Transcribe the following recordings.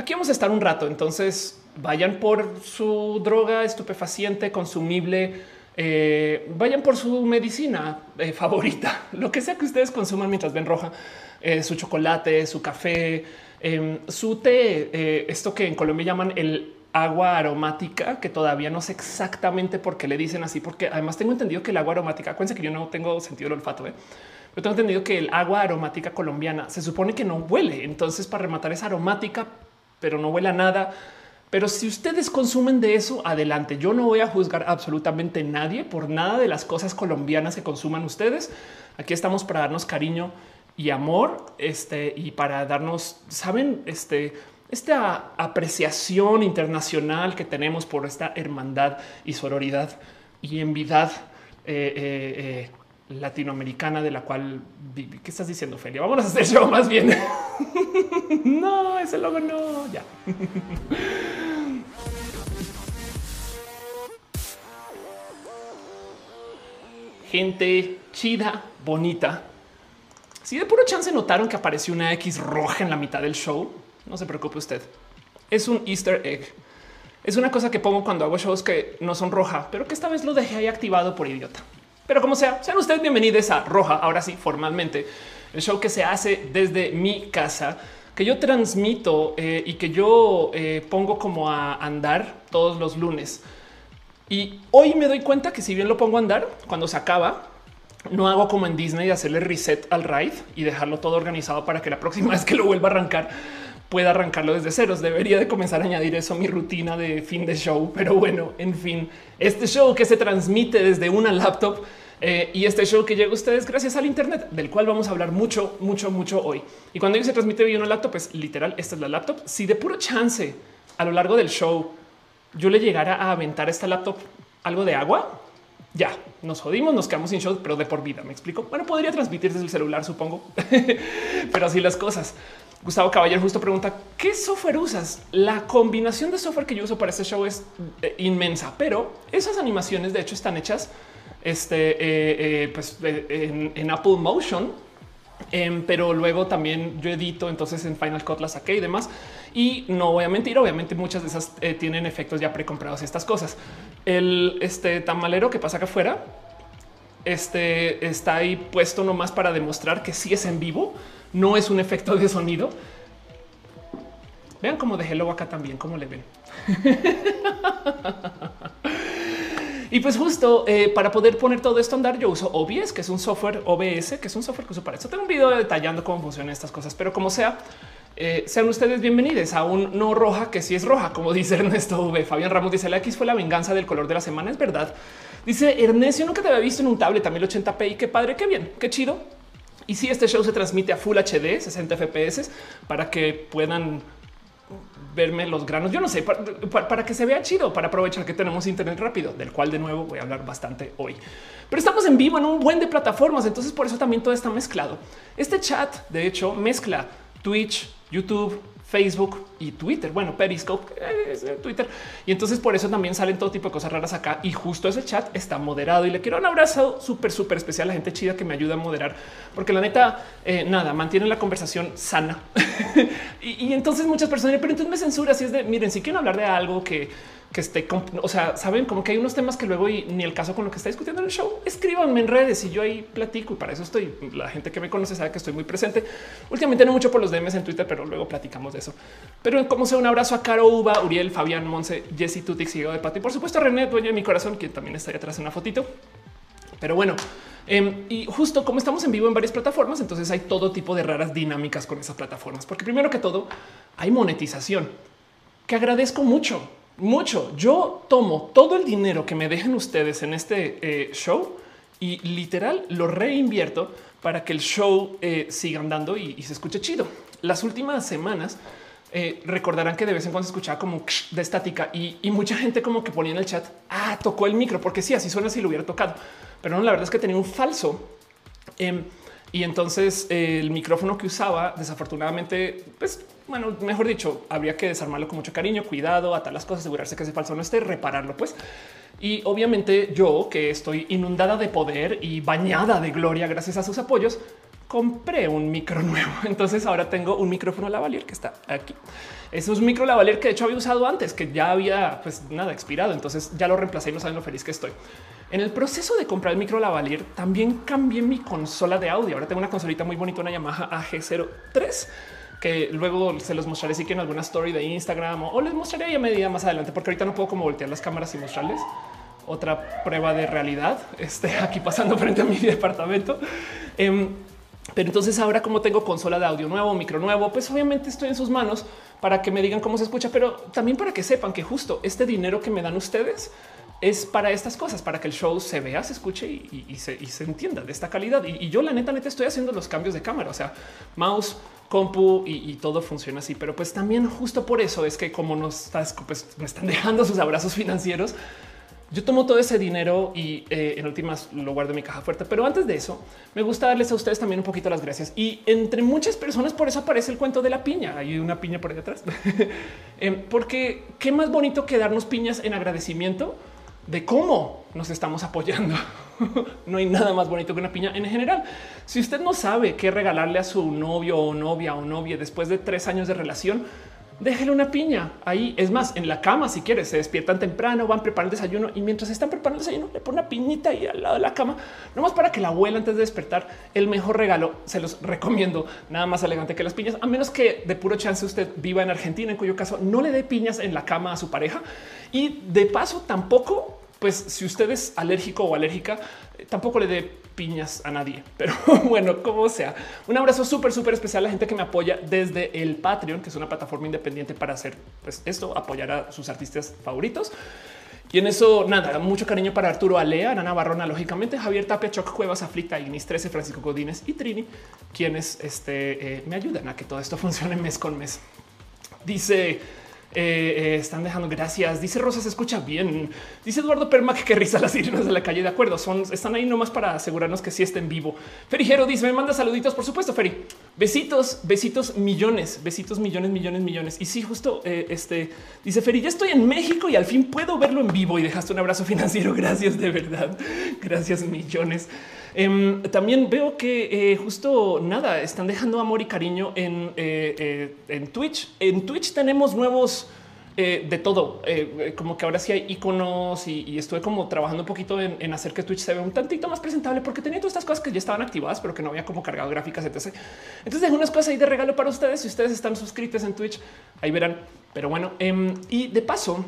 aquí vamos a estar un rato. Entonces vayan por su droga estupefaciente, consumible. Eh, vayan por su medicina eh, favorita, lo que sea que ustedes consuman mientras ven roja, eh, su chocolate, su café, em, su té, esto que en Colombia llaman el agua aromática, que todavía no sé exactamente por qué le dicen así, porque además tengo entendido que el agua aromática, acuérdense que yo no tengo sentido del olfato, pero tengo entendido que el agua aromática colombiana se supone que no huele. Entonces, para rematar, es aromática, pero no huele a nada. Pero si ustedes consumen de eso, adelante. Yo no voy a juzgar absolutamente nadie por nada de las cosas colombianas que consuman ustedes. Aquí estamos para darnos cariño y amor, este, y para darnos, saben, este, esta apreciación internacional que tenemos por esta hermandad y sororidad y envidad eh, eh, eh latinoamericana de la cual ¿Qué estás diciendo, Felia? Vamos a hacer show más bien. no, ese logo no. Ya. Gente chida, bonita. Si de puro chance notaron que apareció una X roja en la mitad del show, no se preocupe usted. Es un Easter egg. Es una cosa que pongo cuando hago shows que no son roja, pero que esta vez lo dejé ahí activado por idiota. Pero como sea, sean ustedes bienvenidos a Roja, ahora sí, formalmente, el show que se hace desde mi casa, que yo transmito eh, y que yo eh, pongo como a andar todos los lunes. Y hoy me doy cuenta que si bien lo pongo a andar, cuando se acaba, no hago como en Disney hacerle reset al ride y dejarlo todo organizado para que la próxima vez que lo vuelva a arrancar pueda arrancarlo desde ceros. Debería de comenzar a añadir eso a mi rutina de fin de show. Pero bueno, en fin, este show que se transmite desde una laptop eh, y este show que llega a ustedes gracias al Internet, del cual vamos a hablar mucho, mucho, mucho hoy. Y cuando se transmite bien una laptop, pues literal, esta es la laptop. Si de puro chance a lo largo del show yo le llegara a aventar esta laptop algo de agua, ya nos jodimos, nos quedamos sin show, pero de por vida. Me explico. Bueno, podría transmitir desde el celular, supongo, pero así las cosas. Gustavo Caballero justo pregunta qué software usas. La combinación de software que yo uso para este show es eh, inmensa, pero esas animaciones de hecho están hechas este, eh, eh, pues, eh, en, Apple Motion, em, pero luego también yo edito, entonces en Final Cut la saqué y demás. Y no voy a mentir, obviamente muchas de esas tienen efectos ya precomprados y estas cosas. El este tamalero que pasa acá afuera, este está ahí puesto nomás para demostrar que sí es en vivo, no es un efecto de sonido. Vean cómo dejé luego acá también, cómo le ven. Y pues justo eh, para poder poner todo esto a andar, yo uso OBS, que es un software OBS, que es un software que uso para eso. Tengo un video detallando cómo funcionan estas cosas, pero como sea, eh, sean ustedes bienvenidos a un no roja que sí es roja, como dice Ernesto V. Fabián Ramos dice la X fue la venganza del color de la semana. Es verdad. Dice Ernesto, nunca te había visto en un tablet a 1080p y qué padre, qué bien, qué chido. Y si este show se transmite a Full HD, 60 FPS, para que puedan verme los granos. Yo no sé para, que se vea chido, para aprovechar que tenemos internet rápido, del cual de nuevo voy a hablar bastante hoy. Pero estamos en vivo en un buen de plataformas, entonces por eso también todo está mezclado. Este chat, de hecho, mezcla Twitch, YouTube, Facebook y Twitter. Bueno, Periscope, eh, Twitter. Y entonces por eso también salen todo tipo de cosas raras acá. Y justo ese chat está moderado y le quiero un abrazo súper, súper especial a la gente chida que me ayuda a moderar, porque la neta, eh, nada, mantiene la conversación sana. y, entonces muchas personas, pero entonces me censura. Si es de miren, si quieren hablar de algo que que esté, o sea, saben como que hay unos temas que luego y ni el caso con lo que está discutiendo en el show, escríbanme en redes y yo ahí platico y para eso estoy. La gente que me conoce sabe que estoy muy presente. Últimamente no mucho por los DMs en Twitter, pero luego platicamos de eso. Pero como sea, un abrazo a Caro Uva, Uriel, Fabián, Monse, Jesse Tutix, Diego de Pato y por supuesto a René, dueño de mi corazón, que también está ahí atrás en una fotito. Pero bueno, em, y justo como estamos en vivo en varias plataformas, entonces hay todo tipo de raras dinámicas con esas plataformas, porque primero que todo hay monetización que agradezco mucho mucho. Yo tomo todo el dinero que me dejen ustedes en este eh, show y literal lo reinvierto para que el show eh, siga andando y, se escuche chido. Las últimas semanas eh, recordarán que de vez en cuando se escuchaba como de estática y, mucha gente como que ponía en el chat, ah, tocó el micro, porque sí, así suena si lo hubiera tocado. Pero no, la verdad es que tenía un falso. Em, y entonces el micrófono que usaba, desafortunadamente, pues bueno, mejor dicho, habría que desarmarlo con mucho cariño, cuidado, atar las cosas, asegurarse que ese falso no esté, repararlo, pues. Y obviamente yo, que estoy inundada de poder y bañada de gloria gracias a sus apoyos, compré un micro nuevo. Entonces ahora tengo un micrófono lavalier que está aquí. Es un micro lavalier que de hecho había usado antes, que ya había pues nada expirado. Entonces ya lo reemplacé y no saben lo feliz que estoy. En el proceso de comprar el micro lavalier también cambié mi consola de audio. Ahora tengo una consolita muy bonita, una Yamaha AG03 que luego se los mostraré si quieren alguna story de Instagram o, les mostraré a medida más adelante, porque ahorita no puedo como voltear las cámaras y mostrarles otra prueba de realidad. Este aquí pasando frente a mi departamento. Em, pero entonces ahora como tengo consola de audio nuevo, micro nuevo, pues obviamente estoy en sus manos para que me digan cómo se escucha, pero también para que sepan que justo este dinero que me dan ustedes es para estas cosas, para que el show se vea, se escuche y, se, entienda de esta calidad. Y, yo la neta, neta estoy haciendo los cambios de cámara, o sea, mouse, compu y, todo funciona así. Pero pues también justo por eso es que como nos pues, están dejando sus abrazos financieros, yo tomo todo ese dinero y eh, en últimas lo guardo en mi caja fuerte. Pero antes de eso, me gusta darles a ustedes también un poquito las gracias. Y entre muchas personas, por eso aparece el cuento de la piña. Hay una piña por ahí atrás. Em, porque qué más bonito que darnos piñas en agradecimiento de cómo nos estamos apoyando. no hay nada más bonito que una piña en general. Si usted no sabe qué regalarle a su novio o novia o novia después de tres años de relación, déjele una piña ahí. Es más, en la cama, si quieres, se despiertan temprano, van preparando el desayuno y mientras están preparando el desayuno, le pone una piñita ahí al lado de la cama, nomás para que la abuela antes de despertar. El mejor regalo se los recomiendo, nada más elegante que las piñas, a menos que de puro chance usted viva en Argentina, en cuyo caso no le dé piñas en la cama a su pareja y de paso tampoco pues si usted es alérgico o alérgica, eh, tampoco le dé piñas a nadie. Pero bueno, como sea, un abrazo súper, súper especial a la gente que me apoya desde el Patreon, que es una plataforma independiente para hacer pues esto, apoyar a sus artistas favoritos. Y en eso, nada, mucho cariño para Arturo Alea, Ana Barrona, lógicamente, Javier Tapia, Choc Cuevas, Aflicta, Ignis 13, Francisco Godínez y Trini, quienes este, eh, me ayudan a que todo esto funcione mes con mes. Dice eh, eh, están dejando gracias. Dice Rosa, se escucha bien. Dice Eduardo Permac que risa las sirenas de la calle. De acuerdo, son están ahí nomás para asegurarnos que sí está en vivo. Ferijero dice: Me manda saluditos, por supuesto, Feri. Besitos, besitos, millones, besitos, millones, millones, millones. Y sí, justo eh, este dice Feri, ya estoy en México y al fin puedo verlo en vivo y dejaste un abrazo financiero. Gracias de verdad. Gracias, millones. Em, también veo que justo nada, están dejando amor y cariño en, en Twitch. En Twitch tenemos nuevos eh, de todo, eh, eh, como que ahora sí hay iconos y, estuve como trabajando un poquito en, hacer que Twitch se vea un tantito más presentable porque tenía todas estas cosas que ya estaban activadas, pero que no había como cargado gráficas, etc. Entonces dejo unas cosas ahí de regalo para ustedes. Si ustedes están suscritos en Twitch, ahí verán. Pero bueno, em, y de paso,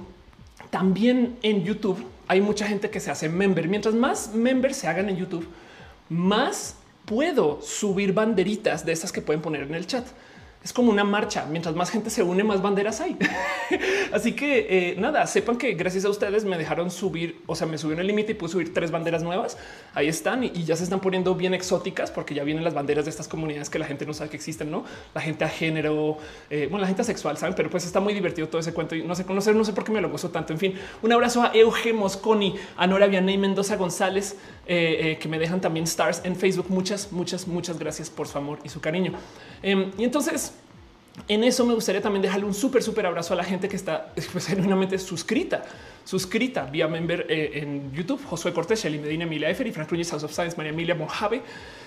también en YouTube hay mucha gente que se hace member. Mientras más members se hagan en YouTube, más puedo subir banderitas de esas que pueden poner en el chat es como una marcha. Mientras más gente se une, más banderas hay. Así que eh, nada, sepan que gracias a ustedes me dejaron subir, o sea, me subieron el límite y pude subir tres banderas nuevas. Ahí están y, ya se están poniendo bien exóticas porque ya vienen las banderas de estas comunidades que la gente no sabe que existen, no la gente a género, eh, bueno, la gente sexual, saben, pero pues está muy divertido todo ese cuento y no sé, no sé, no sé por qué me lo gozo tanto. En fin, un abrazo a Euge Mosconi, a Nora Vianey Mendoza González, eh, que me dejan también stars en Facebook. Muchas, muchas, muchas gracias por su amor y su cariño. Em, y entonces, en eso me gustaría también dejarle un súper, súper abrazo a la gente que está pues, genuinamente suscrita suscrita vía member eh, en YouTube. Josué Cortés, Shelly Medina, Emilia Efer y Frank Núñez, House of Science, María Emilia Mojave,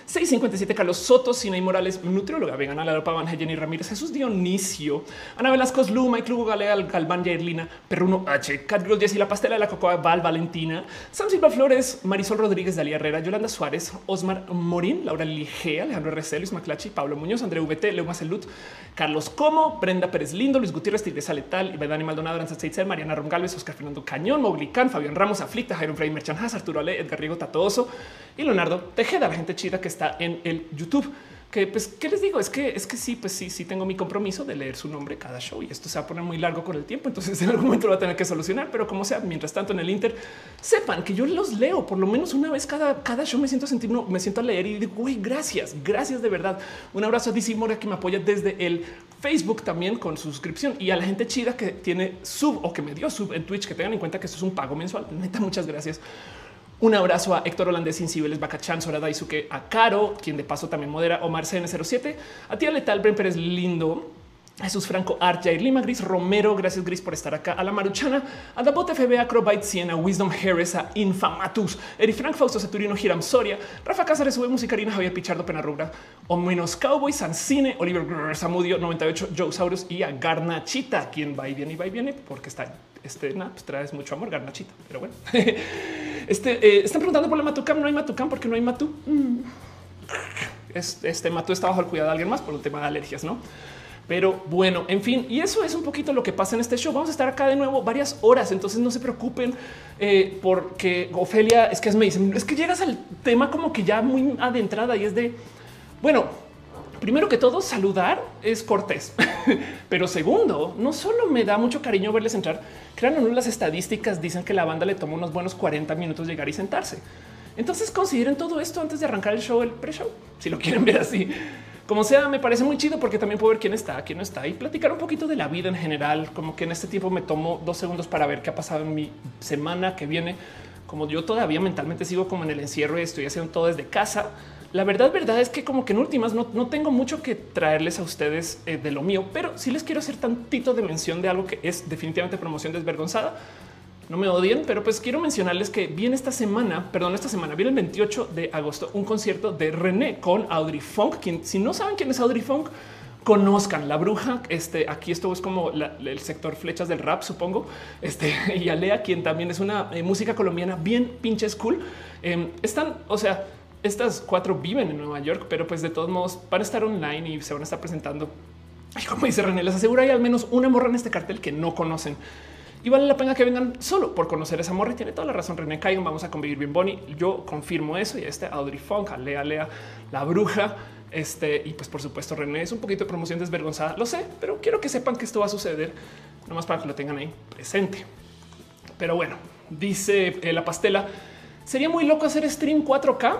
657 Carlos Soto, Sinay Morales, nutrióloga vegana, La Pavan, Jenny Ramírez, Jesús Dionisio, Ana Velasco, Lu, Mike Lugo, Galea, Galván, Yairlina, Perruno H, Catgirl Jessy, La Pastela de la Cocoa, Val, Valentina, Sam Silva Flores, Marisol Rodríguez, Dalia Herrera, Yolanda Suárez, Osmar Morín, Laura Ligea, Alejandro RC, Luis Maclachi, Pablo Muñoz, André VT, Leo Macelut, Carlos Como, Brenda Pérez Lindo, Luis Gutiérrez, Tigresa Letal, Iván Maldonado, Aranza Seitzer, Mariana Rongalves, Oscar Fernando Cañón, Moglicán, Fabián Ramos, Aflicta, Jairo Frey, Merchan Haas, Arturo Ale, Edgar Riego Tatoso y Leonardo Tejeda, la gente chida que está en el YouTube. Que pues, ¿qué les digo? Es que es que sí, pues sí, sí tengo mi compromiso de leer su nombre cada show y esto se va a poner muy largo con el tiempo. Entonces en algún momento lo va a tener que solucionar, pero como sea, mientras tanto en el Inter, sepan que yo los leo por lo menos una vez cada, cada show. Me siento sentir, me siento a leer y digo, güey, gracias, gracias de verdad. Un abrazo a DC Mora que me apoya desde el Facebook también con su suscripción y a la gente chida que tiene sub o que me dio sub en Twitch, que tengan en cuenta que esto es un pago mensual. Neta, muchas gracias. Un abrazo a Héctor Holandés Incibeles, Bacachan, Sora Daisuke, a Caro, quien de paso también modera, Omar CN07, a Tía Letal, Bren Pérez Lindo, Jesús Franco, Art, Jair Lima, Gris Romero, gracias Gris por estar acá, a la Maruchana, a Dabot FB, Acrobite, Siena, Wisdom Harris, a Infamatus, Eri Frank, Fausto Saturino, Hiram Soria, Rafa Cáceres, Sube Musicarina, Javier Pichardo, Penarrubra, Omenos Cowboy, Sancine, Oliver Samudio, 98, Joe Saurus y a Garnachita, quien va y viene y va y viene porque está, este, nada, pues traes mucho amor, Garnachita, pero bueno. este, eh, están preguntando por la Matucam, no hay Matucam porque no hay Matu. Mm. Este Matu está bajo el cuidado de alguien más por un tema de alergias, ¿no? Pero bueno, en fin, y eso es un poquito lo que pasa en este show. Vamos a estar acá de nuevo varias horas, entonces no se preocupen eh, porque Ofelia es que me dicen es que llegas al tema como que ya muy adentrada y es de bueno, primero que todo saludar es cortés, pero segundo, no solo me da mucho cariño verles entrar. Crean o no, las estadísticas dicen que la banda le tomó unos buenos 40 minutos llegar y sentarse. Entonces consideren todo esto antes de arrancar el show, el pre-show, si lo quieren ver así. Como sea, me parece muy chido porque también puedo ver quién está, quién no está y platicar un poquito de la vida en general. Como que en este tiempo me tomo dos segundos para ver qué ha pasado en mi semana que viene. Como yo todavía mentalmente sigo como en el encierro y estoy haciendo todo desde casa. La verdad, verdad es que como que en últimas no, tengo mucho que traerles a ustedes eh, de lo mío, pero sí les quiero hacer tantito de mención de algo que es definitivamente promoción desvergonzada no me odien, pero pues quiero mencionarles que viene esta semana, perdón, esta semana, viene el 28 de agosto, un concierto de René con Audrey Funk. Quien, si no saben quién es Audrey Funk, conozcan la bruja. Este aquí esto es como el sector flechas del rap, supongo. Este y Alea, quien también es una eh, música colombiana bien pinche cool. Em, están, o sea, estas cuatro viven en Nueva York, pero pues de todos modos van a estar online y se van a estar presentando. Y como dice René, les aseguro hay al menos una morra en este cartel que no conocen y vale la pena que vengan solo por conocer esa morra. Y tiene toda la razón. René Caigan, vamos a convivir bien Bonnie. Yo confirmo eso. Y este Audrey Funk, Lea Lea, la bruja. Este y pues por supuesto René es un poquito de promoción desvergonzada, lo sé, pero quiero que sepan que esto va a suceder, nomás para que lo tengan ahí presente. Pero bueno, dice eh, la pastela, sería muy loco hacer stream 4K.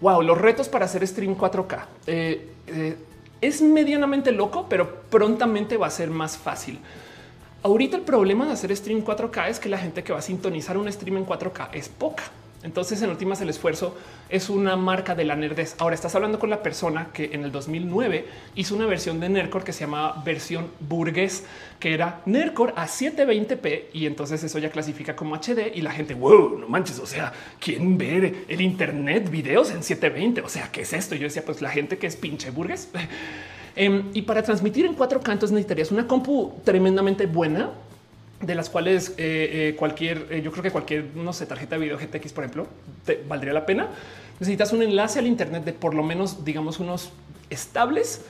Wow, los retos para hacer stream 4K. Eh, eh, es medianamente loco, pero prontamente va a ser más fácil. Ahorita el problema de hacer stream 4K es que la gente que va a sintonizar un stream en 4K es poca. Entonces, en últimas, el esfuerzo es una marca de la nerdez. Ahora estás hablando con la persona que en el 2009 hizo una versión de Nerdcore que se llamaba versión burgués, que era Nerdcore a 720p. Y entonces eso ya clasifica como HD y la gente, wow, no manches. O sea, ¿quién ve el Internet videos en 720? O sea, ¿qué es esto? Yo decía, pues la gente que es pinche burgués. Em, y para transmitir en cuatro cantos necesitarías una compu tremendamente buena, de las cuales eh, eh, cualquier, eh, yo creo que cualquier, no sé, tarjeta de video GTX, por ejemplo, te valdría la pena. Necesitas un enlace al Internet de por lo menos, digamos, unos estables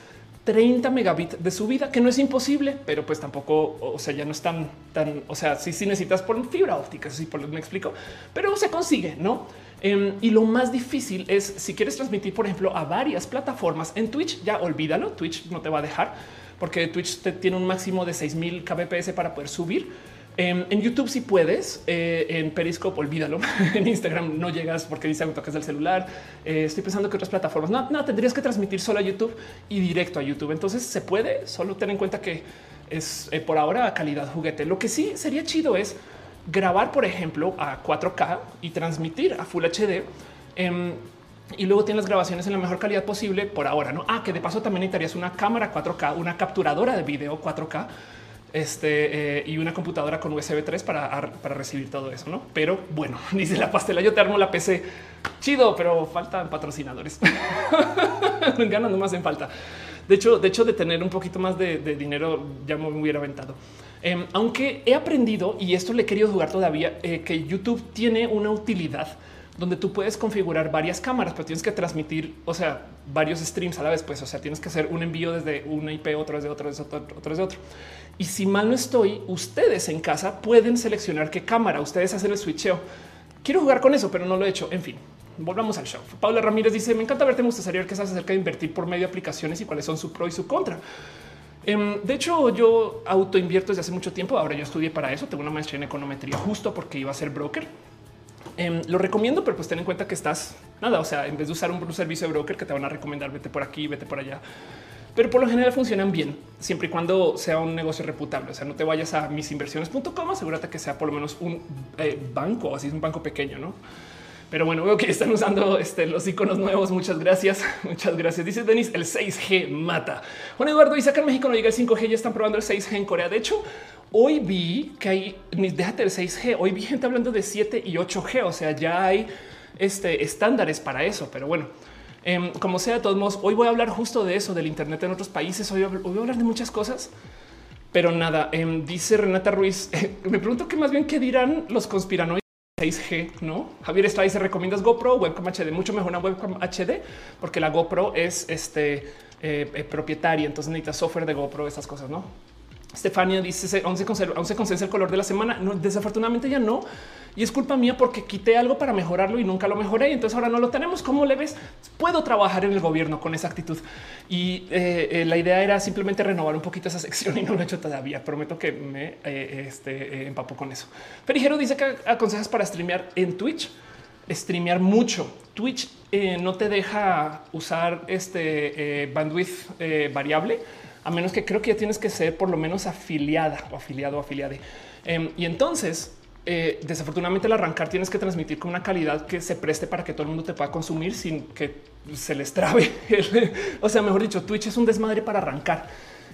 30 megabits de subida, que no es imposible, pero pues tampoco, o sea, ya no es tan, tan, o sea, sí, sí necesitas por fibra óptica, así por lo que me explico, pero se consigue, ¿no? Em, y lo más difícil es si quieres transmitir, por ejemplo, a varias plataformas en Twitch, ya olvídalo. Twitch no te va a dejar porque Twitch tiene un máximo de 6000 kbps para poder subir. Em, en YouTube si puedes, eh, en Periscope olvídalo, en Instagram no llegas porque dice que tocas del celular. Eh, estoy pensando que otras plataformas no, no, tendrías que transmitir solo a YouTube y directo a YouTube. Entonces se puede, solo ten en cuenta que es eh, por ahora calidad juguete. Lo que sí sería chido es grabar, por ejemplo, a 4K y transmitir a Full HD. Y luego tienes las grabaciones en la mejor calidad posible por ahora, ¿no? Ah, que de paso también necesitarías una cámara 4K, una capturadora de video 4K este, eh, y una computadora con USB 3 para, para recibir todo eso, ¿no? Pero bueno, dice la pastela, yo te armo la PC. Chido, pero faltan patrocinadores. Ganas más en falta. De hecho, de hecho, de tener un poquito más de, de dinero ya me hubiera aventado. Em, aunque he aprendido, y esto le he querido jugar todavía, eh, que YouTube tiene una utilidad donde tú puedes configurar varias cámaras, pero tienes que transmitir, o sea, varios streams a la vez, pues, o sea, tienes que hacer un envío desde una IP, otro desde otro, desde otro, otro desde otro. Y si mal no estoy, ustedes en casa pueden seleccionar qué cámara, ustedes hacen el switcheo. Quiero jugar con eso, pero no lo he hecho. En fin, volvamos al show. Paula Ramírez dice, me encanta verte, me gustaría saber qué sabes acerca de invertir por medio de aplicaciones y cuáles son su pro y su contra. Em, de hecho, yo auto invierto desde hace mucho tiempo. Ahora yo estudié para eso. Tengo una maestría en econometría justo porque iba a ser broker. Em, lo recomiendo, pero pues ten en cuenta que estás nada. O sea, en vez de usar un, servicio de broker que te van a recomendar, vete por aquí, vete por allá. Pero por lo general funcionan bien siempre y cuando sea un negocio reputable. O sea, no te vayas a misinversiones.com, asegúrate que sea por lo menos un eh, banco, así es un banco pequeño, no? Pero bueno, veo que están usando este, los iconos nuevos. Muchas gracias. Muchas gracias. Dice Denis, el 6G mata. Juan Eduardo dice acá en México no llega el 5G, ya están probando el 6G en Corea. De hecho, hoy vi que hay, déjate el 6G, hoy vi gente hablando de 7 y 8G, o sea, ya hay este, estándares para eso. Pero bueno, em, como sea, de todos modos, hoy voy a hablar justo de eso, del Internet en otros países. Hoy, voy a hablar de muchas cosas. Pero nada, em, dice Renata Ruiz, me pregunto que más bien qué dirán los conspiranoides 6G, ¿no? Javier está dice, ¿recomiendas GoPro webcam HD? Mucho mejor una webcam HD porque la GoPro es este eh, eh, propietaria, entonces necesita software de GoPro, esas cosas, ¿no? Estefania dice, aún se, conserva, se consensa el color de la semana. No, desafortunadamente ya no. Y es culpa mía porque quité algo para mejorarlo y nunca lo mejoré. Y entonces ahora no lo tenemos. ¿Cómo le ves? Puedo trabajar en el gobierno con esa actitud. Y eh, eh, la idea era simplemente renovar un poquito esa sección y no lo he hecho todavía. Prometo que me eh, este, empapo con eso. Perijero dice que aconsejas para streamear en Twitch. Streamear mucho. Twitch no te deja usar este bandwidth variable a menos que creo que ya tienes que ser por lo menos afiliada o afiliado o afiliade. Em, y entonces, eh, desafortunadamente al arrancar tienes que transmitir con una calidad que se preste para que todo el mundo te pueda consumir sin que se les trabe. o sea, mejor dicho, Twitch es un desmadre para arrancar.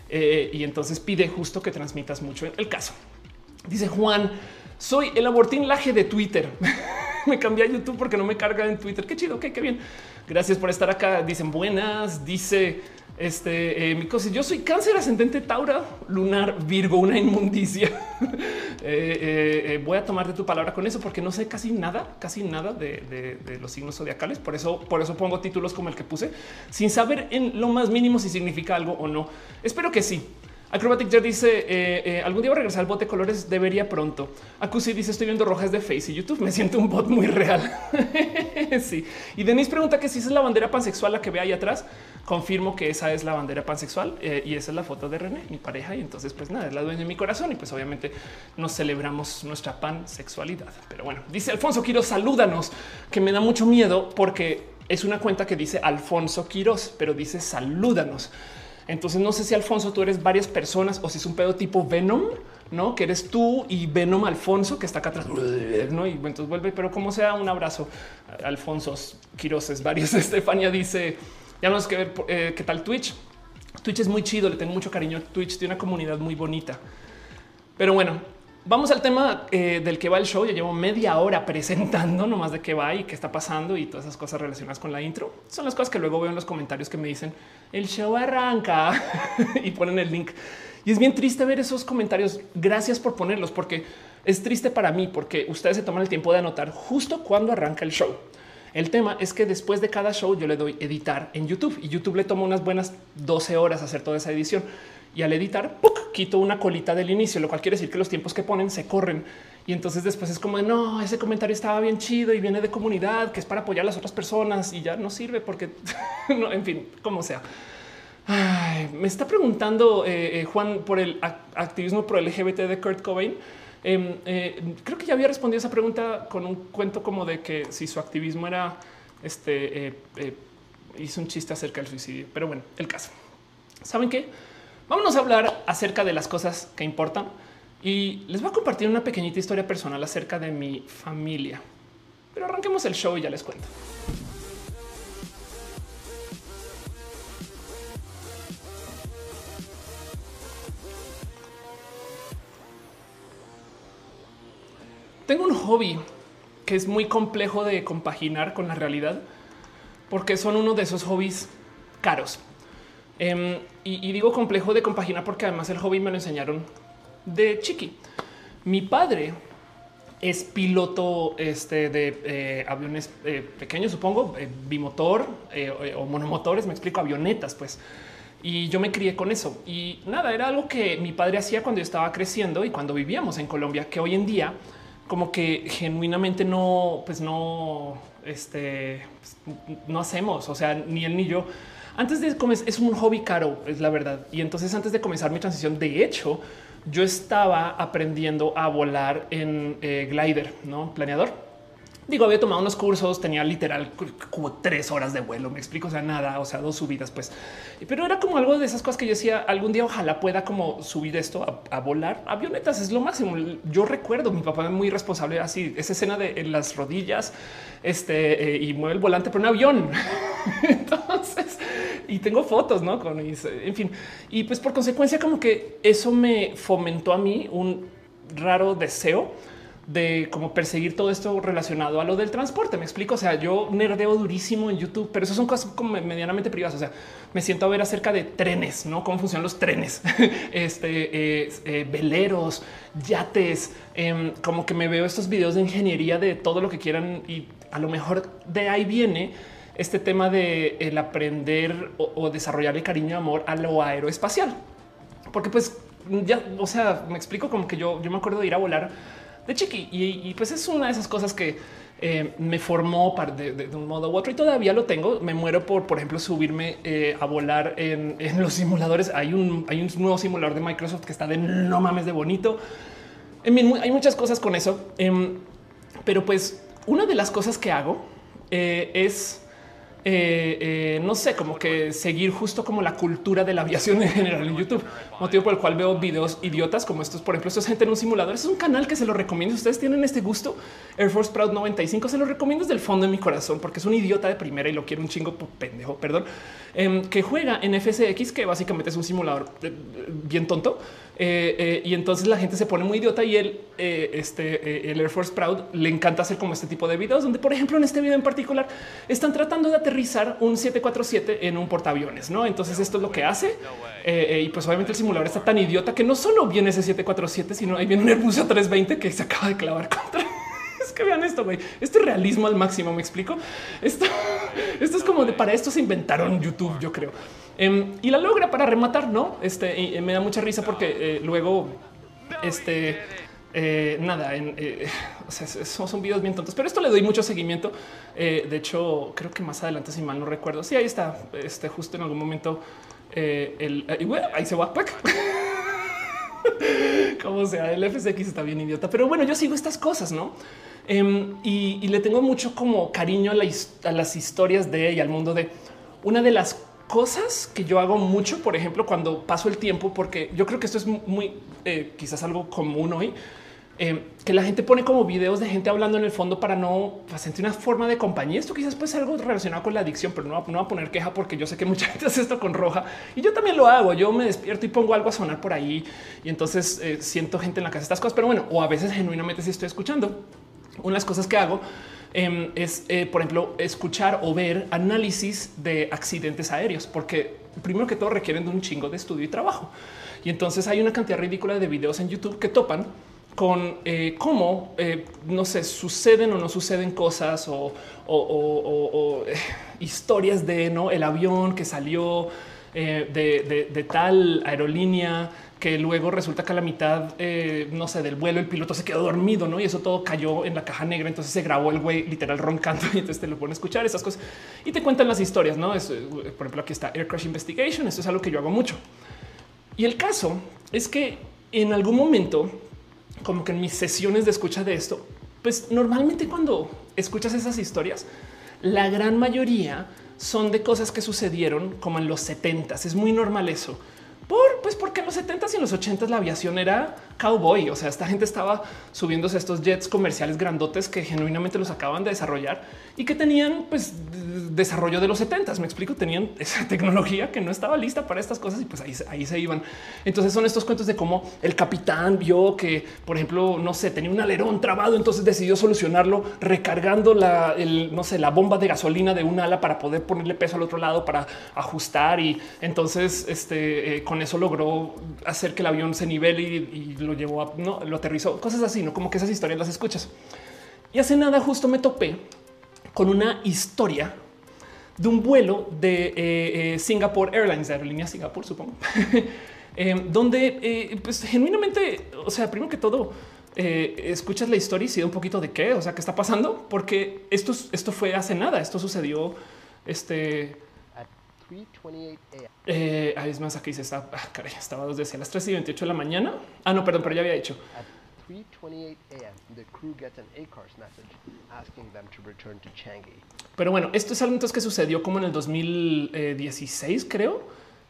Eh, y entonces pide justo que transmitas mucho el caso. Dice Juan, soy el abortín laje de Twitter. me cambié a YouTube porque no me carga en Twitter. Qué chido, qué, qué bien. Gracias por estar acá. Dicen buenas. Dice este, eh, mi cosa, yo soy cáncer ascendente Taura, lunar, Virgo, una inmundicia. Eh, eh, voy a tomar de tu palabra con eso porque no sé casi nada, casi nada de, los signos zodiacales. Por eso, por eso pongo títulos como el que puse, sin saber en lo más mínimo si significa algo o no. Espero que sí. Acrobatic Jet dice algún día voy a regresar al bote de colores. Debería pronto. Acusi dice estoy viendo rojas de Face y YouTube. Me siento un bot muy real. sí. Y Denise pregunta que si es la bandera pansexual la que ve ahí atrás confirmo que esa es la bandera pansexual eh, y esa es la foto de René, mi pareja. Y entonces, pues nada, es la dueña de mi corazón. Y pues obviamente nos celebramos nuestra pansexualidad. Pero bueno, dice Alfonso Quiroz, salúdanos, que me da mucho miedo porque es una cuenta que dice Alfonso Quiroz, pero dice salúdanos. Entonces no sé si Alfonso tú eres varias personas o si es un pedo tipo Venom, no que eres tú y Venom Alfonso que está acá atrás. No, y entonces vuelve, pero como sea, un abrazo. Alfonso Quiroz es varios. Estefania dice ya no es que ver eh, qué tal Twitch. Twitch es muy chido, le tengo mucho cariño. Twitch tiene una comunidad muy bonita. Pero bueno, vamos al tema eh, del que va el show. Yo llevo media hora presentando nomás de qué va y qué está pasando y todas esas cosas relacionadas con la intro. Son las cosas que luego veo en los comentarios que me dicen el show arranca y ponen el link. Y es bien triste ver esos comentarios. Gracias por ponerlos, porque es triste para mí, porque ustedes se toman el tiempo de anotar justo cuando arranca el show. El tema es que después de cada show yo le doy editar en YouTube y YouTube le toma unas buenas 12 horas hacer toda esa edición. Y al editar, quito una colita del inicio, lo cual quiere decir que los tiempos que ponen se corren. Y entonces después es como no, ese comentario estaba bien chido y viene de comunidad, que es para apoyar a las otras personas y ya no sirve porque, en fin, como sea. me está preguntando eh, eh, Juan por el activismo pro LGBT de Kurt Cobain. Em, eh, creo que ya había respondido esa pregunta con un cuento como de que si su activismo era este, hizo un chiste acerca del suicidio. Pero bueno, el caso. ¿Saben qué? Vámonos a hablar acerca de las cosas que importan y les voy a compartir una pequeñita historia personal acerca de mi familia. Pero arranquemos el show y ya les cuento. Tengo un hobby que es muy complejo de compaginar con la realidad porque son uno de esos hobbies caros. Em, y, digo complejo de compaginar porque además el hobby me lo enseñaron de chiqui. Mi padre es piloto este, de eh, aviones eh, pequeños, supongo, eh, bimotor o monomotores, me explico, avionetas, pues. Y yo me crié con eso. Y nada, era algo que mi padre hacía cuando yo estaba creciendo y cuando vivíamos en Colombia, que hoy en día como que genuinamente no, pues no, este, no hacemos, o sea, ni él ni yo. Antes de comenzar, es un hobby caro, es la verdad. Y entonces antes de comenzar mi transición, de hecho, yo estaba aprendiendo a volar en eh, glider, no planeador. Digo, había tomado unos cursos, tenía literal como tres horas de vuelo, me explico, o sea, nada, o sea, dos subidas, pues. Pero era como algo de esas cosas que yo decía, algún día ojalá pueda como subir esto a, volar. Avionetas es lo máximo. Yo recuerdo, mi papá muy responsable, así, esa escena de en las rodillas, este, eh, y mueve el volante por un avión. Entonces, y tengo fotos, ¿no? Con, en fin, y pues por consecuencia como que eso me fomentó a mí un raro deseo de como perseguir todo esto relacionado a lo del transporte. Me explico. O sea, yo nerdeo durísimo en YouTube, pero eso son cosas como medianamente privadas. O sea, me siento a ver acerca de trenes, no cómo funcionan los trenes, este eh, veleros, yates, em, como que me veo estos videos de ingeniería de todo lo que quieran y a lo mejor de ahí viene este tema de el aprender o, o desarrollar el cariño y amor a lo aeroespacial, porque pues ya, o sea, me explico como que yo, yo me acuerdo de ir a volar de chiqui. Y, pues es una de esas cosas que eh, me formó de, de, un modo u otro y todavía lo tengo. Me muero por, por ejemplo, subirme eh, a volar en, los simuladores. Hay un, hay un nuevo simulador de Microsoft que está de no mames de bonito. En hay muchas cosas con eso. Em, pero pues una de las cosas que hago eh, es eh, eh, no sé, como que seguir justo como la cultura de la aviación en general en YouTube, motivo por el cual veo videos idiotas como estos. Por ejemplo, esto es gente en un simulador. Es un canal que se lo recomiendo. Ustedes tienen este gusto. Air Force Proud 95 se lo recomiendo desde el fondo de mi corazón porque es un idiota de primera y lo quiero un chingo pendejo, perdón, em, que juega en FSX, que básicamente es un simulador eh, bien tonto eh, eh, y entonces la gente se pone muy idiota y él, eh, este, el Air Force Proud, le encanta hacer como este tipo de videos donde, por ejemplo, en este video en particular, están tratando de aterrizar un 747 en un portaaviones. No, entonces esto es lo que hace. y pues obviamente el simulador está tan idiota que no solo viene ese 747, sino ahí viene un Airbus A320 que se acaba de clavar contra es que vean esto, güey. Este realismo al máximo. Me explico. Esto, esto es como de para esto se inventaron YouTube, yo creo. Em, y la logra para rematar, ¿no? Este y, me da mucha risa porque eh, luego, este, eh, nada, en, eh, o sea, son, videos bien tontos, pero esto le doy mucho seguimiento. de hecho, creo que más adelante, si mal no recuerdo, sí, ahí está, este, justo en algún momento, el, ahí se va, como sea, el FSX está bien idiota, pero bueno, yo sigo estas cosas, ¿no? Em, y, le tengo mucho como cariño a, a las historias de ella, al mundo de una de las cosas que yo hago mucho, por ejemplo, cuando paso el tiempo, porque yo creo que esto es muy eh, quizás algo común hoy, eh, que la gente pone como videos de gente hablando en el fondo para no pues, sentir una forma de compañía. Esto quizás puede ser algo relacionado con la adicción, pero no, no va a poner queja porque yo sé que mucha gente hace esto con roja y yo también lo hago. Yo me despierto y pongo algo a sonar por ahí y entonces eh, siento gente en la casa estas cosas, pero bueno, o a veces genuinamente si estoy escuchando. Una de las cosas que hago Em, es, eh, por ejemplo, escuchar o ver análisis de accidentes aéreos, porque primero que todo requieren de un chingo de estudio y trabajo. Y entonces hay una cantidad ridícula de videos en YouTube que topan con eh, cómo, eh, no sé, suceden o no suceden cosas o, historias de ¿no? el avión que salió de tal aerolínea que luego resulta que a la mitad, eh, no sé, del vuelo el piloto se quedó dormido, ¿no? Y eso todo cayó en la caja negra, entonces se grabó el güey literal roncando y entonces te lo pone a escuchar esas cosas y te cuentan las historias, ¿no? Es, eh, por ejemplo, aquí está Air Crash Investigation, esto es algo que yo hago mucho. Y el caso es que en algún momento, como que en mis sesiones de escucha de esto, pues normalmente cuando escuchas esas historias, la gran mayoría son de cosas que sucedieron como en los 70 Es muy normal eso por pues porque en los 70s y en los 80s la aviación era cowboy. O sea, esta gente estaba subiéndose estos jets comerciales grandotes que genuinamente los acaban de desarrollar y que tenían pues desarrollo de los 70s. Me explico, tenían esa tecnología que no estaba lista para estas cosas y pues ahí, ahí se iban. Entonces son estos cuentos de cómo el capitán vio que, por ejemplo, no sé, tenía un alerón trabado, entonces decidió solucionarlo recargando la, no sé, bomba de gasolina de un ala para poder ponerle peso al otro lado para ajustar y entonces este eh, con eso logró hacer que el avión se nivele y, lo llevó a no lo aterrizó, cosas así, no como que esas historias las escuchas. Y hace nada justo me topé con una historia de un vuelo de eh, eh, Singapore Airlines, de aerolínea Singapur, supongo, eh, donde pues genuinamente, o sea, primero que todo, escuchas la historia y sigue un poquito de qué, o sea, qué está pasando, porque esto, esto fue hace nada, esto sucedió este eh, es más, aquí se está, ah, caray, estaba dos a las 3 y 28 de la mañana. Ah, no, perdón, pero ya había dicho. Pero bueno, esto es algo entonces que sucedió como en el 2016, creo.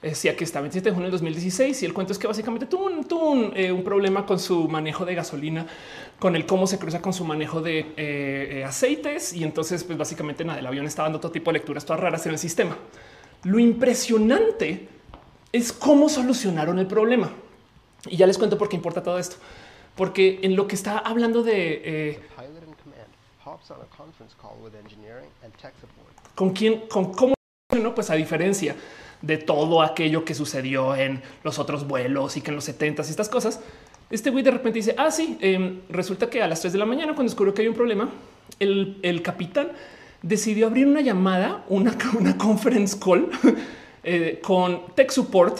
Eh, sí, aquí está, 27 de junio del 2016. Y el cuento es que básicamente tuvo, un, tuvo eh, un, problema con su manejo de gasolina, con el cómo se cruza con su manejo de eh, eh, aceites. Y entonces, pues básicamente nada, el avión estaba dando todo tipo de lecturas todas raras en el sistema. Lo impresionante es cómo solucionaron el problema. Y ya les cuento por qué importa todo esto. Porque en lo que está hablando de eh, con quién, con cómo no, pues a diferencia de todo aquello que sucedió en los otros vuelos y que en los 70 y estas cosas, este güey de repente dice: Ah, sí, eh, resulta que a las 3 de la mañana, cuando descubrió que hay un problema, el, el capitán decidió abrir una llamada, una, una conference call eh, con tech support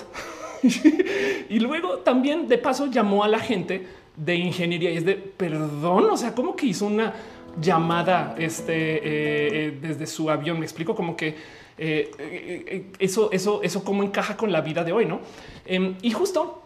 y luego también de paso llamó a la gente de ingeniería y es de perdón. O sea, como que hizo una llamada este, eh, eh, desde su avión. Me explico como que eso, eso, eso cómo encaja con la vida de hoy, no? Em, y justo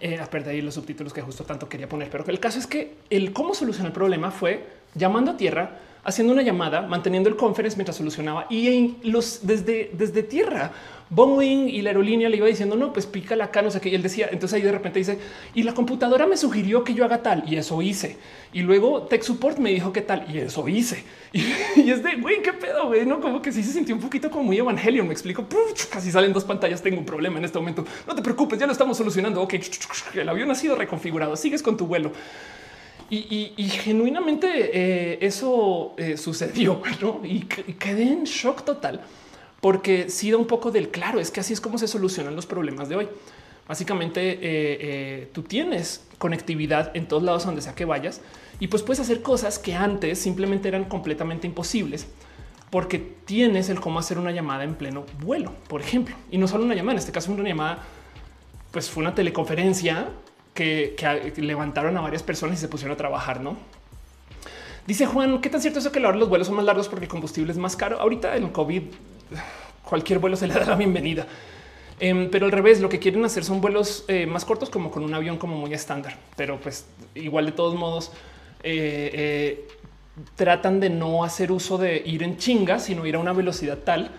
eh, ahí los subtítulos que justo tanto quería poner, pero el caso es que el cómo solucionar el problema fue llamando a tierra, haciendo una llamada, manteniendo el conference mientras solucionaba y en los desde, tierra Boeing y la aerolínea le iba diciendo no, pues pícala acá, no sé qué. Y él decía, entonces ahí de repente dice y la computadora me sugirió que yo haga tal y eso hice. Y luego Tech Support me dijo que tal y eso hice. Y, es de güey, qué pedo, güey, no como que sí se sintió un poquito como muy Evangelion. Me explico. casi salen dos pantallas. Tengo un problema en este momento. No te preocupes, ya lo estamos solucionando. Ok, el avión ha sido reconfigurado. Sigues con tu vuelo. Y, genuinamente eh, eso eh, sucedió y quedé en shock total porque sí da un poco del claro, es que así es como se solucionan los problemas de hoy. Básicamente eh, tú tienes conectividad en todos lados donde sea que vayas y pues puedes hacer cosas que antes simplemente eran completamente imposibles porque tienes el cómo hacer una llamada en pleno vuelo, por ejemplo, y no solo una llamada, en este caso una llamada, pues fue una teleconferencia que, levantaron a varias personas y se pusieron a trabajar, ¿no? Dice Juan, ¿qué tan cierto es que ahora los vuelos son más largos porque el combustible es más caro? Ahorita en COVID cualquier vuelo se le da la bienvenida. Em, pero al revés, lo que quieren hacer son vuelos eh, más cortos, como con un avión como muy estándar. Pero pues igual de todos modos eh, eh, tratan de no hacer uso de ir en chinga, sino ir a una velocidad tal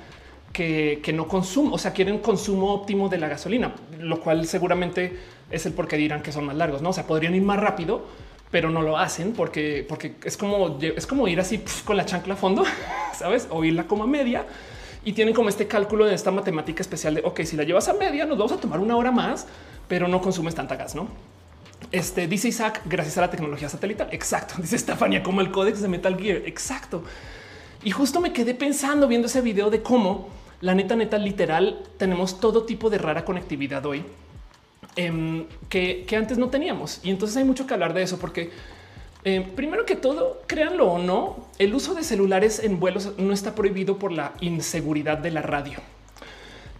que, que no consumo, o sea, quieren consumo óptimo de la gasolina, lo cual seguramente es el por qué dirán que son más largos. No, o sea, podrían ir más rápido, pero no lo hacen porque, porque es como es como ir así con la chancla a fondo, sabes, o irla como a media y tienen como este cálculo de esta matemática especial de ok, si la llevas a media, nos vamos a tomar una hora más, pero no consumes tanta gas, no? Este dice Isaac, gracias a la tecnología satelital. Exacto. Dice Estefania, como el códex de Metal Gear. Exacto. Y justo me quedé pensando viendo ese video de cómo la neta, neta, literal, tenemos todo tipo de rara conectividad hoy em, que, antes no teníamos. Y entonces hay mucho que hablar de eso porque eh, primero que todo, créanlo o no, el uso de celulares en vuelos no está prohibido por la inseguridad de la radio.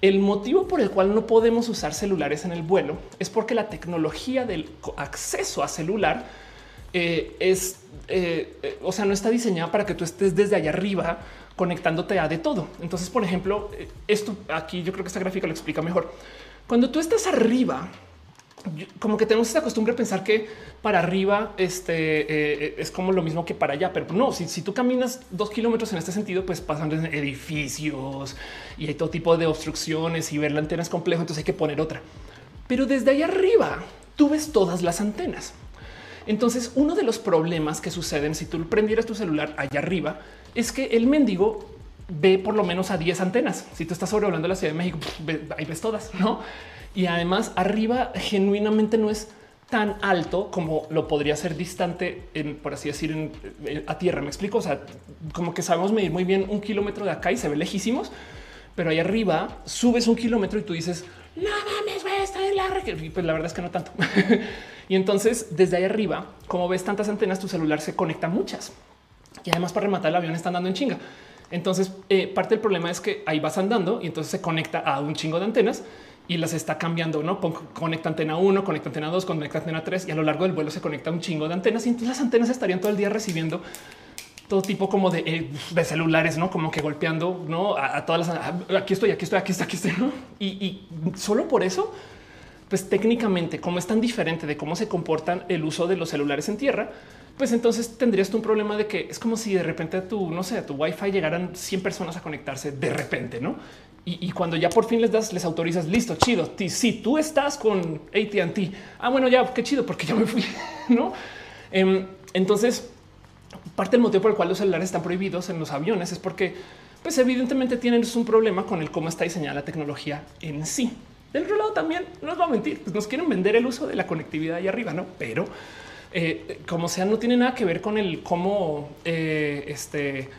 El motivo por el cual no podemos usar celulares en el vuelo es porque la tecnología del acceso a celular eh, es, eh, o sea, no está diseñada para que tú estés desde allá arriba conectándote a de todo. Entonces, por ejemplo, esto aquí yo creo que esta gráfica lo explica mejor. Cuando tú estás arriba, como que tenemos esta costumbre de pensar que para arriba este, eh, es como lo mismo que para allá, pero no, si, tú caminas dos kilómetros en este sentido, pues pasan edificios y hay todo tipo de obstrucciones y ver la antena es complejo, entonces hay que poner otra. Pero desde ahí arriba tú ves todas las antenas. Entonces, uno de los problemas que suceden si tú prendieras tu celular allá arriba es que el mendigo ve por lo menos a 10 antenas. Si tú estás sobrevolando la Ciudad de México, ahí ves todas, no? y además arriba genuinamente no es tan alto como lo podría ser distante, en, por así decir, a tierra. Me explico. O sea, como que sabemos medir muy bien un kilómetro de acá y se ve lejísimos, pero ahí arriba subes un kilómetro y tú dices, no mames, a estar en la pues la verdad es que no tanto. y entonces, desde ahí arriba, como ves tantas antenas, tu celular se conecta muchas. Y además, para rematar el avión, están dando en chinga. Entonces, eh, parte del problema es que ahí vas andando y entonces se conecta a un chingo de antenas y las está cambiando, no conecta antena 1, conecta antena 2, conecta antena 3 y a lo largo del vuelo se conecta un chingo de antenas y entonces las antenas estarían todo el día recibiendo todo tipo como de, eh, de celulares, no como que golpeando no a, todas las aquí estoy, aquí estoy, aquí estoy, aquí estoy. ¿no? Y, y, solo por eso pues técnicamente, como es tan diferente de cómo se comportan el uso de los celulares en tierra, pues entonces tendrías tú un problema de que es como si de repente a tu, no sé, a tu wifi llegaran 100 personas a conectarse de repente, ¿no? Y, cuando ya por fin les das, les autorizas, listo, chido. Si tú estás con AT&T, ah, bueno, ya, qué chido, porque ya me fui, ¿no? Em, entonces, parte del motivo por el cual los celulares están prohibidos en los aviones es porque, pues evidentemente tienen un problema con el cómo está diseñada la tecnología en sí. Del otro lado también, no nos va a mentir, pues nos quieren vender el uso de la conectividad ahí arriba, ¿no? Pero eh, como sea, no tiene nada que ver con el cómo eh, este,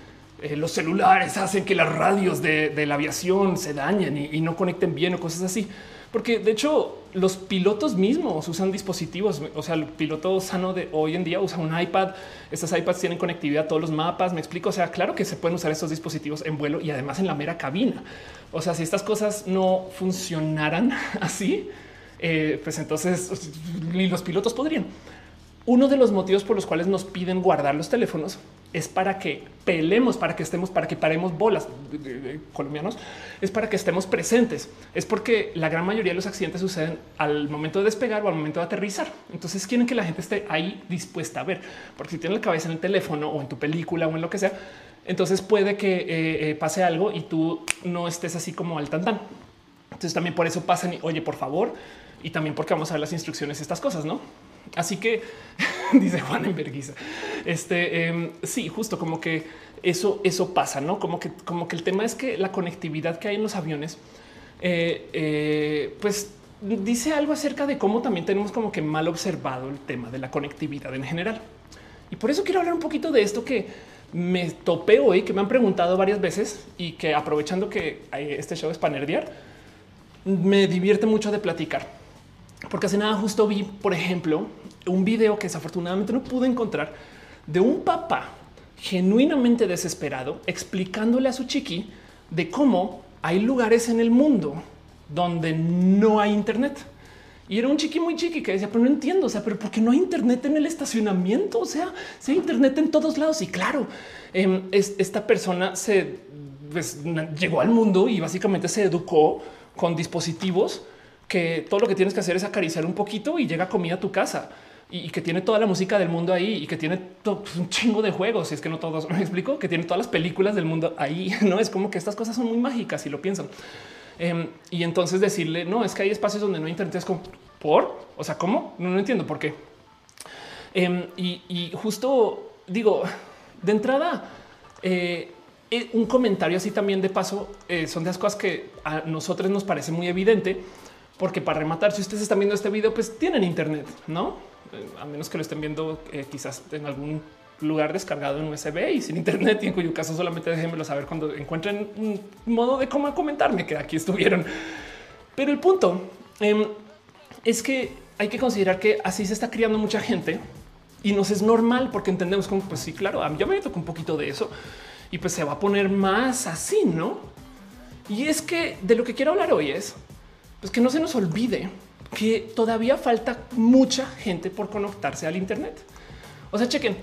eh, los celulares hacen que las radios de, la aviación se dañen y, no conecten bien o cosas así. Porque de hecho los pilotos mismos usan dispositivos, o sea, el piloto sano de hoy en día usa un iPad, estas iPads tienen conectividad a todos los mapas, me explico, o sea, claro que se pueden usar estos dispositivos en vuelo y además en la mera cabina. O sea, si estas cosas no funcionaran así, pues entonces ni los pilotos podrían. Uno de los motivos por los cuales nos piden guardar los teléfonos es para que pelemos, para que estemos, para que paremos bolas colombianos, es para que estemos presentes. Es porque la gran mayoría de los accidentes suceden al momento de despegar o al momento de aterrizar. Entonces quieren que la gente esté ahí dispuesta a ver, porque si tiene la cabeza en el teléfono o en tu película o en lo que sea, entonces puede que eh, eh, pase algo y tú no estés así como al tan Entonces también por eso pasan y oye, por favor, y también porque vamos a ver las instrucciones, estas cosas, no? Así que dice Juan en Berguisa. Este em, sí, justo como que eso, eso pasa, no como que, como que el tema es que la conectividad que hay en los aviones, eh, eh, pues dice algo acerca de cómo también tenemos como que mal observado el tema de la conectividad en general. Y por eso quiero hablar un poquito de esto que me topé hoy, que me han preguntado varias veces y que aprovechando que este show es para me divierte mucho de platicar porque hace nada justo vi, por ejemplo, un video que desafortunadamente no pude encontrar de un papá genuinamente desesperado explicándole a su chiqui de cómo hay lugares en el mundo donde no hay internet. Y era un chiqui muy chiqui que decía, pero no entiendo, o sea, pero ¿por qué no hay internet en el estacionamiento? O sea, si hay internet en todos lados. Y claro, em, esta persona se pues, llegó al mundo y básicamente se educó con dispositivos que todo lo que tienes que hacer es acariciar un poquito y llega comida a tu casa y, que tiene toda la música del mundo ahí y que tiene pues, un chingo de juegos. Si es que no todos me explico que tiene todas las películas del mundo ahí. No es como que estas cosas son muy mágicas si lo piensan. Em, y entonces decirle no es que hay espacios donde no hay internet es como por o sea, cómo no, entiendo por qué. Em, y, justo digo de entrada, eh, eh, un comentario así también de paso eh, son de las cosas que a nosotros nos parece muy evidente porque para rematar, si ustedes están viendo este video, pues tienen internet, no? Eh, a menos que lo estén viendo eh, quizás en algún lugar descargado en USB y sin internet, y en cuyo caso solamente déjenmelo saber cuando encuentren un modo de cómo comentarme que aquí estuvieron. Pero el punto em, es que hay que considerar que así se está criando mucha gente y nos es normal porque entendemos como pues sí, claro, ya me toca un poquito de eso y pues se va a poner más así, no? Y es que de lo que quiero hablar hoy es pues que no se nos olvide que todavía falta mucha gente por conectarse al Internet. O sea, chequen,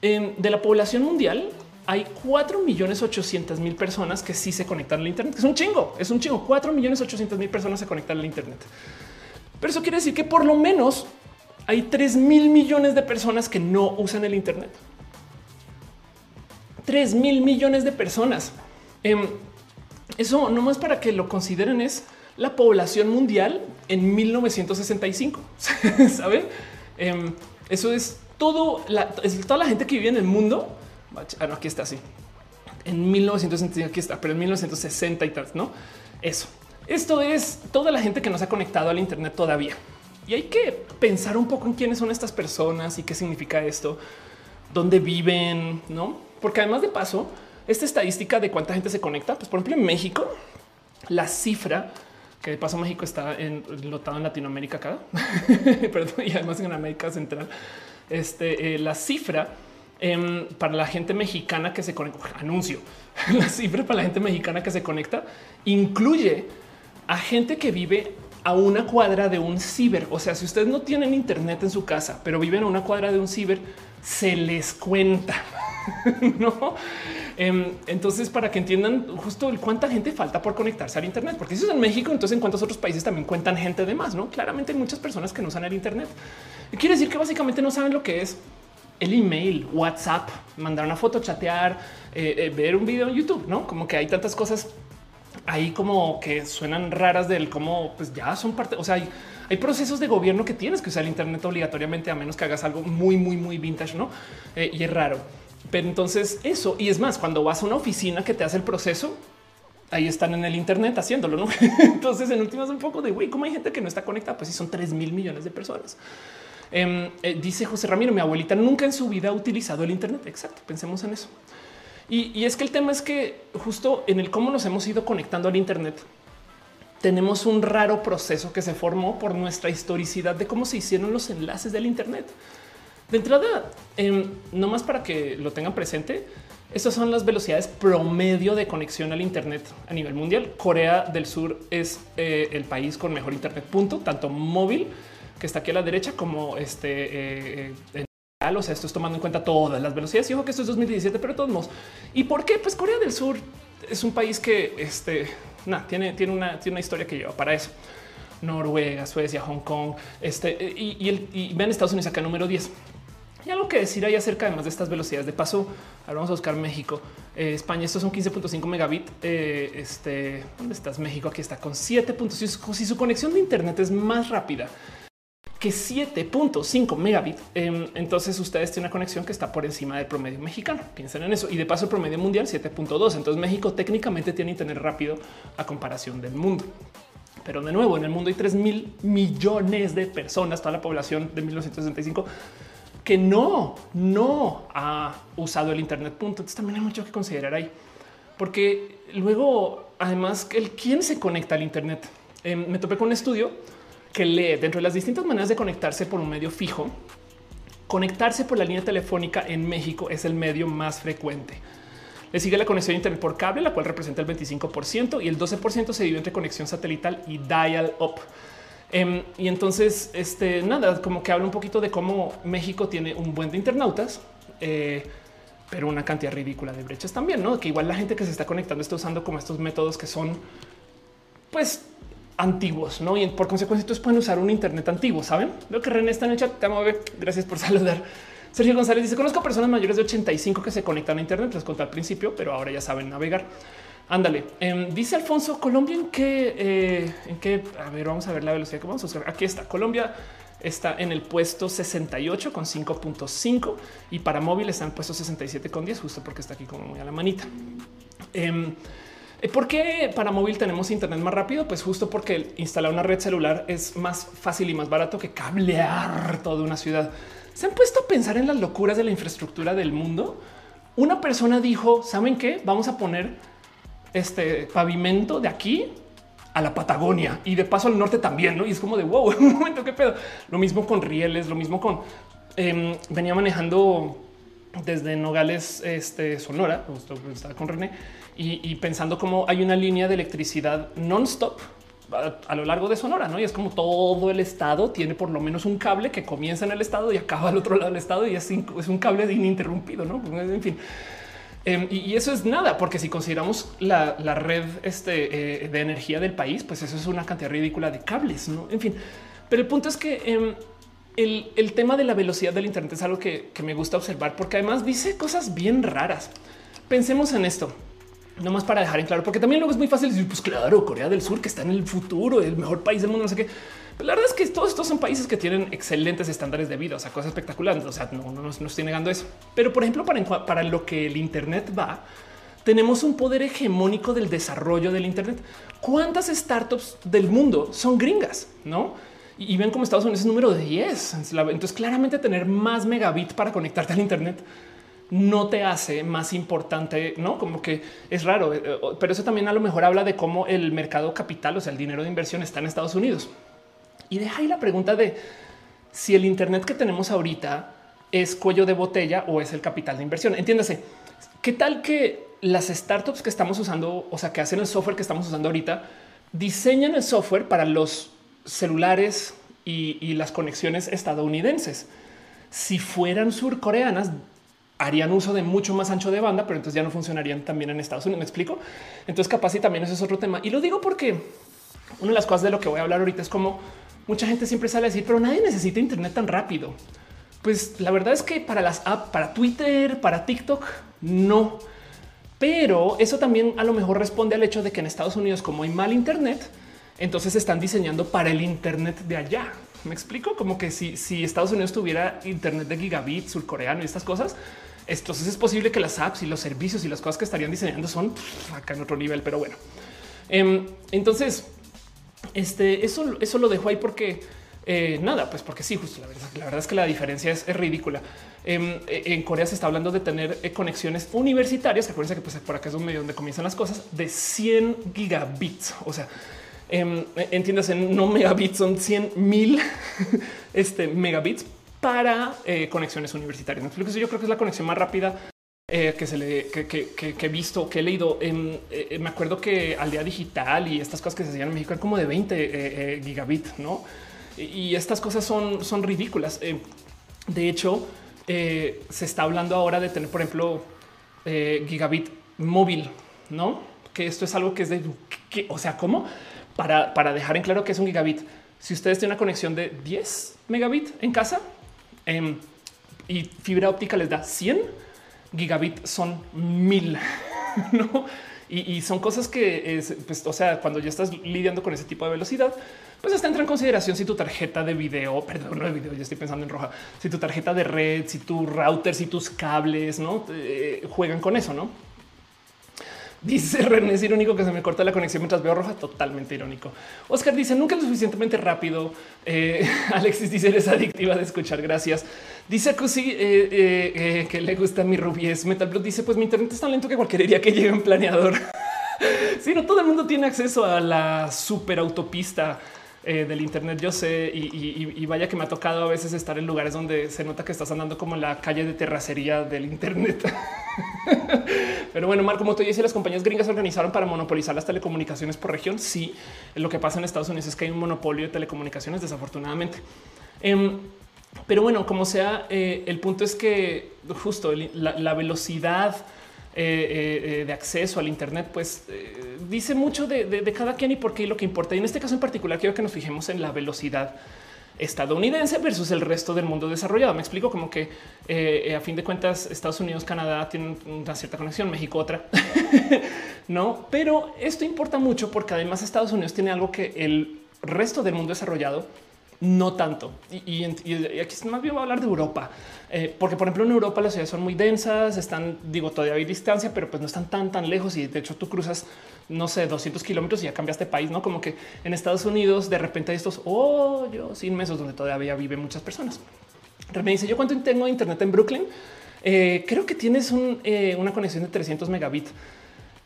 de la población mundial hay 4 millones 800 mil personas que sí se conectan al Internet. Es un chingo, es un chingo. 4 millones 800 mil personas se conectan al Internet. Pero eso quiere decir que por lo menos hay 3 mil millones de personas que no usan el Internet. 3 mil millones de personas. Em, eso no más para que lo consideren es la población mundial en 1965. Saben? Em, eso es todo la, toda la gente que vive en el mundo. Ah, no, aquí está así. En 1965, aquí está, pero en 1960 y tal, no? Eso. Esto es toda la gente que no se ha conectado al Internet todavía. Y hay que pensar un poco en quiénes son estas personas y qué significa esto, dónde viven, no? Porque además de paso, esta estadística de cuánta gente se conecta, pues por ejemplo en México, la cifra que de paso México está en, lotado en Latinoamérica acá, perdón, y además en América Central. Este, eh, la cifra em, para la gente mexicana que se conecta, anuncio, la cifra para la gente mexicana que se conecta incluye a gente que vive a una cuadra de un ciber. O sea, si ustedes no tienen internet en su casa, pero viven a una cuadra de un ciber, se les cuenta. no? Em, entonces, para que entiendan justo el cuánta gente falta por conectarse al Internet, porque si es en México, entonces en cuántos otros países también cuentan gente de más, no? Claramente hay muchas personas que no usan el Internet. Quiere decir que básicamente no saben lo que es el email, WhatsApp, mandar una foto, chatear, eh, eh, ver un video en YouTube, no como que hay tantas cosas ahí como que suenan raras del cómo pues ya son parte. O sea, hay, hay procesos de gobierno que tienes que usar el Internet obligatoriamente, a menos que hagas algo muy, muy, muy vintage, no? Eh, y es raro. Pero entonces eso, y es más, cuando vas a una oficina que te hace el proceso, ahí están en el Internet haciéndolo, entonces, en últimas, un poco de güey, ¿cómo hay gente que no está conectada? Pues si son 3 mil millones de personas. Em, eh, dice José Ramiro, mi abuelita nunca en su vida ha utilizado el Internet. Exacto, pensemos en eso. Y, y, es que el tema es que justo en el cómo nos hemos ido conectando al Internet, tenemos un raro proceso que se formó por nuestra historicidad de cómo se hicieron los enlaces del Internet. De entrada, eh, no más para que lo tengan presente, estas son las velocidades promedio de conexión al Internet a nivel mundial. Corea del Sur es eh, el país con mejor Internet, punto, tanto móvil, que está aquí a la derecha, como este. Eh, o sea, esto es tomando en cuenta todas las velocidades. Y ojo que esto es 2017, pero todos modos. ¿Y por qué? Pues Corea del Sur es un país que este, tiene, tiene, una, tiene una historia que lleva para eso. Noruega, Suecia, Hong Kong, este y, y, y ven Estados Unidos acá número 10. Y algo que decir ahí acerca además de estas velocidades de paso. Ahora vamos a buscar México, eh, España. Estos son 15.5 megabit. Eh, este dónde estás? México. Aquí está con 7.6. Si su conexión de Internet es más rápida que 7.5 megabit, eh, entonces ustedes tienen una conexión que está por encima del promedio mexicano. Piensen en eso. Y de paso, el promedio mundial 7.2. Entonces México técnicamente tiene internet rápido a comparación del mundo. Pero de nuevo, en el mundo hay 3 mil millones de personas, toda la población de 1965 que no, no ha usado el Internet. Punto. Entonces también hay mucho que considerar ahí, porque luego, además, el quién se conecta al Internet. Eh, me topé con un estudio que lee dentro de las distintas maneras de conectarse por un medio fijo. Conectarse por la línea telefónica en México es el medio más frecuente. Le sigue la conexión a Internet por cable, la cual representa el 25% y el 12% se divide entre conexión satelital y dial up. Em, y entonces, este nada, como que habla un poquito de cómo México tiene un buen de internautas, eh, pero una cantidad ridícula de brechas también, no? Que igual la gente que se está conectando está usando como estos métodos que son, pues, antiguos, no? Y por consecuencia, ustedes pueden usar un Internet antiguo. Saben lo que René está en el chat. Te amo, Gracias por saludar. Sergio González dice: Conozco personas mayores de 85 que se conectan a Internet. Les conté al principio, pero ahora ya saben navegar. Ándale. Em, dice Alfonso, Colombia en qué, eh, en qué, a ver, vamos a ver la velocidad que vamos a buscar. Aquí está. Colombia está en el puesto 68 con 5.5 y para móvil está en el puesto 67 con 10, justo porque está aquí como muy a la manita. Em, eh, ¿Por qué para móvil tenemos internet más rápido? Pues justo porque instalar una red celular es más fácil y más barato que cablear toda una ciudad. ¿Se han puesto a pensar en las locuras de la infraestructura del mundo? Una persona dijo, ¿saben qué? Vamos a poner este pavimento de aquí a la Patagonia y de paso al norte también, ¿no? Y es como de wow, un momento, qué pedo. Lo mismo con rieles, lo mismo con em, venía manejando desde Nogales, este Sonora, estaba con René y, pensando cómo hay una línea de electricidad non-stop a, lo largo de Sonora, ¿no? Y es como todo el estado tiene por lo menos un cable que comienza en el estado y acaba al otro lado del estado y es, es un cable ininterrumpido, ¿no? En fin, Em, y, eso es nada, porque si consideramos la, red este, eh, de energía del país, pues eso es una cantidad ridícula de cables, ¿no? En fin, pero el punto es que em, el, tema de la velocidad del Internet es algo que, me gusta observar, porque además dice cosas bien raras. Pensemos en esto. No más para dejar en claro, porque también luego es muy fácil decir, pues claro, Corea del Sur, que está en el futuro, el mejor país del mundo, no sé qué la verdad es que todos estos son países que tienen excelentes estándares de vida, o sea, cosas espectaculares. O sea, no, no, estoy negando eso. Pero, por ejemplo, para, para lo que el Internet va, tenemos un poder hegemónico del desarrollo del Internet. ¿Cuántas startups del mundo son gringas? No? Y, ven como Estados Unidos es número 10. Entonces, claramente tener más megabit para conectarte al Internet no te hace más importante, no como que es raro, eh, pero eso también a lo mejor habla de cómo el mercado capital, o sea, el dinero de inversión está en Estados Unidos. Y deja ahí la pregunta de si el Internet que tenemos ahorita es cuello de botella o es el capital de inversión. Entiéndase, ¿qué tal que las startups que estamos usando, o sea, que hacen el software que estamos usando ahorita, diseñan el software para los celulares y, las conexiones estadounidenses? Si fueran surcoreanas, harían uso de mucho más ancho de banda, pero entonces ya no funcionarían también en Estados Unidos. Me explico. Entonces, capaz y también eso es otro tema. Y lo digo porque una de las cosas de lo que voy a hablar ahorita es como mucha gente siempre sale a decir, pero nadie necesita Internet tan rápido. Pues la verdad es que para las apps, para Twitter, para TikTok, no. Pero eso también a lo mejor responde al hecho de que en Estados Unidos, como hay mal Internet, entonces están diseñando para el Internet de allá. Me explico como que si, si Estados Unidos tuviera Internet de gigabit surcoreano y estas cosas, entonces es posible que las apps y los servicios y las cosas que estarían diseñando son acá en otro nivel. Pero bueno, em, entonces este, eso, eso lo dejo ahí porque eh, nada, pues porque sí, justo la verdad, la verdad es que la diferencia es, ridícula. Em, en, Corea se está hablando de tener eh, conexiones universitarias. Acuérdense que pues, por acá es un medio donde comienzan las cosas de 100 gigabits. O sea, eh, entiéndase, no megabits, son 100 mil este, megabits para eh, conexiones universitarias. Yo creo que es la conexión más rápida eh, que se le que, he visto, que he leído. Eh, eh, me acuerdo que al día digital y estas cosas que se hacían en México eran como de 20 gigabit, no? Y, estas cosas son, son ridículas. de hecho, se está hablando ahora de tener, por ejemplo, gigabit móvil, no? Que esto es algo que es de que, o sea, cómo para, para dejar en claro que es un gigabit. Si ustedes tienen una conexión de 10 megabit en casa em, y fibra óptica les da 100 gigabit son mil, ¿no? Y, son cosas que, pues, o sea, cuando ya estás lidiando con ese tipo de velocidad, pues hasta entra en consideración si tu tarjeta de video, perdón, no de video, ya estoy pensando en roja, si tu tarjeta de red, si tu router, si tus cables, ¿no? Eh, juegan con eso, ¿no? Dice René, es irónico que se me corta la conexión mientras veo roja. Totalmente irónico. Oscar dice nunca lo suficientemente rápido. Eh, Alexis dice eres adictiva de escuchar. Gracias. Dice Cusi eh, eh, que le gusta mi rubies. Metal Blood dice pues mi internet es tan lento que cualquier día que llegue un planeador. si no todo el mundo tiene acceso a la super autopista eh, del Internet, yo sé, y, vaya que me ha tocado a veces estar en lugares donde se nota que estás andando como en la calle de terracería del Internet. Pero bueno, Marco Moto y las compañías gringas se organizaron para monopolizar las telecomunicaciones por región. Sí, lo que pasa en Estados Unidos es que hay un monopolio de telecomunicaciones, desafortunadamente. Em, pero bueno, como sea, eh, el punto es que justo la velocidad eh, eh, de acceso al Internet, pues eh, dice mucho de, cada quien y por qué lo que importa. Y en este caso en particular, quiero que nos fijemos en la velocidad estadounidense versus el resto del mundo desarrollado. Me explico como que a fin de cuentas Estados Unidos, Canadá tienen una cierta conexión, México otra, no, pero esto importa mucho porque además Estados Unidos tiene algo que el resto del mundo desarrollado no tanto. Y, aquí más bien voy a hablar de Europa, eh, porque por ejemplo en Europa las ciudades son muy densas, están, digo, todavía hay distancia, pero pues no están tan, tan lejos. Y de hecho tú cruzas, no sé, 200 kilómetros y ya cambiaste país, no como que en Estados Unidos de repente hay estos hoyos inmensos donde todavía viven muchas personas. Me dice yo cuánto tengo internet en Brooklyn. Eh, creo que tienes eh, una conexión de 300 megabits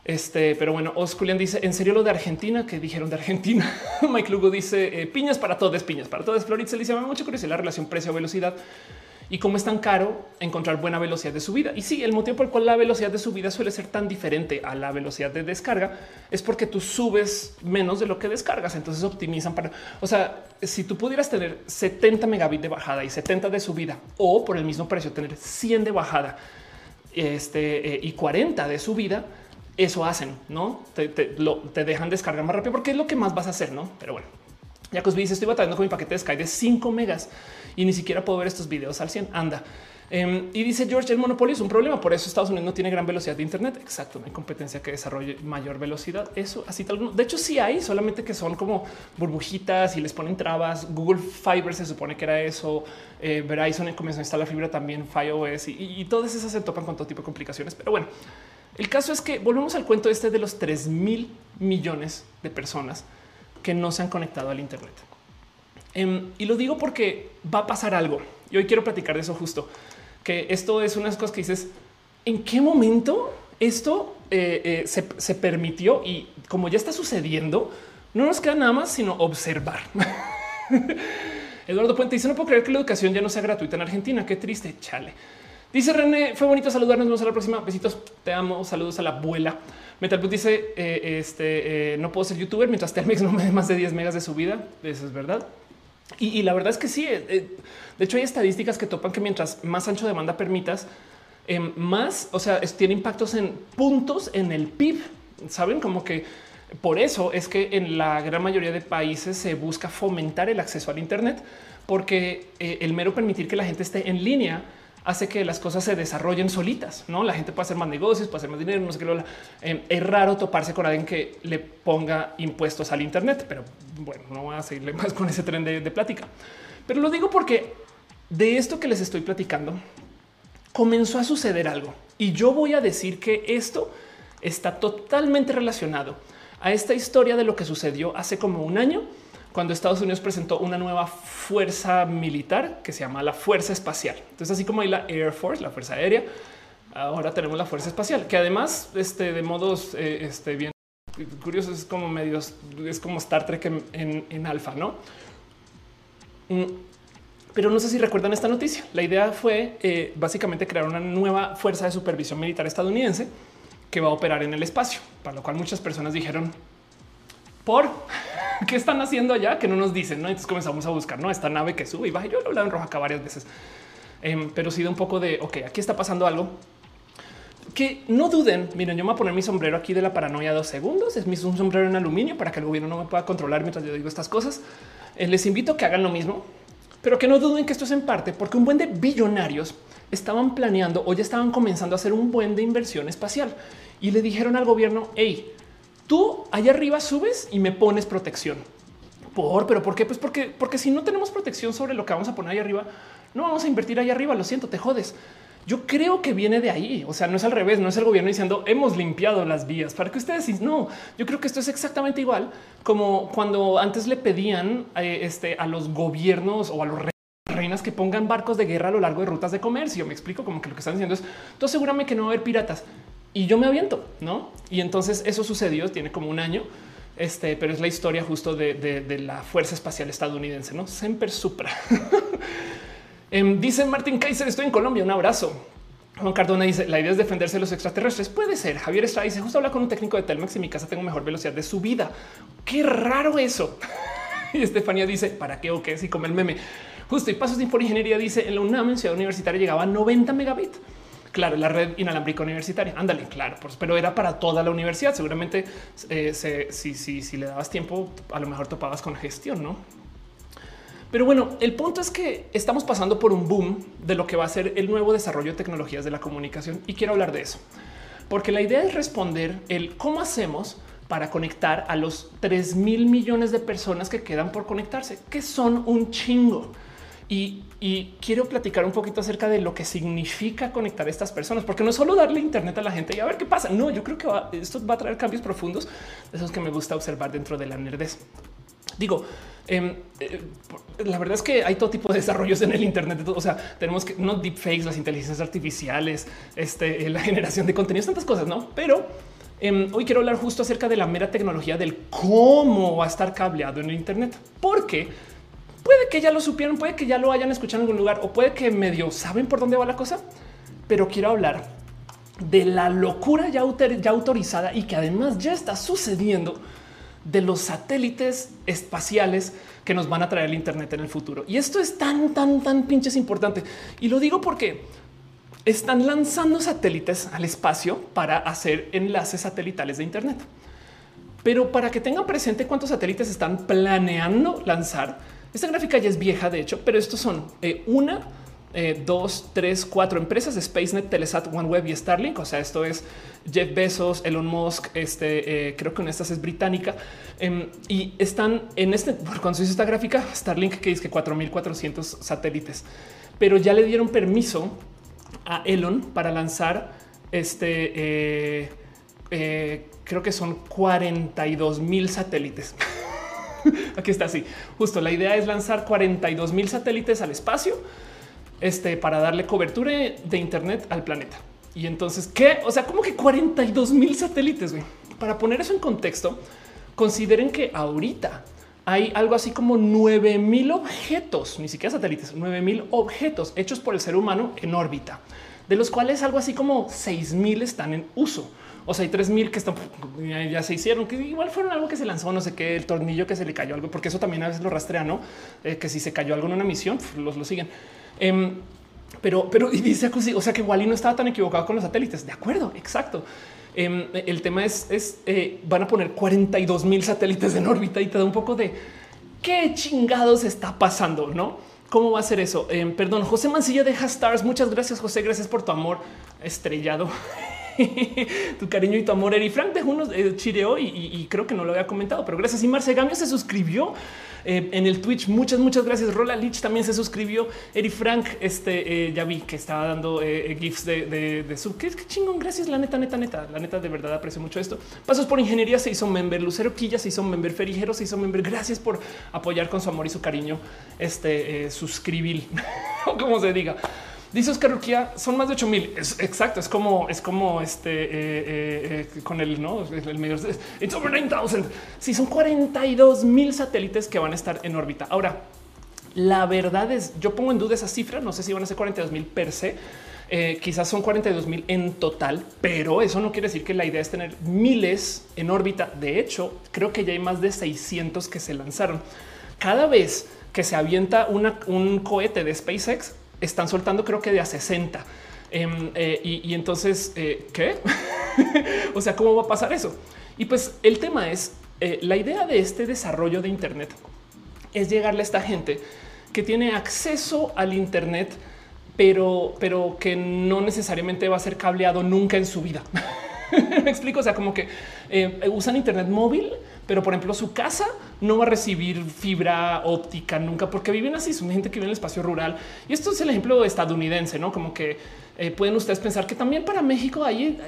este, pero bueno, Osculian dice en serio lo de Argentina que dijeron de Argentina. Mike Lugo dice eh, piñas para todos, piñas para todos. Floritza le dice mucho curiosidad la relación precio velocidad y cómo es tan caro encontrar buena velocidad de subida. Y sí, el motivo por el cual la velocidad de subida suele ser tan diferente a la velocidad de descarga es porque tú subes menos de lo que descargas. Entonces optimizan para, o sea, si tú pudieras tener 70 megabits de bajada y 70 de subida o por el mismo precio tener 100 de bajada este, eh, y 40 de subida, eso hacen, no te, dejan descargar más rápido porque es lo que más vas a hacer, no? Pero bueno, ya que os dice, estoy batallando con mi paquete de Sky de 5 megas y ni siquiera puedo ver estos videos al 100. Anda. Em, y dice George, el monopolio es un problema, por eso Estados Unidos no tiene gran velocidad de Internet. Exacto, no hay competencia que desarrolle mayor velocidad. Eso así tal. De hecho, sí hay, solamente que son como burbujitas y les ponen trabas. Google Fiber se supone que era eso. Eh, Verizon comenzó a instalar fibra también, FiOS y, y todas esas se topan con todo tipo de complicaciones. Pero bueno, el caso es que volvemos al cuento este de los 3 mil millones de personas que no se han conectado al Internet. Em, y lo digo porque va a pasar algo. Y hoy quiero platicar de eso justo, que esto es unas cosas que dices, ¿en qué momento esto eh, eh, se, permitió? Y como ya está sucediendo, no nos queda nada más sino observar. Eduardo Puente dice, no puedo creer que la educación ya no sea gratuita en Argentina. Qué triste, chale. Dice René, fue bonito saludarnos. Nos vemos a la próxima. Besitos. Te amo. Saludos a la abuela. Metalbus dice: eh, Este eh, no puedo ser youtuber mientras Telmex no me dé más de 10 megas de su vida. Eso es verdad. Y, la verdad es que sí. Eh, de hecho, hay estadísticas que topan que mientras más ancho de banda permitas, más, o sea, tiene impactos en puntos en el PIB. Saben como que por eso es que en la gran mayoría de países se busca fomentar el acceso al Internet, porque el mero permitir que la gente esté en línea hace que las cosas se desarrollen solitas. No la gente puede hacer más negocios, puede hacer más dinero. No sé qué. Eh, es raro toparse con alguien que le ponga impuestos al Internet, pero bueno, no voy a seguirle más con ese tren de, de plática. Pero lo digo porque de esto que les estoy platicando comenzó a suceder algo y yo voy a decir que esto está totalmente relacionado a esta historia de lo que sucedió hace como un año cuando Estados Unidos presentó una nueva fuerza militar que se llama la Fuerza Espacial. Entonces, así como hay la Air Force, la Fuerza Aérea, ahora tenemos la Fuerza Espacial, que además este, de modos eh, este, bien curiosos es como medios, es como Star Trek en, en, alfa, ¿no? Mm, pero no sé si recuerdan esta noticia. La idea fue eh, básicamente crear una nueva fuerza de supervisión militar estadounidense que va a operar en el espacio, para lo cual muchas personas dijeron, ¿por qué están haciendo allá? Que no nos dicen, ¿no? Entonces comenzamos a buscar, ¿no? Esta nave que sube y baja. Yo lo hablaba en roja acá varias veces, em, pero sí da un poco de, ok, aquí está pasando algo. Que no duden, miren, yo me voy a poner mi sombrero aquí de la paranoia dos segundos. Es mi un sombrero en aluminio para que el gobierno no me pueda controlar mientras yo digo estas cosas. Eh, les invito a que hagan lo mismo, pero que no duden que esto es en parte porque un buen de billonarios estaban planeando o ya estaban comenzando a hacer un buen de inversión espacial y le dijeron al gobierno, hey, tú allá arriba subes y me pones protección. Por, pero ¿por qué? Pues porque, porque si no tenemos protección sobre lo que vamos a poner ahí arriba, no vamos a invertir allá arriba. Lo siento, te jodes. Yo creo que viene de ahí. O sea, no es al revés, no es el gobierno diciendo hemos limpiado las vías para que ustedes no. Yo creo que esto es exactamente igual como cuando antes le pedían eh, este, a los gobiernos o a los reinas que pongan barcos de guerra a lo largo de rutas de comercio. Me explico como que lo que están diciendo es tú asegúrame que no va a haber piratas y yo me aviento, no? Y entonces eso sucedió, tiene como un año. Este, pero es la historia justo de, la Fuerza Espacial Estadounidense, no? Semper Supra. Em, dice Martín Kaiser, estoy en Colombia, un abrazo. Juan Cardona dice la idea es defenderse de los extraterrestres. Puede ser. Javier Estrada dice justo habla con un técnico de Telmex y en mi casa tengo mejor velocidad de subida. Qué raro eso. y Estefanía dice para qué o qué si come el meme. Justo y pasos de ingeniería dice en la UNAM en Ciudad Universitaria llegaba a 90 megabits. Claro, la red inalámbrica universitaria. Ándale, claro, pero era para toda la universidad. Seguramente eh, si, si le dabas tiempo, a lo mejor topabas con gestión, no? Pero bueno, el punto es que estamos pasando por un boom de lo que va a ser el nuevo desarrollo de tecnologías de la comunicación y quiero hablar de eso, porque la idea es responder el cómo hacemos para conectar a los 3 mil millones de personas que quedan por conectarse, que son un chingo. Y, quiero platicar un poquito acerca de lo que significa conectar a estas personas, porque no es solo darle internet a la gente y a ver qué pasa. No, yo creo que esto va a traer cambios profundos, esos que me gusta observar dentro de la nerdez. Digo, em, eh, la verdad es que hay todo tipo de desarrollos en el Internet. O sea, tenemos que no deepfakes, las inteligencias artificiales, este, la generación de contenidos, tantas cosas, no? Pero em, hoy quiero hablar justo acerca de la mera tecnología del cómo va a estar cableado en el Internet, porque puede que ya lo supieron, puede que ya lo hayan escuchado en algún lugar o puede que medio saben por dónde va la cosa, pero quiero hablar de la locura ya, ya autorizada y que además ya está sucediendo de los satélites espaciales que nos van a traer el Internet en el futuro. Y esto es tan, tan, tan pinches importante. Y lo digo porque están lanzando satélites al espacio para hacer enlaces satelitales de Internet. Pero para que tengan presente cuántos satélites están planeando lanzar, esta gráfica ya es vieja, de hecho, pero estos son eh, una, eh, dos, tres, cuatro empresas: SpaceNet, Telesat, OneWeb y Starlink. O sea, esto es Jeff Bezos, Elon Musk. Este eh, creo que una de estas es británica em, y están en este. Cuando se hizo esta gráfica, Starlink que dice que 4400 satélites, pero ya le dieron permiso a Elon para lanzar este. Creo que son 42 mil satélites. Aquí está así. Justo la idea es lanzar 42 mil satélites al espacio este, para darle cobertura de Internet al planeta. Y entonces, ¿qué? O sea, como que 42 mil satélites. Para poner eso en contexto, consideren que ahorita hay algo así como 9 mil objetos, ni siquiera satélites, 9 mil objetos hechos por el ser humano en órbita, de los cuales algo así como 6 mil están en uso. O sea, hay 3000 que están ya se hicieron, que igual fueron algo que se lanzó, no sé qué, el tornillo que se le cayó algo, porque eso también a veces lo rastrea, no? Eh, que si se cayó algo en una misión, los lo siguen. Em, Pero, pero y dice, o sea que Wally no estaba tan equivocado con los satélites. De acuerdo, exacto. Em, el tema es, es eh, van a poner 42 mil satélites en órbita y te da un poco de qué chingados está pasando, no? ¿Cómo va a ser eso? Em, perdón, José Mancilla de Stars. Muchas gracias, José. Gracias por tu amor estrellado. tu cariño y tu amor. Eri Frank de unos eh, chireó y, creo que no lo había comentado, pero gracias. Y Marce Gamio se suscribió eh, en el Twitch. Muchas, muchas gracias. Rola Lich también se suscribió. Eri Frank, este eh, ya vi que estaba dando gifs de, de, su. ¿Qué, qué chingón. Gracias. La neta, neta, neta. La neta, de verdad aprecio mucho esto. Pasos por ingeniería se hizo member. Lucero Quilla se hizo member. Ferijero se hizo member. Gracias por apoyar con su amor y su cariño. Este suscribir o como se diga. Dice Oscar Urquía, son más de 8 mil. exacto. Es como, es como este eh, eh, eh, con el no, el medio. It's over 9000. Sí, son 42 mil satélites que van a estar en órbita. Ahora, la verdad es, yo pongo en duda esa cifra. No sé si van a ser 42 mil per se. quizás son 42 mil en total, pero eso no quiere decir que la idea es tener miles en órbita. De hecho, creo que ya hay más de 600 que se lanzaron. Cada vez que se avienta un cohete de SpaceX, están soltando creo que de a 60. Em, eh, y, entonces, eh, ¿qué? o sea, ¿cómo va a pasar eso? Y pues el tema es, eh, la idea de este desarrollo de Internet es llegarle a esta gente que tiene acceso al Internet, pero, pero que no necesariamente va a ser cableado nunca en su vida. Me explico, o sea, como que usan Internet móvil, pero por ejemplo su casa no va a recibir fibra óptica nunca porque viven así, son gente que vive en el espacio rural. Y esto es el ejemplo estadounidense, ¿no? Como que eh, pueden ustedes pensar que también para México hay,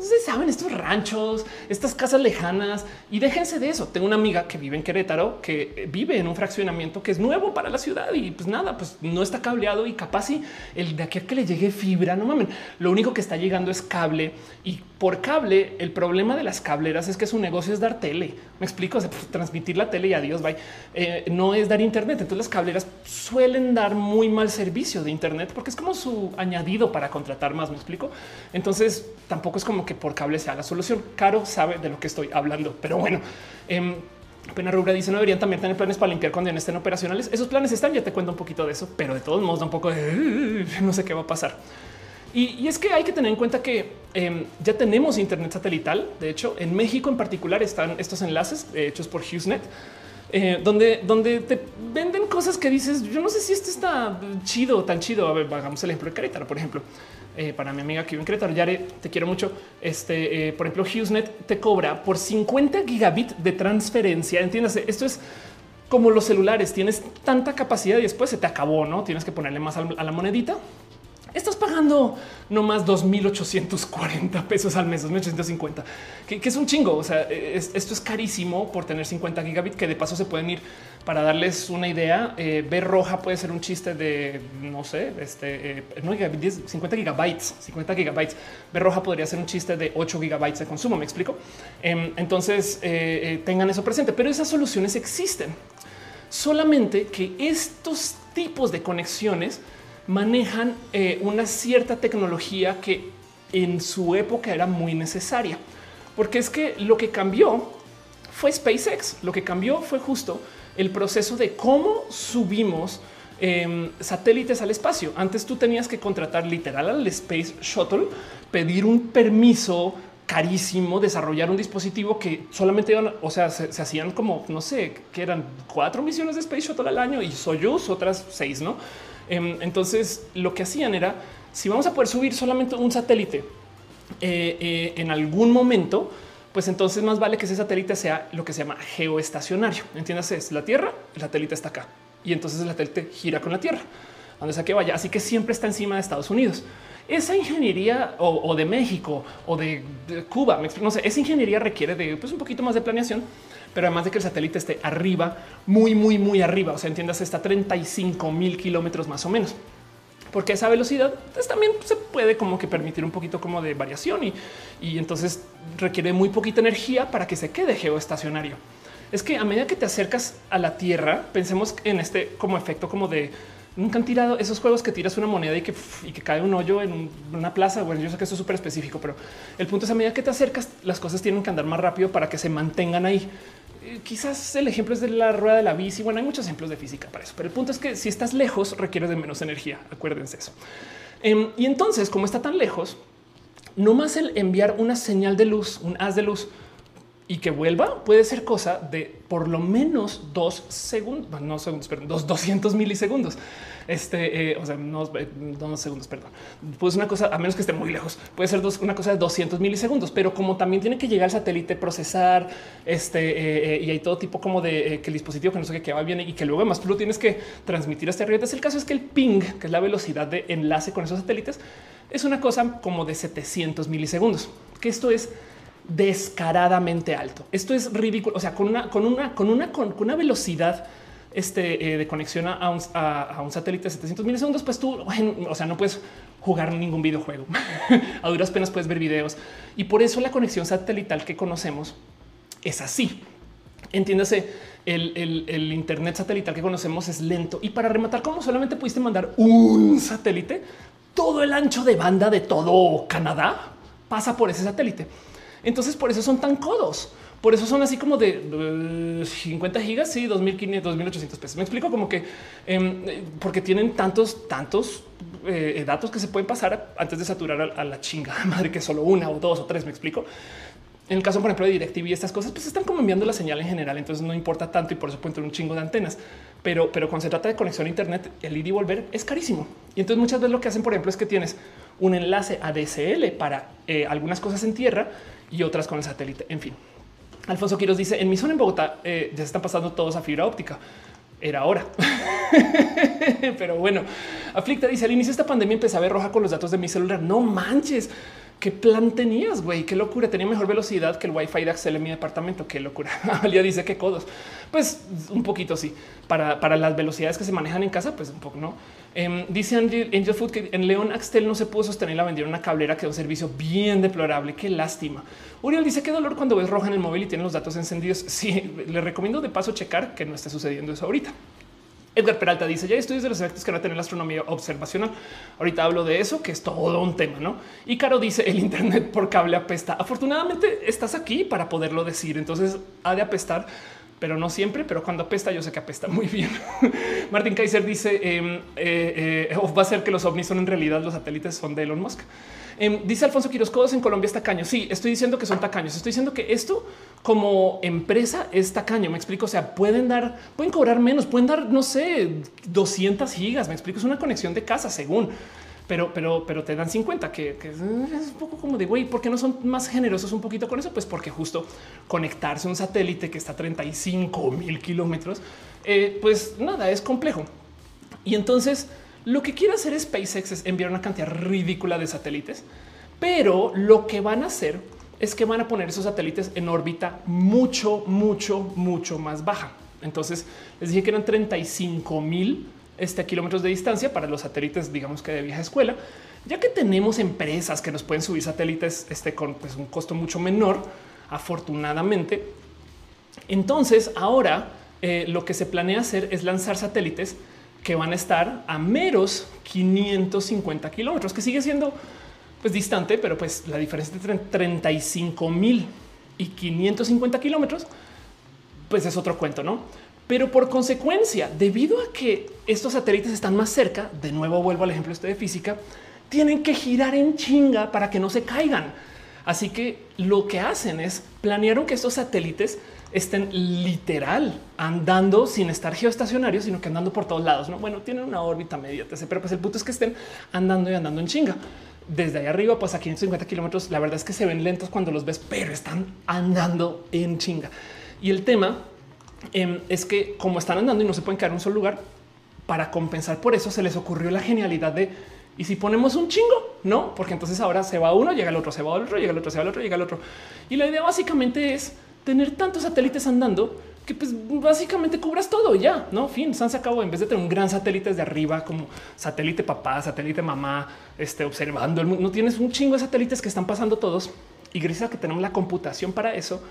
se saben estos ranchos, estas casas lejanas y déjense de eso. Tengo una amiga que vive en Querétaro que vive en un fraccionamiento que es nuevo para la ciudad y pues nada, pues no está cableado y capaz y el de aquí a que le llegue fibra, no mamen. Lo único que está llegando es cable y por cable. El problema de las cableras es que su negocio es dar tele. Me explico, pues, transmitir la tele y adiós, bye. Eh, no es dar internet. Entonces las cableras suelen dar muy mal servicio de internet porque es como su añadido para contratar más. Me explico. Entonces tampoco es como que por cable sea la solución. Caro sabe de lo que estoy hablando, pero bueno. Eh, Pena Rubra dice no deberían también tener planes para limpiar cuando estén operacionales. Esos planes están, ya te cuento un poquito de eso, pero de todos modos un poco de no sé qué va a pasar. Y, es que hay que tener en cuenta que em, ya tenemos Internet satelital. De hecho, en México en particular están estos enlaces eh, hechos por HughesNet, eh, donde, donde te venden cosas que dices, yo no sé si esto está chido, tan chido. A ver, hagamos el ejemplo de Querétaro, por ejemplo. Eh, para mi amiga que vive en Querétaro, Yare, te quiero mucho. Este, por ejemplo, HughesNet te cobra por 50 gigabit de transferencia. Entiéndase, esto es como los celulares, tienes tanta capacidad y después se te acabó, ¿no? Tienes que ponerle más a la monedita estás pagando no más 2840 pesos al mes, 2850, que, que es un chingo. O sea, esto es carísimo por tener 50 gigabits, que de paso se pueden ir para darles una idea. Eh, ver roja puede ser un chiste de no sé, este eh, no 50 gigabytes, 50 gigabytes. Ver roja podría ser un chiste de 8 gigabytes de consumo. Me explico. Em, entonces eh, tengan eso presente, pero esas soluciones existen. Solamente que estos tipos de conexiones manejan eh, una cierta tecnología que en su época era muy necesaria, porque es que lo que cambió fue SpaceX. Lo que cambió fue justo el proceso de cómo subimos em, satélites al espacio. Antes tú tenías que contratar literal al Space Shuttle, pedir un permiso carísimo, desarrollar un dispositivo que solamente iban, o sea, se, hacían como, no sé, que eran cuatro misiones de Space Shuttle al año y Soyuz otras seis, ¿no? Em, entonces lo que hacían era, si vamos a poder subir solamente un satélite eh, eh, en algún momento, pues entonces más vale que ese satélite sea lo que se llama geoestacionario. Entiéndase, es la Tierra, el satélite está acá y entonces el satélite gira con la Tierra, donde sea que vaya. Así que siempre está encima de Estados Unidos. Esa ingeniería o, de México o de, Cuba, no sé, esa ingeniería requiere de pues, un poquito más de planeación pero además de que el satélite esté arriba, muy, muy, muy arriba. O sea, entiendas, está a 35 mil kilómetros más o menos. Porque esa velocidad pues, también se puede como que permitir un poquito como de variación y, y entonces requiere muy poquita energía para que se quede geoestacionario. Es que a medida que te acercas a la Tierra, pensemos en este como efecto como de nunca han tirado esos juegos que tiras una moneda y que, y que cae un hoyo en una plaza. Bueno, yo sé que eso es súper específico, pero el punto es a medida que te acercas, las cosas tienen que andar más rápido para que se mantengan ahí quizás el ejemplo es de la rueda de la bici. Bueno, hay muchos ejemplos de física para eso, pero el punto es que si estás lejos requiere de menos energía. Acuérdense eso. Em, y entonces, como está tan lejos, no más el enviar una señal de luz, un haz de luz y que vuelva puede ser cosa de por lo menos dos segundos, no segundos, perdón, dos 200 milisegundos. Este, eh, o sea, no eh, dos segundos, perdón. Pues una cosa, a menos que esté muy lejos, puede ser dos, una cosa de 200 milisegundos, pero como también tiene que llegar el satélite, procesar, este, eh, y hay todo tipo como de que el dispositivo que no sé qué, que va bien y que luego además tú lo tienes que transmitir hasta arriba. Entonces el caso es que el ping, que es la velocidad de enlace con esos satélites, es una cosa como de 700 milisegundos, que esto es descaradamente alto. Esto es ridículo. O sea, con una, con una, con una, con una velocidad este, eh, de conexión a un, a, un, satélite de 700 milisegundos, pues tú, o sea, no puedes jugar ningún videojuego. a duras penas puedes ver videos. Y por eso la conexión satelital que conocemos es así. Entiéndase, el, el, Internet satelital que conocemos es lento. Y para rematar, como solamente pudiste mandar un satélite, todo el ancho de banda de todo Canadá pasa por ese satélite. Entonces por eso son tan codos. Por eso son así como de 50 gigas, sí, 2500, 2800 pesos. Me explico como que em, porque tienen tantos, tantos eh, datos que se pueden pasar antes de saturar a, la chinga madre que solo una o dos o tres. Me explico. En el caso, por ejemplo, de DirecTV y estas cosas, pues están como enviando la señal en general, entonces no importa tanto y por eso pueden tener un chingo de antenas. Pero, pero cuando se trata de conexión a Internet, el ir y volver es carísimo. Y entonces muchas veces lo que hacen, por ejemplo, es que tienes un enlace a DSL para eh, algunas cosas en tierra y otras con el satélite. En fin, Alfonso Quiros dice en mi zona en Bogotá eh, ya se están pasando todos a fibra óptica. Era hora. Pero bueno, Aflicta dice al inicio de esta pandemia empecé a ver roja con los datos de mi celular. No manches. ¿Qué plan tenías, güey? Qué locura. Tenía mejor velocidad que el wifi de Axel en mi departamento. Qué locura. Alia dice que codos. Pues un poquito sí. Para, para las velocidades que se manejan en casa, pues un poco no. Em, dice Angel, Food que en León Axtel no se pudo sostener la vendieron una cablera que es un servicio bien deplorable. Qué lástima. Uriel dice qué dolor cuando ves roja en el móvil y tiene los datos encendidos. Sí, le recomiendo de paso checar que no esté sucediendo eso ahorita. Edgar Peralta dice ya estudios de los efectos que va a tener la astronomía observacional. Ahorita hablo de eso, que es todo un tema, no? Y Caro dice el Internet por cable apesta. Afortunadamente estás aquí para poderlo decir. Entonces ha de apestar, pero no siempre. Pero cuando apesta, yo sé que apesta muy bien. Martin Kaiser dice em, eh, eh, va a ser que los ovnis son en realidad los satélites son de Elon Musk. Em, dice Alfonso Quiroz, Codos en Colombia es tacaño. Sí, estoy diciendo que son tacaños. Estoy diciendo que esto como empresa es tacaño. Me explico. O sea, pueden dar, pueden cobrar menos, pueden dar, no sé, 200 gigas. Me explico. Es una conexión de casa según pero, pero, pero te dan 50, que, es un poco como de güey, ¿por qué no son más generosos un poquito con eso? Pues porque justo conectarse un satélite que está a 35 mil kilómetros, eh, pues nada, es complejo. Y entonces lo que quiere hacer SpaceX es enviar una cantidad ridícula de satélites, pero lo que van a hacer es que van a poner esos satélites en órbita mucho, mucho, mucho más baja. Entonces les dije que eran 35 mil este, kilómetros de distancia para los satélites, digamos que de vieja escuela. Ya que tenemos empresas que nos pueden subir satélites este, con pues, un costo mucho menor, afortunadamente. Entonces ahora eh, lo que se planea hacer es lanzar satélites que van a estar a meros 550 kilómetros, que sigue siendo pues distante, pero pues la diferencia entre 35 mil y 550 kilómetros, pues es otro cuento, no? Pero por consecuencia, debido a que estos satélites están más cerca, de nuevo vuelvo al ejemplo este de física, tienen que girar en chinga para que no se caigan. Así que lo que hacen es planearon que estos satélites estén literal andando sin estar geoestacionarios, sino que andando por todos lados. No, bueno, tienen una órbita media, pero pues el punto es que estén andando y andando en chinga. Desde ahí arriba, pues a 550 kilómetros, la verdad es que se ven lentos cuando los ves, pero están andando en chinga. Y el tema em, es que como están andando y no se pueden quedar en un solo lugar, para compensar por eso se les ocurrió la genialidad de y si ponemos un chingo, no, porque entonces ahora se va uno, llega el otro, se va el otro, llega el otro, se va el otro, llega el otro. Y la idea básicamente es tener tantos satélites andando que pues básicamente cubras todo ya, no fin. se acabó en vez de tener un gran satélite desde arriba como satélite papá, satélite mamá, este observando el mundo. No tienes un chingo de satélites que están pasando todos y gracias a que tenemos la computación para eso,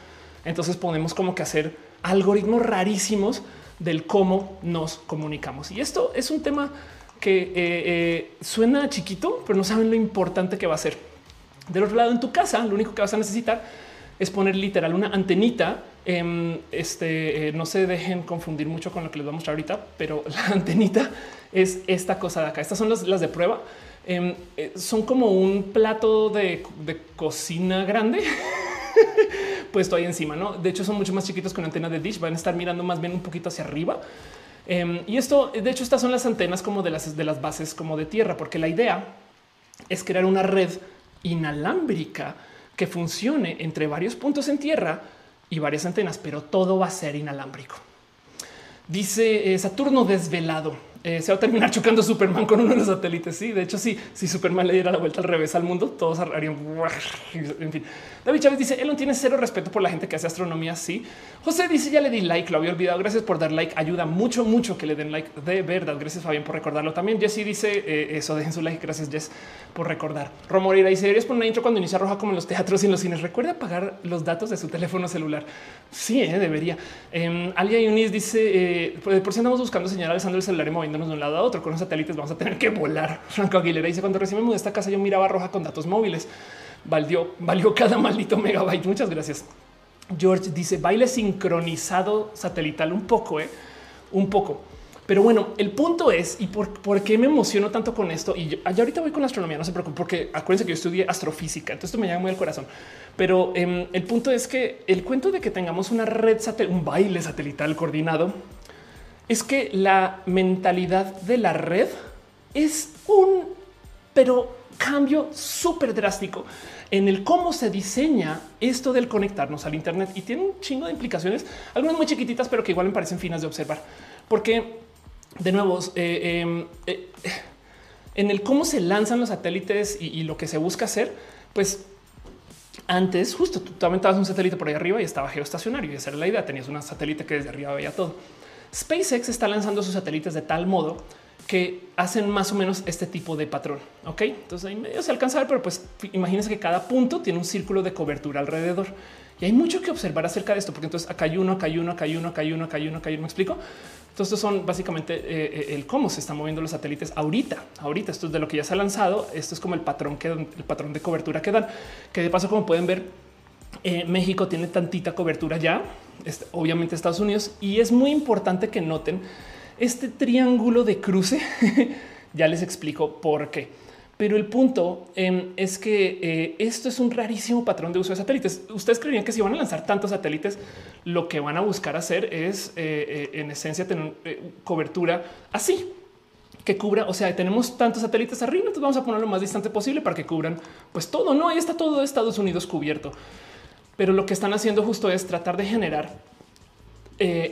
entonces podemos como que hacer algoritmos rarísimos del cómo nos comunicamos. Y esto es un tema que eh, eh, suena chiquito, pero no saben lo importante que va a ser. Del otro lado, en tu casa, lo único que vas a necesitar es poner literal una antenita. Em, este no se dejen confundir mucho con lo que les voy a mostrar ahorita, pero la antenita es esta cosa de acá. Estas son las, de prueba. Em, son como un plato de cocina grande puesto ahí encima. No, de hecho, son mucho más chiquitos que una antena de dish. Van a estar mirando más bien un poquito hacia arriba. Em, y esto, de hecho, estas son las antenas como de las de las bases como de tierra, porque la idea es crear una red inalámbrica que funcione entre varios puntos en tierra y varias antenas, pero todo va a ser inalámbrico. Dice eh, Saturno desvelado. Eh, se va a terminar chocando Superman con uno de los satélites. Sí, de hecho, sí, si Superman le diera la vuelta al revés al mundo, todos harían. En fin, David Chávez dice: Elon tiene cero respeto por la gente que hace astronomía. Sí, José dice: Ya le di like, lo había olvidado. Gracias por dar like. Ayuda mucho, mucho que le den like de verdad. Gracias, Fabián, por recordarlo. También Jesse dice eh, eso. Dejen su like. Gracias, Jess, por recordar. Romorira dice: Deberías poner una intro cuando inicia roja, como en los teatros y en los cines. Recuerda apagar los datos de su teléfono celular. Sí, eh, debería. Eh, Alia Yunis dice: eh, Por si andamos buscando señal alzando el celular y de un lado a otro con los satélites, vamos a tener que volar. Franco Aguilera dice: Cuando recién me mudé a esta casa, yo miraba roja con datos móviles. Valió, valió cada maldito megabyte. Muchas gracias. George dice baile sincronizado satelital un poco, eh? un poco. Pero bueno, el punto es y por, por qué me emociono tanto con esto. Y yo, ahorita voy con astronomía, no se preocupen, porque acuérdense que yo estudié astrofísica, entonces esto me llama muy al corazón. Pero eh, el punto es que el cuento de que tengamos una red satelital, un baile satelital coordinado, es que la mentalidad de la red es un, pero cambio súper drástico en el cómo se diseña esto del conectarnos al Internet y tiene un chingo de implicaciones, algunas muy chiquititas, pero que igual me parecen finas de observar, porque de nuevo, eh, em, eh, en el cómo se lanzan los satélites y, lo que se busca hacer, pues antes justo tú aventabas un satélite por ahí arriba y estaba geoestacionario y esa era la idea. Tenías un satélite que desde arriba veía todo. SpaceX está lanzando sus satélites de tal modo que hacen más o menos este tipo de patrón. Ok, entonces ahí medio se alcanza pero pues imagínense que cada punto tiene un círculo de cobertura alrededor y hay mucho que observar acerca de esto, porque entonces acá hay uno, acá hay uno, acá hay uno, acá hay uno, acá hay uno, acá hay uno. Me explico. Entonces, estos son básicamente eh, el cómo se están moviendo los satélites ahorita. Ahorita esto es de lo que ya se ha lanzado. Esto es como el patrón que el patrón de cobertura que dan, que de paso, como pueden ver, eh, México tiene tantita cobertura ya, obviamente Estados Unidos, y es muy importante que noten este triángulo de cruce. ya les explico por qué. Pero el punto eh, es que eh, esto es un rarísimo patrón de uso de satélites. Ustedes creerían que si van a lanzar tantos satélites, lo que van a buscar hacer es eh, en esencia tener cobertura así que cubra. O sea, tenemos tantos satélites arriba, entonces vamos a poner lo más distante posible para que cubran pues todo. No, ahí está todo Estados Unidos cubierto. Pero lo que están haciendo justo es tratar de generar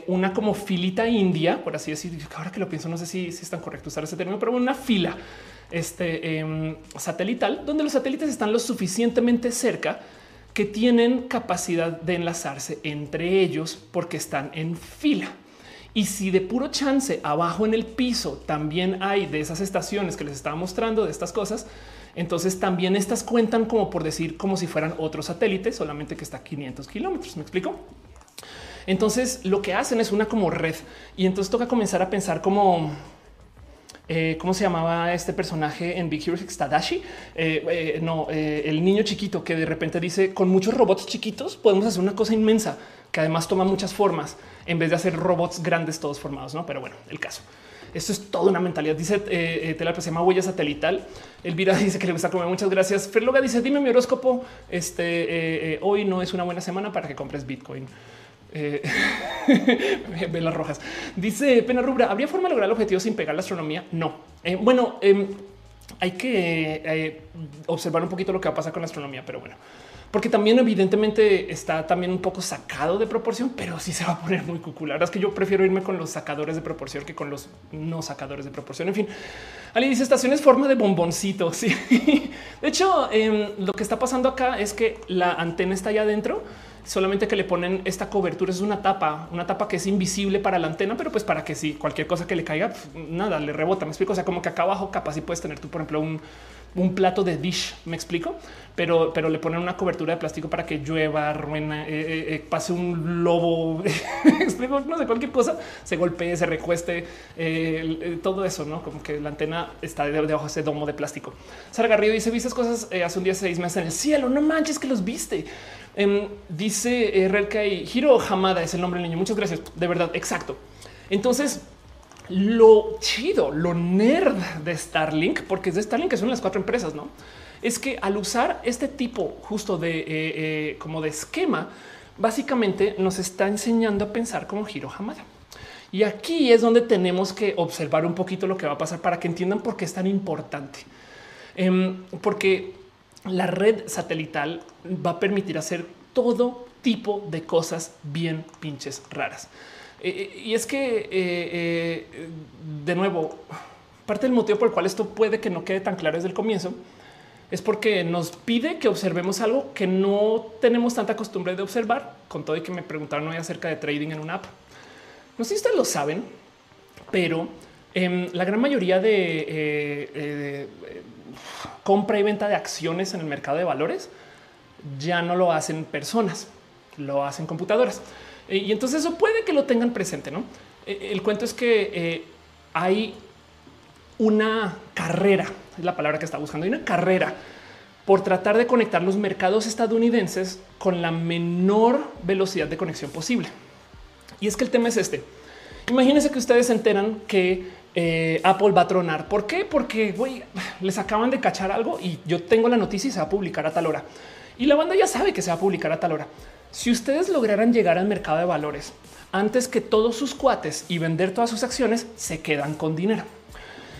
una como filita india, por así decir. Ahora que lo pienso, no sé si, si es tan correcto usar ese término, pero una fila este, eh, satelital, donde los satélites están lo suficientemente cerca que tienen capacidad de enlazarse entre ellos porque están en fila. Y si de puro chance abajo en el piso también hay de esas estaciones que les estaba mostrando de estas cosas, entonces también estas cuentan como por decir como si fueran otros satélites, solamente que está a 500 kilómetros. Me explico. Entonces lo que hacen es una como red y entonces toca comenzar a pensar como eh, ¿cómo se llamaba este personaje en Big Hero? Tadashi? Eh, eh, no, el niño chiquito que de repente dice con muchos robots chiquitos podemos hacer una cosa inmensa que además toma muchas formas en vez de hacer robots grandes todos formados, no? Pero bueno, el caso. Esto es toda una mentalidad. Dice eh, se llama huella satelital. Elvira dice que le gusta comer. Muchas gracias. Ferloga dice: Dime mi horóscopo. Este hoy no es una buena semana para que compres Bitcoin. Eh, velas rojas. Dice Pena Rubra, ¿habría forma de lograr el objetivo sin pegar la astronomía? No. Eh, bueno, em, hay que eh, observar un poquito lo que va a pasar con la astronomía, pero bueno, porque también evidentemente está también un poco sacado de proporción, pero sí se va a poner muy cucular. Es que yo prefiero irme con los sacadores de proporción que con los no sacadores de proporción. En fin, Ali dice estación es forma de bomboncito. Sí, de hecho, em, lo que está pasando acá es que la antena está allá adentro solamente que le ponen esta cobertura, es una tapa, una tapa que es invisible para la antena, pero pues para que si cualquier cosa que le caiga, nada, le rebota. Me explico. O sea, como que acá abajo capaz si puedes tener tú, por ejemplo, un, un plato de dish, me explico, pero, pero le ponen una cobertura de plástico para que llueva, ruena, eh, eh, eh, pase un lobo, explico, no sé, cualquier cosa, se golpee, se recueste, todo eso, no como que la antena está debajo de ese domo de plástico. Sara Garrido dice: Viste cosas hace un día, seis meses en el cielo. No manches que los viste. Em, dice eh, Hiro Hamada es el nombre del niño. Muchas gracias. De verdad, exacto. Entonces, lo chido, lo nerd de Starlink, porque es de Starlink, que son las cuatro empresas, no? Es que al usar este tipo justo de eh, eh, como de esquema, básicamente nos está enseñando a pensar como Hiro Hamada. Y aquí es donde tenemos que observar un poquito lo que va a pasar para que entiendan por qué es tan importante. Em, porque la red satelital va a permitir hacer todo tipo de cosas bien pinches raras. Eh, eh, y es que, eh, de nuevo, parte del motivo por el cual esto puede que no quede tan claro desde el comienzo es porque nos pide que observemos algo que no tenemos tanta costumbre de observar, con todo y que me preguntaron hoy acerca de trading en una app. No sé si ustedes lo saben, pero em, la gran mayoría de compra y venta de acciones en el mercado de valores ya no lo hacen personas, lo hacen computadoras. Eh, y entonces eso puede que lo tengan presente. No, eh, el cuento es que eh, hay una carrera, es la palabra que está buscando, hay una carrera por tratar de conectar los mercados estadounidenses con la menor velocidad de conexión posible. Y es que el tema es este. Imagínense que ustedes se enteran que Apple va a tronar. ¿Por qué? Porque les acaban de cachar algo y yo tengo la noticia y se va a publicar a tal hora. Y la banda ya sabe que se va a publicar a tal hora. Si ustedes lograran llegar al mercado de valores antes que todos sus cuates y vender todas sus acciones, se quedan con dinero.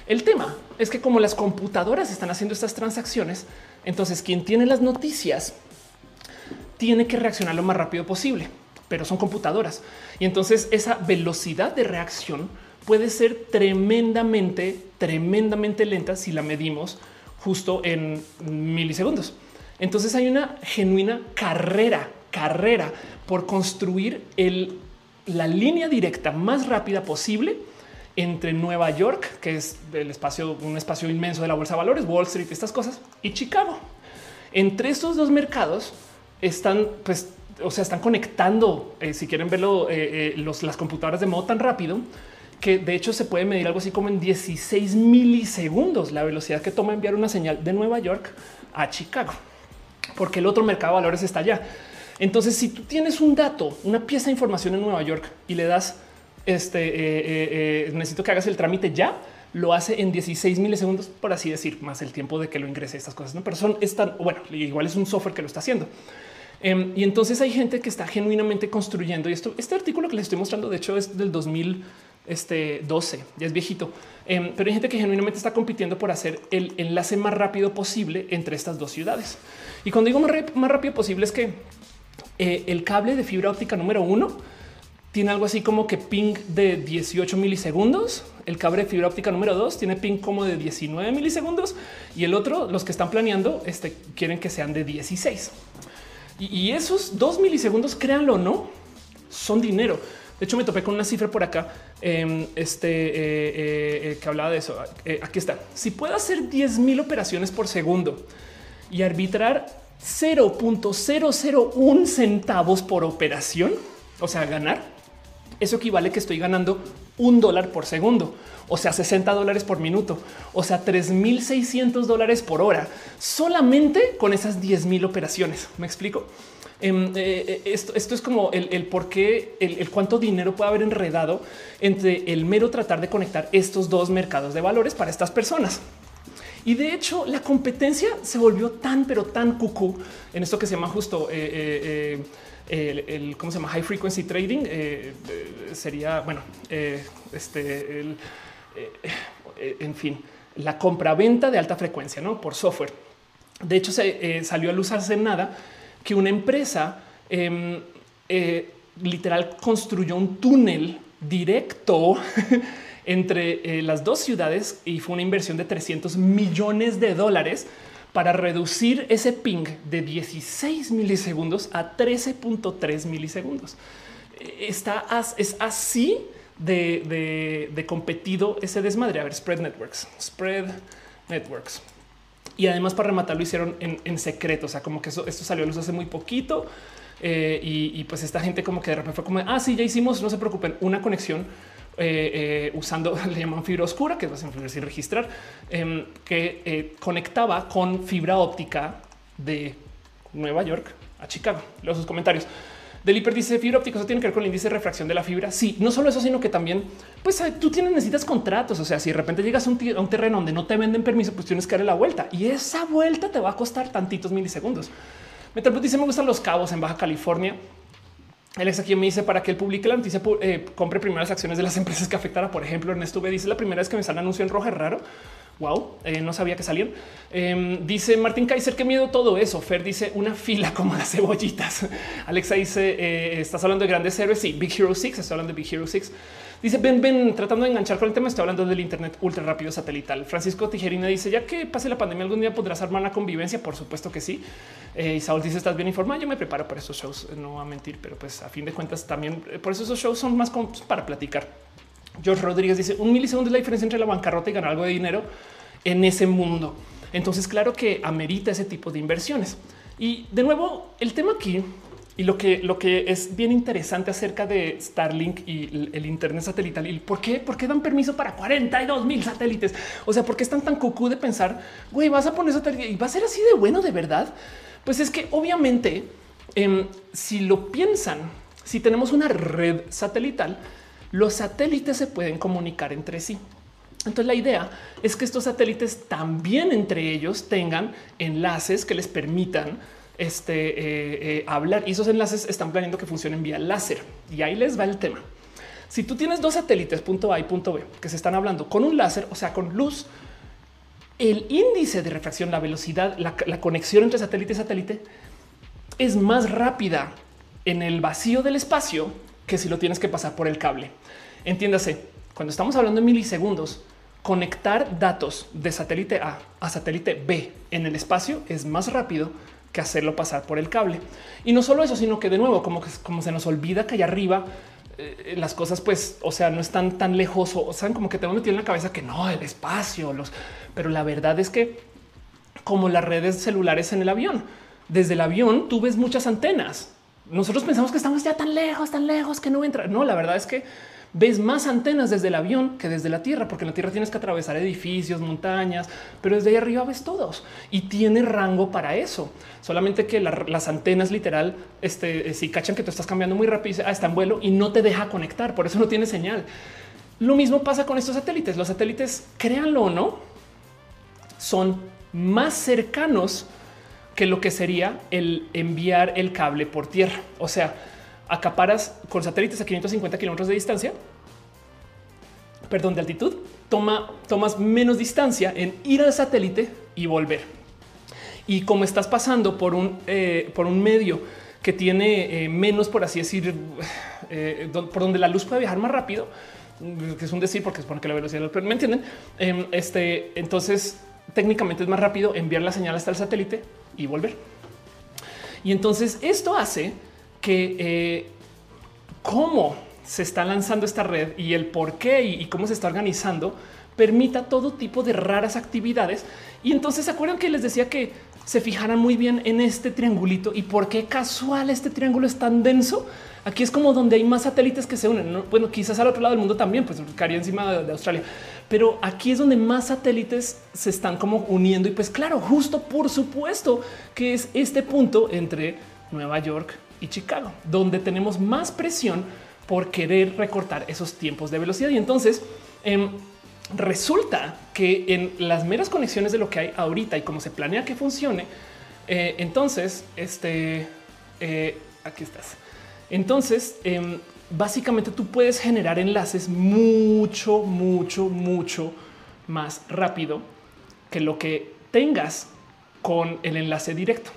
El tema es que como las computadoras están haciendo estas transacciones, entonces quien tiene las noticias tiene que reaccionar lo más rápido posible, pero son computadoras. Y entonces esa velocidad de reacción puede ser tremendamente, tremendamente lenta si la medimos justo en milisegundos. Entonces hay una genuina carrera, carrera por construir la línea directa más rápida posible entre Nueva York, que es el espacio, un espacio inmenso de la bolsa de valores, Wall Street, estas cosas, y Chicago. Entre estos dos mercados están, pues, o sea, están conectando, eh, si quieren verlo, eh, eh, las computadoras de modo tan rápido que de hecho se puede medir algo así como en 16 milisegundos la velocidad que toma enviar una señal de Nueva York a Chicago porque el otro mercado de valores está allá. Entonces, si tú tienes un dato, una pieza de información en Nueva York y le das este, eh, eh, eh, necesito que hagas el trámite ya, lo hace en 16 milisegundos, por así decir, más el tiempo de que lo ingrese estas cosas. ¿no? Pero son están bueno, igual es un software que lo está haciendo. Em, y entonces hay gente que está genuinamente construyendo y esto, este artículo que les estoy mostrando, de hecho, es del 2012, este, ya es viejito, em, pero hay gente que genuinamente está compitiendo por hacer el enlace más rápido posible entre estas dos ciudades. Y cuando digo más, rápido posible es que eh, el cable de fibra óptica número uno tiene algo así como que ping de 18 milisegundos. El cable de fibra óptica número dos tiene ping como de 19 milisegundos y el otro, los que están planeando, este, quieren que sean de 16. Y, esos dos milisegundos, créanlo o no, son dinero. De hecho, me topé con una cifra por acá em, este, eh, eh, que hablaba de eso. aquí está. Si puedo hacer 10 mil operaciones por segundo y arbitrar 0.001 centavos por operación, o sea, ganar, eso equivale que estoy ganando un dólar por segundo, o sea, 60 dólares por minuto, o sea, 3600 dólares por hora, solamente con esas 10 mil operaciones. Me explico. Em, eh, eh, esto, es como el, por qué, el, cuánto dinero puede haber enredado entre el mero tratar de conectar estos dos mercados de valores para estas personas. Y de hecho, la competencia se volvió tan, pero tan cucú en esto que se llama justo eh, el, cómo se llama high frequency trading. sería bueno, este, en fin, la compra-venta de alta frecuencia ¿no? por software. De hecho, se salió a luz hace nada que una empresa em, literal construyó un túnel directo entre eh, las dos ciudades y fue una inversión de 300 millones de dólares para reducir ese ping de 16 milisegundos a 13.3 milisegundos. Está es así de, competido ese desmadre. A ver, Spread Networks, Spread Networks. Y además para rematar lo hicieron en, secreto, o sea, como que eso, esto salió a luz hace muy poquito. Eh, y, pues esta gente como que de repente fue como, ah, sí, ya hicimos, no se preocupen, una conexión eh, eh, usando, le llaman fibra oscura, que es sin registrar, em, que conectaba con fibra óptica de Nueva York a Chicago. Los sus comentarios. Deliper dice fibra óptica, eso tiene que ver con el índice de refracción de la fibra. Sí, no solo eso, sino que también, pues tú tienes, necesitas contratos. O sea, si de repente llegas a un, terreno donde no te venden permiso, pues tienes que darle la vuelta y esa vuelta te va a costar tantitos milisegundos. Metalbot dice me gustan los cabos en Baja California. Alex aquí me dice para que él publique la noticia, eh, compre primero las acciones de las empresas que afectara. Por ejemplo, Ernesto B dice la primera vez que me sale anuncio en rojo es raro. Wow, eh, no sabía que salían. Em, dice Martín Kaiser, qué miedo todo eso. Fer dice una fila como las cebollitas. Alexa dice, eh, estás hablando de grandes héroes. Sí, Big Hero 6, estoy hablando de Big Hero 6. Dice, ven, ven, tratando de enganchar con el tema, estoy hablando del Internet ultra rápido satelital. Francisco Tijerina dice, ya que pase la pandemia, algún día podrás armar una convivencia. Por supuesto que sí. Eh, y Saúl dice, estás bien informado. Yo me preparo para esos shows, no voy a mentir, pero pues a fin de cuentas también, por eso esos shows son más para platicar. George Rodríguez dice, un milisegundo es la diferencia entre la bancarrota y ganar algo de dinero en ese mundo. Entonces, claro que amerita ese tipo de inversiones. Y de nuevo, el tema aquí y lo que, lo que es bien interesante acerca de Starlink y el, Internet satelital y por qué, por qué dan permiso para 42 mil satélites. O sea, por qué están tan cucú de pensar, güey, vas a poner satélite y va a ser así de bueno de verdad. Pues es que obviamente, em, si lo piensan, si tenemos una red satelital, los satélites se pueden comunicar entre sí. Entonces la idea es que estos satélites también entre ellos tengan enlaces que les permitan este, eh, eh, hablar y esos enlaces están planeando que funcionen vía láser. Y ahí les va el tema. Si tú tienes dos satélites punto A y punto B que se están hablando con un láser, o sea, con luz, el índice de refracción, la velocidad, la, la conexión entre satélite y satélite es más rápida en el vacío del espacio que si lo tienes que pasar por el cable. Entiéndase, cuando estamos hablando de milisegundos, conectar datos de satélite A a satélite B en el espacio es más rápido que hacerlo pasar por el cable. Y no solo eso, sino que de nuevo, como que se nos olvida que allá arriba eh, las cosas, pues, o sea, no están tan lejos o saben como que tengo metido en la cabeza que no el espacio, los, pero la verdad es que como las redes celulares en el avión, desde el avión tú ves muchas antenas. Nosotros pensamos que estamos ya tan lejos, tan lejos que no entra. No, la verdad es que ves más antenas desde el avión que desde la Tierra, porque la Tierra tienes que atravesar edificios, montañas, pero desde ahí arriba ves todos y tiene rango para eso. Solamente que las antenas literal, este, eh, si cachan que tú estás cambiando muy rápido, ah, está en vuelo y no te deja conectar, por eso no tiene señal. Lo mismo pasa con estos satélites. Los satélites, créanlo o no, son más cercanos que lo que sería el enviar el cable por tierra. O sea, acaparas con satélites a 550 kilómetros de distancia, perdón, de altitud, toma, tomas menos distancia en ir al satélite y volver. Y como estás pasando por un, eh, por un medio que tiene eh, menos, por así decir, eh, por donde la luz puede viajar más rápido, que es un decir porque es porque la velocidad, me entienden. Em, este entonces técnicamente es más rápido enviar la señal hasta el satélite y volver. Y entonces esto hace que eh, cómo se está lanzando esta red y el por qué y, cómo se está organizando permita todo tipo de raras actividades. Y entonces se acuerdan que les decía que se fijaran muy bien en este triangulito y por qué casual este triángulo es tan denso. Aquí es como donde hay más satélites que se unen. Bueno, quizás al otro lado del mundo también, pues caería encima de, de Australia, pero aquí es donde más satélites se están como uniendo. Y pues claro, justo por supuesto que es este punto entre Nueva York y Chicago, donde tenemos más presión por querer recortar esos tiempos de velocidad. Y entonces em, resulta que en las meras conexiones de lo que hay ahorita y cómo se planea que funcione, eh, entonces, este, eh, aquí estás. Entonces, em, básicamente tú puedes generar enlaces mucho, mucho, mucho más rápido que lo que tengas con el enlace directo.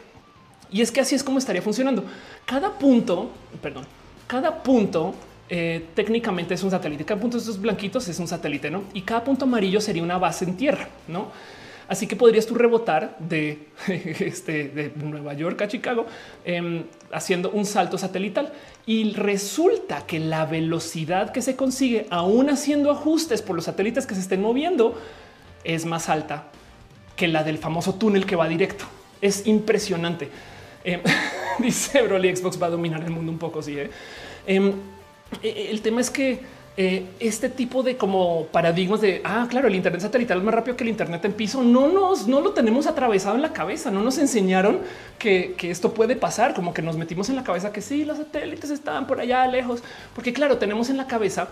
Y es que así es como estaría funcionando. Cada punto, perdón, cada punto eh, técnicamente es un satélite. Cada punto de estos blanquitos es un satélite, ¿no? Y cada punto amarillo sería una base en tierra, ¿no? Así que podrías tú rebotar de, este, de Nueva York a Chicago em, haciendo un salto satelital. Y resulta que la velocidad que se consigue, aún haciendo ajustes por los satélites que se estén moviendo, es más alta que la del famoso túnel que va directo. Es impresionante. Em, dice Broly Xbox va a dominar el mundo un poco. Sí, ¿eh? Em, e, e, el tema es que eh, este tipo de como paradigmas de ah, claro, el Internet satelital es más rápido que el Internet en piso. No nos, no lo tenemos atravesado en la cabeza. No nos enseñaron que, que esto puede pasar, como que nos metimos en la cabeza que sí, los satélites estaban por allá lejos, porque claro, tenemos en la cabeza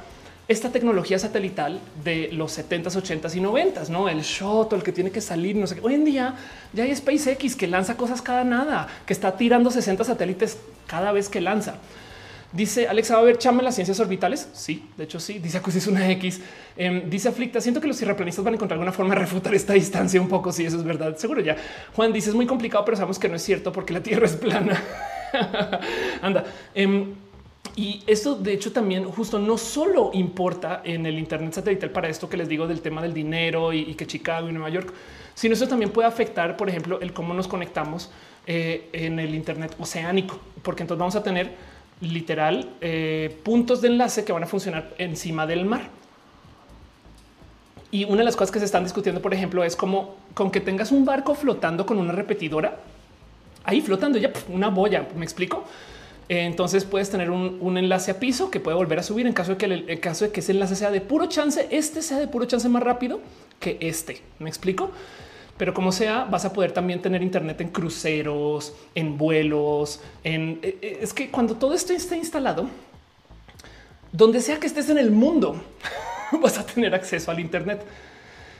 esta tecnología satelital de los 70s, 80s y 90s, no el shuttle el que tiene que salir. No sé qué. Hoy en día ya hay SpaceX que lanza cosas cada nada, que está tirando 60 satélites cada vez que lanza. Dice Alexa, va a ver chame las ciencias orbitales. Sí, de hecho, sí. Dice es una X. Em, dice Aflicta, siento que los tierraplanistas van a encontrar alguna forma de refutar esta distancia un poco. Si eso es verdad, seguro ya. Juan dice es muy complicado, pero sabemos que no es cierto porque la Tierra es plana. Anda. Em, y esto, de hecho, también justo no solo importa en el Internet satelital para esto que les digo del tema del dinero y, que Chicago y Nueva York, sino esto también puede afectar, por ejemplo, el cómo nos conectamos eh, en el Internet oceánico, porque entonces vamos a tener literal eh, puntos de enlace que van a funcionar encima del mar. Y una de las cosas que se están discutiendo, por ejemplo, es como con que tengas un barco flotando con una repetidora ahí flotando ya una boya. Me explico. Entonces puedes tener un, enlace a piso que puede volver a subir en caso de que el, caso de que ese enlace sea de puro chance, este sea de puro chance más rápido que este. Me explico. Pero como sea, vas a poder también tener internet en cruceros, en vuelos, en eh, eh, es que cuando todo esto está instalado, donde sea que estés en el mundo, vas a tener acceso al internet.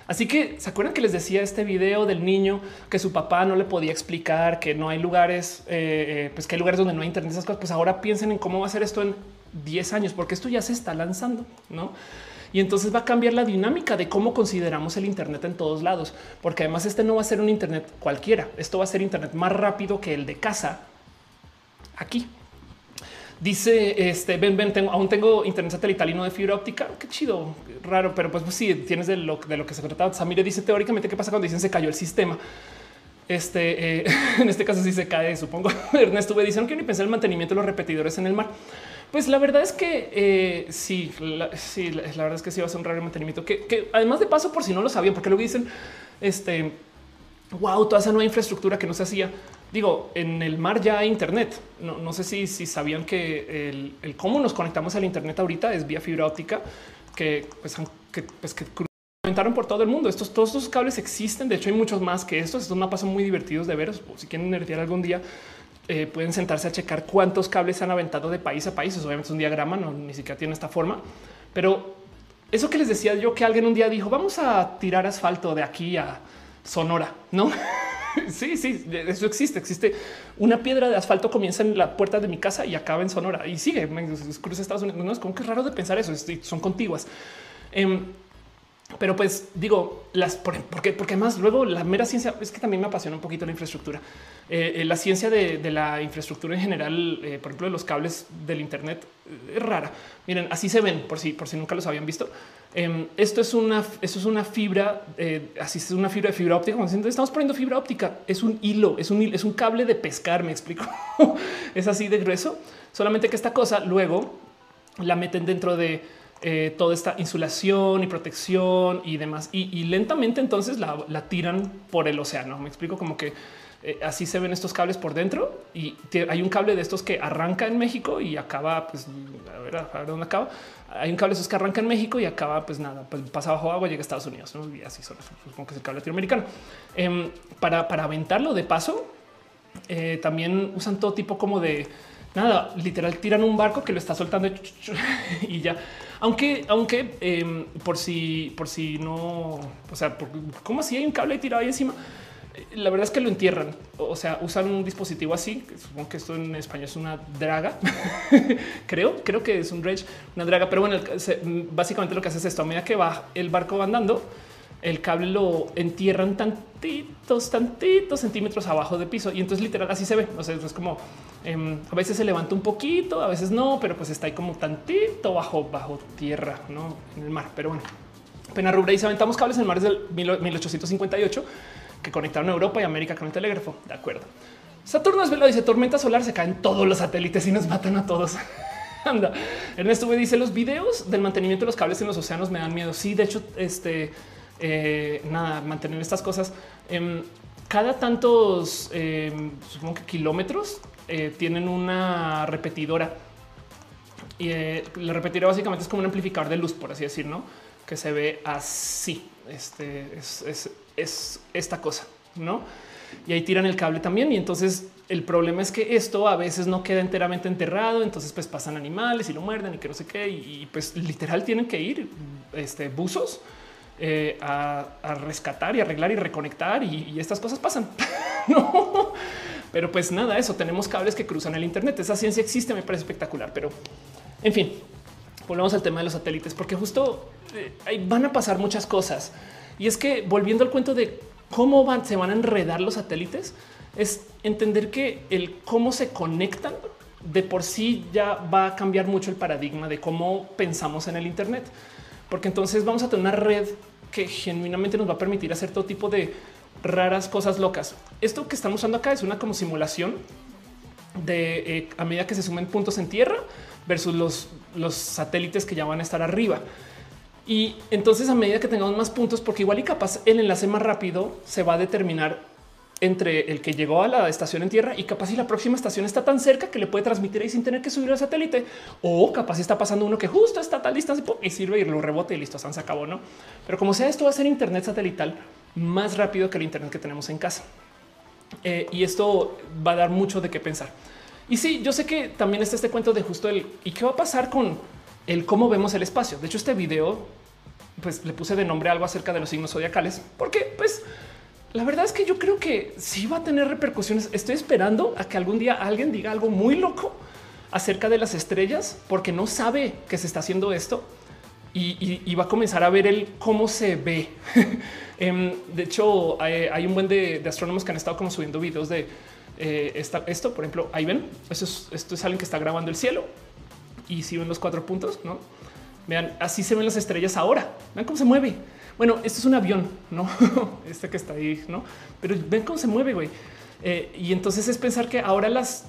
Así que se acuerdan que les decía este video del niño que su papá no le podía explicar que no hay lugares, eh, pues que hay lugares donde no hay internet, esas cosas. Pues ahora piensen en cómo va a ser esto en 10 años, porque esto ya se está lanzando, no? Y entonces va a cambiar la dinámica de cómo consideramos el Internet en todos lados, porque además este no va a ser un Internet cualquiera. Esto va a ser Internet más rápido que el de casa aquí. Dice este ven, ven, tengo, aún tengo internet satelital y no de fibra óptica. Qué chido, raro, pero pues, pues sí, tienes de lo, de lo que se trataba. Samire dice teóricamente qué pasa cuando dicen se cayó el sistema. Este eh, en este caso sí se cae, supongo. Ernesto dicen que ni pensar el mantenimiento de los repetidores en el mar. Pues la verdad es que eh, sí, la, sí, la, verdad es que sí va a ser un raro mantenimiento que, además de paso, por si no lo sabían, porque luego dicen este wow, toda esa nueva infraestructura que no se hacía. Digo, en el mar ya hay Internet. No, sé si, si, sabían que el, cómo nos conectamos al Internet ahorita es vía fibra óptica que pues, que, pues, que por todo el mundo. Estos todos estos cables existen. De hecho, hay muchos más que estos. Estos mapas son muy divertidos de ver. Si quieren nerdear algún día, eh, pueden sentarse a checar cuántos cables se han aventado de país a país. obviamente es un diagrama, no ni siquiera tiene esta forma, pero eso que les decía yo que alguien un día dijo vamos a tirar asfalto de aquí a Sonora, no? sí, sí, eso existe. Existe una piedra de asfalto comienza en la puerta de mi casa y acaba en Sonora y sigue cruza Estados Unidos. No es como que es raro de pensar eso. Son contiguas. Em, pero pues digo, las porque, porque además luego la mera ciencia es que también me apasiona un poquito la infraestructura. Eh, eh, la ciencia de, la infraestructura en general, eh, por ejemplo, de los cables del Internet es rara. Miren, así se ven por si, por si nunca los habían visto. Em, esto es una, esto es una fibra, así es una fibra de fibra óptica. estamos poniendo fibra óptica, es un hilo, es un, es un cable de pescar. Me explico. es así de grueso, solamente que esta cosa luego la meten dentro de toda esta insulación y protección y demás. Y, lentamente entonces la, tiran por el océano. Me explico como que eh, así se ven estos cables por dentro y hay un cable de estos que arranca en México y acaba, pues a ver, a ver dónde acaba. Hay un cable de esos que arranca en México y acaba, pues nada, pues pasa bajo agua, llega a Estados Unidos y así son. Supongo que es el cable latinoamericano em, para, para aventarlo de paso. Eh, también usan todo tipo como de nada, literal tiran un barco que lo está soltando y ya. Aunque, aunque em, por si, por si no, o sea, como si hay un cable tirado ahí encima, la verdad es que lo entierran. O sea, usan un dispositivo así. Supongo que esto en español es una draga. creo, creo que es un dredge, una draga. Pero bueno, básicamente lo que hace es esto. A medida que va el barco andando, el cable lo entierran tantitos, tantitos centímetros abajo de piso y entonces literal así se ve. O sea, es como em, a veces se levanta un poquito, a veces no, pero pues está ahí como tantito bajo, bajo tierra, no en el mar. Pero bueno, pena rubra y se aventamos cables en el mar desde el 1858 que conectaron Europa y América con el telégrafo. De acuerdo. Saturno es velo, dice tormenta solar, se caen todos los satélites y nos matan a todos. Anda. Ernesto me dice los videos del mantenimiento de los cables en los océanos me dan miedo. Sí, de hecho, este eh, nada, mantener estas cosas. Em, cada tantos, em, supongo que kilómetros, eh, tienen una repetidora Y eh, le repetiré básicamente es como un amplificador de luz, por así decir, ¿no? Que se ve así. Este es, es esta cosa, ¿no? Y ahí tiran el cable también. Y entonces el problema es que esto a veces no queda enteramente enterrado, entonces pues pasan animales y lo muerden y que no sé qué, y, pues literal tienen que ir este, buzos eh, a, rescatar y arreglar y reconectar y, estas cosas pasan. no, pero pues nada, eso tenemos cables que cruzan el Internet. Esa ciencia existe, me parece espectacular, pero en fin, volvemos al tema de los satélites, porque justo eh, van a pasar muchas cosas. Y es que volviendo al cuento de cómo van, se van a enredar los satélites, es entender que el cómo se conectan de por sí ya va a cambiar mucho el paradigma de cómo pensamos en el Internet, porque entonces vamos a tener una red que genuinamente nos va a permitir hacer todo tipo de raras cosas locas. Esto que estamos usando acá es una como simulación de eh, a medida que se sumen puntos en tierra versus los, los satélites que ya van a estar arriba. Y entonces a medida que tengamos más puntos, porque igual y capaz el enlace más rápido se va a determinar entre el que llegó a la estación en tierra y capaz si la próxima estación está tan cerca que le puede transmitir ahí sin tener que subir al satélite o capaz está pasando uno que justo está a tal distancia y sirve y lo rebote y listo, se acabó, ¿no? Pero como sea, esto va a ser internet satelital más rápido que el internet que tenemos en casa. Eh, y esto va a dar mucho de qué pensar. Y sí, yo sé que también está este cuento de justo el y qué va a pasar con el cómo vemos el espacio. De hecho, este video, pues le puse de nombre algo acerca de los signos zodiacales, porque pues la verdad es que yo creo que sí va a tener repercusiones. Estoy esperando a que algún día alguien diga algo muy loco acerca de las estrellas, porque no sabe que se está haciendo esto y, va a comenzar a ver el cómo se ve. Em, de hecho, hay, un buen de, astrónomos que han estado como subiendo videos de eh, esto. Por ejemplo, ahí ven, esto es, esto es alguien que está grabando el cielo y si ven los cuatro puntos, no vean, así se ven las estrellas ahora. Vean cómo se mueve. Bueno, esto es un avión, no este que está ahí, no? Pero ven cómo se mueve, güey. Eh, y entonces es pensar que ahora las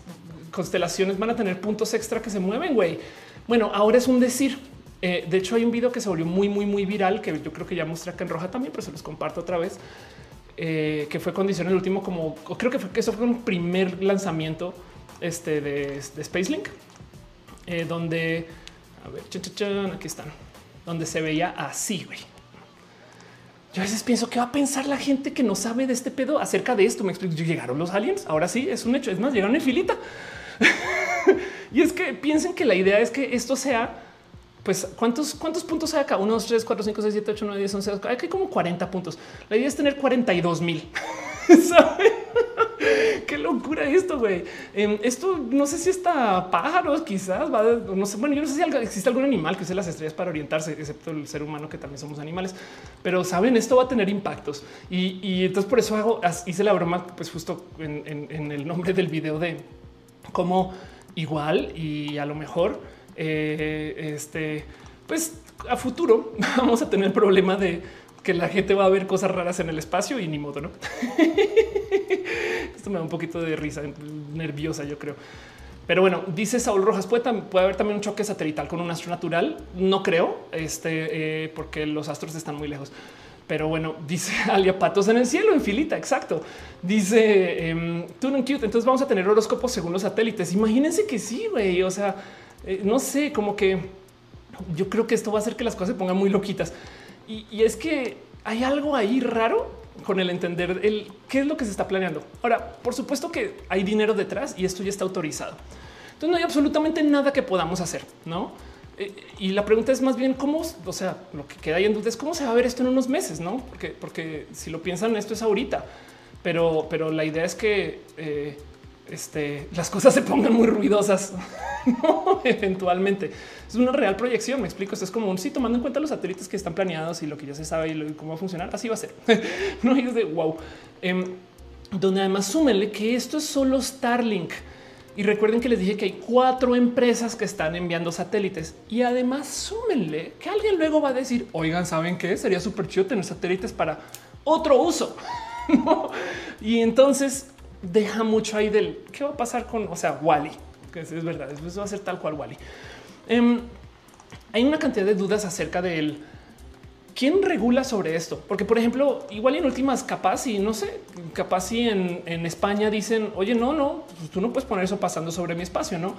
constelaciones van a tener puntos extra que se mueven, güey. Bueno, ahora es un decir. Eh, de hecho, hay un video que se volvió muy, muy, muy viral que yo creo que ya mostré acá en roja también, pero se los comparto otra vez. Eh, que fue condición el último, como creo que fue que eso fue un primer lanzamiento este de, de Spacelink, donde a ver, aquí están, donde se veía así, güey. Yo a veces pienso que va a pensar la gente que no sabe de este pedo acerca de esto. Me explico. Llegaron los aliens. Ahora sí es un hecho. Es más, llegaron en filita. y es que piensen que la idea es que esto sea, pues, ¿cuántos, cuántos puntos hay acá? 1, 2, 3, 4, 5, 6, 7, 8, 9, 10, 11. Hay como 40 puntos. La idea es tener 42 mil. Qué locura esto, güey. Em, esto no sé si está pájaros, quizás va, no sé. Bueno, yo no sé si existe algún animal que use las estrellas para orientarse, excepto el ser humano, que también somos animales. Pero saben, esto va a tener impactos y, entonces por eso hago, hice la broma, pues justo en, el nombre del video de cómo igual y a lo mejor eh, este, pues a futuro vamos a tener problema de que la gente va a ver cosas raras en el espacio y ni modo, ¿no? Esto me da un poquito de risa nerviosa, yo creo. Pero bueno, dice Saúl Rojas, puede, haber también un choque satelital con un astro natural. No creo, este, eh, porque los astros están muy lejos. Pero bueno, dice Alia Patos en el cielo, en filita, exacto. Dice eh, Cute. Entonces vamos a tener horóscopos según los satélites. Imagínense que sí, güey. O sea, eh, no sé, como que yo creo que esto va a hacer que las cosas se pongan muy loquitas. Y, es que hay algo ahí raro con el entender el qué es lo que se está planeando. Ahora, por supuesto que hay dinero detrás y esto ya está autorizado. Entonces no hay absolutamente nada que podamos hacer, no? Eh, y la pregunta es más bien cómo, o sea, lo que queda ahí en duda es cómo se va a ver esto en unos meses, no? Porque, porque si lo piensan, esto es ahorita, pero, pero la idea es que eh, este, las cosas se pongan muy ruidosas eventualmente. Es una real proyección. Me explico. Esto es como un sí, tomando en cuenta los satélites que están planeados y lo que ya se sabe y cómo va a funcionar. Así va a ser. no es de wow. Em, donde además súmenle que esto es solo Starlink. Y recuerden que les dije que hay cuatro empresas que están enviando satélites y además súmenle que alguien luego va a decir, oigan, ¿saben qué? Sería súper chido tener satélites para otro uso. y entonces deja mucho ahí del qué va a pasar con, o sea, Wally, que es, verdad, eso va a ser tal cual Wally. Em, hay una cantidad de dudas acerca de él. ¿Quién regula sobre esto? Porque, por ejemplo, igual en últimas, capaz y no sé, capaz y en, España dicen, oye, no, no, pues tú no puedes poner eso pasando sobre mi espacio, no?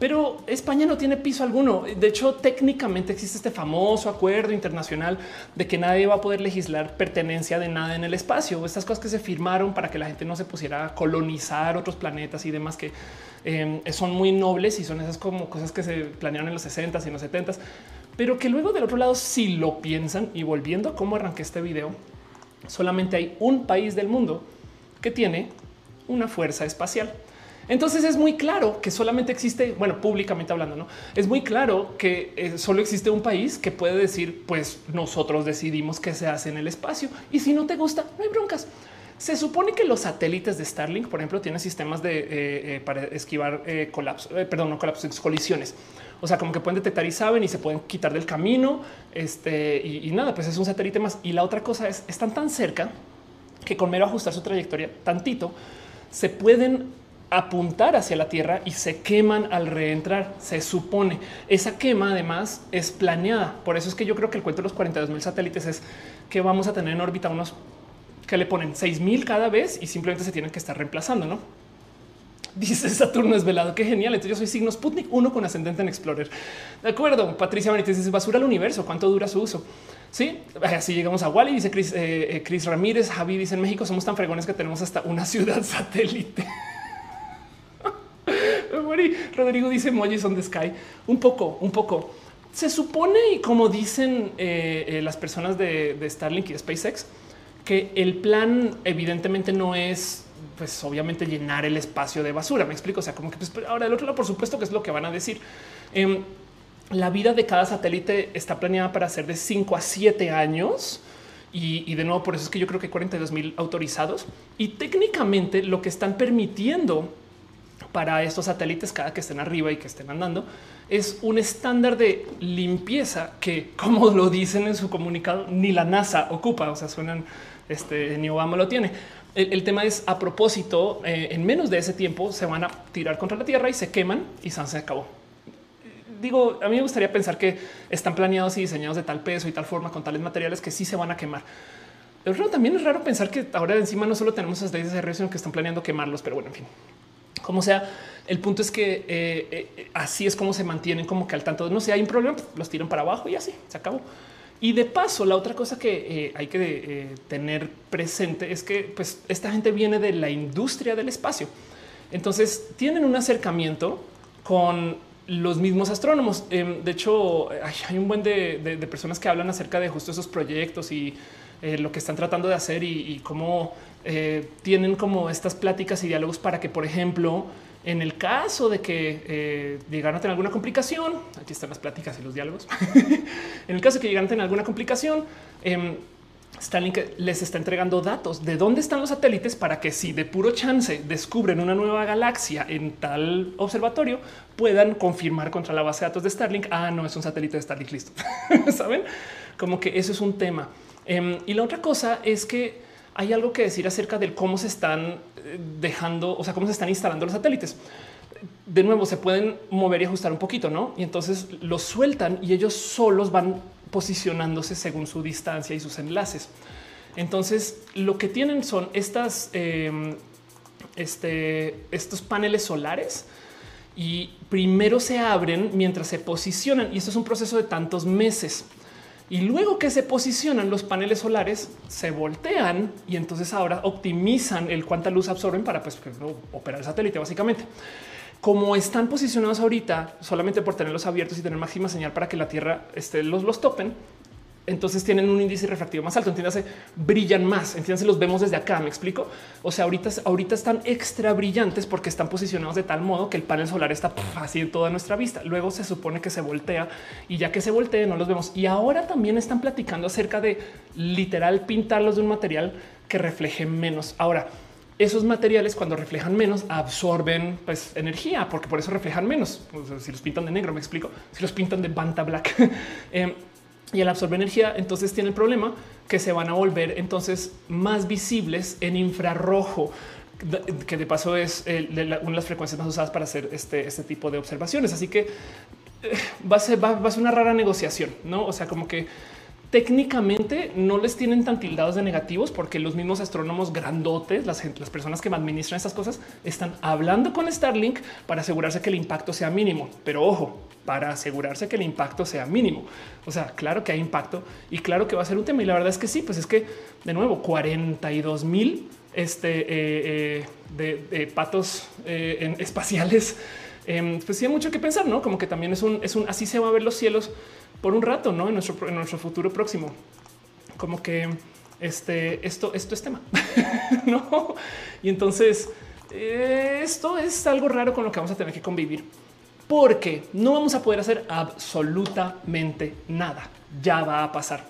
Pero España no tiene piso alguno. De hecho, técnicamente existe este famoso acuerdo internacional de que nadie va a poder legislar pertenencia de nada en el espacio. Estas cosas que se firmaron para que la gente no se pusiera a colonizar otros planetas y demás que em, son muy nobles y son esas como cosas que se planearon en los 60 y en los 70 pero que luego del otro lado, si lo piensan y volviendo a cómo arranqué este video, solamente hay un país del mundo que tiene una fuerza espacial. Entonces es muy claro que solamente existe, bueno, públicamente hablando, no es muy claro que eh, solo existe un país que puede decir, pues nosotros decidimos qué se hace en el espacio y si no te gusta, no hay broncas. Se supone que los satélites de Starlink, por ejemplo, tienen sistemas de eh, eh, para esquivar colapso, perdón, no colapsos, colisiones. O sea, como que pueden detectar y saben y se pueden quitar del camino. Este y, y nada, pues es un satélite más. Y la otra cosa es están tan cerca que con mero ajustar su trayectoria tantito se pueden apuntar hacia la Tierra y se queman al reentrar. Se supone esa quema además es planeada. Por eso es que yo creo que el cuento de los 42 mil satélites es que vamos a tener en órbita unos que le ponen 6 mil cada vez y simplemente se tienen que estar reemplazando, ¿no? Dice Saturno es velado. Qué genial. Entonces yo soy signo Sputnik 1 con ascendente en Explorer. De acuerdo. Patricia Benítez dice basura al universo. ¿Cuánto dura su uso? Sí, así llegamos a Wally. Dice Chris, eh, eh, Chris Ramírez. Javi dice en México somos tan fregones que tenemos hasta una ciudad satélite. Rodrigo dice emojis on the sky. Un poco, un poco. Se supone y como dicen eh, eh, las personas de, Starlink y SpaceX, que el plan evidentemente no es pues obviamente llenar el espacio de basura. Me explico. O sea, como que pues, ahora del otro lado, por supuesto que es lo que van a decir. Em, la vida de cada satélite está planeada para ser de 5 a 7 años. Y, de nuevo, por eso es que yo creo que hay 42 mil autorizados y técnicamente lo que están permitiendo para estos satélites cada que estén arriba y que estén andando es un estándar de limpieza que, como lo dicen en su comunicado, ni la NASA ocupa. O sea, suenan este ni Obama lo tiene. El, tema es a propósito, eh, en menos de ese tiempo se van a tirar contra la Tierra y se queman y se acabó. Digo, a mí me gustaría pensar que están planeados y diseñados de tal peso y tal forma con tales materiales que sí se van a quemar. Pero también es raro pensar que ahora encima no solo tenemos esas leyes de sino que están planeando quemarlos, pero bueno, en fin, como sea, el punto es que eh, eh, así es como se mantienen como que al tanto de no sé, hay un problema, pues, los tiran para abajo y así se acabó. Y de paso, la otra cosa que eh, hay que tener presente es que pues, esta gente viene de la industria del espacio. Entonces tienen un acercamiento con los mismos astrónomos. Em, de hecho, hay un buen de, personas que hablan acerca de justo esos proyectos y lo que están tratando de hacer y cómo eh, tienen como estas pláticas y diálogos para que, por ejemplo, en el caso de que eh, a tener alguna complicación, aquí están las pláticas y los diálogos. en el caso de que llegaran a tener alguna complicación, eh, Starlink les está entregando datos de dónde están los satélites para que si de puro chance descubren una nueva galaxia en tal observatorio, puedan confirmar contra la base de datos de Starlink. Ah, no es un satélite de Starlink. Listo. Saben como que eso es un tema. Em, y la otra cosa es que hay algo que decir acerca de cómo se están eh, dejando, o sea, cómo se están instalando los satélites. De nuevo, se pueden mover y ajustar un poquito, ¿no? Y entonces los sueltan y ellos solos van posicionándose según su distancia y sus enlaces. Entonces, lo que tienen son estas, em, este, estos paneles solares y primero se abren mientras se posicionan y esto es un proceso de tantos meses. Y luego que se posicionan los paneles solares, se voltean y entonces ahora optimizan el cuánta luz absorben para pues, operar el satélite básicamente. Como están posicionados ahorita solamente por tenerlos abiertos y tener máxima señal para que la Tierra este, los, los topen, entonces tienen un índice refractivo más alto. Entiéndase, brillan más. Entiéndase, los vemos desde acá. Me explico. O sea, ahorita, están extra brillantes porque están posicionados de tal modo que el panel solar está así en toda nuestra vista. Luego se supone que se voltea y ya que se voltea, no los vemos. Y ahora también están platicando acerca de literal pintarlos de un material que refleje menos. Ahora, esos materiales cuando reflejan menos absorben pues, energía, porque por eso reflejan menos. si los pintan de negro, me explico. Si los pintan de banta black. eh, y al absorber energía, entonces tiene el problema que se van a volver entonces más visibles en infrarrojo que de paso es una de las frecuencias más usadas para hacer este, este tipo de observaciones. Así que eh, a va, a ser una rara negociación, no? O sea, como que técnicamente no les tienen tan tildados de negativos porque los mismos astrónomos grandotes, las, las personas que administran estas cosas, están hablando con Starlink para asegurarse que el impacto sea mínimo. Pero ojo, para asegurarse que el impacto sea mínimo. O sea, claro que hay impacto y claro que va a ser un tema. Y la verdad es que sí, pues es que de nuevo 42 mil este, eh, eh, de, patos eh, espaciales. Em, pues sí hay mucho que pensar, no como que también es un, es un así se va a ver los cielos por un rato, no en nuestro, futuro próximo. Como que este, esto, esto es tema, no? Y entonces esto es algo raro con lo que vamos a tener que convivir porque no vamos a poder hacer absolutamente nada. Ya va a pasar.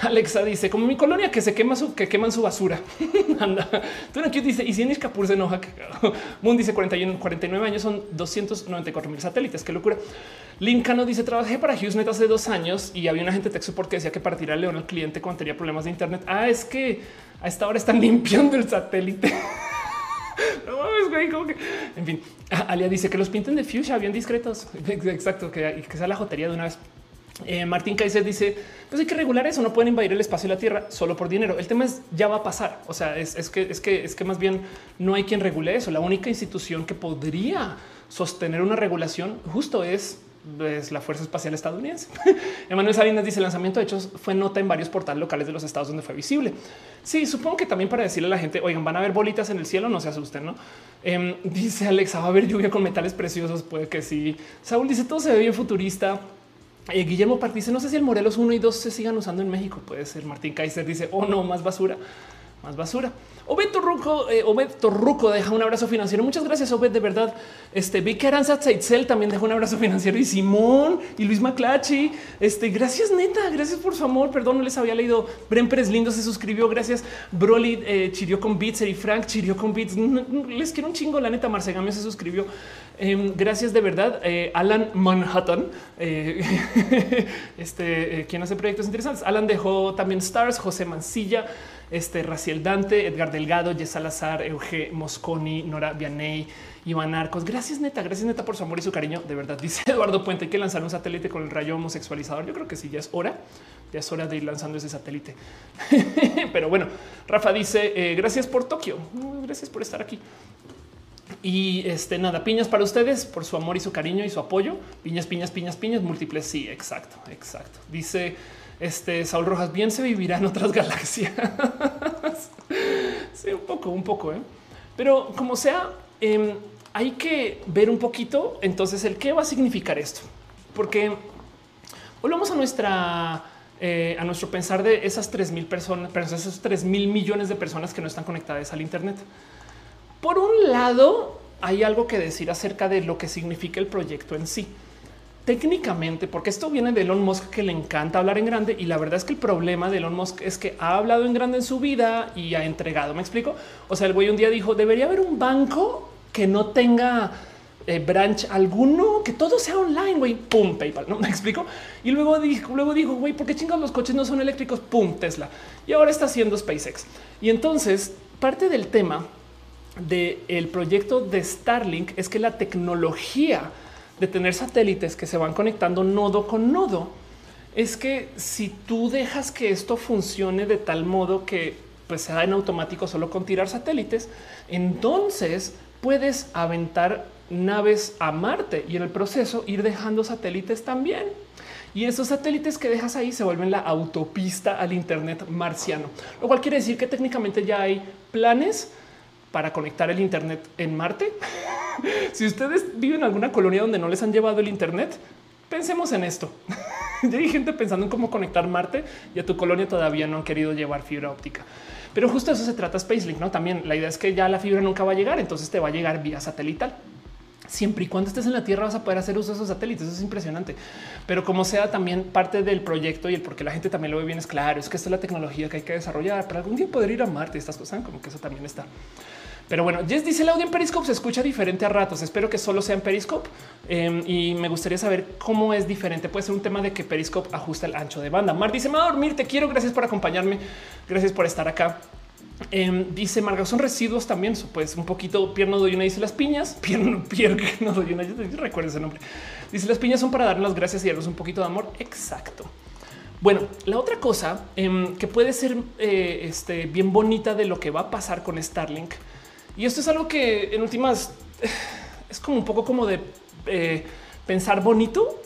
Alexa dice como mi colonia que se quema su que queman su basura. Anda. Tú aquí dice y si en Ishkapur se enoja. Moon dice 41, 49 años son 294 mil satélites. Qué locura. Lincano dice trabajé para HughesNet hace dos años y había una gente texto porque decía que partir al león al cliente cuando tenía problemas de Internet. Ah, es que a esta hora están limpiando el satélite. no en fin, Alia dice que los pinten de fuchsia bien discretos. Exacto, que, que sea la jotería de una vez. Eh, Martín Kaiser dice: Pues hay que regular eso. No pueden invadir el espacio y la tierra solo por dinero. El tema es ya va a pasar. O sea, es, que es que es que más bien no hay quien regule eso. La única institución que podría sostener una regulación justo es es la Fuerza Espacial Estadounidense. Emanuel Salinas dice el lanzamiento de hechos fue nota en varios portales locales de los estados donde fue visible. Sí, supongo que también para decirle a la gente, oigan, van a haber bolitas en el cielo, no se asusten, ¿no? Em, dice Alexa, va a haber lluvia con metales preciosos, puede que sí. Saúl dice, todo se ve bien futurista. Guillermo Part dice, no sé si el Morelos 1 y 2 se sigan usando en México, puede ser. Martín Kaiser dice, oh no, más basura, más basura. Obed Torruco, eh, Obed Torruco deja un abrazo financiero. Muchas gracias, Obed. De verdad, este Vicky Aranza también dejó un abrazo financiero y Simón y Luis Maclachi. Este, gracias, neta. Gracias por su amor. Perdón, no les había leído. Bren Pérez Lindo se suscribió. Gracias. Broly eh, chirió con Beats y Frank chirió con Beats. Les quiero un chingo. La neta, Marcegamio se suscribió. Em, gracias de verdad. Eh, Alan Manhattan, eh, este, quien hace proyectos interesantes. Alan dejó también Stars, José Mancilla este Raciel Dante, Edgar Delgado, Jess Salazar, Euge Mosconi, Nora Vianey, Iván Arcos. Gracias, neta. Gracias, neta, por su amor y su cariño. De verdad, dice Eduardo Puente, hay que lanzar un satélite con el rayo homosexualizador. Yo creo que sí, ya es hora. Ya es hora de ir lanzando ese satélite. Pero bueno, Rafa dice eh, gracias por Tokio. Gracias por estar aquí. Y este nada, piñas para ustedes por su amor y su cariño y su apoyo. Piñas, piñas, piñas, piñas, múltiples. Sí, exacto, exacto. Dice este Saúl Rojas, bien se vivirá en otras galaxias. sí, un poco, un poco, ¿eh? pero como sea, em, hay que ver un poquito entonces el qué va a significar esto, porque volvamos a nuestra eh, a nuestro pensar de esas 3 mil personas, esos 3 mil millones de personas que no están conectadas al Internet. Por un lado, hay algo que decir acerca de lo que significa el proyecto en sí técnicamente, porque esto viene de Elon Musk que le encanta hablar en grande y la verdad es que el problema de Elon Musk es que ha hablado en grande en su vida y ha entregado. Me explico. O sea, el güey un día dijo debería haber un banco que no tenga eh, branch alguno, que todo sea online, güey, pum, PayPal, no me explico. Y luego dijo, luego dijo, güey, ¿por qué chingados los coches no son eléctricos? Pum, Tesla. Y ahora está haciendo SpaceX. Y entonces parte del tema del proyecto de Starlink es que la tecnología de tener satélites que se van conectando nodo con nodo es que si tú dejas que esto funcione de tal modo que pues en automático solo con tirar satélites, entonces puedes aventar naves a Marte y en el proceso ir dejando satélites también. Y esos satélites que dejas ahí se vuelven la autopista al Internet marciano, lo cual quiere decir que técnicamente ya hay planes para conectar el Internet en Marte. si ustedes viven en alguna colonia donde no les han llevado el Internet, pensemos en esto. ya hay gente pensando en cómo conectar Marte y a tu colonia todavía no han querido llevar fibra óptica. Pero justo eso se trata Spacelink, ¿no? También la idea es que ya la fibra nunca va a llegar, entonces te va a llegar vía satelital. Siempre y cuando estés en la Tierra vas a poder hacer uso de esos satélites. Eso es impresionante. Pero como sea, también parte del proyecto y el por qué la gente también lo ve bien es claro. Es que esta es la tecnología que hay que desarrollar para algún día poder ir a Marte. Estas cosas como que eso también está. Pero bueno, Jess dice el audio en Periscope se escucha diferente a ratos. Espero que solo sea en Periscope em, y me gustaría saber cómo es diferente. Puede ser un tema de que Periscope ajusta el ancho de banda. Mar dice: Me a dormir. Te quiero. Gracias por acompañarme. Gracias por estar acá. Em, dice Marga, son residuos también. Pues un poquito pierno doy una. Dice las piñas, pierno, pierno doy una. Yo recuerdo ese nombre. Dice las piñas son para dar las gracias y darnos un poquito de amor. Exacto. Bueno, la otra cosa em, que puede ser eh, este, bien bonita de lo que va a pasar con Starlink, y esto es algo que en últimas es como un poco como de eh, pensar bonito,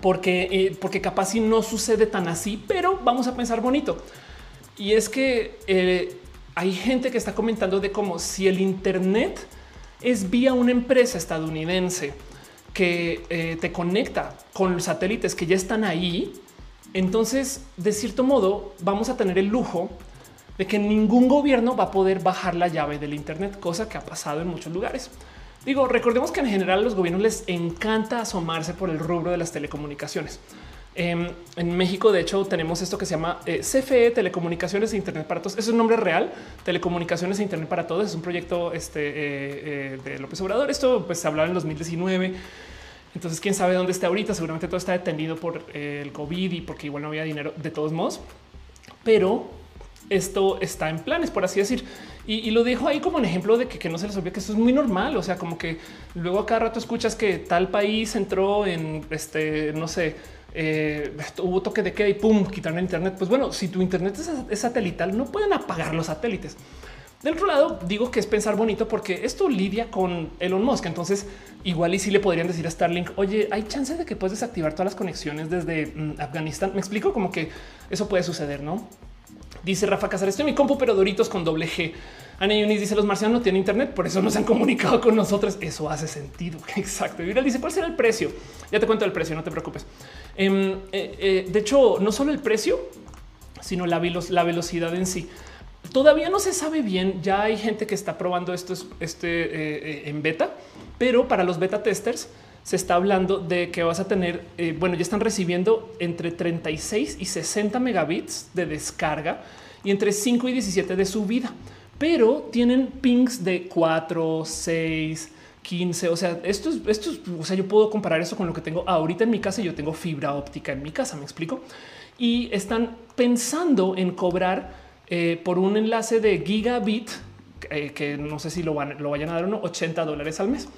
porque, eh, porque capaz si no sucede tan así, pero vamos a pensar bonito. Y es que hay gente que está comentando de cómo si el Internet es vía una empresa estadounidense que te conecta con los satélites que ya están ahí, entonces, de cierto modo, vamos a tener el lujo de que ningún gobierno va a poder bajar la llave del Internet, cosa que ha pasado en muchos lugares. Digo, recordemos que en general a los gobiernos les encanta asomarse por el rubro de las telecomunicaciones. Em, en México, de hecho, tenemos esto que se llama eh, CFE Telecomunicaciones e Internet para Todos. Es un nombre real, Telecomunicaciones e Internet para Todos. Es un proyecto este, eh, eh, de López Obrador. Esto pues, se hablaba en 2019 entonces, quién sabe dónde está ahorita. Seguramente todo está detenido por el COVID y porque igual no había dinero de todos modos. Pero esto está en planes, por así decir. Y, lo dejo ahí como un ejemplo de que, no se les olvide que esto es muy normal. O sea, como que luego a cada rato escuchas que tal país entró en este, no sé, eh, hubo toque de queda y pum, quitaron el internet. Pues bueno, si tu internet es satelital, no pueden apagar los satélites. Del otro lado, digo que es pensar bonito porque esto lidia con Elon Musk. Entonces, igual y si le podrían decir a Starlink, oye, hay chance de que puedes desactivar todas las conexiones desde mm, Afganistán. Me explico como que eso puede suceder, no? Dice Rafa Casar, estoy en mi compu, pero Doritos con doble G. Ana Yunis dice los marcianos no tienen internet, por eso no se han comunicado con nosotros. Eso hace sentido. Exacto. Y dice cuál será el precio. Ya te cuento el precio, no te preocupes. Em, eh, eh, de hecho, no solo el precio, sino la velocidad en sí. Todavía no se sabe bien. Ya hay gente que está probando esto este, eh, en beta, pero para los beta testers se está hablando de que vas a tener, bueno, ya están recibiendo entre 36 y 60 megabits de descarga y entre 5 y 17 de subida, pero tienen pings de 4, 6, 15. O sea, esto es, esto es, o sea, yo puedo comparar eso con lo que tengo ahorita en mi casa. Yo tengo fibra óptica en mi casa, me explico. Y están pensando en cobrar eh, por un enlace de gigabit eh, que no sé si lo, van, lo vayan a dar o no, 80 dólares al mes.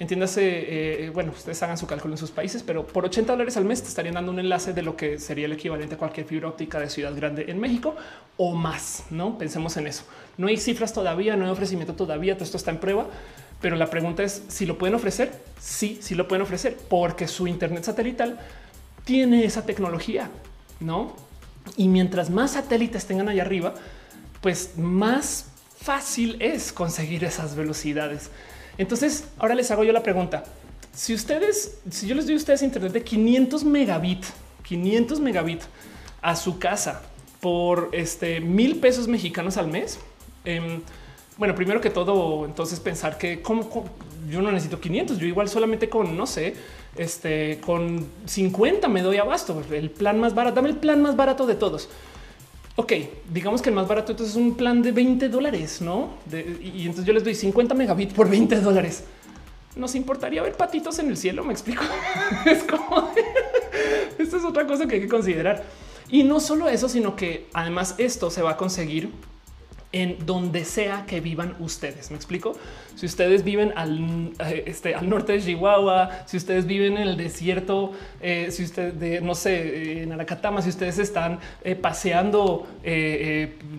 Entiéndase, eh, bueno, ustedes hagan su cálculo en sus países, pero por 80 dólares al mes te estarían dando un enlace de lo que sería el equivalente a cualquier fibra óptica de ciudad grande en México o más. No pensemos en eso. No hay cifras todavía, no hay ofrecimiento todavía. Todo esto está en prueba, pero la pregunta es si lo pueden ofrecer. Sí, sí lo pueden ofrecer porque su internet satelital tiene esa tecnología, no? Y mientras más satélites tengan allá arriba, pues más fácil es conseguir esas velocidades. Entonces, ahora les hago yo la pregunta. Si ustedes, si yo les doy a ustedes internet de 500 megabit, 500 megabit a su casa por este mil pesos mexicanos al mes, em, bueno, primero que todo, entonces pensar que yo no necesito 500, yo igual solamente con, no sé, este, con 50 me doy abasto. El plan más barato, dame el plan más barato de todos. Ok, digamos que el más barato entonces es un plan de 20 dólares, ¿no? y entonces yo les doy 50 megabits por 20 dólares. Nos importaría ver patitos en el cielo, me explico. es como, esto es otra cosa que hay que considerar. Y no solo eso, sino que además esto se va a conseguir en donde sea que vivan ustedes. Me explico. Si ustedes viven al, eh, este, al norte de Chihuahua, si ustedes viven en el desierto, eh, si ustedes, no sé, en Aracatama, si ustedes están eh, paseando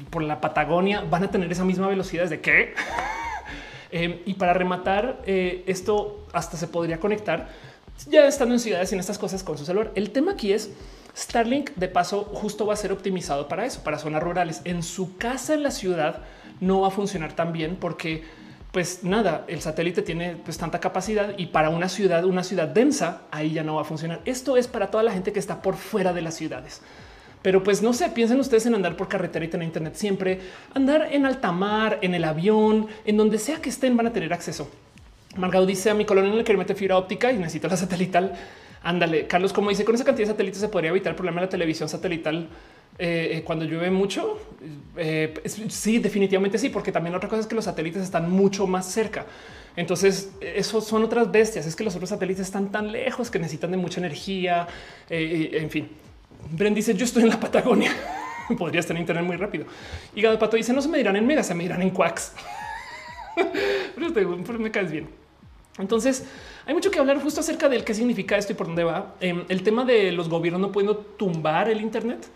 por la Patagonia, van a tener esa misma velocidad de qué. y para rematar, esto hasta se podría conectar ya estando en ciudades y en estas cosas con su celular. El tema aquí es Starlink de paso justo va a ser optimizado para eso, para zonas rurales. En su casa en la ciudad no va a funcionar tan bien porque pues nada, el satélite tiene pues tanta capacidad y para una ciudad, una ciudad densa, ahí ya no va a funcionar. Esto es para toda la gente que está por fuera de las ciudades. Pero pues no sé, piensen ustedes en andar por carretera y tener internet siempre, andar en alta mar, en el avión, en donde sea que estén van a tener acceso. Margau dice a mi colonia en el que mete fibra óptica y necesito la satelital. Ándale, Carlos, como dice, con esa cantidad de satélites se podría evitar el problema de la televisión satelital eh, eh, cuando llueve mucho. Eh, sí, definitivamente sí, porque también otra cosa es que los satélites están mucho más cerca. Entonces, eso son otras bestias. Es que los otros satélites están tan lejos que necesitan de mucha energía. en fin, Bren dice: Yo estoy en la Patagonia. Podrías tener internet muy rápido. Y Gado Pato dice: No se me dirán en megas, se me dirán en quacks. pero me caes bien. Entonces, hay mucho que hablar justo acerca del qué significa esto y por dónde va. Em, el tema de los gobiernos no pudiendo tumbar el Internet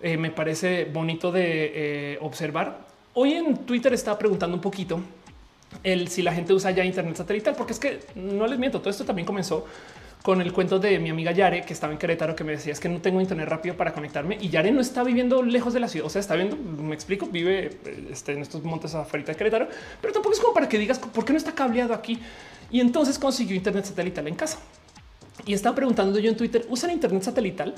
eh, me parece bonito de eh, observar. Hoy en Twitter estaba preguntando un poquito el si la gente usa ya Internet satelital, porque es que no les miento, todo esto también comenzó con el cuento de mi amiga Yare, que estaba en Querétaro, que me decía es que no tengo internet rápido para conectarme y Yare no está viviendo lejos de la ciudad. O sea, está viendo, me explico, vive este, en estos montes afuera de Querétaro, pero tampoco es como para que digas por qué no está cableado aquí. Y entonces consiguió internet satelital en casa. Y estaba preguntando yo en Twitter, ¿usan internet satelital?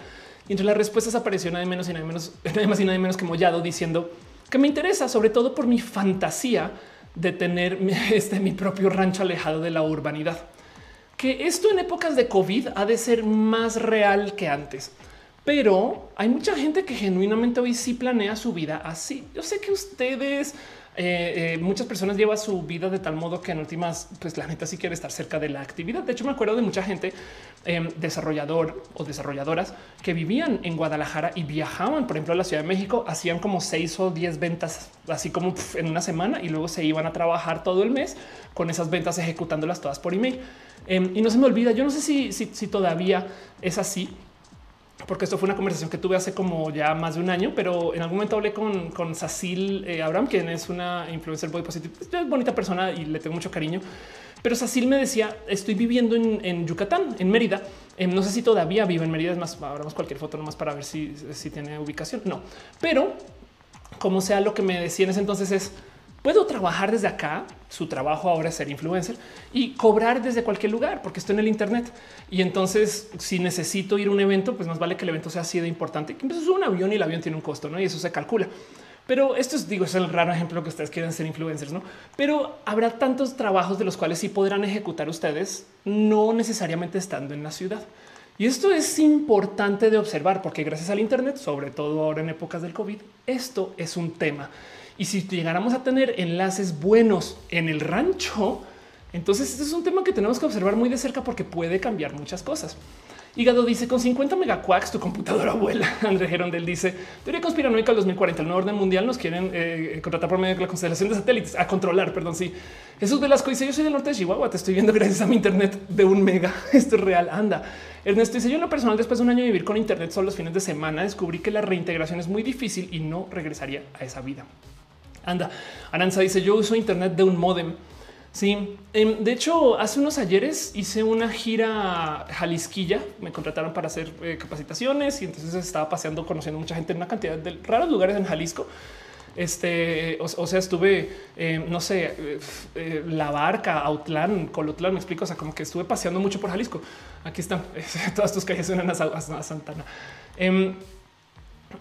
Y entre las respuestas apareció nada menos y nada menos, nada más y nada menos que Mollado diciendo que me interesa, sobre todo por mi fantasía de tener este, mi propio rancho alejado de la urbanidad. Que esto en épocas de COVID ha de ser más real que antes. Pero hay mucha gente que genuinamente hoy sí planea su vida así. Yo sé que ustedes eh, eh, muchas personas llevan su vida de tal modo que en últimas, pues la gente sí quiere estar cerca de la actividad. De hecho, me acuerdo de mucha gente em, desarrollador o desarrolladoras que vivían en Guadalajara y viajaban, por ejemplo, a la Ciudad de México, hacían como seis o diez ventas, así como en una semana y luego se iban a trabajar todo el mes con esas ventas ejecutándolas todas por email. Em, y no se me olvida, yo no sé si, si todavía es así, porque esto fue una conversación que tuve hace como ya más de un año, pero en algún momento hablé con, con Sacil eh, Abraham, quien es una influencer body positive, es bonita persona y le tengo mucho cariño. Pero Sacil me decía, estoy viviendo en, Yucatán, en Mérida. Em, no sé si todavía vivo en Mérida, es más, abramos cualquier foto nomás para ver si, si tiene ubicación. No, pero como sea, lo que me decía en ese entonces es, puedo trabajar desde acá. Su trabajo ahora es ser influencer y cobrar desde cualquier lugar porque estoy en el Internet. Y entonces, si necesito ir a un evento, pues más vale que el evento sea así de importante. Que un avión y el avión tiene un costo, no? Y eso se calcula. Pero esto es, digo, es el raro ejemplo que ustedes quieren ser influencers, no? Pero habrá tantos trabajos de los cuales sí podrán ejecutar ustedes, no necesariamente estando en la ciudad. Y esto es importante de observar porque gracias al Internet, sobre todo ahora en épocas del COVID, esto es un tema. Y si llegáramos a tener enlaces buenos en el rancho, entonces este es un tema que tenemos que observar muy de cerca porque puede cambiar muchas cosas. Hígado dice con 50 megaquacks tu computadora abuela. André Gerondel dice teoría conspiranoica del 2040. El nuevo orden mundial nos quieren eh, contratar por medio de la constelación de satélites a controlar. Perdón. Sí, Jesús Velasco dice yo soy del norte de Chihuahua. Te estoy viendo gracias a mi internet de un mega. Esto es real. Anda. Ernesto dice yo en lo personal después de un año de vivir con internet solo los fines de semana descubrí que la reintegración es muy difícil y no regresaría a esa vida. Anda, Aranza dice yo uso internet de un modem. Sí, em, de hecho, hace unos ayeres hice una gira jalisquilla. Me contrataron para hacer eh, capacitaciones y entonces estaba paseando, conociendo mucha gente en una cantidad de raros lugares en Jalisco. Este, o, sea, estuve, em, no sé, eh, eh, la barca, Autlán, Colotlán, me explico. O sea, como que estuve paseando mucho por Jalisco. Aquí están todas tus calles suenan a, Santana. Em,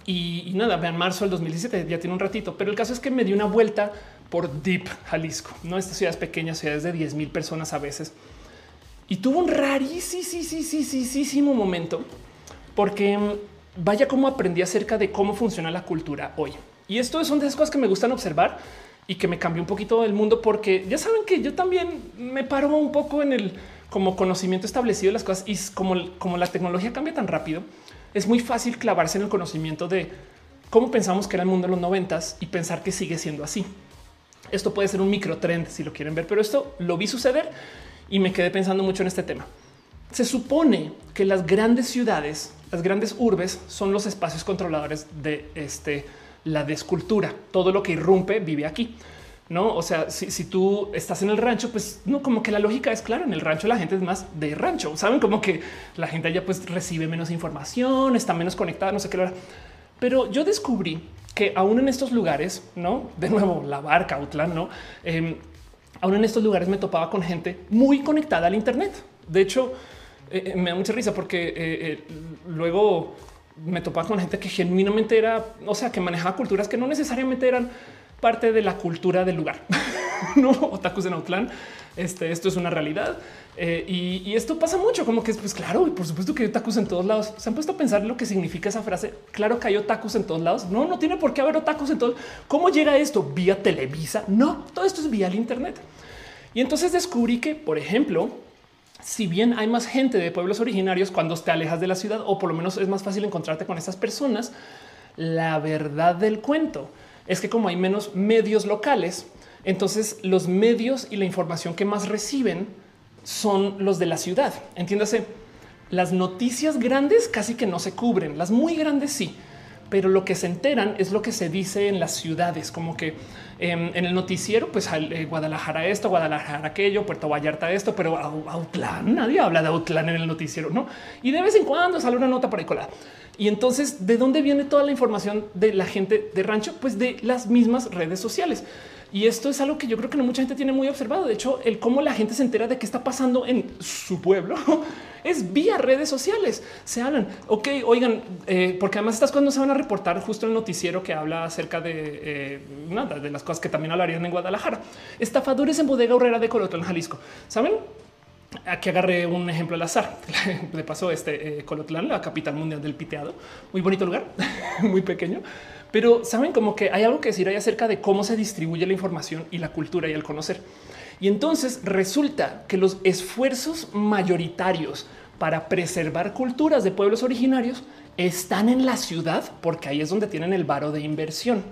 y, nada, vean marzo del 2017, ya tiene un ratito, pero el caso es que me di una vuelta por Deep Jalisco, no estas ciudades pequeñas, ciudades de 10 mil personas a veces. Y tuvo un rarísimo momento porque mm, vaya cómo aprendí acerca de cómo funciona la cultura hoy. Y esto son de esas cosas que me gustan observar y que me cambió un poquito el mundo porque ya saben que yo también me paro un poco en el como conocimiento establecido de las cosas y como, como la tecnología cambia tan rápido es muy fácil clavarse en el conocimiento de cómo pensamos que era el mundo en los noventas y pensar que sigue siendo así. Esto puede ser un micro trend si lo quieren ver, pero esto lo vi suceder y me quedé pensando mucho en este tema. Se supone que las grandes ciudades, las grandes urbes son los espacios controladores de este, la descultura. Todo lo que irrumpe vive aquí. No, o sea, si, tú estás en el rancho, pues no, como que la lógica es claro. En el rancho la gente es más de rancho. Saben como que la gente allá pues recibe menos información, está menos conectada, no sé qué. Pero yo descubrí que aún en estos lugares, no de nuevo la barca, Outland, no em, aún en estos lugares me topaba con gente muy conectada al Internet. De hecho, eh, eh, me da mucha risa porque eh, luego me topaba con gente que genuinamente era, o sea, que manejaba culturas que no necesariamente eran parte de la cultura del lugar. no otakus en Outland. Este, esto es una realidad eh, y, esto pasa mucho. Como que es pues claro, y por supuesto que hay otakus en todos lados. Se han puesto a pensar lo que significa esa frase. Claro que hay otakus en todos lados. No, no tiene por qué haber otakus en todos. ¿Cómo llega esto? Vía Televisa. No, todo esto es vía el Internet. Y entonces descubrí que, por ejemplo, si bien hay más gente de pueblos originarios cuando te alejas de la ciudad, o por lo menos es más fácil encontrarte con estas personas, la verdad del cuento es que como hay menos medios locales, entonces los medios y la información que más reciben son los de la ciudad. Entiéndase, las noticias grandes casi que no se cubren, las muy grandes sí, pero lo que se enteran es lo que se dice en las ciudades, como que em, en el noticiero, pues eh, Guadalajara esto, Guadalajara aquello, Puerto Vallarta esto, pero Autlán, nadie habla de Autlán en el noticiero, ¿no? Y de vez en cuando sale una nota por ahí colada. Y entonces, ¿de dónde viene toda la información de la gente de rancho? Pues de las mismas redes sociales. Y esto es algo que yo creo que no mucha gente tiene muy observado. De hecho, el cómo la gente se entera de qué está pasando en su pueblo es vía redes sociales. Se hablan, ok, oigan, eh, porque además estas cosas no se van a reportar justo el noticiero que habla acerca de eh, nada de las cosas que también hablarían en Guadalajara. Estafadores en bodega horrera de Colotlán, Jalisco. Saben? Aquí agarré un ejemplo al azar. De paso, este eh, Colotlán, la capital mundial del piteado, muy bonito lugar, muy pequeño. Pero saben como que hay algo que decir ahí acerca de cómo se distribuye la información y la cultura y el conocer. Y entonces resulta que los esfuerzos mayoritarios para preservar culturas de pueblos originarios están en la ciudad porque ahí es donde tienen el varo de inversión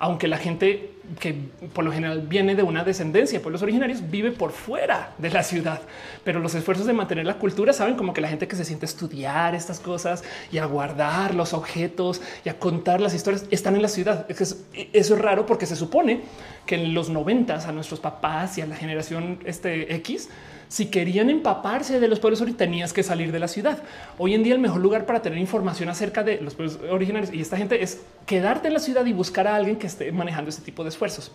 aunque la gente que por lo general viene de una descendencia de pueblos originarios vive por fuera de la ciudad, pero los esfuerzos de mantener la cultura saben como que la gente que se siente a estudiar estas cosas y a guardar los objetos y a contar las historias están en la ciudad. Eso es raro porque se supone que en los noventas a nuestros papás y a la generación este X si querían empaparse de los pueblos originarios, tenías que salir de la ciudad. Hoy en día el mejor lugar para tener información acerca de los pueblos originarios y esta gente es quedarte en la ciudad y buscar a alguien que esté manejando este tipo de esfuerzos.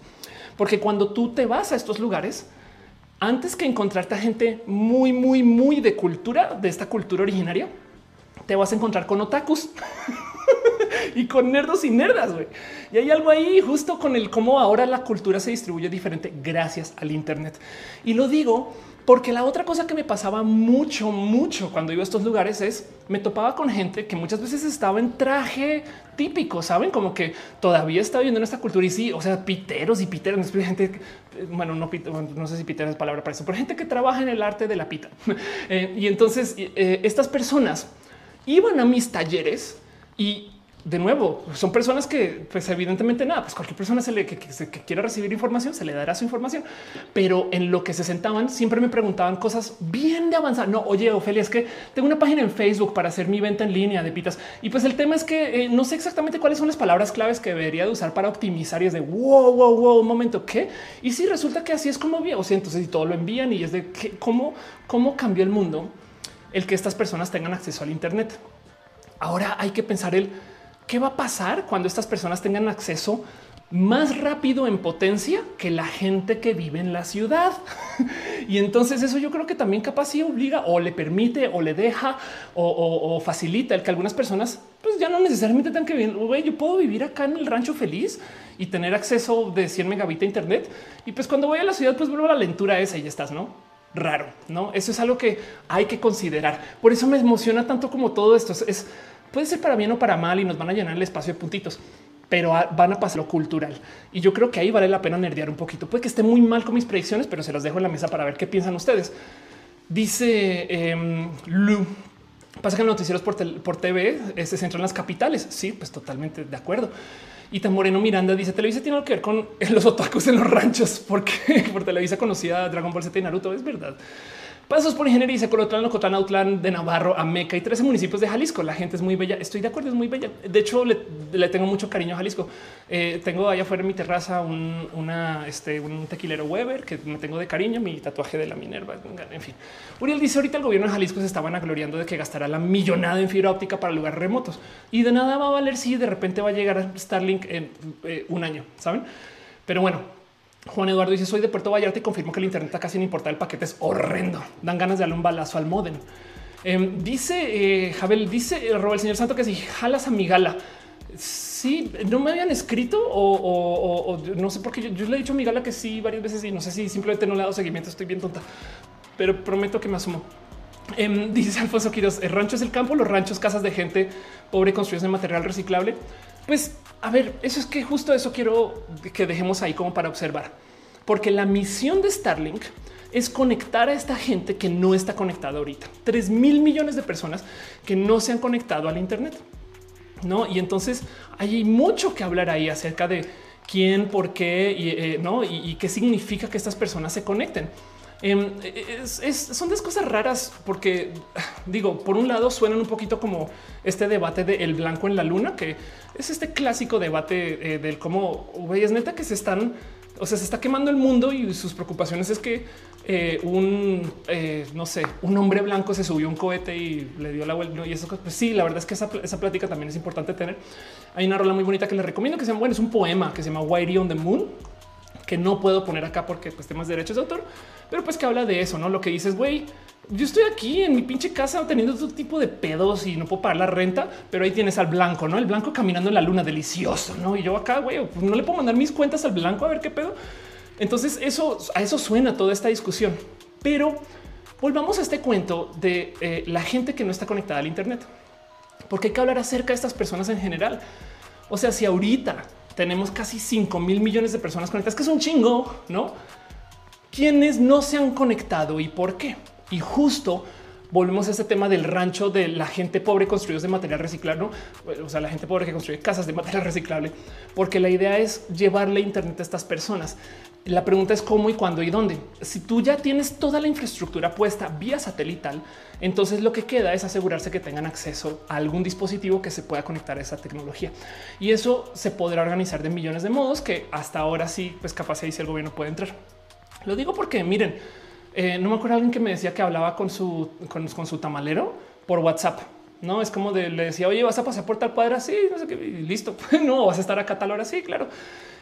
Porque cuando tú te vas a estos lugares, antes que encontrarte a gente muy, muy, muy de cultura, de esta cultura originaria, te vas a encontrar con otakus y con nerdos y nerdas. Y hay algo ahí justo con el cómo ahora la cultura se distribuye diferente gracias al Internet. Y lo digo porque la otra cosa que me pasaba mucho, mucho cuando iba a estos lugares es me topaba con gente que muchas veces estaba en traje típico, saben como que todavía está viviendo en esta cultura y sí, o sea, piteros y piteros, gente, bueno, no, no sé si piteros es palabra para eso, pero gente que trabaja en el arte de la pita. Eh, y entonces eh, estas personas iban a mis talleres y de nuevo, son personas que, pues evidentemente nada, pues cualquier persona se le, que, quiera recibir información, se le dará su información, pero en lo que se sentaban siempre me preguntaban cosas bien de avanzar. No, oye, Ofelia, es que tengo una página en Facebook para hacer mi venta en línea de pitas. Y pues el tema es que eh, no sé exactamente cuáles son las palabras claves que debería de usar para optimizar y es de wow, wow, wow, un momento, ¿qué? Y si resulta que así es como vi, o sea, entonces si todo lo envían y es de ¿qué, cómo, cómo cambió el mundo el que estas personas tengan acceso al Internet. Ahora hay que pensar el ¿Qué va a pasar cuando estas personas tengan acceso más rápido en potencia que la gente que vive en la ciudad? y entonces eso yo creo que también capaz sí obliga o le permite o le deja o, facilita el que algunas personas pues ya no necesariamente tengan que vivir. Yo puedo vivir acá en el rancho feliz y tener acceso de 100 megabits a internet. Y pues cuando voy a la ciudad, pues vuelvo a la lentura esa y ya estás, ¿no? Raro, ¿no? Eso es algo que hay que considerar. Por eso me emociona tanto como todo esto. Es, puede ser para bien o para mal y nos van a llenar el espacio de puntitos, pero van a pasar lo cultural. Y yo creo que ahí vale la pena nerdear un poquito. Puede que esté muy mal con mis predicciones, pero se las dejo en la mesa para ver qué piensan ustedes. Dice eh, Lu. Pasa que los noticieros por, TV se centran en las capitales. Sí, pues totalmente de acuerdo. Y Moreno Miranda dice Televisa tiene algo que ver con los otakus en los ranchos, porque por Televisa conocida Dragon Ball Z y Naruto. Es verdad. Pasos por ingeniería, dice Colotlán, Ocotlán, Autlán, de Navarro, Ameca y 13 municipios de Jalisco. La gente es muy bella. Estoy de acuerdo, es muy bella. De hecho, le, tengo mucho cariño a Jalisco. Eh, tengo allá afuera en mi terraza un, este, un tequilero Weber que me tengo de cariño, mi tatuaje de la Minerva. En fin, Uriel dice ahorita el gobierno de Jalisco se estaban agloriando de que gastará la millonada en fibra óptica para lugares remotos y de nada va a valer si de repente va a llegar Starlink en eh, un año, saben? Pero bueno, Juan Eduardo dice soy de Puerto Vallarta y confirmo que el Internet está casi no importa. El paquete es horrendo. Dan ganas de darle un balazo al modem. Em, dice eh, dice eh, el señor Santo que si jalas a mi gala. Sí, no me habían escrito o, no sé por qué yo, le he dicho a mi gala que sí varias veces y no sé si simplemente no le he dado seguimiento. Estoy bien tonta, pero prometo que me asumo. Em, dice Alfonso Quiroz, el rancho es el campo, los ranchos, casas de gente pobre construidos de material reciclable. Pues a ver, eso es que justo eso quiero que dejemos ahí como para observar, porque la misión de Starlink es conectar a esta gente que no está conectada ahorita. Tres mil millones de personas que no se han conectado al Internet. No, y entonces hay mucho que hablar ahí acerca de quién, por qué eh, no, y, qué significa que estas personas se conecten. Em, son de cosas raras porque digo, por un lado suenan un poquito como este debate de el blanco en la luna, que es este clásico debate eh, del cómo es neta que se están, o sea, se está quemando el mundo y sus preocupaciones es que eh, un, eh, no sé, un hombre blanco se subió un cohete y le dio la vuelta. Y eso, pues sí, la verdad es que esa, esa, plática también es importante tener. Hay una rola muy bonita que les recomiendo que se llama, bueno, es un poema que se llama Whitey on the Moon, que no puedo poner acá porque pues temas de derechos de autor, pero pues que habla de eso, no lo que dices, güey. Yo estoy aquí en mi pinche casa teniendo todo tipo de pedos y no puedo pagar la renta, pero ahí tienes al blanco, no el blanco caminando en la luna, delicioso, no? Y yo acá, güey, no le puedo mandar mis cuentas al blanco a ver qué pedo. Entonces, eso a eso suena toda esta discusión, pero volvamos a este cuento de eh, la gente que no está conectada al Internet, porque hay que hablar acerca de estas personas en general. O sea, si ahorita tenemos casi 5 mil millones de personas conectadas, que es un chingo, no? Quienes no se han conectado y por qué. Y justo volvemos a este tema del rancho de la gente pobre construidos de material reciclable, ¿no? o sea, la gente pobre que construye casas de material reciclable, porque la idea es llevarle internet a estas personas. La pregunta es cómo y cuándo y dónde. Si tú ya tienes toda la infraestructura puesta vía satelital, entonces lo que queda es asegurarse que tengan acceso a algún dispositivo que se pueda conectar a esa tecnología. Y eso se podrá organizar de millones de modos que hasta ahora sí, pues capaz ahí si el gobierno puede entrar. Lo digo porque miren, eh, no me acuerdo alguien que me decía que hablaba con su, con, su tamalero por WhatsApp. No es como de le decía, oye, vas a pasar por tal cuadra. Sí, no sé qué, listo. no vas a estar acá tal hora. Sí, claro.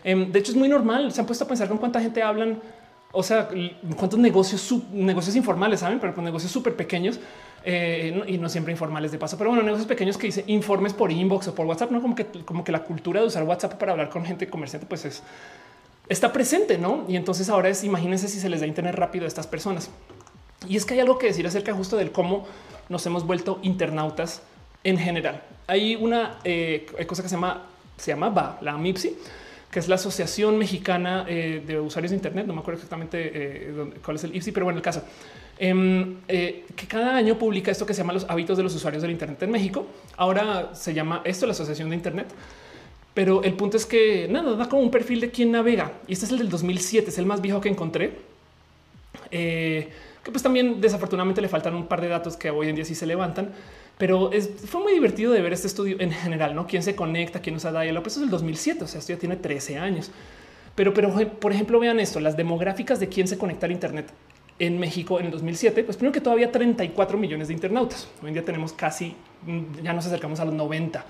Em, de hecho, es muy normal. Se han puesto a pensar con cuánta gente hablan, o sea, cuántos negocios, negocios informales, saben, pero con negocios súper pequeños eh, y no siempre informales de paso, pero bueno, negocios pequeños que dice informes por inbox o por WhatsApp, no como que, como que la cultura de usar WhatsApp para hablar con gente comerciante, pues es está presente, no? Y entonces ahora es imagínense si se les da internet rápido a estas personas. Y es que hay algo que decir acerca justo del cómo nos hemos vuelto internautas en general. Hay una eh, cosa que se llama, se llama la MIPSI, que es la Asociación Mexicana eh, de Usuarios de Internet. No me acuerdo exactamente eh, cuál es el IPSI, pero bueno, el caso em, eh, que cada año publica esto que se llama los hábitos de los usuarios del Internet en México. Ahora se llama esto la Asociación de Internet. Pero el punto es que nada, da como un perfil de quién navega. Y este es el del 2007, es el más viejo que encontré. Que pues también desafortunadamente le faltan un par de datos que hoy en día sí se levantan pero fue muy divertido de ver este estudio en general, ¿no? ¿Quién se conecta? ¿Quién usa dial Pues es el 2007, o sea, esto ya tiene 13 años. Pero, pero, por ejemplo, vean esto, las demográficas de quién se conecta al Internet en México en el 2007, pues primero que todavía 34 millones de internautas. Hoy en día tenemos casi, ya nos acercamos a los 90.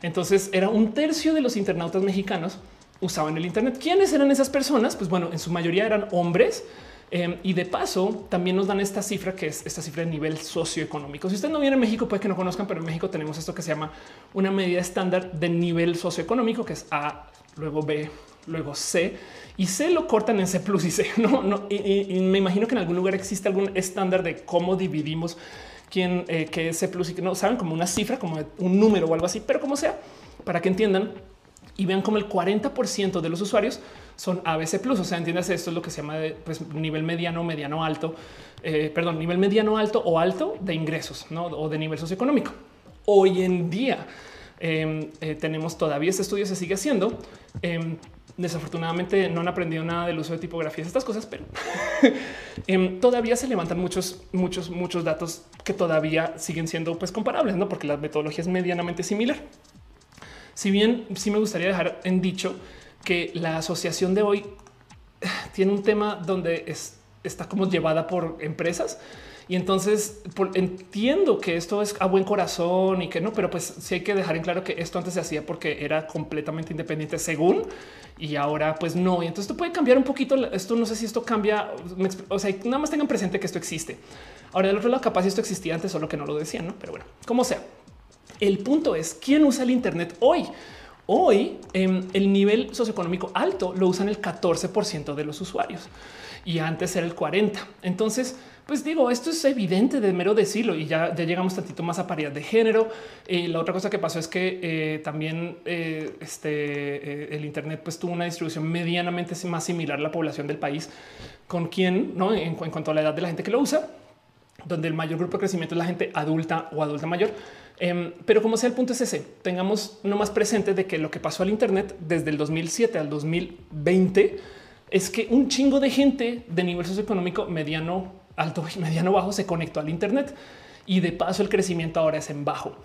Entonces era un tercio de los internautas mexicanos usaban el Internet. ¿Quiénes eran esas personas? Pues bueno, en su mayoría eran hombres Em, y de paso, también nos dan esta cifra que es esta cifra de nivel socioeconómico. Si usted no viene a México, puede que no conozcan, pero en México tenemos esto que se llama una medida estándar de nivel socioeconómico, que es A, luego B, luego C y C lo cortan en C plus y C. No, no, y, me imagino que en algún lugar existe algún estándar de cómo dividimos quién eh, que es C plus y que no saben como una cifra, como un número o algo así, pero como sea, para que entiendan y vean como el 40% de los usuarios son ABC Plus. O sea, entiendas, esto es lo que se llama de, pues, nivel mediano, mediano alto, eh, perdón, nivel mediano alto o alto de ingresos o de nivel socioeconómico. Hoy en día em, eh, tenemos todavía este estudio, se sigue haciendo. Em, desafortunadamente no han aprendido nada del uso de tipografías, estas cosas, pero em, todavía se levantan muchos, muchos, muchos datos que todavía siguen siendo pues comparables, no? Porque la metodología es medianamente similar. Si bien sí me gustaría dejar en dicho que la asociación de hoy tiene un tema donde está como llevada por empresas. Y entonces entiendo que esto es a buen corazón y que no, pero pues sí hay que dejar en claro que esto antes se hacía porque era completamente independiente según y ahora pues no. Y entonces esto puede cambiar un poquito. Esto no sé si esto cambia. O sea, nada más tengan presente que esto existe. Ahora del otro lado, capaz esto existía antes, solo que no lo decían, no? Pero bueno, como sea. El punto es quién usa el Internet hoy. Hoy em, el nivel socioeconómico alto lo usan el 14% de los usuarios y antes era el 40. Entonces, pues digo, esto es evidente de mero decirlo y ya, llegamos tantito más a paridad de género. Y la otra cosa que pasó es que eh, también eh, este, eh, el Internet pues tuvo una distribución medianamente más similar a la población del país con quien, ¿no? En, en cuanto a la edad de la gente que lo usa, donde el mayor grupo de crecimiento es la gente adulta o adulta mayor Em, pero como sea, el punto es ese. Tengamos no más presente de que lo que pasó al Internet desde el 2007 al 2020 es que un chingo de gente de nivel socioeconómico mediano, alto y mediano bajo se conectó al Internet y de paso el crecimiento ahora es en bajo.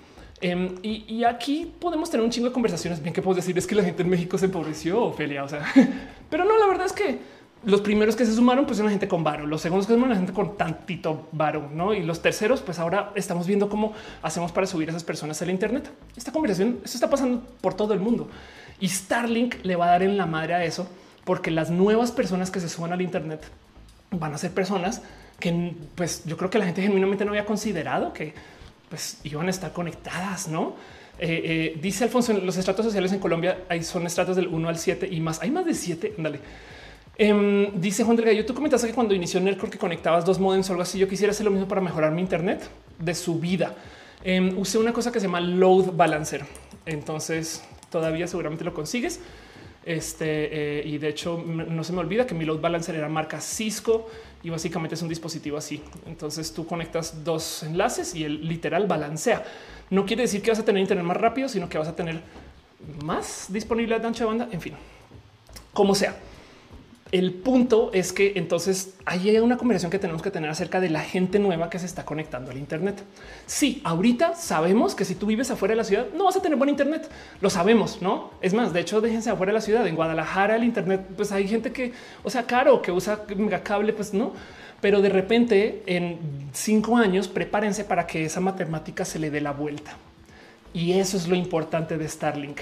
Em, y, aquí podemos tener un chingo de conversaciones. Bien que puedo decir es que la gente en México se empobreció, Ophelia. O sea, pero no, la verdad es que los primeros que se sumaron, pues una gente con varo, los segundos que sumaron, la gente con tantito varo, no? Y los terceros, pues ahora estamos viendo cómo hacemos para subir a esas personas al Internet. Esta conversación, eso está pasando por todo el mundo y Starlink le va a dar en la madre a eso, porque las nuevas personas que se suban al Internet van a ser personas que, pues yo creo que la gente genuinamente no había considerado que pues iban a estar conectadas, no? Eh, eh, dice Alfonso, los estratos sociales en Colombia hay, son estratos del 1 al 7 y más. Hay más de 7. Dale. Em, dice Juan Delgado, tú comentaste que cuando inició Nerdcore que conectabas dos modems o algo así, yo quisiera hacer lo mismo para mejorar mi internet de su vida. Em, usé una cosa que se llama load balancer. Entonces todavía seguramente lo consigues. Este, eh, y de hecho no se me olvida que mi load balancer era marca Cisco y básicamente es un dispositivo así. Entonces tú conectas dos enlaces y el literal balancea. No quiere decir que vas a tener internet más rápido, sino que vas a tener más disponibilidad de ancho de banda. En fin, como sea. El punto es que entonces hay una conversación que tenemos que tener acerca de la gente nueva que se está conectando al Internet. Sí, ahorita sabemos que si tú vives afuera de la ciudad no vas a tener buen Internet. Lo sabemos, no? Es más, de hecho, déjense afuera de la ciudad. En Guadalajara, el Internet, pues hay gente que, o sea, caro, que usa cable, pues no. Pero de repente, en cinco años, prepárense para que esa matemática se le dé la vuelta. Y eso es lo importante de Starlink,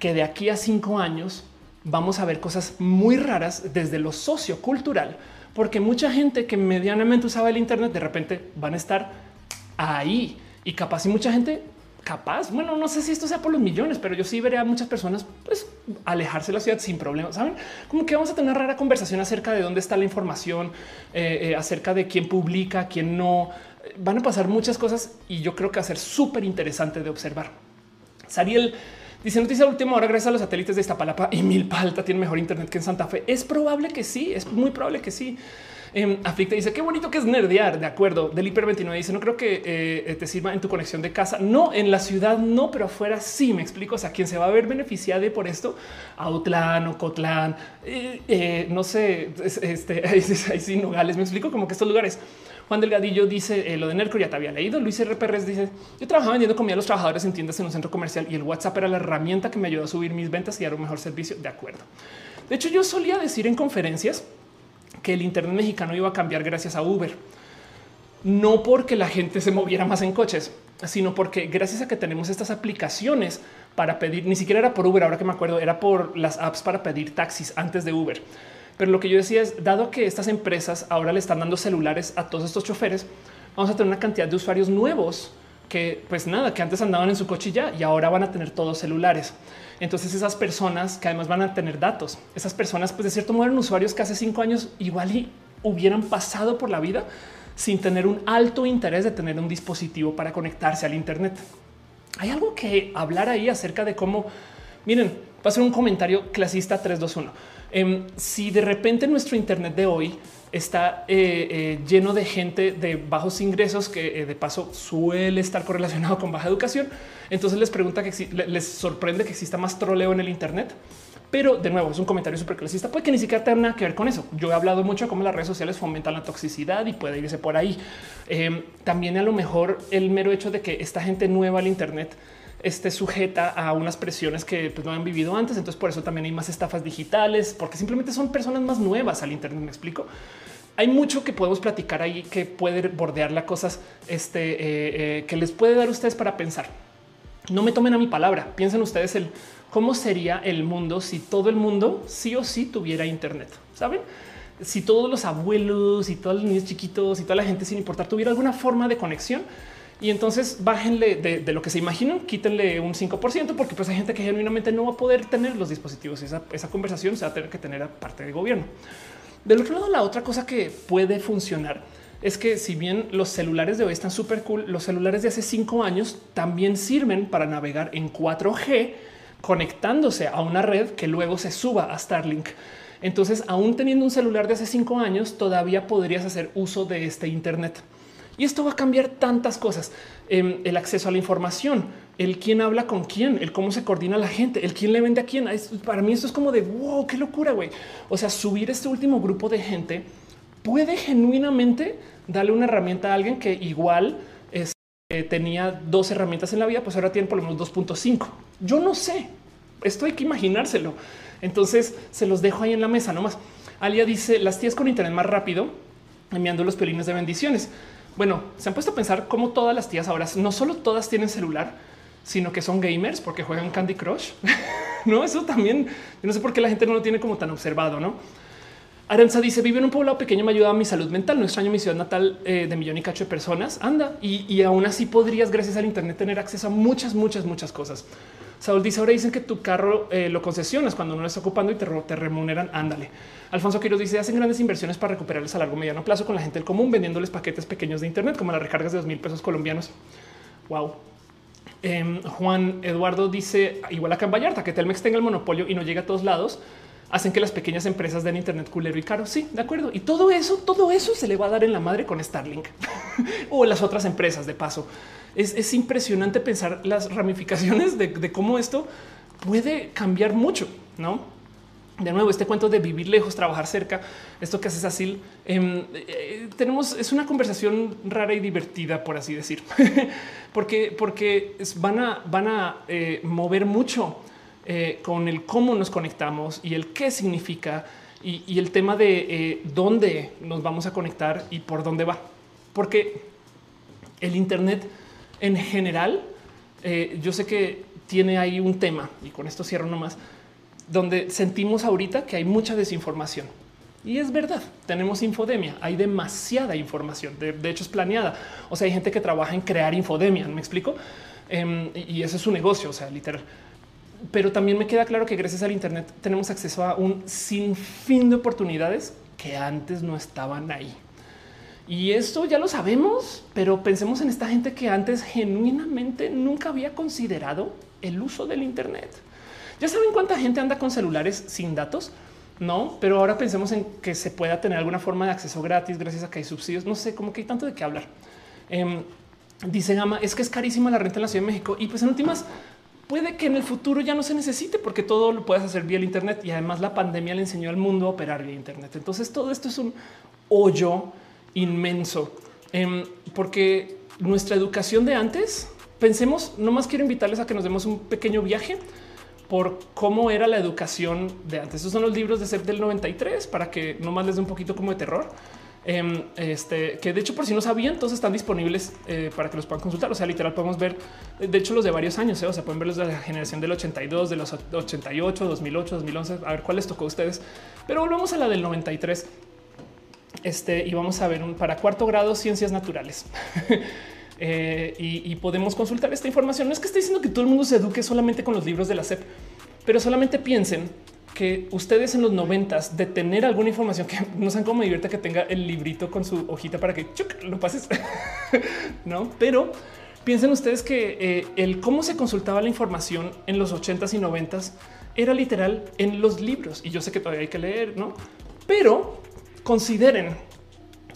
que de aquí a cinco años vamos a ver cosas muy raras desde lo sociocultural, porque mucha gente que medianamente usaba el Internet de repente van a estar ahí y capaz y mucha gente capaz. Bueno, no sé si esto sea por los millones, pero yo sí veré a muchas personas pues alejarse de la ciudad sin problemas. Saben como que vamos a tener una rara conversación acerca de dónde está la información, eh, eh, acerca de quién publica, quién no. Van a pasar muchas cosas y yo creo que va a ser súper interesante de observar. Sariel Dice noticia última hora, gracias a los satélites de Iztapalapa y Milpa Alta tiene mejor internet que en Santa Fe. Es probable que sí, es muy probable que sí. Eh, dice qué bonito que es nerdear. De acuerdo. Del Hiper 29 dice no creo que eh, te sirva en tu conexión de casa. No, en la ciudad no, pero afuera sí. Me explico. O sea, quien se va a ver beneficiado por esto, Autlán o Cotlán, eh, eh, no sé, este ahí sí, Nogales. Me explico como que estos lugares Juan Delgadillo dice eh, lo de Nerco ya te había leído. Luis R. Pérez dice yo trabajaba vendiendo comida a los trabajadores en tiendas en un centro comercial y el WhatsApp era la herramienta que me ayudó a subir mis ventas y dar un mejor servicio. De acuerdo. De hecho, yo solía decir en conferencias que el Internet mexicano iba a cambiar gracias a Uber. No porque la gente se moviera más en coches, sino porque gracias a que tenemos estas aplicaciones para pedir, ni siquiera era por Uber, ahora que me acuerdo, era por las apps para pedir taxis antes de Uber pero lo que yo decía es, dado que estas empresas ahora le están dando celulares a todos estos choferes, vamos a tener una cantidad de usuarios nuevos que pues nada, que antes andaban en su coche ya y ahora van a tener todos celulares. Entonces esas personas que además van a tener datos, esas personas pues de cierto modo eran usuarios que hace cinco años igual y hubieran pasado por la vida sin tener un alto interés de tener un dispositivo para conectarse al Internet. Hay algo que hablar ahí acerca de cómo, miren, va a un comentario clasista 321 Em, si de repente nuestro Internet de hoy está eh, eh, lleno de gente de bajos ingresos que eh, de paso suele estar correlacionado con baja educación, entonces les pregunta que les sorprende que exista más troleo en el Internet. Pero de nuevo, es un comentario súper clasista, puede que ni siquiera tenga nada que ver con eso. Yo he hablado mucho de cómo las redes sociales fomentan la toxicidad y puede irse por ahí. Em, también a lo mejor el mero hecho de que esta gente nueva al Internet esté sujeta a unas presiones que pues, no han vivido antes. Entonces, por eso también hay más estafas digitales, porque simplemente son personas más nuevas al Internet. Me explico. Hay mucho que podemos platicar ahí que puede bordear las cosas este, eh, eh, que les puede dar a ustedes para pensar. No me tomen a mi palabra. Piensen ustedes el cómo sería el mundo si todo el mundo sí o sí tuviera Internet. Saben? Si todos los abuelos y todos los niños chiquitos y toda la gente sin importar tuviera alguna forma de conexión, y entonces bájenle de, lo que se imaginan, quítenle un 5%, porque pues hay gente que genuinamente no va a poder tener los dispositivos. Esa, esa conversación se va a tener que tener a parte del gobierno. Del otro lado, la otra cosa que puede funcionar es que si bien los celulares de hoy están súper cool, los celulares de hace cinco años también sirven para navegar en 4G conectándose a una red que luego se suba a Starlink. Entonces, aún teniendo un celular de hace cinco años, todavía podrías hacer uso de este Internet. Y esto va a cambiar tantas cosas. Em, el acceso a la información, el quién habla con quién, el cómo se coordina la gente, el quién le vende a quién. para mí esto es como de wow, qué locura, güey. O sea, subir este último grupo de gente puede genuinamente darle una herramienta a alguien que igual este, tenía dos herramientas en la vida, pues ahora tiene por lo menos 2.5. Yo no sé, esto hay que imaginárselo. Entonces se los dejo ahí en la mesa nomás. Alia dice las tías con internet más rápido enviando los pelines de bendiciones. Bueno, se han puesto a pensar cómo todas las tías ahora no solo todas tienen celular, sino que son gamers porque juegan Candy Crush. no, eso también no sé por qué la gente no lo tiene como tan observado, no? Aranza dice: Vive en un poblado pequeño, me ayuda a mi salud mental. No extraño mi ciudad natal eh, de millón y cacho de personas. Anda y, y, aún así podrías, gracias al Internet, tener acceso a muchas, muchas, muchas cosas. Saúl dice: Ahora dicen que tu carro eh, lo concesionas cuando no lo está ocupando y te, remuneran. Ándale. Alfonso Quiroz dice: Hacen grandes inversiones para recuperarles a largo mediano plazo con la gente del común, vendiéndoles paquetes pequeños de Internet, como las recargas de dos mil pesos colombianos. Wow. Em, Juan Eduardo dice: Igual acá en Vallarta, que Telmex tenga el monopolio y no llega a todos lados hacen que las pequeñas empresas den internet culero y caro. Sí, de acuerdo. Y todo eso, todo eso se le va a dar en la madre con Starlink o las otras empresas de paso. Es, impresionante pensar las ramificaciones de, cómo esto puede cambiar mucho, no? De nuevo, este cuento de vivir lejos, trabajar cerca, esto que haces así, em, eh, tenemos es una conversación rara y divertida, por así decir, porque, porque van a, van a eh, mover mucho eh, con el cómo nos conectamos y el qué significa y, el tema de dónde nos vamos a conectar y por dónde va. Porque el Internet en general, eh, yo sé que tiene ahí un tema y con esto cierro nomás, donde sentimos ahorita que hay mucha desinformación. Y es verdad, tenemos infodemia, hay demasiada información, de, de, hecho es planeada. O sea, hay gente que trabaja en crear infodemia, ¿me explico? Em, y ese es su negocio, o sea, literal pero también me queda claro que gracias al Internet tenemos acceso a un sinfín de oportunidades que antes no estaban ahí. Y esto ya lo sabemos, pero pensemos en esta gente que antes genuinamente nunca había considerado el uso del Internet. Ya saben cuánta gente anda con celulares sin datos, no, pero ahora pensemos en que se pueda tener alguna forma de acceso gratis gracias a que hay subsidios. No sé, cómo que hay tanto de qué hablar. Eh, dice Gama, es que es carísima la renta en la Ciudad de México y pues en últimas puede que en el futuro ya no se necesite porque todo lo puedes hacer vía el Internet y además la pandemia le enseñó al mundo a operar vía Internet. Entonces todo esto es un hoyo inmenso em, porque nuestra educación de antes, pensemos, no más quiero invitarles a que nos demos un pequeño viaje por cómo era la educación de antes. Estos son los libros de CEP del 93 para que no más les dé un poquito como de terror. Em, este, que de hecho por si no sabían, todos están disponibles eh, para que los puedan consultar. O sea, literal podemos ver, de hecho los de varios años, ¿eh? o sea, pueden ver los de la generación del 82, de los 88, 2008, 2011, a ver cuál les tocó a ustedes. Pero volvemos a la del 93. Este, y vamos a ver un para cuarto grado ciencias naturales. Eh, y, podemos consultar esta información. No es que esté diciendo que todo el mundo se eduque solamente con los libros de la SEP, pero solamente piensen que ustedes en los noventas de tener alguna información que no saben cómo me divierte que tenga el librito con su hojita para que lo pases, no? Pero piensen ustedes que eh, el cómo se consultaba la información en los ochentas y noventas era literal en los libros y yo sé que todavía hay que leer, no? Pero consideren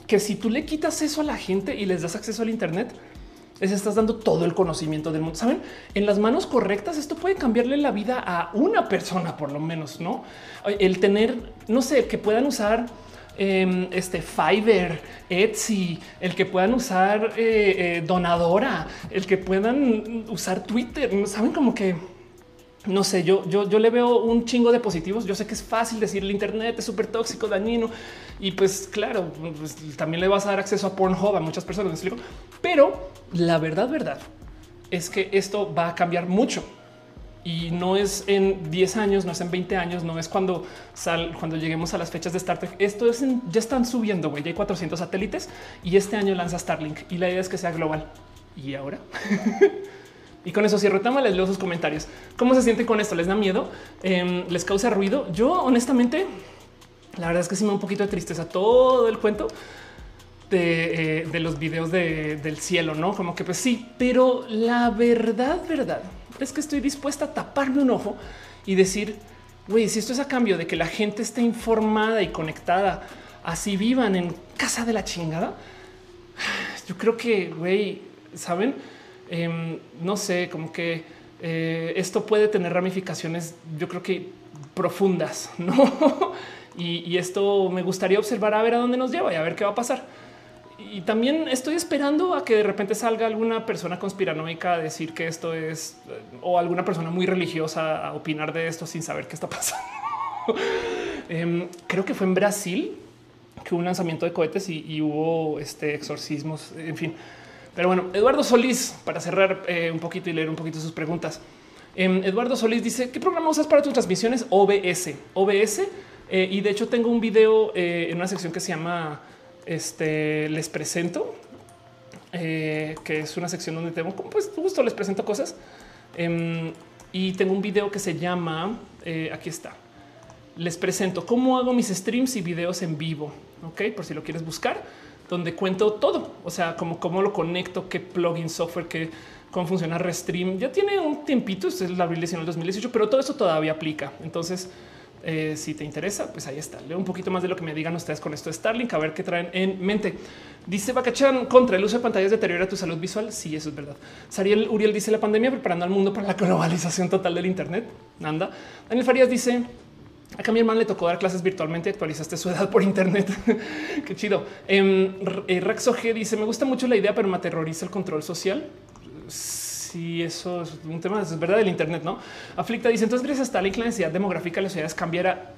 que si tú le quitas eso a la gente y les das acceso al Internet, les estás dando todo el conocimiento del mundo. Saben, en las manos correctas, esto puede cambiarle la vida a una persona, por lo menos, no? El tener, no sé, que puedan usar em, este Fiverr, Etsy, el que puedan usar eh, eh, Donadora, el que puedan usar Twitter. Saben como que no sé, yo, yo, yo le veo un chingo de positivos. Yo sé que es fácil decir el Internet es súper tóxico, dañino y pues claro, pues, también le vas a dar acceso a Pornhub a muchas personas. Pero la verdad, verdad es que esto va a cambiar mucho y no es en 10 años, no es en 20 años, no es cuando sal, cuando lleguemos a las fechas de Star Trek. Esto es ya están subiendo, güey. Ya hay 400 satélites y este año lanza Starlink y la idea es que sea global. Y ahora Y con eso cierro. Tama les leo sus comentarios. ¿Cómo se sienten con esto? ¿Les da miedo? Em, ¿Les causa ruido? Yo honestamente, la verdad es que sí me da un poquito de tristeza todo el cuento de, eh, los videos del cielo, no como que pues sí, pero la verdad, verdad es que estoy dispuesta a taparme un ojo y decir, güey, si esto es a cambio de que la gente esté informada y conectada, así vivan en casa de la chingada, yo creo que, güey, saben, em, no sé, como que eh, esto puede tener ramificaciones, yo creo que profundas, no? y, esto me gustaría observar a ver a dónde nos lleva y a ver qué va a pasar. Y también estoy esperando a que de repente salga alguna persona conspiranoica a decir que esto es o alguna persona muy religiosa a opinar de esto sin saber qué está pasando. Em, creo que fue en Brasil que hubo un lanzamiento de cohetes y, hubo este exorcismos, en fin. Pero bueno, Eduardo Solís, para cerrar eh, un poquito y leer un poquito sus preguntas. Em, Eduardo Solís dice, ¿qué programa usas para tus transmisiones? OBS. OBS. Eh, y de hecho tengo un video eh, en una sección que se llama este, Les presento, que es una sección donde tengo, pues justo les presento cosas. Em, y tengo un video que se llama, aquí está, les presento cómo hago mis streams y videos en vivo. Ok, por si lo quieres buscar, donde cuento todo. O sea, como cómo lo conecto, qué plugin software, qué cómo funciona Restream. Ya tiene un tiempito, es la abril en el 2018, pero todo eso todavía aplica. Entonces, eh, si te interesa, pues ahí está. Leo un poquito más de lo que me digan ustedes con esto de Starlink, a ver qué traen en mente. Dice Bacachan contra el uso de pantallas deteriora tu salud visual. Sí, eso es verdad. Sariel Uriel dice la pandemia preparando al mundo para la globalización total del Internet. Anda. Daniel Farías dice Acá a mi hermano le tocó dar clases virtualmente y actualizaste su edad por internet. Qué chido. Eh, Raxo G dice: Me gusta mucho la idea, pero me aterroriza el control social. Sí, eso es un tema, es verdad del Internet, no? Aflicta dice: Entonces, gracias a la inclinación demográfica de las ciudades cambiara.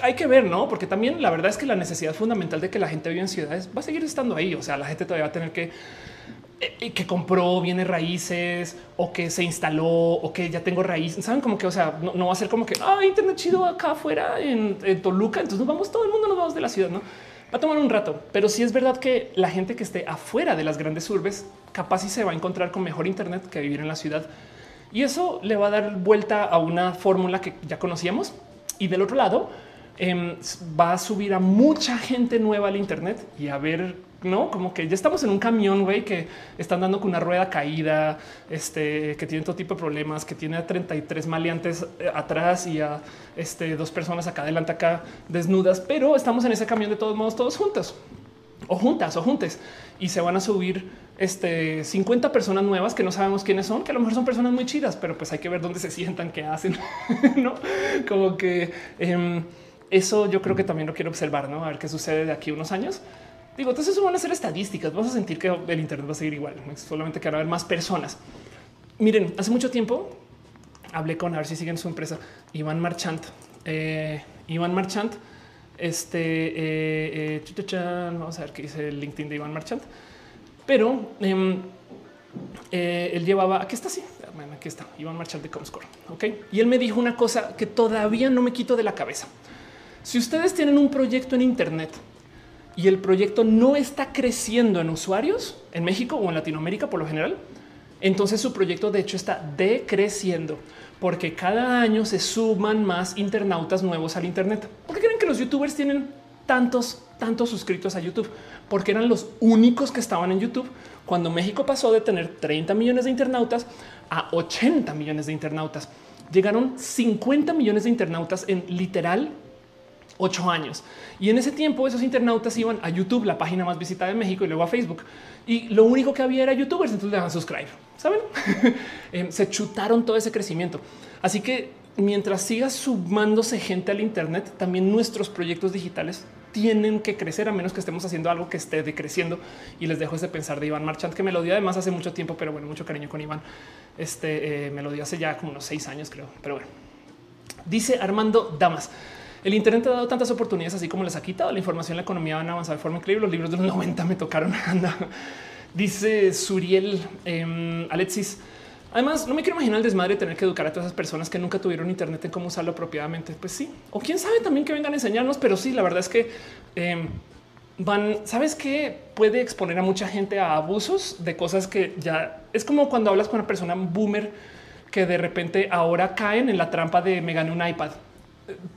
Hay que ver, no? Porque también la verdad es que la necesidad fundamental de que la gente viva en ciudades va a seguir estando ahí. O sea, la gente todavía va a tener que que compró bienes raíces o que se instaló o que ya tengo raíces. Saben como que, o sea, no, va a ser como que ah, internet chido acá afuera en, Toluca. Entonces nos vamos, todo el mundo nos vamos de la ciudad, no va a tomar un rato, pero sí es verdad que la gente que esté afuera de las grandes urbes capaz y se va a encontrar con mejor internet que vivir en la ciudad. Y eso le va a dar vuelta a una fórmula que ya conocíamos. Y del otro lado, em, va a subir a mucha gente nueva al Internet y a ver no como que ya estamos en un camión güey, que están dando con una rueda caída, este que tiene todo tipo de problemas, que tiene a 33 maleantes eh, atrás y a este, dos personas acá adelante, acá desnudas, pero estamos en ese camión de todos modos, todos juntos o juntas o juntes y se van a subir este 50 personas nuevas que no sabemos quiénes son, que a lo mejor son personas muy chidas, pero pues hay que ver dónde se sientan, qué hacen, no como que em, eso yo creo que también lo quiero observar, no a ver qué sucede de aquí unos años. Digo, entonces eso van a ser estadísticas. Vamos a sentir que el Internet va a seguir igual, solamente que van a haber más personas. Miren, hace mucho tiempo hablé con a ver si siguen su empresa, Iván Marchant. Eh, Iván Marchant, este eh, eh, vamos a ver qué dice el LinkedIn de Iván Marchant, pero em, él llevaba aquí está así. Bueno, aquí está Iván Marchant de Comscore. Ok, y él me dijo una cosa que todavía no me quito de la cabeza. Si ustedes tienen un proyecto en Internet y el proyecto no está creciendo en usuarios en México o en Latinoamérica por lo general, entonces su proyecto de hecho está decreciendo porque cada año se suman más internautas nuevos al Internet. ¿Por qué creen que los youtubers tienen tantos, tantos suscritos a YouTube? Porque eran los únicos que estaban en YouTube cuando México pasó de tener 30 millones de internautas a 80 millones de internautas. Llegaron 50 millones de internautas en literal ocho años. Y en ese tiempo esos internautas iban a YouTube, la página más visitada de México, y luego a Facebook. Y lo único que había era youtubers, entonces le daban subscribe. Saben? Em, se chutaron todo ese crecimiento. Así que mientras siga sumándose gente al Internet, también nuestros proyectos digitales tienen que crecer a menos que estemos haciendo algo que esté decreciendo. Y les dejo ese pensar de Iván Marchant, que me lo dio además hace mucho tiempo, pero bueno, mucho cariño con Iván. Este eh, me lo dio hace ya como unos seis años, creo. Pero bueno, dice Armando Damas. El Internet ha dado tantas oportunidades, así como les ha quitado la información, la economía van a avanzar de forma increíble. Los libros de los 90 me tocaron. Dice Suriel eh, Alexis. Además, no me quiero imaginar el desmadre de tener que educar a todas esas personas que nunca tuvieron Internet en cómo usarlo apropiadamente. Pues sí, o quién sabe también que vengan a enseñarnos, pero sí, la verdad es que em, van, sabes que puede exponer a mucha gente a abusos de cosas que ya es como cuando hablas con una persona boomer que de repente ahora caen en la trampa de me gané un iPad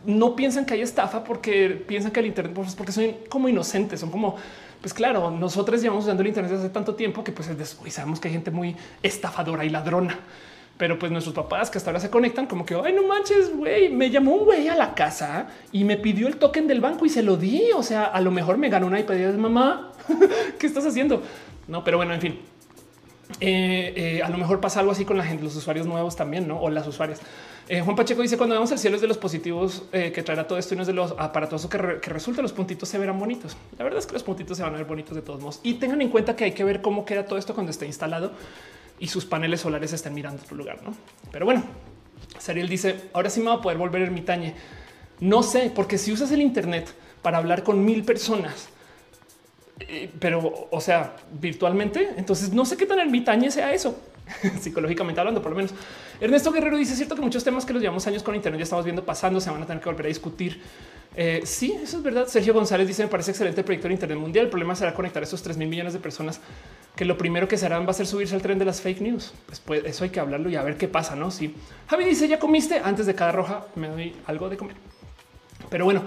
no piensan que hay estafa porque piensan que el Internet, pues, porque son como inocentes, son como, pues claro, nosotros llevamos usando el Internet desde hace tanto tiempo que pues sabemos que hay gente muy estafadora y ladrona. Pero pues nuestros papás que hasta ahora se conectan como que, ay, no manches, güey, me llamó un güey a la casa y me pidió el token del banco y se lo di. O sea, a lo mejor me ganó una y mamá, ¿Qué estás haciendo? No, pero bueno, en fin. Eh, eh, a lo mejor pasa algo así con la gente, los usuarios nuevos también, ¿no? O las usuarias. Eh, Juan Pacheco dice cuando vemos el cielo es de los positivos que traerá todo esto y no es de los aparatosos que, resulta los puntitos se verán bonitos. La verdad es que los puntitos se van a ver bonitos de todos modos y tengan en cuenta que hay que ver cómo queda todo esto cuando esté instalado y sus paneles solares estén mirando otro lugar, ¿no? Pero bueno, Sariel dice ahora sí me va a poder volver ermitañe. No sé, porque si usas el Internet para hablar con mil personas eh, pero, o sea, virtualmente. Entonces, no sé qué tan ermitaña sea eso, psicológicamente hablando, por lo menos. Ernesto Guerrero dice: cierto que muchos temas que los llevamos años con Internet ya estamos viendo pasando, se van a tener que volver a discutir. Eh, sí, eso es verdad. Sergio González dice: Me parece excelente el proyecto de Internet mundial. El problema será conectar esos 3 mil millones de personas que lo primero que se harán va a ser subirse al tren de las fake news. Después, pues, eso hay que hablarlo y a ver qué pasa. No, sí. Javi dice: Ya comiste antes de cada roja, me doy algo de comer. Pero bueno,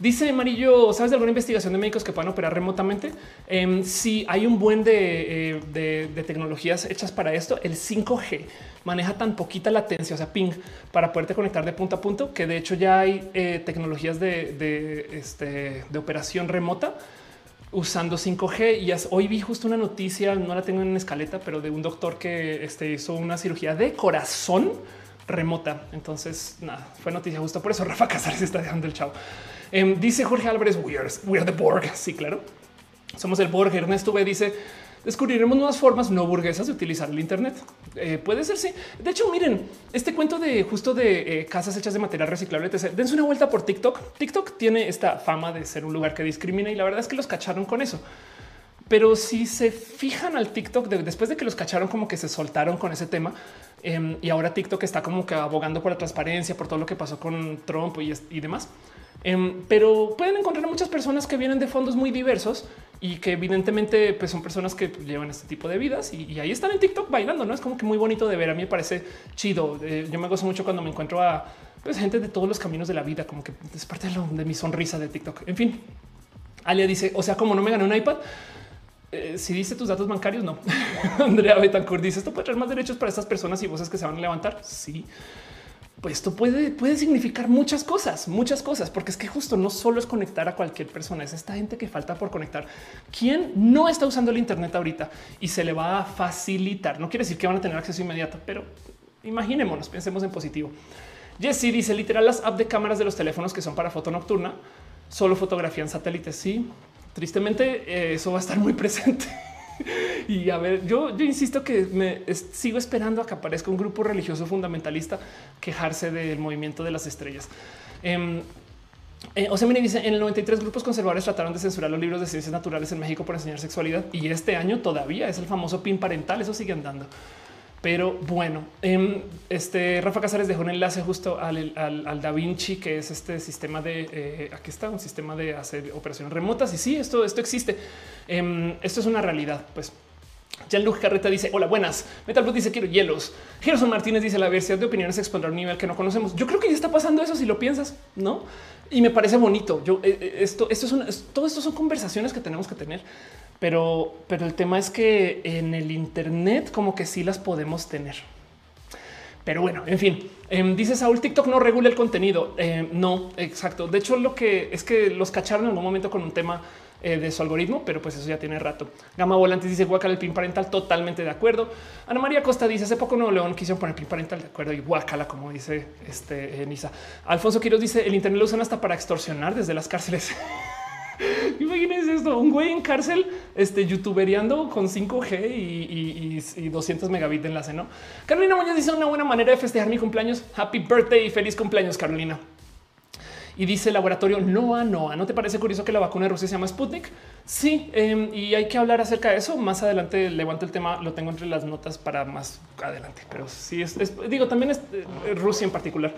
Dice Amarillo, ¿sabes de alguna investigación de médicos que puedan operar remotamente? Eh, sí, hay un buen eh, de, tecnologías hechas para esto. El 5G maneja tan poquita latencia, o sea, ping, para poderte conectar de punto a punto, que de hecho ya hay eh, tecnologías de, este, de operación remota usando 5G. Y hoy vi justo una noticia, no la tengo en escaleta, pero de un doctor que este, hizo una cirugía de corazón remota. Entonces, nada, fue noticia justo por eso. Rafa Casares está dejando el chavo. Em, dice Jorge Álvarez, we are, the Borg. Sí, claro. Somos el Borg. Ernesto B dice, descubriremos nuevas formas no burguesas de utilizar el Internet. Eh, puede ser, sí. De hecho, miren, este cuento de justo de eh, casas hechas de material reciclable, dense una vuelta por TikTok. TikTok tiene esta fama de ser un lugar que discrimina y la verdad es que los cacharon con eso. Pero si se fijan al TikTok después de que los cacharon, como que se soltaron con ese tema em, y ahora TikTok está como que abogando por la transparencia, por todo lo que pasó con Trump y demás. Em, pero pueden encontrar muchas personas que vienen de fondos muy diversos y que evidentemente pues, son personas que llevan este tipo de vidas y, ahí están en TikTok bailando. No es como que muy bonito de ver. A mí me parece chido. Eh, yo me gozo mucho cuando me encuentro a pues, gente de todos los caminos de la vida, como que es parte de, mi sonrisa de TikTok. En fin, Alia dice: O sea, como no me gané un iPad, eh, si dice tus datos bancarios, no. Andrea Betancourt dice: Esto puede traer más derechos para estas personas y voces que se van a levantar. Sí pues esto puede, puede significar muchas cosas, muchas cosas, porque es que justo no solo es conectar a cualquier persona, es esta gente que falta por conectar. ¿Quién no está usando el Internet ahorita y se le va a facilitar? No quiere decir que van a tener acceso inmediato, pero imaginémonos, pensemos en positivo. Jesse dice literal las apps de cámaras de los teléfonos que son para foto nocturna solo fotografían satélites. Sí, tristemente eh, eso va a estar muy presente. y a ver, yo, insisto que me sigo esperando a que aparezca un grupo religioso fundamentalista quejarse del movimiento de las estrellas. Eh, eh, o sea, me dice en el 93 grupos conservadores trataron de censurar los libros de ciencias naturales en México por enseñar sexualidad y este año todavía es el famoso pin parental. Eso sigue andando. Pero bueno, em, este Rafa Casares dejó un enlace justo al, al, Da Vinci, que es este sistema de eh, aquí está un sistema de hacer operaciones remotas. Y sí, esto, esto existe. Em, esto es una realidad. Pues Jean-Luc Carreta dice: Hola, buenas. Metal Blue dice: Quiero hielos. Gerson Martínez dice: La diversidad de opiniones expondrá un nivel que no conocemos. Yo creo que ya está pasando eso si lo piensas, no? Y me parece bonito. Yo, eh, eh, esto, esto es, una, todo esto son conversaciones que tenemos que tener pero, pero el tema es que en el Internet como que sí las podemos tener. Pero bueno, en fin, em, dice Saúl, TikTok no regula el contenido. Em, no, exacto. De hecho, lo que es que los cacharon en algún momento con un tema eh, de su algoritmo, pero pues eso ya tiene rato. Gama Volantes dice guacal el pin parental, totalmente de acuerdo. Ana María Costa dice hace poco Nuevo León quisieron poner pin parental de acuerdo y guacala, como dice este Nisa. Alfonso Quiroz dice el internet lo usan hasta para extorsionar desde las cárceles. Imagínense esto, un güey en cárcel, este youtuberiando con 5G y, 200 megabits de enlace, ¿no? Carolina Muñoz dice una buena manera de festejar mi cumpleaños. Happy birthday y feliz cumpleaños, Carolina. Y dice laboratorio Noa Noa. ¿No te parece curioso que la vacuna de Rusia se llama Sputnik? Sí, em, y hay que hablar acerca de eso. Más adelante levanto el tema, lo tengo entre las notas para más adelante. Pero sí, es, digo, también es eh, Rusia en particular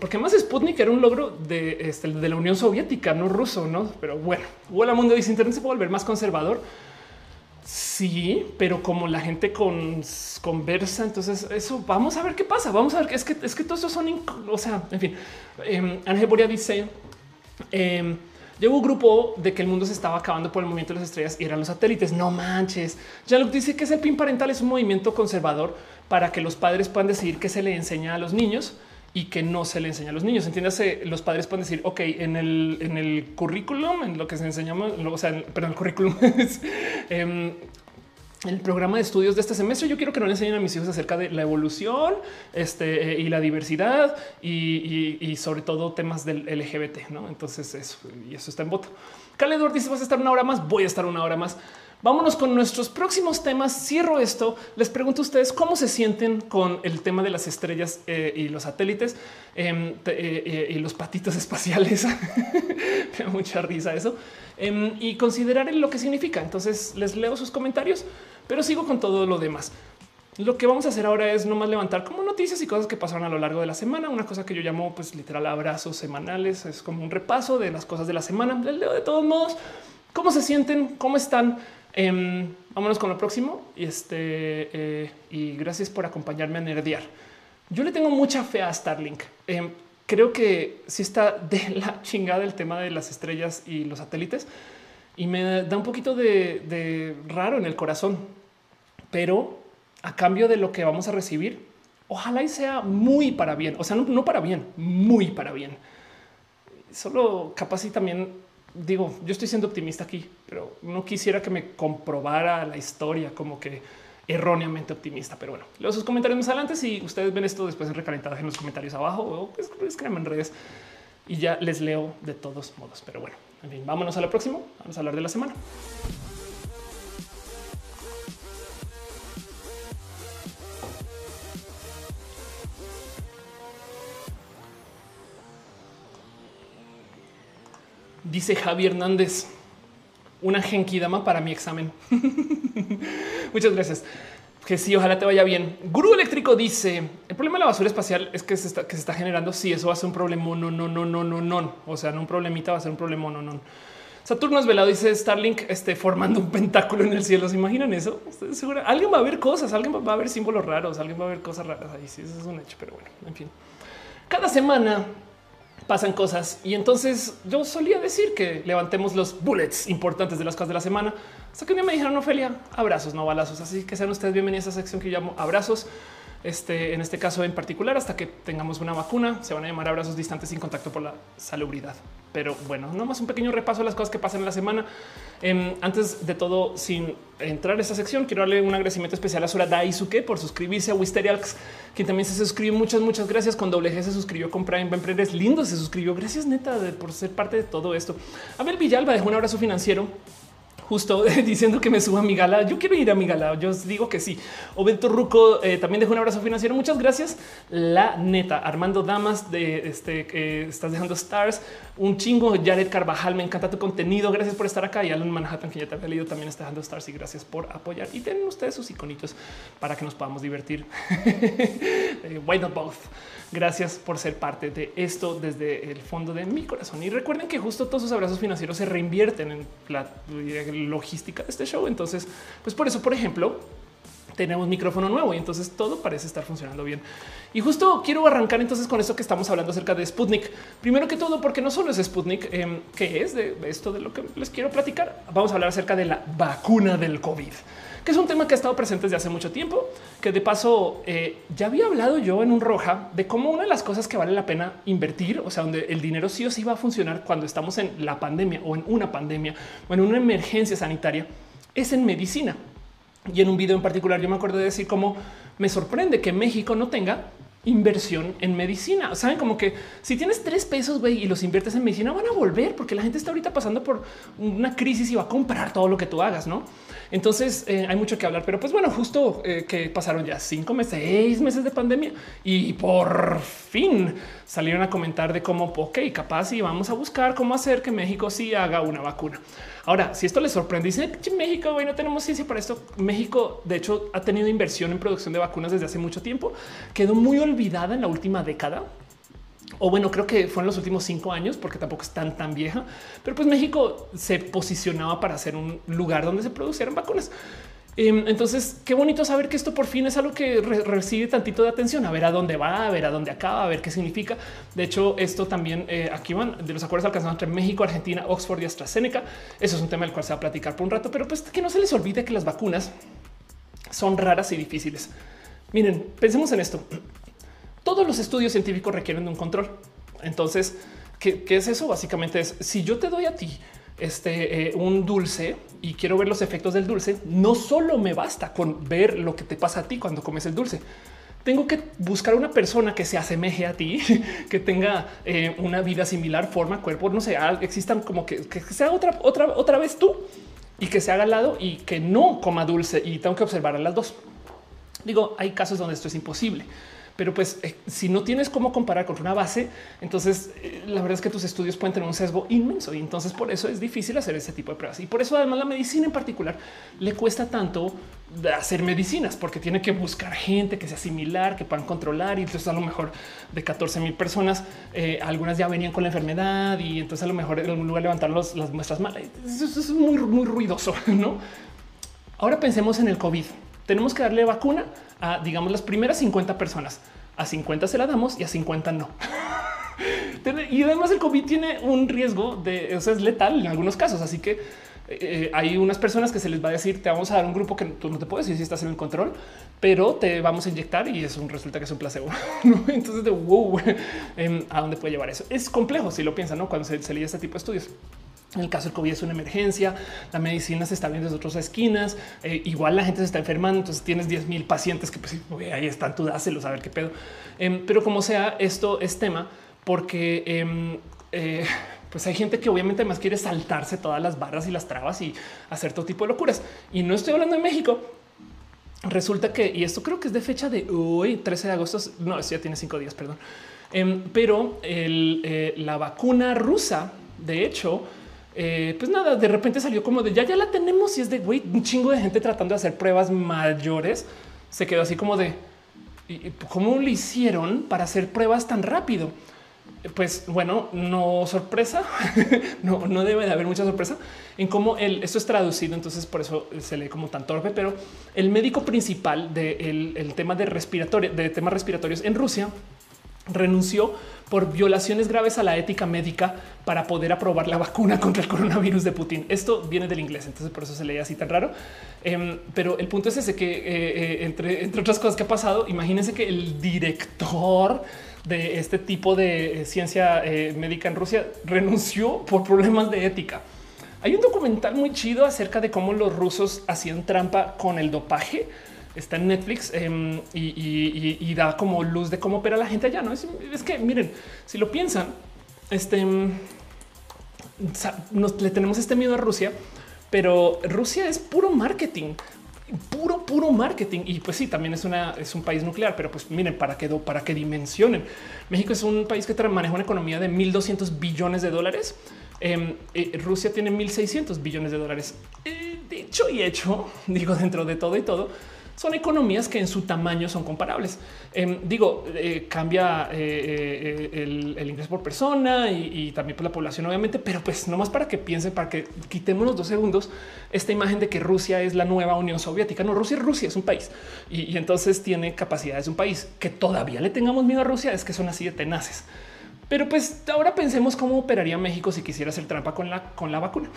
porque más Sputnik era un logro de, este, la Unión Soviética, no ruso, no? Pero bueno, Hola Mundo dice Internet se puede volver más conservador. Sí, pero como la gente con, conversa, entonces eso vamos a ver qué pasa. Vamos a ver que es que es que todos esos son, o sea, en fin. Eh, Ángel Boria dice: eh, Llevo un grupo de que el mundo se estaba acabando por el movimiento de las estrellas y eran los satélites. No manches. Lo dice que es el PIN parental, es un movimiento conservador para que los padres puedan decidir qué se le enseña a los niños y que no se le enseña a los niños. Entiéndase, los padres pueden decir, ok, en el, en el currículum, en lo que se enseñamos, o sea, perdón, el currículum es em, el programa de estudios de este semestre. Yo quiero que no le enseñen a mis hijos acerca de la evolución este, y la diversidad y, sobre todo temas del LGBT. ¿no? Entonces eso y eso está en voto. Caledor dice vas a estar una hora más. Voy a estar una hora más. Vámonos con nuestros próximos temas. Cierro esto. Les pregunto a ustedes cómo se sienten con el tema de las estrellas eh, y los satélites em, eh, eh, y los patitos espaciales. Me da mucha risa eso. Em, y considerar lo que significa. Entonces les leo sus comentarios pero sigo con todo lo demás. Lo que vamos a hacer ahora es nomás levantar como noticias y cosas que pasaron a lo largo de la semana. Una cosa que yo llamo pues literal abrazos semanales. Es como un repaso de las cosas de la semana. Les leo de todos modos cómo se sienten, cómo están. Em, vámonos con lo próximo y este eh, y gracias por acompañarme a nerdear. Yo le tengo mucha fe a Starlink. Em, creo que si está de la chingada el tema de las estrellas y los satélites y me da un poquito de, raro en el corazón, pero a cambio de lo que vamos a recibir, ojalá y sea muy para bien, o sea, no, para bien, muy para bien. Solo capaz y también digo, yo estoy siendo optimista aquí, pero no quisiera que me comprobara la historia como que erróneamente optimista. Pero bueno, leo sus comentarios más adelante. Si ustedes ven esto después en recalentados en los comentarios abajo o pues, escriban en redes y ya les leo de todos modos. Pero bueno, en fin, vámonos a la próxima. Vamos a hablar de la semana. Dice Javi Hernández, una genkidama para mi examen. Muchas gracias que sí, ojalá te vaya bien. Gurú eléctrico dice el problema de la basura espacial es que se está, que se está generando. Si sí, eso va a ser un problema, no, no, no, no, no, no. O sea, no un problemita, va a ser un problema, no, no. Saturno es velado, dice Starlink, este, formando un pentáculo en el cielo. ¿Se imaginan eso? seguro? Alguien va a ver cosas, alguien va a ver símbolos raros, alguien va a ver cosas raras ahí. Sí, eso es un hecho, pero bueno, en fin. Cada semana pasan cosas y entonces yo solía decir que levantemos los bullets importantes de las cosas de la semana. Hasta que me dijeron, Ofelia, abrazos, no balazos. Así que sean ustedes bienvenidos a esa sección que yo llamo abrazos. Este, en este caso en particular, hasta que tengamos una vacuna, se van a llamar abrazos distantes sin contacto por la salubridad. Pero bueno, nomás un pequeño repaso de las cosas que pasan en la semana. Em, antes de todo, sin entrar a esta sección, quiero darle un agradecimiento especial a Sora Daisuke por suscribirse a Wisterialx, quien también se suscribió. Muchas, muchas gracias. Con doble G se suscribió con Prime. Lindo, se suscribió. Gracias, neta, por ser parte de todo esto. Abel Villalba dejó un abrazo financiero justo diciendo que me suba a mi gala. Yo quiero ir a mi gala. Yo os digo que sí. Obento Ruco eh, también dejó un abrazo financiero. Muchas gracias. La neta, Armando Damas de este que estás dejando stars. Un chingo. Jared Carvajal, me encanta tu contenido. Gracias por estar acá. Y Alan Manhattan, que ya te había leído, también está dejando stars. Y gracias por apoyar. Y tienen ustedes sus iconitos para que nos podamos divertir. Eh, why not both? Gracias por ser parte de esto desde el fondo de mi corazón. Y recuerden que justo todos sus abrazos financieros se reinvierten en la logística de este show. Entonces, pues por eso, por ejemplo, tenemos micrófono nuevo y entonces todo parece estar funcionando bien. Y justo quiero arrancar entonces con esto que estamos hablando acerca de Sputnik. Primero que todo, porque no solo es Sputnik, eh, que es de esto de lo que les quiero platicar. Vamos a hablar acerca de la vacuna del COVID que es un tema que ha estado presente desde hace mucho tiempo, que de paso eh, ya había hablado yo en un roja de cómo una de las cosas que vale la pena invertir, o sea, donde el dinero sí o sí va a funcionar cuando estamos en la pandemia o en una pandemia o en una emergencia sanitaria, es en medicina. Y en un video en particular yo me acuerdo de decir cómo me sorprende que México no tenga inversión en medicina. Saben como que si tienes tres pesos y los inviertes en medicina van a volver porque la gente está ahorita pasando por una crisis y va a comprar todo lo que tú hagas, ¿no? Entonces eh, hay mucho que hablar, pero pues bueno, justo eh, que pasaron ya cinco meses, seis meses de pandemia y por fin salieron a comentar de cómo, ok, capaz y vamos a buscar cómo hacer que México sí haga una vacuna. Ahora, si esto les sorprende, dicen que México hoy no tenemos ciencia para esto. México, de hecho, ha tenido inversión en producción de vacunas desde hace mucho tiempo. Quedó muy olvidada en la última década o bueno, creo que fue en los últimos cinco años, porque tampoco es tan tan vieja, pero pues México se posicionaba para ser un lugar donde se producieran vacunas. Em, entonces, qué bonito saber que esto por fin es algo que recibe tantito de atención, a ver a dónde va, a ver a dónde acaba, a ver qué significa. De hecho, esto también eh, aquí van de los acuerdos alcanzados entre México, Argentina, Oxford y AstraZeneca. Eso es un tema del cual se va a platicar por un rato, pero pues que no se les olvide que las vacunas son raras y difíciles. Miren, pensemos en esto todos los estudios científicos requieren de un control. Entonces, ¿qué, es eso? Básicamente es si yo te doy a ti este eh, un dulce y quiero ver los efectos del dulce, no solo me basta con ver lo que te pasa a ti cuando comes el dulce. Tengo que buscar una persona que se asemeje a ti, que tenga eh, una vida similar, forma, cuerpo, no sé, existan como que, que sea otra, otra, otra vez tú y que se haga al lado y que no coma dulce y tengo que observar a las dos. Digo, hay casos donde esto es imposible pero pues eh, si no tienes cómo comparar con una base, entonces eh, la verdad es que tus estudios pueden tener un sesgo inmenso y entonces por eso es difícil hacer ese tipo de pruebas. Y por eso además la medicina en particular le cuesta tanto hacer medicinas porque tiene que buscar gente que sea similar, que puedan controlar y entonces a lo mejor de 14 mil personas, eh, algunas ya venían con la enfermedad y entonces a lo mejor en algún lugar levantar las muestras malas. Es muy, muy ruidoso, ¿no? Ahora pensemos en el COVID. Tenemos que darle vacuna a, digamos, las primeras 50 personas. A 50 se la damos y a 50 no. y además el COVID tiene un riesgo de, o sea, es letal en algunos casos. Así que eh, hay unas personas que se les va a decir, te vamos a dar un grupo que tú no te puedes decir si estás en el control, pero te vamos a inyectar y es un resulta que es un placebo. Entonces, de wow, em, a dónde puede llevar eso? Es complejo si lo piensan, ¿no? Cuando se, se lee este tipo de estudios. En el caso del COVID es una emergencia, la medicina se está viendo desde otras esquinas, eh, igual la gente se está enfermando, entonces tienes 10 mil pacientes que pues, ahí están, tú dáselos a ver qué pedo. Em, pero como sea, esto es tema porque em, eh, pues hay gente que obviamente más quiere saltarse todas las barras y las trabas y hacer todo tipo de locuras. Y no estoy hablando de México. Resulta que, y esto creo que es de fecha de hoy, 13 de agosto, no, esto ya tiene cinco días, perdón. Em, pero eh, la vacuna rusa, de hecho, eh, pues nada, de repente salió como de ya, ya la tenemos y es de güey, un chingo de gente tratando de hacer pruebas mayores. Se quedó así como de cómo lo hicieron para hacer pruebas tan rápido. Pues bueno, no sorpresa, no, no debe de haber mucha sorpresa en cómo el, esto es traducido. Entonces, por eso se lee como tan torpe. Pero el médico principal del el tema de respiratorio, de temas respiratorios en Rusia, renunció por violaciones graves a la ética médica para poder aprobar la vacuna contra el coronavirus de Putin. Esto viene del inglés, entonces por eso se leía así tan raro. Em, pero el punto es ese que eh, eh, entre, entre otras cosas que ha pasado, imagínense que el director de este tipo de eh, ciencia médica en Rusia renunció por problemas de ética. Hay un documental muy chido acerca de cómo los rusos hacían trampa con el dopaje está en Netflix em, y, da como luz de cómo opera la gente allá. No es, que miren, si lo piensan, este em, le tenemos este miedo a Rusia, pero Rusia es puro marketing puro, puro marketing. Y pues sí, también es una, es un país nuclear, pero pues miren, para que, para que dimensionen. México es un país que maneja una economía de 1200 billones de dólares. Em, eh, Rusia tiene 1600 billones de dólares. Eh, dicho y hecho, digo, dentro de todo y todo, son economías que en su tamaño son comparables. Em, digo, eh, cambia eh, eh, el, ingreso por persona y, también por la población, obviamente, pero pues no más para que piensen, para que quitemos los dos segundos esta imagen de que Rusia es la nueva Unión Soviética. No, Rusia es Rusia, es un país y, y entonces tiene capacidades de un país que todavía le tengamos miedo a Rusia, es que son así de tenaces. Pero pues ahora pensemos cómo operaría México si quisiera hacer trampa con la, con la vacuna.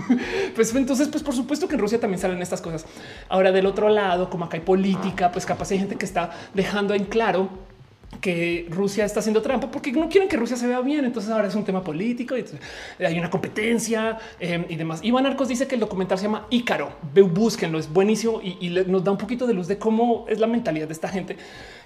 pues entonces, pues por supuesto que en Rusia también salen estas cosas. Ahora del otro lado, como acá hay política, pues capaz hay gente que está dejando en claro que Rusia está haciendo trampa porque no quieren que Rusia se vea bien. Entonces ahora es un tema político y hay una competencia em, y demás. Iván Arcos dice que el documental se llama Ícaro. Búsquenlo, es buenísimo y, nos da un poquito de luz de cómo es la mentalidad de esta gente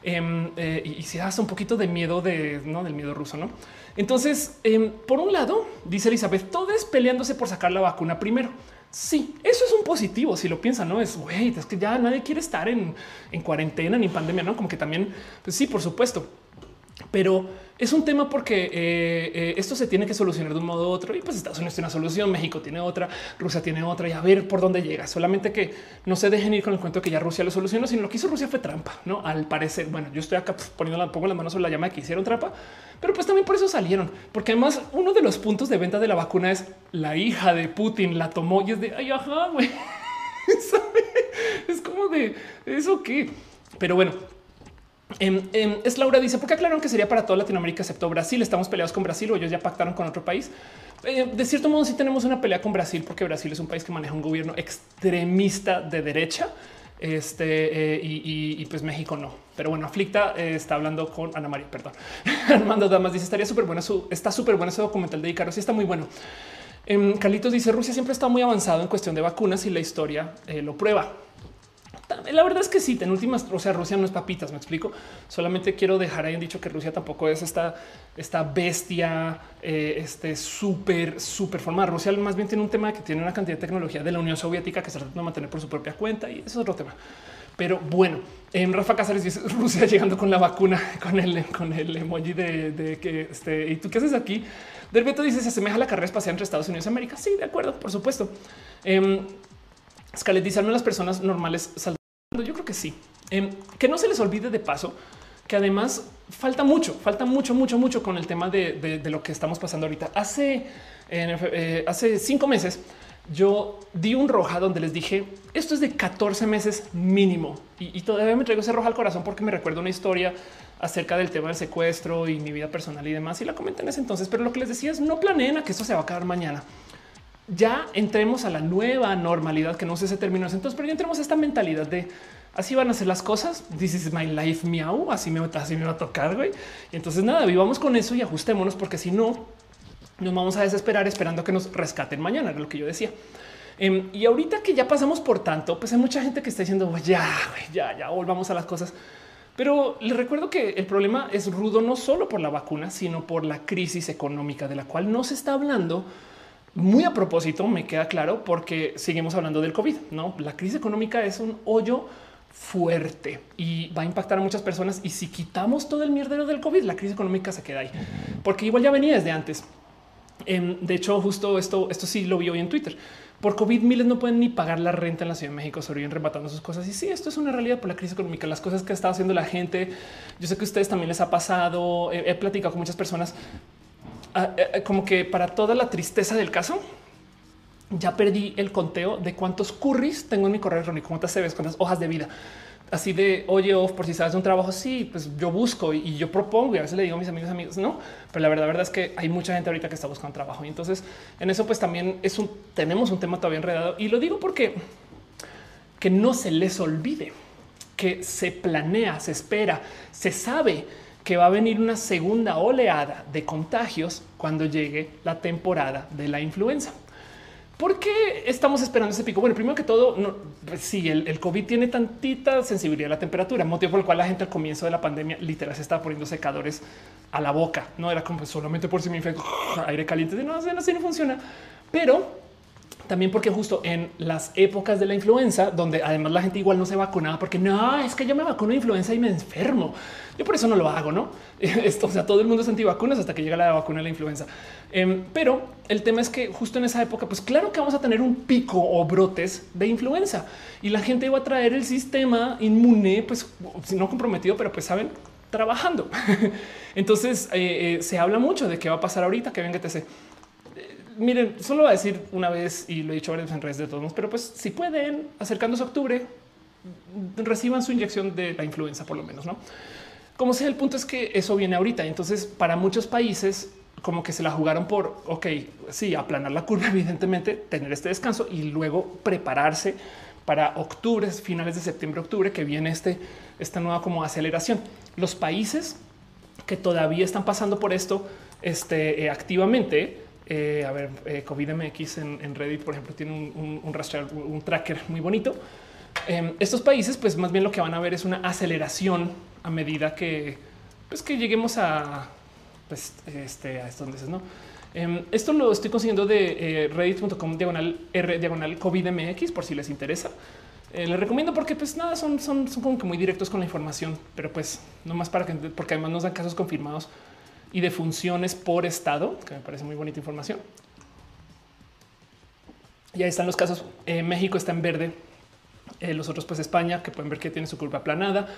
em, eh, y, se hace un poquito de miedo de no del miedo ruso. No, entonces, em, por un lado, dice Elizabeth, todo es peleándose por sacar la vacuna primero. Sí, eso es un positivo. Si lo piensan, no es güey, es que ya nadie quiere estar en, en cuarentena ni pandemia, no como que también, pues sí, por supuesto, pero es un tema porque eh, eh, esto se tiene que solucionar de un modo u otro y pues Estados Unidos tiene una solución, México tiene otra, Rusia tiene otra y a ver por dónde llega. Solamente que no se dejen ir con el cuento que ya Rusia lo solucionó, sino lo que hizo Rusia fue trampa, no al parecer. Bueno, yo estoy acá poniendo la, pongo las manos sobre la llama que hicieron trampa, pero pues también por eso salieron, porque además uno de los puntos de venta de la vacuna es la hija de Putin la tomó y es de ay, ajá, güey. es como de eso que, pero bueno, Em, em, es Laura dice, porque aclararon que sería para toda Latinoamérica excepto Brasil? Estamos peleados con Brasil o ellos ya pactaron con otro país. Eh, de cierto modo, sí tenemos una pelea con Brasil porque Brasil es un país que maneja un gobierno extremista de derecha Este eh, y, pues México no. Pero bueno, Aflicta eh, está hablando con Ana María, perdón. Armando Damas dice estaría súper bueno. está súper bueno ese documental de Icaro. Sí, está muy bueno. Eh, Carlitos dice Rusia siempre está muy avanzado en cuestión de vacunas y la historia lo prueba. La verdad es que sí, en últimas, o sea, Rusia no es papitas, me explico. Solamente quiero dejar ahí en dicho que Rusia tampoco es esta, esta bestia, eh, este súper, súper formada. Rusia más bien tiene un tema que tiene una cantidad de tecnología de la Unión Soviética que se trata de mantener por su propia cuenta y eso es otro tema. Pero bueno, en Rafa Cáceres dice Rusia llegando con la vacuna, con el, con el emoji de, que este, y tú qué haces aquí? Del Beto dice se asemeja la carrera espacial entre Estados Unidos y América. Sí, de acuerdo, por supuesto. Eh, Scarlett dice las personas normales yo creo que sí. Em, que no se les olvide de paso que además falta mucho, falta mucho, mucho, mucho con el tema de, lo que estamos pasando ahorita. Hace, eh, hace cinco meses yo di un roja donde les dije esto es de 14 meses mínimo y, todavía me traigo ese roja al corazón porque me recuerdo una historia acerca del tema del secuestro y mi vida personal y demás y la comenté en ese entonces. Pero lo que les decía es no planeen a que esto se va a acabar mañana ya entremos a la nueva normalidad, que no sé ese término entonces, pero ya entremos a esta mentalidad de así van a ser las cosas. This is my life, miau. Así me, así me va a tocar. Güey. Y entonces nada, vivamos con eso y ajustémonos, porque si no, nos vamos a desesperar esperando que nos rescaten mañana, era lo que yo decía. Em, y ahorita que ya pasamos por tanto, pues hay mucha gente que está diciendo ya, ya, ya volvamos a las cosas. Pero les recuerdo que el problema es rudo no solo por la vacuna, sino por la crisis económica de la cual no se está hablando muy a propósito, me queda claro, porque seguimos hablando del COVID. No, la crisis económica es un hoyo fuerte y va a impactar a muchas personas. Y si quitamos todo el mierdero del COVID, la crisis económica se queda ahí, porque igual ya venía desde antes. Em, de hecho, justo esto, esto sí lo vi hoy en Twitter. Por COVID, miles no pueden ni pagar la renta en la Ciudad de México, sobreviven rematando sus cosas. Y sí, esto es una realidad por la crisis económica, las cosas que está haciendo la gente. Yo sé que a ustedes también les ha pasado. he platicado con muchas personas como que para toda la tristeza del caso, ya perdí el conteo de cuántos curris tengo en mi correo electrónico, cuántas ves, cuántas hojas de vida. Así de oye, por si sabes de un trabajo, sí, pues yo busco y, yo propongo y a veces le digo a mis amigos, amigos, no, pero la verdad, verdad es que hay mucha gente ahorita que está buscando trabajo y entonces en eso, pues también es un, tenemos un tema todavía enredado y lo digo porque que no se les olvide que se planea, se espera, se sabe que va a venir una segunda oleada de contagios cuando llegue la temporada de la influenza. ¿Por qué estamos esperando ese pico? Bueno, primero que todo, no, pues sí, el, COVID tiene tantita sensibilidad a la temperatura, motivo por el cual la gente al comienzo de la pandemia literal se estaba poniendo secadores a la boca. No era como solamente por si me infecto aire caliente. No, no, así no funciona. Pero también porque justo en las épocas de la influenza, donde además la gente igual no se vacunaba porque no es que yo me vacuno de influenza y me enfermo. Yo por eso no lo hago, no? Esto, o sea, todo el mundo es antivacunas hasta que llega la vacuna de la influenza. Em, pero el tema es que justo en esa época, pues claro que vamos a tener un pico o brotes de influenza y la gente va a traer el sistema inmune, pues si no comprometido, pero pues saben, trabajando. Entonces eh, eh, se habla mucho de qué va a pasar ahorita que venga TC miren, solo voy a decir una vez y lo he dicho varias en redes de todos, pero pues si pueden acercándose a octubre, reciban su inyección de la influenza, por lo menos, no? Como sea, el punto es que eso viene ahorita. Entonces, para muchos países, como que se la jugaron por, ok, sí, aplanar la curva, evidentemente, tener este descanso y luego prepararse para octubre, finales de septiembre, octubre, que viene este, esta nueva como aceleración. Los países que todavía están pasando por esto este, eh, activamente, eh, a ver, eh, COVID MX en, Reddit, por ejemplo, tiene un, un, un tracker muy bonito. Em, estos países, pues más bien lo que van a ver es una aceleración a medida que, pues, que lleguemos a, pues, este, a estos meses, ¿no? Em, esto lo estoy consiguiendo de eh, reddit.com diagonal R diagonal COVID MX por si les interesa. les recomiendo porque pues nada, son, son, son como que muy directos con la información, pero pues no más para que, porque además nos dan casos confirmados y de funciones por estado, que me parece muy bonita información. Y ahí están los casos. Eh, México está en verde. Eh, los otros, pues España, que pueden ver que tiene su curva aplanada.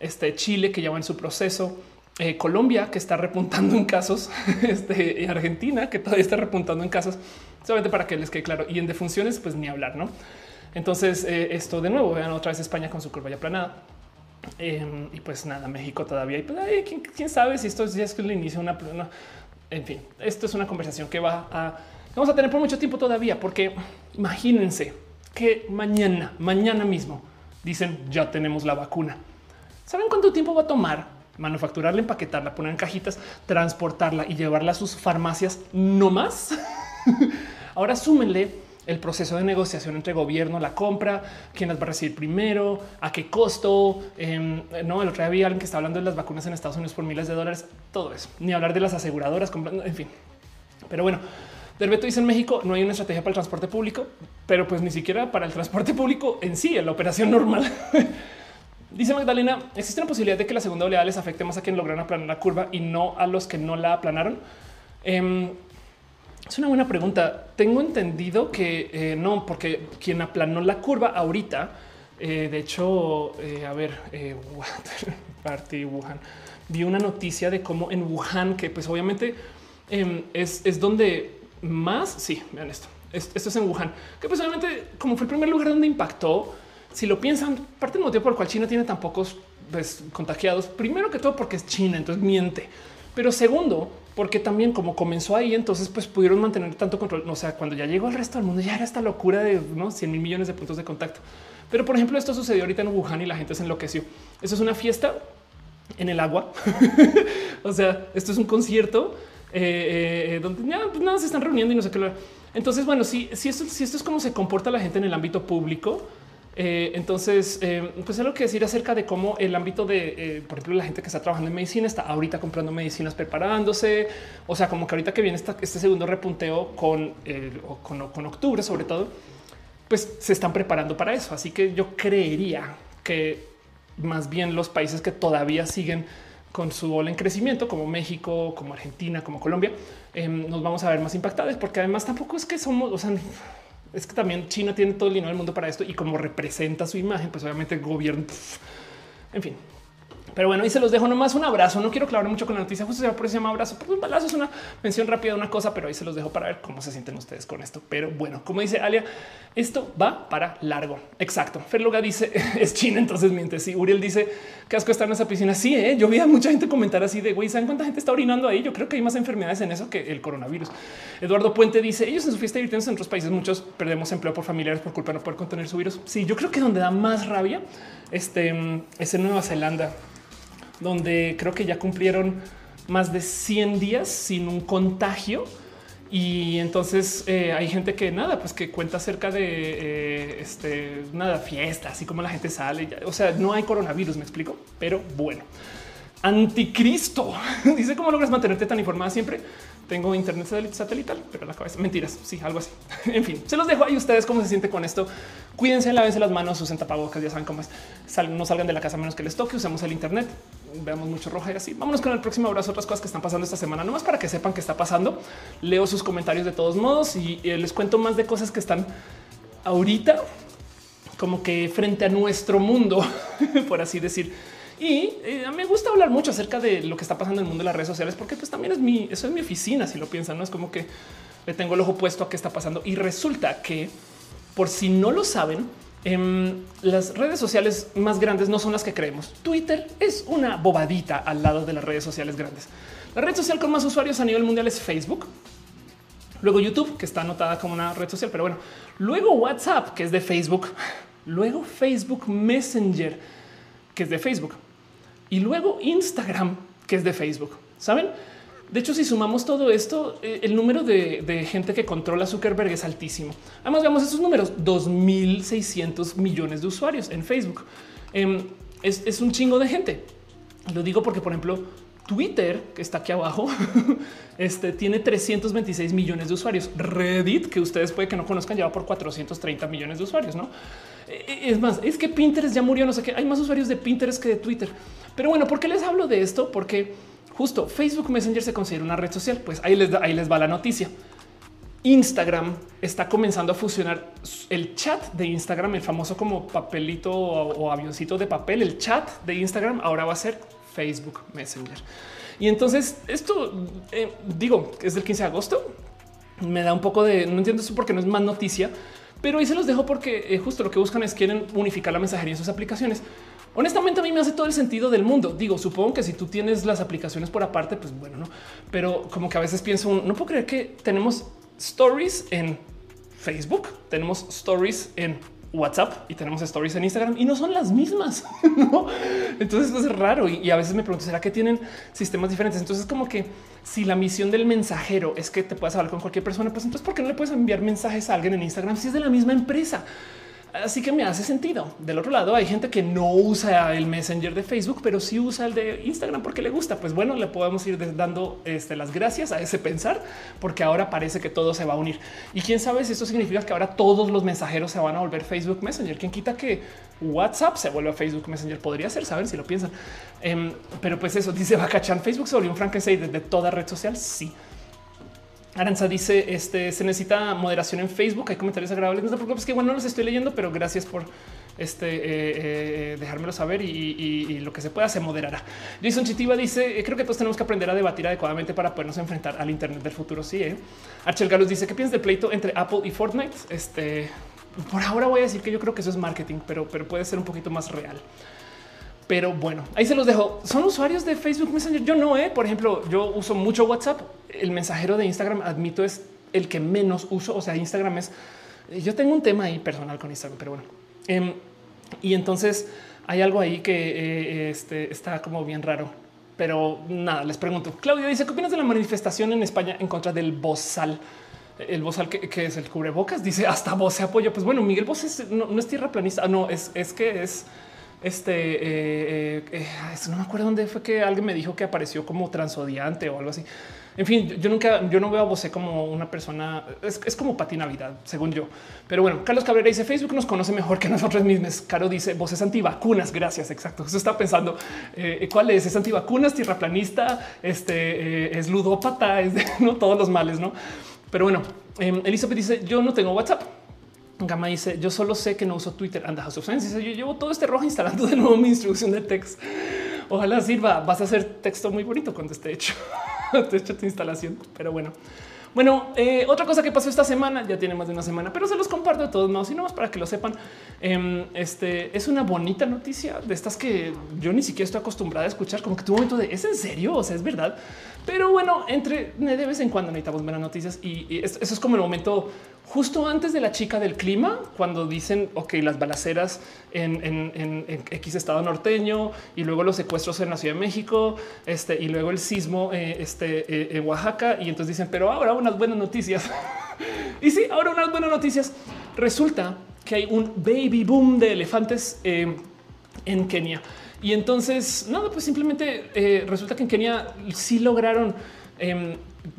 Este Chile, que ya va en su proceso. Eh, Colombia, que está repuntando en casos. Este, Argentina, que todavía está repuntando en casos. Solamente para que les quede claro. Y en defunciones, pues ni hablar, ¿no? Entonces, esto de nuevo, vean otra vez España con su curva ya aplanada. Em, y pues nada, México todavía. Y pues, ¿quién, sabe si esto ya es el inicio de una, En fin, esto es una conversación que va vamos a tener por mucho tiempo todavía, porque imagínense que mañana, mañana mismo dicen ya tenemos la vacuna. ¿Saben cuánto tiempo va a tomar manufacturarla, empaquetarla, poner en cajitas, transportarla y llevarla a sus farmacias? No más. Ahora súmenle el proceso de negociación entre gobierno, la compra, quién las va a recibir primero, a qué costo. Em, no, el otro día había alguien que está hablando de las vacunas en Estados Unidos por miles de dólares, todo eso, ni hablar de las aseguradoras comprando, en fin. Pero bueno, Derbeto dice en México no hay una estrategia para el transporte público, pero pues ni siquiera para el transporte público en sí, en la operación normal. Dice Magdalena, ¿existe una posibilidad de que la segunda oleada les afecte más a quien lograron aplanar la curva y no a los que no la aplanaron? Em, es una buena pregunta. Tengo entendido que eh, no, porque quien aplanó la curva ahorita, eh, de hecho, eh, a ver, Party Wuhan, vi una noticia de cómo en Wuhan, que pues obviamente em, es, es, donde más, sí, vean esto, esto es en Wuhan, que pues obviamente como fue el primer lugar donde impactó, si lo piensan, parte del motivo por el cual China tiene tan pocos pues, contagiados, primero que todo porque es China, entonces miente, pero segundo, porque también como comenzó ahí, entonces pues pudieron mantener tanto control. O sea, cuando ya llegó al resto del mundo, ya era esta locura de ¿no? 100 mil millones de puntos de contacto. Pero por ejemplo, esto sucedió ahorita en Wuhan y la gente se enloqueció. Eso es una fiesta en el agua. o sea, esto es un concierto eh, eh, donde ya pues, nada se están reuniendo y no sé qué. Entonces, bueno, si, esto, si esto es como se comporta la gente en el ámbito público, eh, entonces, eh, pues algo que decir acerca de cómo el ámbito de, eh, por ejemplo, la gente que está trabajando en medicina está ahorita comprando medicinas, preparándose. O sea, como que ahorita que viene este segundo repunteo con, con, con octubre, sobre todo, pues se están preparando para eso. Así que yo creería que más bien los países que todavía siguen con su ola en crecimiento, como México, como Argentina, como Colombia, nos vamos a ver más impactados, porque además tampoco es que somos, o sea, es que también China tiene todo el dinero del mundo para esto y como representa su imagen, pues obviamente el gobierno, en fin, pero bueno, y se los dejo nomás un abrazo. No quiero clavar mucho con la noticia, justo se va por ese abrazo. Pues un balazo es una mención rápida de una cosa, pero ahí se los dejo para ver cómo se sienten ustedes con esto. Pero bueno, como dice Alia, esto va para largo. Exacto. Ferloga dice es China, entonces miente. Sí, Uriel dice que asco estar en esa piscina. Sí, ¿eh? yo vi a mucha gente comentar así de güey, ¿saben cuánta gente está orinando ahí? Yo creo que hay más enfermedades en eso que el coronavirus. Eduardo Puente dice ellos en su fiesta divirtiéndose en otros países, muchos perdemos empleo por familiares por culpa de no poder contener su virus. Sí, yo creo que donde da más rabia este, es en Nueva Zelanda donde creo que ya cumplieron más de 100 días sin un contagio. Y entonces eh, hay gente que nada, pues que cuenta acerca de eh, este nada, fiesta, así como la gente sale. o sea, no hay coronavirus, me explico, pero bueno. Anticristo dice cómo logras mantenerte tan informada siempre. Tengo internet satelital, pero la cabeza mentiras. Sí, algo así. en fin, se los dejo ahí ustedes cómo se siente con esto. Cuídense, lávense las manos, usen tapabocas. Ya saben cómo es. no salgan de la casa menos que les toque. Usemos el Internet. Veamos mucho roja y así. Vámonos con el próximo abrazo. Otras cosas que están pasando esta semana, nomás para que sepan qué está pasando. Leo sus comentarios de todos modos y les cuento más de cosas que están ahorita, como que frente a nuestro mundo, por así decir y eh, me gusta hablar mucho acerca de lo que está pasando en el mundo de las redes sociales, porque pues también es mi, eso es mi oficina, si lo piensan, no es como que le tengo el ojo puesto a qué está pasando. Y resulta que, por si no lo saben, em, las redes sociales más grandes no son las que creemos. Twitter es una bobadita al lado de las redes sociales grandes. La red social con más usuarios a nivel mundial es Facebook. Luego YouTube, que está anotada como una red social, pero bueno, luego WhatsApp, que es de Facebook. Luego Facebook Messenger, que es de Facebook y luego Instagram, que es de Facebook. Saben? De hecho, si sumamos todo esto, eh, el número de, gente que controla Zuckerberg es altísimo. Además, veamos esos números: 2600 millones de usuarios en Facebook. Em, es, un chingo de gente. Lo digo porque, por ejemplo, Twitter, que está aquí abajo, este tiene 326 millones de usuarios. Reddit, que ustedes puede que no conozcan, lleva por 430 millones de usuarios. No eh, eh, es más, es que Pinterest ya murió. No sé qué. Hay más usuarios de Pinterest que de Twitter. Pero bueno, ¿por qué les hablo de esto? Porque justo Facebook Messenger se considera una red social. Pues ahí les, ahí les va la noticia. Instagram está comenzando a fusionar el chat de Instagram, el famoso como papelito o, avioncito de papel. El chat de Instagram ahora va a ser Facebook Messenger. Y entonces esto eh, digo es del 15 de agosto. Me da un poco de no entiendo eso porque no es más noticia, pero ahí se los dejo porque eh, justo lo que buscan es quieren unificar la mensajería en sus aplicaciones. Honestamente, a mí me hace todo el sentido del mundo. Digo, supongo que si tú tienes las aplicaciones por aparte, pues bueno, no, pero como que a veces pienso, no puedo creer que tenemos stories en Facebook, tenemos stories en WhatsApp y tenemos stories en Instagram y no son las mismas. Entonces es raro y, a veces me pregunto, ¿será que tienen sistemas diferentes? Entonces como que si la misión del mensajero es que te puedas hablar con cualquier persona, pues entonces ¿por qué no le puedes enviar mensajes a alguien en Instagram si es de la misma empresa? Así que me hace sentido. Del otro lado, hay gente que no usa el Messenger de Facebook, pero sí usa el de Instagram porque le gusta. Pues bueno, le podemos ir dando este, las gracias a ese pensar, porque ahora parece que todo se va a unir. Y quién sabe si esto significa que ahora todos los mensajeros se van a volver Facebook Messenger. Quién quita que WhatsApp se vuelva Facebook Messenger? Podría ser, saben si lo piensan. Em, pero pues eso dice Bacachan. Facebook se volvió un Frankenstein desde toda red social. Sí. Aranza dice este se necesita moderación en Facebook. Hay comentarios agradables. No te preocupes que bueno, no los estoy leyendo, pero gracias por este eh, eh, dejármelo saber y, lo que se pueda se moderará. Jason Chitiva dice: Creo que todos tenemos que aprender a debatir adecuadamente para podernos enfrentar al Internet del futuro. Sí, ¿eh? Archel Galos dice: ¿Qué piensas del pleito entre Apple y Fortnite? Este por ahora voy a decir que yo creo que eso es marketing, pero, pero puede ser un poquito más real. Pero bueno, ahí se los dejo. Son usuarios de Facebook Messenger. Yo no, eh. Por ejemplo, yo uso mucho WhatsApp. El mensajero de Instagram, admito, es el que menos uso. O sea, Instagram es. Yo tengo un tema ahí personal con Instagram, pero bueno. Em, y entonces hay algo ahí que eh, este, está como bien raro. Pero nada, les pregunto. Claudia dice: ¿Qué opinas de la manifestación en España en contra del bozal? El bozal que, es el cubrebocas dice hasta voz se apoya. Pues bueno, Miguel Vos no, es tierra planista, no es, es que es este, eh, eh, eh, no me acuerdo dónde fue que alguien me dijo que apareció como transodiante o algo así. En fin, yo nunca, yo no veo a Bosé como una persona, es, como Pati Navidad, según yo. Pero bueno, Carlos Cabrera dice Facebook nos conoce mejor que nosotros mismos. Caro dice vos es antivacunas. Gracias. Exacto. Eso está pensando cuál es. Es antivacunas, tierraplanista, este es ludópata, es de ¿no? todos los males, no? Pero bueno, em, Elizabeth dice yo no tengo WhatsApp. Gama dice: Yo solo sé que no uso Twitter. Anda, Yo llevo todo este rojo instalando de nuevo mi instrucción de text. Ojalá sirva. Vas a hacer texto muy bonito cuando esté hecho, te hecho tu instalación. Pero bueno, bueno, eh, otra cosa que pasó esta semana, ya tiene más de una semana, pero se los comparto de todos modos y no más para que lo sepan. Em, este es una bonita noticia de estas que yo ni siquiera estoy acostumbrada a escuchar. Como que tu momento de es en serio, o sea, es verdad. Pero bueno, entre de vez en cuando necesitamos ver noticias y, eso es como el momento justo antes de la chica del clima, cuando dicen, ok, las balaceras en, X estado norteño y luego los secuestros en la Ciudad de México este, y luego el sismo eh, este, eh, en Oaxaca. Y entonces dicen, pero ahora unas buenas noticias. y sí, ahora unas buenas noticias. Resulta que hay un baby boom de elefantes eh, en Kenia. Y entonces, nada, pues simplemente resulta que en Kenia sí lograron em,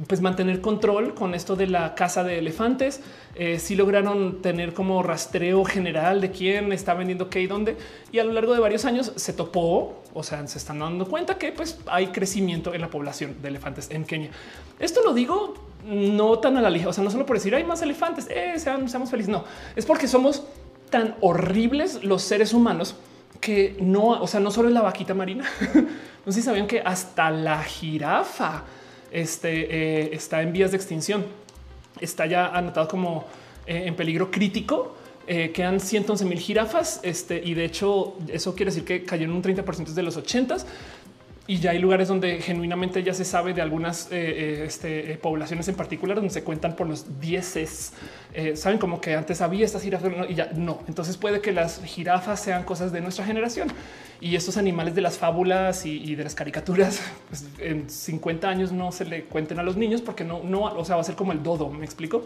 pues mantener control con esto de la caza de elefantes. Eh, si lograron tener como rastreo general de quién está vendiendo qué y dónde. Y a lo largo de varios años se topó, o sea, se están dando cuenta que pues hay crecimiento en la población de elefantes en Kenia. Esto lo digo no tan a la ligera, o sea, no solo por decir hay más elefantes, eh, seamos felices. No, es porque somos tan horribles los seres humanos que no, o sea, no solo es la vaquita marina. no sé si sabían que hasta la jirafa este, eh, está en vías de extinción. Está ya anotado como eh, en peligro crítico. Eh, quedan 111 mil jirafas este, y de hecho eso quiere decir que cayeron un 30% de los 80 y ya hay lugares donde genuinamente ya se sabe de algunas este, poblaciones en particular donde se cuentan por los dieces. Saben como que antes había estas jirafas y ya no. Entonces puede que las jirafas sean cosas de nuestra generación y estos animales de las fábulas y, de las caricaturas pues, en 50 años no se le cuenten a los niños porque no, no, o sea, va a ser como el dodo. Me explico.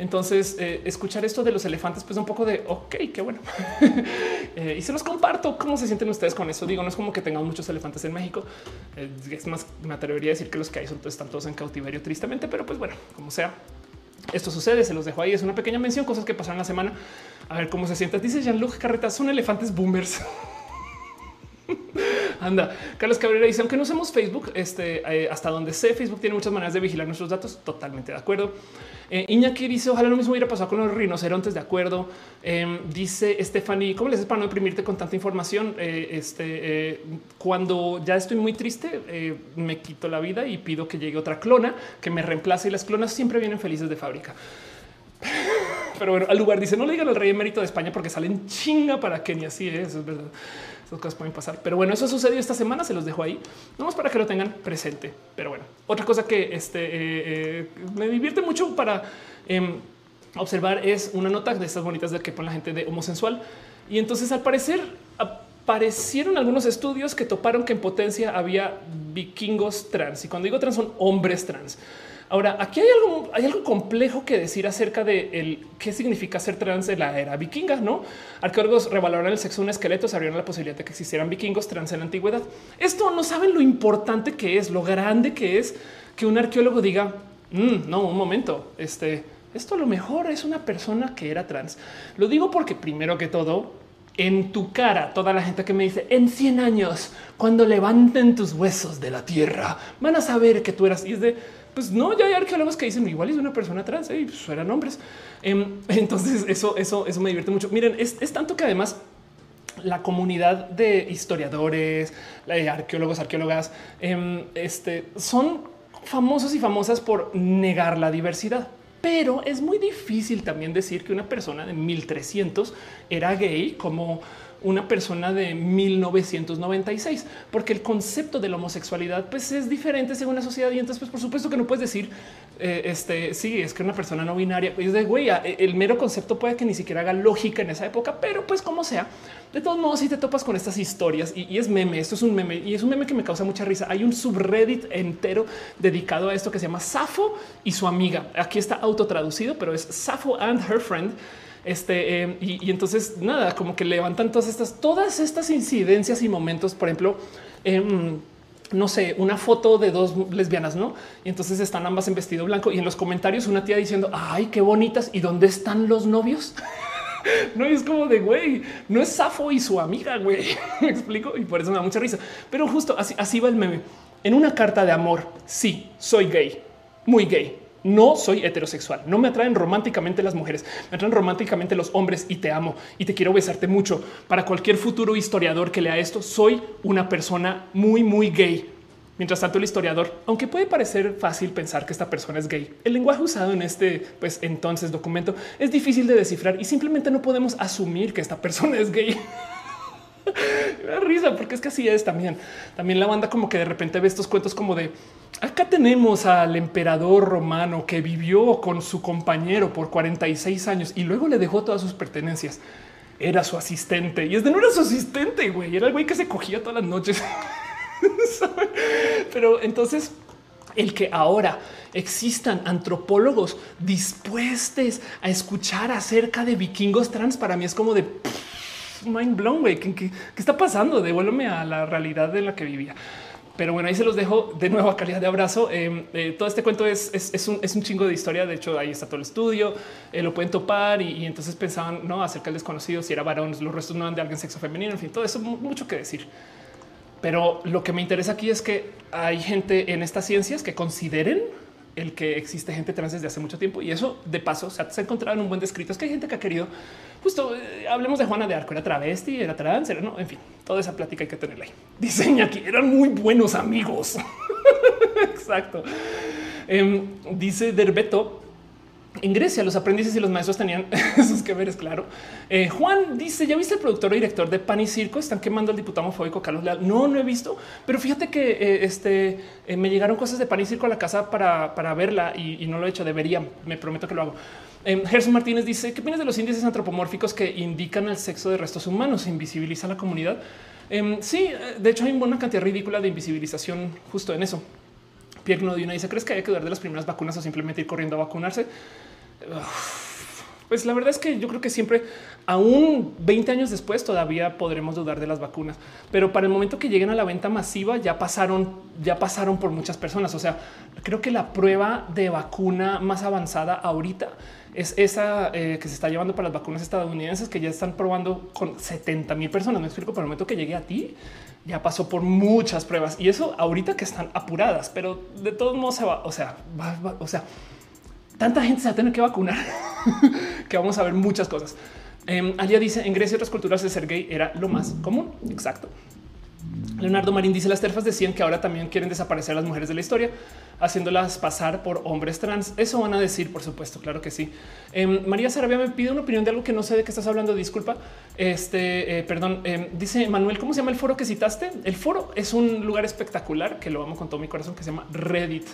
Entonces, eh, escuchar esto de los elefantes, pues un poco de ok, qué bueno. Eh, y se los comparto. ¿Cómo se sienten ustedes con eso? Digo, no es como que tengan muchos elefantes en México. Eh, es más, me atrevería a decir que los que hay son, están todos en cautiverio, tristemente, pero pues bueno, como sea. Esto sucede, se los dejo ahí. Es una pequeña mención, cosas que pasaron la semana. A ver cómo se sienten. Dice Jean-Luc Carreta, son elefantes boomers. Anda, Carlos Cabrera dice, aunque no usemos Facebook, este, eh, hasta donde sé, Facebook tiene muchas maneras de vigilar nuestros datos. Totalmente de acuerdo. Eh, Iñaki dice, ojalá lo mismo hubiera pasado con los rinocerontes. De acuerdo. Em, dice Stephanie, ¿cómo les es para no deprimirte con tanta información? Eh, este, cuando ya estoy muy triste, me quito la vida y pido que llegue otra clona que me reemplace. Y las clonas siempre vienen felices de fábrica. Pero bueno, al lugar dice, no le digan al rey emérito de España porque salen chinga para Kenia. Sí, eso es verdad cosas pueden pasar. Pero bueno, eso sucedió esta semana. Se los dejo ahí, más para que lo tengan presente. Pero bueno, otra cosa que este, eh, eh, me divierte mucho para em, observar es una nota de estas bonitas de que pone la gente de homosensual. Y entonces al parecer aparecieron algunos estudios que toparon que en potencia había vikingos trans. Y cuando digo trans son hombres trans. Ahora, aquí hay algo, hay algo complejo que decir acerca de el, qué significa ser trans en la era vikinga. No arqueólogos revaloraron el sexo de un esqueleto, se abrieron la posibilidad de que existieran vikingos trans en la antigüedad. Esto no saben lo importante que es, lo grande que es que un arqueólogo diga mm, no, un momento. Este esto a lo mejor es una persona que era trans. Lo digo porque primero que todo, en tu cara, toda la gente que me dice en 100 años, cuando levanten tus huesos de la tierra, van a saber que tú eras. Y es de, pues no, ya hay arqueólogos que dicen igual es una persona trans y pues eran hombres. Em, entonces eso, eso, eso me divierte mucho. Miren, es, tanto que además la comunidad de historiadores, arqueólogos, arqueólogas, em, este, son famosos y famosas por negar la diversidad. Pero es muy difícil también decir que una persona de 1300 era gay como una persona de 1996, porque el concepto de la homosexualidad pues es diferente según la sociedad y entonces pues por supuesto que no puedes decir eh, este sí es que una persona no binaria es de güey, el mero concepto puede que ni siquiera haga lógica en esa época, pero pues como sea, de todos modos si te topas con estas historias y, es meme, esto es un meme y es un meme que me causa mucha risa. Hay un subreddit entero dedicado a esto que se llama Safo y su amiga. Aquí está autotraducido, pero es Safo and her friend este eh, y, entonces nada, como que levantan todas estas, todas estas incidencias y momentos. Por ejemplo, em, no sé, una foto de dos lesbianas, no? Y entonces están ambas en vestido blanco y en los comentarios una tía diciendo ay, qué bonitas y dónde están los novios. no es como de güey, no es Safo y su amiga, güey. Me explico y por eso me da mucha risa. Pero justo así, así va el meme. En una carta de amor, sí, soy gay, muy gay no soy heterosexual, no me atraen románticamente las mujeres, me atraen románticamente los hombres y te amo y te quiero besarte mucho. Para cualquier futuro historiador que lea esto, soy una persona muy, muy gay. Mientras tanto, el historiador, aunque puede parecer fácil pensar que esta persona es gay, el lenguaje usado en este pues entonces documento es difícil de descifrar y simplemente no podemos asumir que esta persona es gay. Me risa porque es que así es también. También la banda como que de repente ve estos cuentos como de acá tenemos al emperador romano que vivió con su compañero por 46 años y luego le dejó todas sus pertenencias. Era su asistente y es de no era su asistente, güey. Era el güey que se cogía todas las noches. Pero entonces el que ahora existan antropólogos dispuestos a escuchar acerca de vikingos trans para mí es como de mind blown. Güey, ¿Qué, está pasando? Devuélveme a la realidad en la que vivía. Pero bueno, ahí se los dejo de nuevo a calidad de abrazo. Em, eh, todo este cuento es, es, un, es, un, chingo de historia. De hecho, ahí está todo el estudio, eh, lo pueden topar y, entonces pensaban no acerca del desconocido, si era varón, los restos no eran de alguien sexo femenino. En fin, todo eso mucho que decir. Pero lo que me interesa aquí es que hay gente en estas ciencias que consideren el que existe gente trans desde hace mucho tiempo y eso de paso se ha encontrado en un buen descrito. Es que hay gente que ha querido justo eh, hablemos de Juana de Arco, era travesti, era trans, era no, en fin, toda esa plática hay que tenerla ahí. Diseña que eran muy buenos amigos. Exacto. Em, dice Derbeto en Grecia los aprendices y los maestros tenían sus que veres, claro. Eh, Juan dice, ¿ya viste el productor o director de Pan y Circo? Están quemando al diputado homofóbico Carlos Leal. No, no he visto, pero fíjate que eh, este, eh, me llegaron cosas de Pan y Circo a la casa para, para verla y, no lo he hecho, debería, me prometo que lo hago. Gerson Martínez dice, ¿qué opinas de los índices antropomórficos que indican el sexo de restos humanos? ¿Se invisibiliza la comunidad? Em, sí, de hecho hay una cantidad ridícula de invisibilización justo en eso. Pierre Nodina dice, ¿crees que hay que dudar de las primeras vacunas o simplemente ir corriendo a vacunarse? Pues la verdad es que yo creo que siempre, aún 20 años después, todavía podremos dudar de las vacunas, pero para el momento que lleguen a la venta masiva ya pasaron, ya pasaron por muchas personas. O sea, creo que la prueba de vacuna más avanzada ahorita es esa eh, que se está llevando para las vacunas estadounidenses que ya están probando con 70 mil personas. Me explico, para el momento que llegue a ti, ya pasó por muchas pruebas y eso ahorita que están apuradas, pero de todos modos se va. O sea, o sea, tanta gente se va a tener que vacunar que vamos a ver muchas cosas. Eh, Alia dice en Grecia y otras culturas de ser gay era lo más común. Exacto. Leonardo Marín dice las terfas decían que ahora también quieren desaparecer a las mujeres de la historia, haciéndolas pasar por hombres trans. Eso van a decir, por supuesto, claro que sí. Em, María Sarabia me pide una opinión de algo que no sé de qué estás hablando. Disculpa. Este, eh, perdón. Em, dice Manuel, ¿cómo se llama el foro que citaste? El foro es un lugar espectacular que lo amo con todo mi corazón que se llama Reddit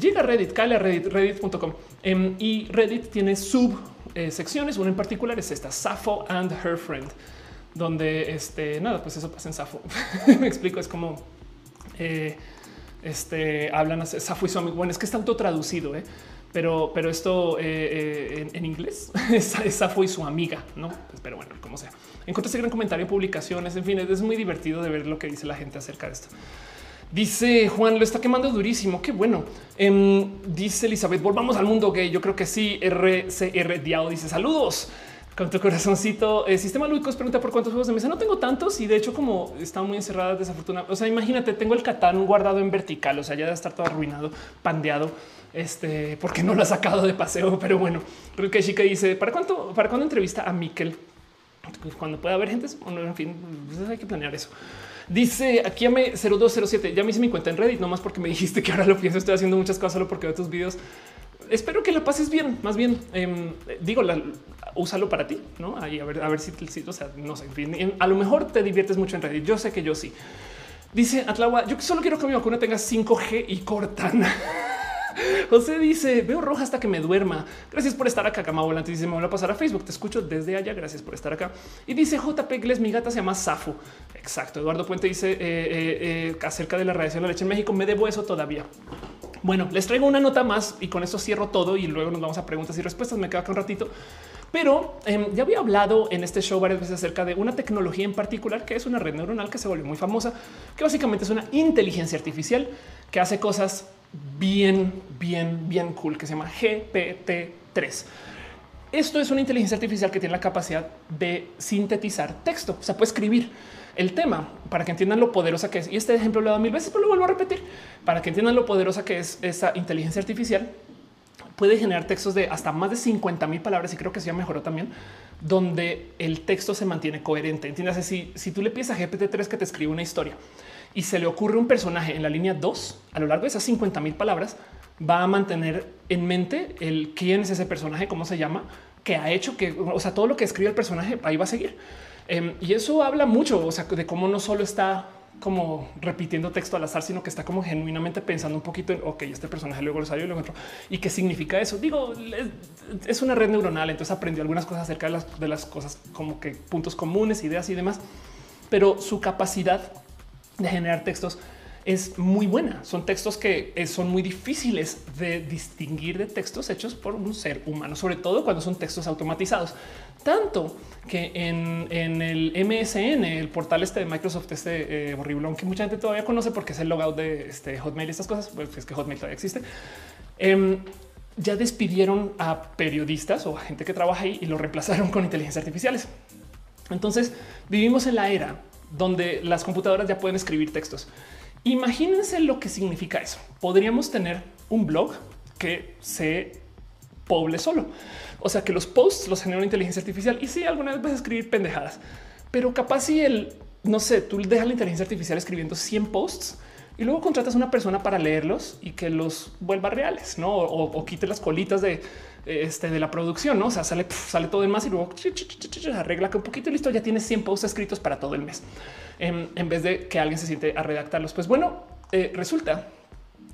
llega a Reddit, cae a Reddit, reddit.com em, y Reddit tiene sub eh, secciones. Una en particular es esta Safo and her friend, donde este nada, pues eso pasa en Safo. Me explico, es como eh, este hablan Safo y su amigo. Bueno, es que está autotraducido, eh, pero, pero esto en, en, inglés Safo y su amiga, no? Pues, pero bueno, como sea, encontré ese gran comentario, publicaciones. En fin, es muy divertido de ver lo que dice la gente acerca de esto. Dice Juan, lo está quemando durísimo. Qué bueno. Em, dice Elizabeth, volvamos al mundo gay. Yo creo que sí. RCR Diao dice saludos con tu corazoncito. El sistema Lucas pregunta por cuántos juegos de mesa. No tengo tantos y de hecho, como está muy encerrada, desafortunadamente. O sea, imagínate, tengo el Catán guardado en vertical, o sea, ya debe estar todo arruinado, pandeado. Este, porque no lo ha sacado de paseo, pero bueno, que chica dice para cuánto, para cuándo entrevista a Miquel cuando pueda haber gente. en fin, pues hay que planear eso. Dice aquí me 0207. Ya me hice mi cuenta en Reddit, nomás porque me dijiste que ahora lo pienso. Estoy haciendo muchas cosas solo porque veo tus videos. Espero que la pases bien. Más bien, eh, digo, la, úsalo para ti, no? Ahí a ver, a ver si, si o sea, no sé. A lo mejor te diviertes mucho en Reddit. Yo sé que yo sí. Dice Atlawa, yo solo quiero que mi vacuna tenga 5G y Cortana. José dice veo roja hasta que me duerma. Gracias por estar acá. Cama volante dice me voy a pasar a Facebook. Te escucho desde allá. Gracias por estar acá. Y dice JP Gles, mi gata se llama Safo. Exacto. Eduardo Puente dice eh, eh, eh, acerca de la radiación de la leche en México. Me debo eso todavía. Bueno, les traigo una nota más y con eso cierro todo y luego nos vamos a preguntas y respuestas. Me queda acá un ratito. Pero em, ya había hablado en este show varias veces acerca de una tecnología en particular que es una red neuronal que se volvió muy famosa, que básicamente es una inteligencia artificial que hace cosas bien, bien, bien cool que se llama GPT-3. Esto es una inteligencia artificial que tiene la capacidad de sintetizar texto, o sea, puede escribir el tema para que entiendan lo poderosa que es. Y este ejemplo lo he dado mil veces, pero lo vuelvo a repetir para que entiendan lo poderosa que es esa inteligencia artificial. Puede generar textos de hasta más de 50 mil palabras y creo que se ya mejoró también, donde el texto se mantiene coherente. Entiendas si, si tú le pides a GPT-3 que te escriba una historia y se le ocurre un personaje en la línea 2 a lo largo de esas 50 mil palabras, va a mantener en mente el quién es ese personaje, cómo se llama, que ha hecho que, o sea, todo lo que escribe el personaje ahí va a seguir. Em, y eso habla mucho, o sea, de cómo no solo está como repitiendo texto al azar, sino que está como genuinamente pensando un poquito en, ok, este personaje luego lo salió y lo encontró. ¿Y qué significa eso? Digo, es una red neuronal, entonces aprendió algunas cosas acerca de las, de las cosas como que puntos comunes, ideas y demás, pero su capacidad de generar textos es muy buena. Son textos que eh, son muy difíciles de distinguir de textos hechos por un ser humano, sobre todo cuando son textos automatizados. Tanto que en, el MSN, el portal este de Microsoft, este eh, horrible, aunque mucha gente todavía conoce porque es el logout de este Hotmail y estas cosas, pues es que Hotmail todavía existe. Em, ya despidieron a periodistas o a gente que trabaja ahí y lo reemplazaron con inteligencias artificiales. Entonces vivimos en la era donde las computadoras ya pueden escribir textos. Imagínense lo que significa eso. Podríamos tener un blog que se poble solo. O sea que los posts los genera una inteligencia artificial y sí, alguna vez vas a escribir pendejadas, pero capaz si el no sé, tú dejas la inteligencia artificial escribiendo 100 posts y luego contratas a una persona para leerlos y que los vuelva reales, no? O, quite las colitas de este de la producción, no? O sea, sale, sale todo en más y luego arregla que un poquito y listo. Ya tienes 100 posts escritos para todo el mes en, vez de que alguien se siente a redactarlos. Pues bueno, eh, resulta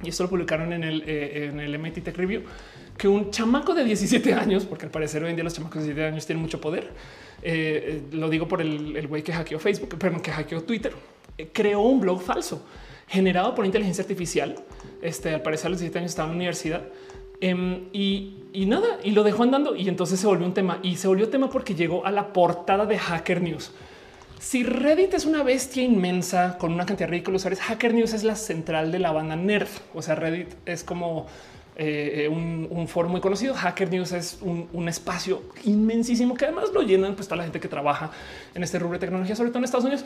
y esto lo publicaron en el, eh, en el MIT Tech Review que un chamaco de 17 años, porque al parecer hoy en día los chamacos de 17 años tienen mucho poder. Eh, lo digo por el güey que hackeó Facebook, perdón, que hackeó Twitter, creó un blog falso generado por inteligencia artificial. Este al parecer a los 17 años estaba en la universidad em, y, nada, y lo dejó andando. Y entonces se volvió un tema y se volvió tema porque llegó a la portada de Hacker News. Si Reddit es una bestia inmensa con una cantidad ridícula de usuarios, Hacker News es la central de la banda nerd. O sea, Reddit es como eh, un, foro muy conocido. Hacker News es un, espacio inmensísimo que además lo llenan pues toda la gente que trabaja en este rubro de tecnología, sobre todo en Estados Unidos.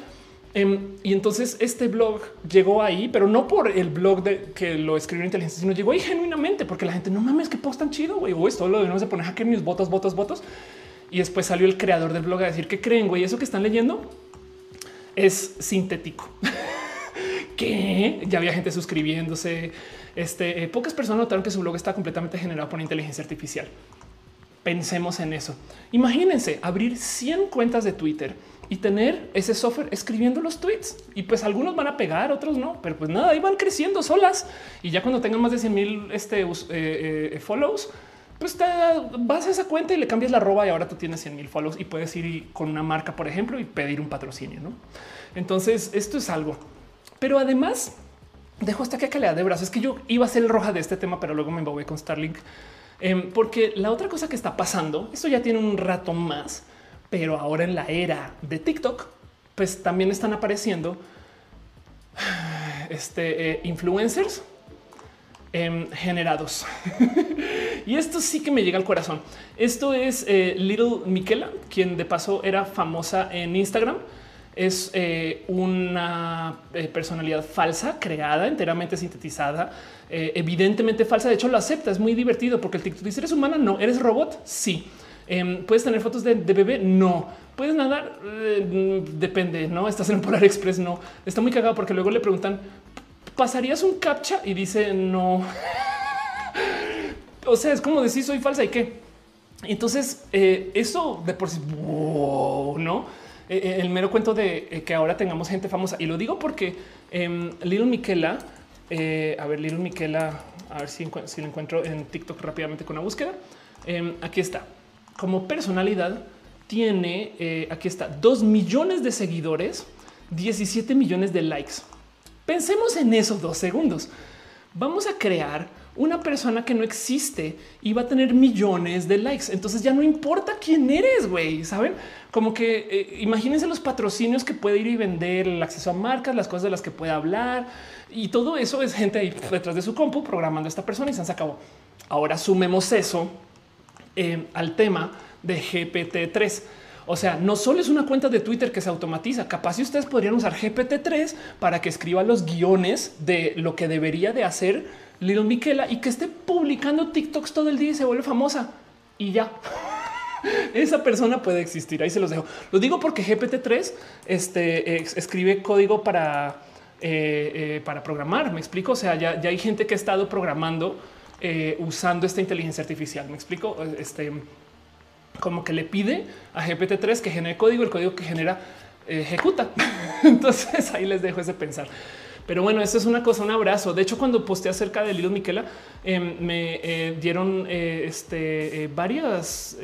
Em, y entonces este blog llegó ahí, pero no por el blog de que lo escribió inteligencia, sino llegó ahí genuinamente porque la gente no mames que post tan chido, güey. Esto lo debemos de poner hacker news, votos, votos, votos. Y después salió el creador del blog a decir que creen, güey, eso que están leyendo es sintético. que ya había gente suscribiéndose. Este eh, pocas personas notaron que su blog está completamente generado por inteligencia artificial. Pensemos en eso. Imagínense abrir 100 cuentas de Twitter y tener ese software escribiendo los tweets. Y pues algunos van a pegar, otros no, pero pues nada, ahí van creciendo solas. Y ya cuando tengan más de 100 mil este, eh, eh, follows, pues te vas a esa cuenta y le cambias la arroba y ahora tú tienes 100 mil follows y puedes ir con una marca, por ejemplo, y pedir un patrocinio. ¿no? Entonces, esto es algo. Pero además, dejo hasta que calidad de brazos. Es que yo iba a ser el roja de este tema, pero luego me voy con Starlink. Em, porque la otra cosa que está pasando, esto ya tiene un rato más, pero ahora en la era de TikTok, pues también están apareciendo este, eh, influencers em, generados. y esto sí que me llega al corazón. Esto es eh, Little Miquela, quien de paso era famosa en Instagram. Es eh, una personalidad falsa, creada, enteramente sintetizada, evidentemente falsa. De hecho, lo acepta. Es muy divertido porque el TikTok dice: ¿Eres humana? No. ¿Eres robot? Sí. Em, ¿Puedes tener fotos de, bebé? No. ¿Puedes nadar? Eh, depende, ¿no? ¿Estás en Polar Express? No. Está muy cagado porque luego le preguntan, ¿pasarías un captcha? Y dice, no. o sea, es como decir, soy falsa y qué. Entonces, eh, eso de por sí, ¿no? Eh, el mero cuento de que ahora tengamos gente famosa. Y lo digo porque eh, Little Miquela, a ver, Little Miquela, a ver si, si lo encuentro en TikTok rápidamente con una búsqueda. Em, aquí está como personalidad tiene, eh, aquí está, 2 millones de seguidores, 17 millones de likes. Pensemos en esos dos segundos. Vamos a crear una persona que no existe y va a tener millones de likes. Entonces ya no importa quién eres, güey. Saben como que eh, imagínense los patrocinios que puede ir y vender, el acceso a marcas, las cosas de las que puede hablar y todo eso es gente ahí detrás de su compu programando a esta persona y se sacado. Ahora sumemos eso eh, al tema de GPT-3. O sea, no solo es una cuenta de Twitter que se automatiza, capaz si ustedes podrían usar GPT-3 para que escriba los guiones de lo que debería de hacer Little Miquela y que esté publicando TikToks todo el día y se vuelve famosa y ya. Esa persona puede existir. Ahí se los dejo. Lo digo porque GPT-3 este, escribe código para, eh, eh, para programar. Me explico. O sea, ya, ya hay gente que ha estado programando eh, usando esta inteligencia artificial. Me explico. Este como que le pide a GPT-3 que genere código, el código que genera eh, ejecuta. Entonces ahí les dejo ese pensar. Pero bueno, eso es una cosa, un abrazo. De hecho, cuando posté acerca de Lilo Miquela, em, me eh, dieron este, varias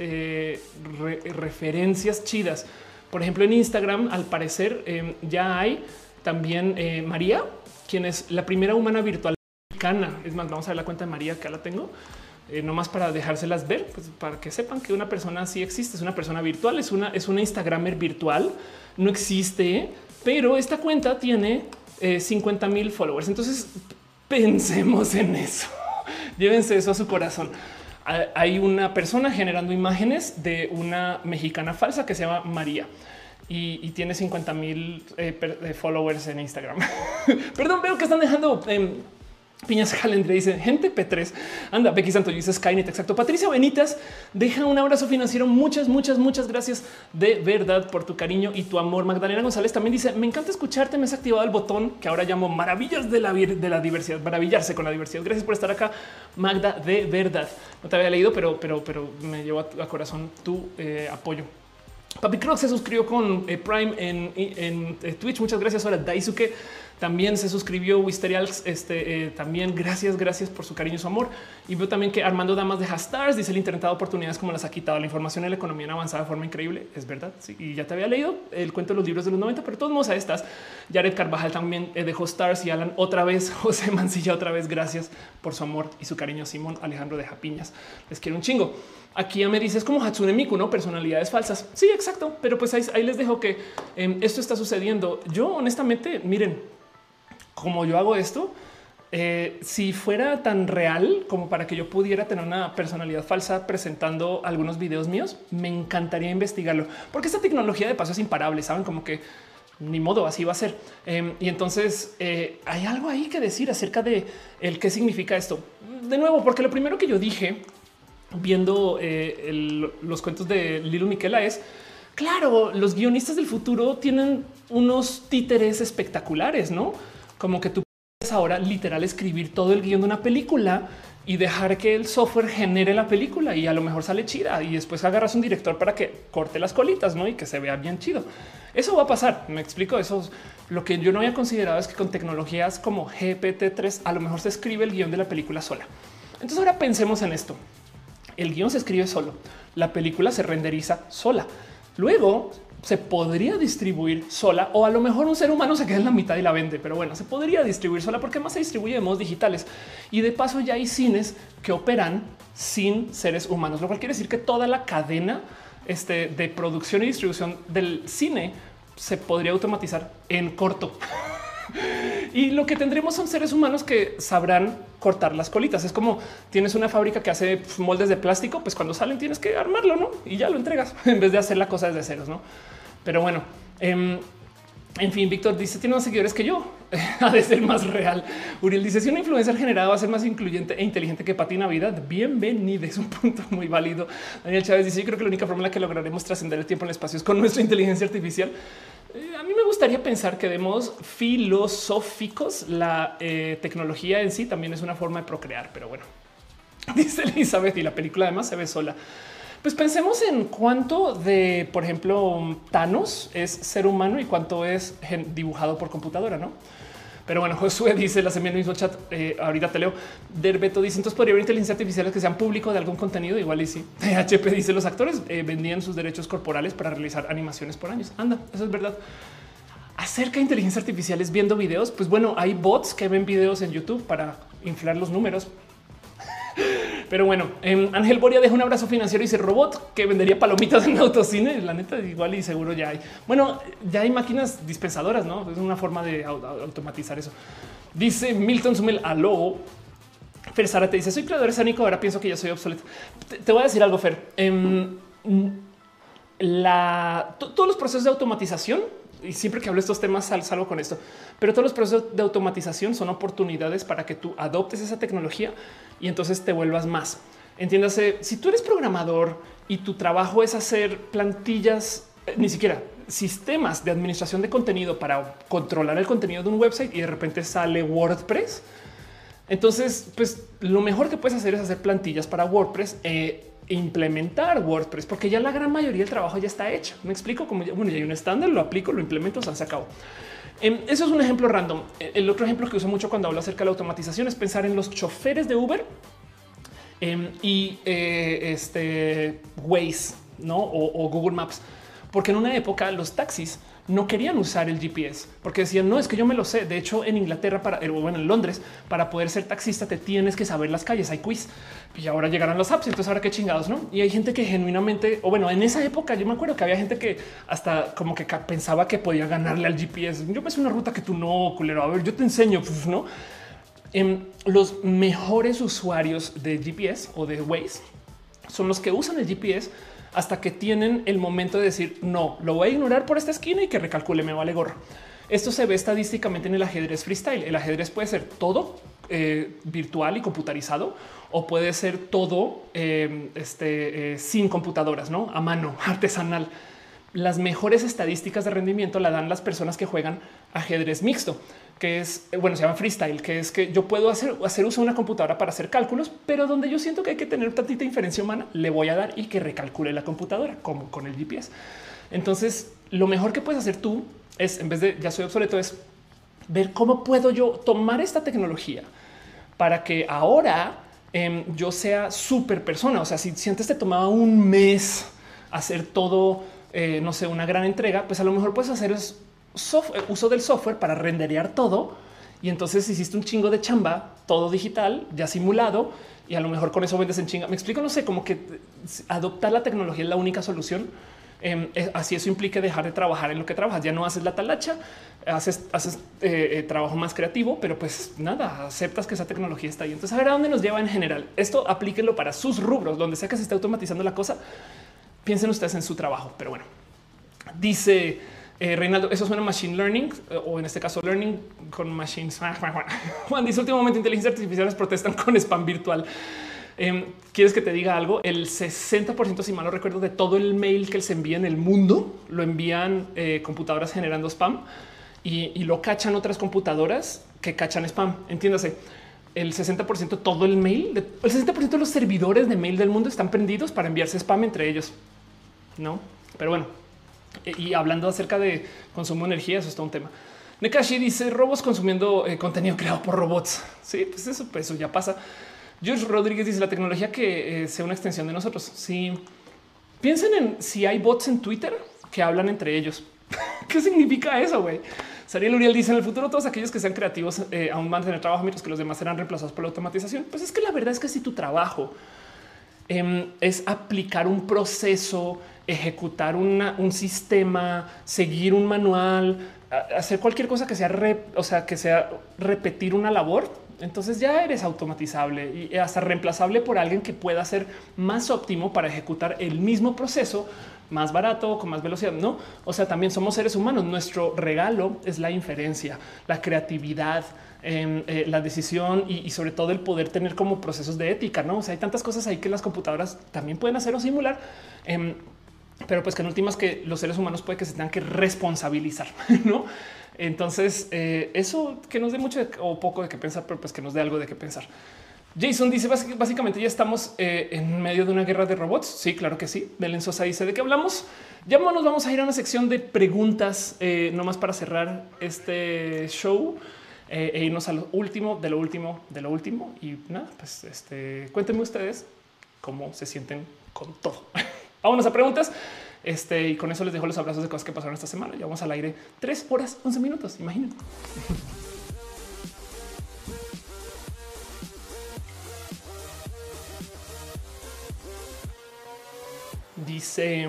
referencias chidas. Por ejemplo, en Instagram, al parecer, em, ya hay también María, quien es la primera humana virtual es más, vamos a ver la cuenta de María que la tengo. Eh, no más para dejárselas ver, pues para que sepan que una persona sí existe, es una persona virtual, es una, es una Instagramer virtual, no existe, pero esta cuenta tiene 50 eh, mil followers. Entonces pensemos en eso. Llévense eso a su corazón. Hay una persona generando imágenes de una mexicana falsa que se llama María y, tiene 50 mil eh, followers en Instagram. Perdón, veo que están dejando em, Piñas Calendre dice gente P3. Anda, Becky Santo dice Skynet. Exacto. Patricia Benitas deja un abrazo financiero. Muchas, muchas, muchas gracias de verdad por tu cariño y tu amor. Magdalena González también dice: Me encanta escucharte. Me has activado el botón que ahora llamo maravillas de la, de la diversidad, maravillarse con la diversidad. Gracias por estar acá, Magda. De verdad, no te había leído, pero, pero, pero me llevó a, corazón tu eh, apoyo. Papi Croc se suscribió con eh, Prime en, eh, Twitch. Muchas gracias. Ahora Daisuke también se suscribió Wisterials. Este eh, también gracias, gracias por su cariño y su amor. Y veo también que Armando Damas de Hastars dice el Internet de oportunidades como las ha quitado la información en la economía en avanzada de forma increíble. Es verdad. Sí, y ya te había leído el cuento de los libros de los 90, pero todos modos a estas. Jared Carvajal también dejó Stars y Alan otra vez. José Mancilla otra vez. Gracias por su amor y su cariño. Simón Alejandro de Japiñas. Les quiero un chingo. Aquí ya me dices como Hatsune Miku, no personalidades falsas. Sí, exacto. Pero pues ahí, les dejo que em, esto está sucediendo. Yo honestamente, miren, como yo hago esto, eh, si fuera tan real como para que yo pudiera tener una personalidad falsa presentando algunos videos míos, me encantaría investigarlo, porque esta tecnología de paso es imparable. Saben como que ni modo, así va a ser. Em, y entonces eh, hay algo ahí que decir acerca de el qué significa esto. De nuevo, porque lo primero que yo dije viendo eh, los cuentos de Lilo Miquela es claro, los guionistas del futuro tienen unos títeres espectaculares, no? como que tú puedes ahora literal escribir todo el guion de una película y dejar que el software genere la película y a lo mejor sale chida y después agarras un director para que corte las colitas ¿no? y que se vea bien chido. Eso va a pasar. Me explico. Eso lo que yo no había considerado es que con tecnologías como GPT-3 a lo mejor se escribe el guion de la película sola. Entonces ahora pensemos en esto. El guion se escribe solo. La película se renderiza sola. Luego se podría distribuir sola o a lo mejor un ser humano se queda en la mitad y la vende, pero bueno, se podría distribuir sola porque más se distribuye de modos digitales y de paso ya hay cines que operan sin seres humanos, lo cual quiere decir que toda la cadena este, de producción y distribución del cine se podría automatizar en corto. y lo que tendremos son seres humanos que sabrán cortar las colitas. Es como tienes una fábrica que hace moldes de plástico, pues cuando salen tienes que armarlo, ¿no? Y ya lo entregas en vez de hacer la cosa desde ceros, ¿no? Pero bueno, em, en fin, Víctor dice tiene más seguidores que yo. ha de ser más real. Uriel dice si una influencer generada va a ser más incluyente e inteligente que Pati Navidad. Bienvenido. Es un punto muy válido. Daniel Chávez dice yo creo que la única forma en la que lograremos trascender el tiempo en el espacio es con nuestra inteligencia artificial. Eh, a mí me gustaría pensar que de modos filosóficos la eh, tecnología en sí también es una forma de procrear, pero bueno, dice Elizabeth y la película además se ve sola. Pues pensemos en cuánto de, por ejemplo, Thanos es ser humano y cuánto es dibujado por computadora, ¿no? Pero bueno, Josué dice, la semilla en el mismo chat, eh, ahorita te leo. Derbeto dice, entonces podría haber inteligencia artificiales que sean público de algún contenido, igual y sí. HP dice, los actores eh, vendían sus derechos corporales para realizar animaciones por años. Anda, eso es verdad. Acerca de inteligencia artificiales viendo videos, pues bueno, hay bots que ven videos en YouTube para inflar los números, pero bueno, em, Ángel Boria deja un abrazo financiero y dice robot que vendería palomitas en autocine. La neta, igual y seguro ya hay. Bueno, ya hay máquinas dispensadoras, no es una forma de automatizar eso. Dice Milton Sumel, aló. Fer Sara te dice: Soy creador escénico. Ahora pienso que ya soy obsoleto. Te, voy a decir algo, Fer. Em, la, todos los procesos de automatización y siempre que hablo estos temas salgo con esto, pero todos los procesos de automatización son oportunidades para que tú adoptes esa tecnología y entonces te vuelvas más. Entiéndase, si tú eres programador y tu trabajo es hacer plantillas, eh, ni siquiera sistemas de administración de contenido para controlar el contenido de un website y de repente sale WordPress, entonces, pues lo mejor que puedes hacer es hacer plantillas para WordPress. Eh, implementar WordPress, porque ya la gran mayoría del trabajo ya está hecho. Me explico como bueno, ya hay un estándar, lo aplico, lo implemento, se acabó. Em, eso es un ejemplo random. E, el otro ejemplo que uso mucho cuando hablo acerca de la automatización es pensar en los choferes de Uber em, y eh, este Waze, no o Google Maps, porque en una época los taxis no querían usar el GPS porque decían no es que yo me lo sé. De hecho, en Inglaterra, para bueno, en Londres, para poder ser taxista, te tienes que saber las calles. Hay quiz y ahora llegarán los apps. Entonces, ahora qué chingados, no? Y hay gente que genuinamente, o bueno, en esa época yo me acuerdo que había gente que hasta como que pensaba que podía ganarle al GPS. Yo me sé una ruta que tú no, culero. A ver, yo te enseño, no? En em, los mejores usuarios de GPS o de Waze son los que usan el GPS hasta que tienen el momento de decir no, lo voy a ignorar por esta esquina y que recalcule, me vale gorro. Esto se ve estadísticamente en el ajedrez freestyle. El ajedrez puede ser todo eh, virtual y computarizado o puede ser todo eh, este, eh, sin computadoras, no a mano, artesanal. Las mejores estadísticas de rendimiento la dan las personas que juegan ajedrez mixto que es, bueno, se llama freestyle, que es que yo puedo hacer, hacer uso de una computadora para hacer cálculos, pero donde yo siento que hay que tener tantita inferencia humana, le voy a dar y que recalcule la computadora, como con el GPS. Entonces, lo mejor que puedes hacer tú es, en vez de ya soy obsoleto, es ver cómo puedo yo tomar esta tecnología para que ahora em, yo sea súper persona. O sea, si, antes te tomaba un mes hacer todo, eh, no sé, una gran entrega, pues a lo mejor puedes hacer es eh, uso del software para renderear todo. Y entonces hiciste un chingo de chamba, todo digital, ya simulado, y a lo mejor con eso vendes en chinga. Me explico, no sé, como que adoptar la tecnología es la única solución. Em, eh, así eso implica dejar de trabajar en lo que trabajas. Ya no haces la talacha, haces, haces eh, trabajo más creativo, pero pues nada, aceptas que esa tecnología está ahí. Entonces, a ver a dónde nos lleva en general. Esto aplíquenlo para sus rubros, donde sea que se esté automatizando la cosa. Piensen ustedes en su trabajo, pero bueno, dice eh, Reinaldo, eso suena machine learning eh, o en este caso learning con machines. Juan dice últimamente inteligencia artificiales protestan con spam virtual. Em, ¿Quieres que te diga algo? El 60%, si mal no recuerdo, de todo el mail que se envía en el mundo lo envían eh, computadoras generando spam y, lo cachan otras computadoras que cachan spam. Entiéndase, el 60% todo el mail, el 60% de los servidores de mail del mundo están prendidos para enviarse spam entre ellos. No, pero bueno, Y hablando acerca de consumo de energía, eso es todo un tema. Nekashi dice robots consumiendo eh, contenido creado por robots. Sí, pues eso, pues eso ya pasa. George Rodríguez dice la tecnología que eh, sea una extensión de nosotros. Si piensen en si hay bots en Twitter que hablan entre ellos. ¿Qué significa eso, güey? Sariel Uriel dice en el futuro todos aquellos que sean creativos eh, aún van a tener trabajo mientras que los demás serán reemplazados por la automatización. Pues es que la verdad es que si tu trabajo em, es aplicar un proceso, ejecutar un sistema, seguir un manual, hacer cualquier cosa que sea, o sea, que sea repetir una labor, entonces ya eres automatizable y hasta reemplazable por alguien que pueda ser más óptimo para ejecutar el mismo proceso más barato, con más velocidad. No, o sea, también somos seres humanos. Nuestro regalo es la inferencia, la creatividad, em, eh, la decisión y, sobre todo el poder tener como procesos de ética. No, o sea, hay tantas cosas ahí que las computadoras también pueden hacer o simular. Em, pero pues que en últimas que los seres humanos puede que se tengan que responsabilizar, ¿no? Entonces, eh, eso que nos dé mucho o poco de qué pensar, pero pues que nos dé algo de qué pensar. Jason dice básicamente ya estamos eh, en medio de una guerra de robots. Sí, claro que sí. Belén Sosa dice de qué hablamos. Ya nos vamos a ir a una sección de preguntas, eh, nomás para cerrar este show e irnos a lo último, de lo último, de lo último. Y nada, pues este, cuéntenme ustedes cómo se sienten con todo. Vámonos a preguntas. Este, y con eso les dejo los abrazos de cosas que pasaron esta semana. Ya vamos al aire tres horas, 11 minutos. Imaginen. Dice,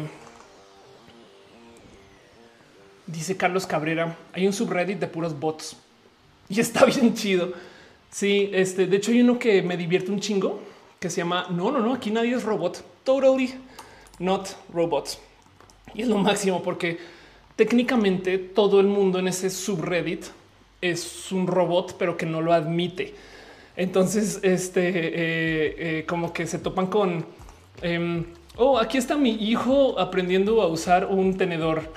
dice Carlos Cabrera, hay un subreddit de puros bots y está bien chido. Sí, este, de hecho hay uno que me divierte un chingo que se llama No, no, no, aquí nadie es robot. Totally not robots. Y es lo máximo porque técnicamente todo el mundo en ese subreddit es un robot, pero que no lo admite. Entonces, este eh, eh, como que se topan con em, oh, aquí está mi hijo aprendiendo a usar un tenedor.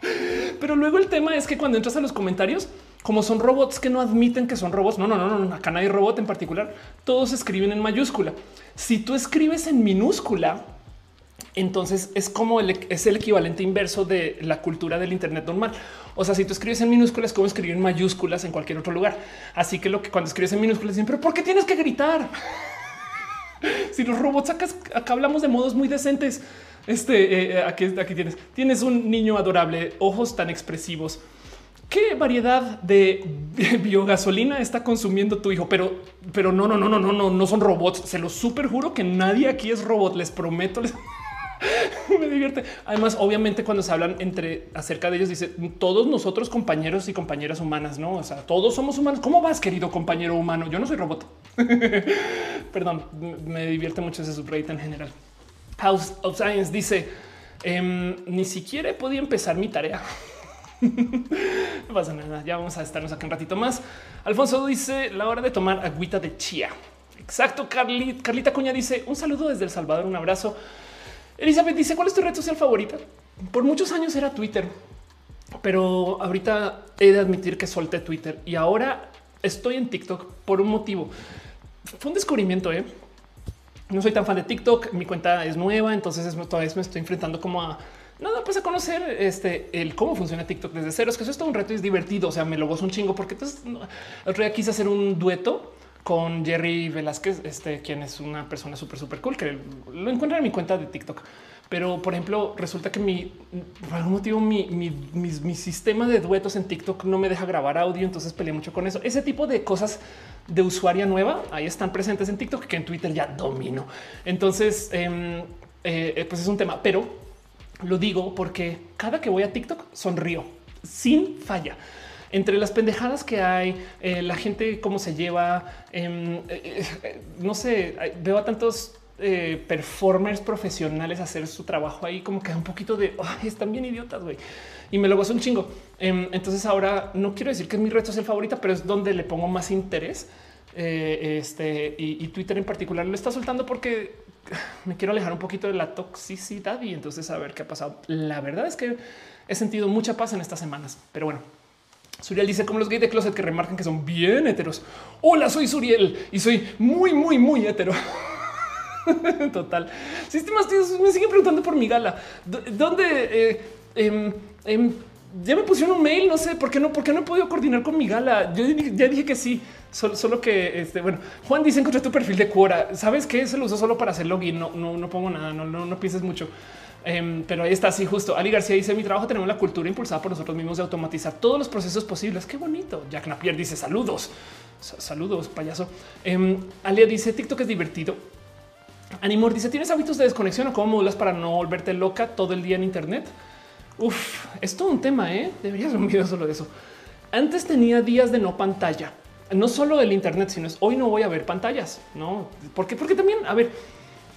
pero luego el tema es que cuando entras a los comentarios, como son robots que no admiten que son robots, no, no, no, no, acá no hay robot en particular. Todos escriben en mayúscula. Si tú escribes en minúscula, entonces es como el, es el equivalente inverso de la cultura del Internet normal. O sea, si tú escribes en minúsculas, como escribir en mayúsculas en cualquier otro lugar. Así que lo que cuando escribes en minúsculas dicen, pero ¿por qué tienes que gritar? si los robots acá, acá, hablamos de modos muy decentes. Este eh, aquí, aquí tienes, tienes un niño adorable, ojos tan expresivos. ¿Qué variedad de biogasolina está consumiendo tu hijo? Pero, pero no, no, no, no, no, no, no son robots. Se lo super juro que nadie aquí es robot. Les prometo. Les... me divierte. Además, obviamente, cuando se hablan entre acerca de ellos, dice todos nosotros, compañeros y compañeras humanas, no? O sea, todos somos humanos. ¿Cómo vas, querido compañero humano? Yo no soy robot. Perdón, me divierte mucho ese subreddit en general. House of Science dice em, ni siquiera podía empezar mi tarea. no pasa nada. Ya vamos a estarnos aquí un ratito más. Alfonso dice la hora de tomar agüita de chía. Exacto. Carlita Cuña dice un saludo desde El Salvador. Un abrazo. Elizabeth dice cuál es tu red social favorita? Por muchos años era Twitter, pero ahorita he de admitir que solté Twitter y ahora estoy en TikTok por un motivo. Fue un descubrimiento. ¿eh? No soy tan fan de TikTok. Mi cuenta es nueva, entonces todavía me estoy enfrentando como a nada, pues a conocer este el cómo funciona TikTok desde cero. Es que eso es todo un reto y es divertido. O sea, me lo gozo un chingo porque entonces el otro día quise hacer un dueto con Jerry Velázquez, este, quien es una persona súper, súper cool, que lo encuentra en mi cuenta de TikTok. Pero, por ejemplo, resulta que mi, por algún motivo, mi, mi, sistema de duetos en TikTok no me deja grabar audio, entonces peleé mucho con eso. Ese tipo de cosas de usuaria nueva, ahí están presentes en TikTok, que en Twitter ya domino. Entonces, em, eh, pues es un tema, pero lo digo porque cada que voy a TikTok sonrío sin falla entre las pendejadas que hay, eh, la gente cómo se lleva, em, eh, eh, no sé, veo a tantos performers profesionales hacer su trabajo ahí como que un poquito de están bien idiotas, güey. Y me lo gozo un chingo. Em, entonces ahora no quiero decir que es mi reto el favorita, pero es donde le pongo más interés. este y, Twitter en particular lo está soltando porque me quiero alejar un poquito de la toxicidad y entonces saber qué ha pasado. La verdad es que he sentido mucha paz en estas semanas, pero bueno, Suriel dice como los gays de closet que remarcan que son bien heteros. Hola, soy Suriel y soy muy, muy, muy hetero. Total. Sistemas me siguen preguntando por mi gala. ¿Dónde? Eh, em, ya me pusieron un mail, no sé por qué no, porque no he podido coordinar con mi gala. Yo ya dije que sí, solo, que este, bueno, Juan dice encontré tu perfil de Quora. Sabes que se lo uso solo para hacer login. No, no, no pongo nada, no, no, no pienses mucho. Em, pero ahí está, así justo. Ali García dice: Mi trabajo tenemos la cultura impulsada por nosotros mismos de automatizar todos los procesos posibles. Qué bonito. Jack Napier dice: Saludos, saludos, payaso. Um, Alia dice: TikTok es divertido. Animor dice: ¿Tienes hábitos de desconexión o cómo modulas para no volverte loca todo el día en Internet? Uf, es todo un tema. ¿eh? Deberías un video solo de eso. Antes tenía días de no pantalla, no solo del Internet, sino es hoy no voy a ver pantallas. No, porque, porque también, a ver,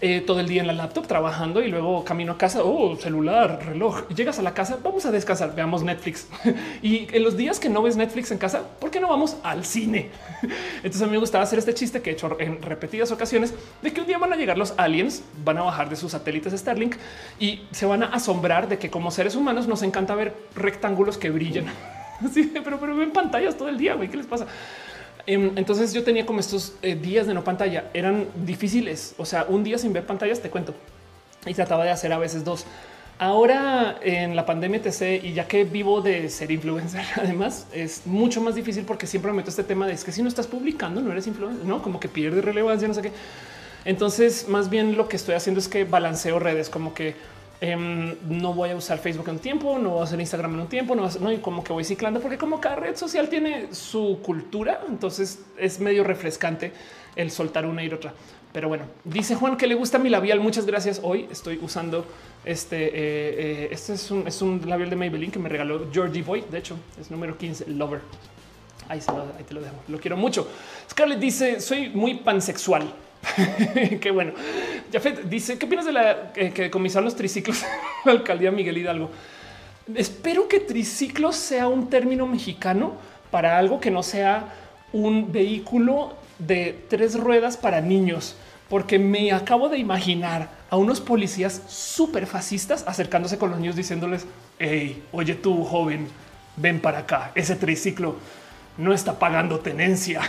eh, todo el día en la laptop trabajando y luego camino a casa, oh, celular, reloj. Llegas a la casa, vamos a descansar, veamos Netflix. y en los días que no ves Netflix en casa, ¿por qué no vamos al cine? Entonces a mí me gustaba hacer este chiste que he hecho en repetidas ocasiones de que un día van a llegar los aliens, van a bajar de sus satélites Starlink y se van a asombrar de que como seres humanos nos encanta ver rectángulos que brillan. Así, pero, pero ven pantallas todo el día, güey, ¿qué les pasa? Em, entonces yo tenía como estos eh, días de no pantalla, eran difíciles. O sea, un día sin ver pantallas, te cuento. Y trataba de hacer a veces dos. Ahora en la pandemia TC y ya que vivo de ser influencer, además es mucho más difícil porque siempre me meto este tema de es que si no estás publicando, no eres influencer, no como que pierde relevancia, no sé qué. Entonces, más bien lo que estoy haciendo es que balanceo redes, como que Em, no voy a usar Facebook en un tiempo, no voy a hacer Instagram en un tiempo, no, no y como que voy ciclando, porque como cada red social tiene su cultura, entonces es medio refrescante el soltar una y otra. Pero bueno, dice Juan que le gusta mi labial. Muchas gracias. Hoy estoy usando este. Eh, eh, este es un, es un, labial de Maybelline que me regaló Georgie Boy. De hecho, es número 15, Lover. Ahí, ahí te lo dejo. Lo quiero mucho. Scarlett dice: Soy muy pansexual. Qué bueno. Jafet dice: ¿Qué opinas de la eh, que comisaron los triciclos la alcaldía Miguel Hidalgo? Espero que triciclo sea un término mexicano para algo que no sea un vehículo de tres ruedas para niños, porque me acabo de imaginar a unos policías súper fascistas acercándose con los niños diciéndoles: Hey, oye, tú joven, ven para acá. Ese triciclo no está pagando tenencia.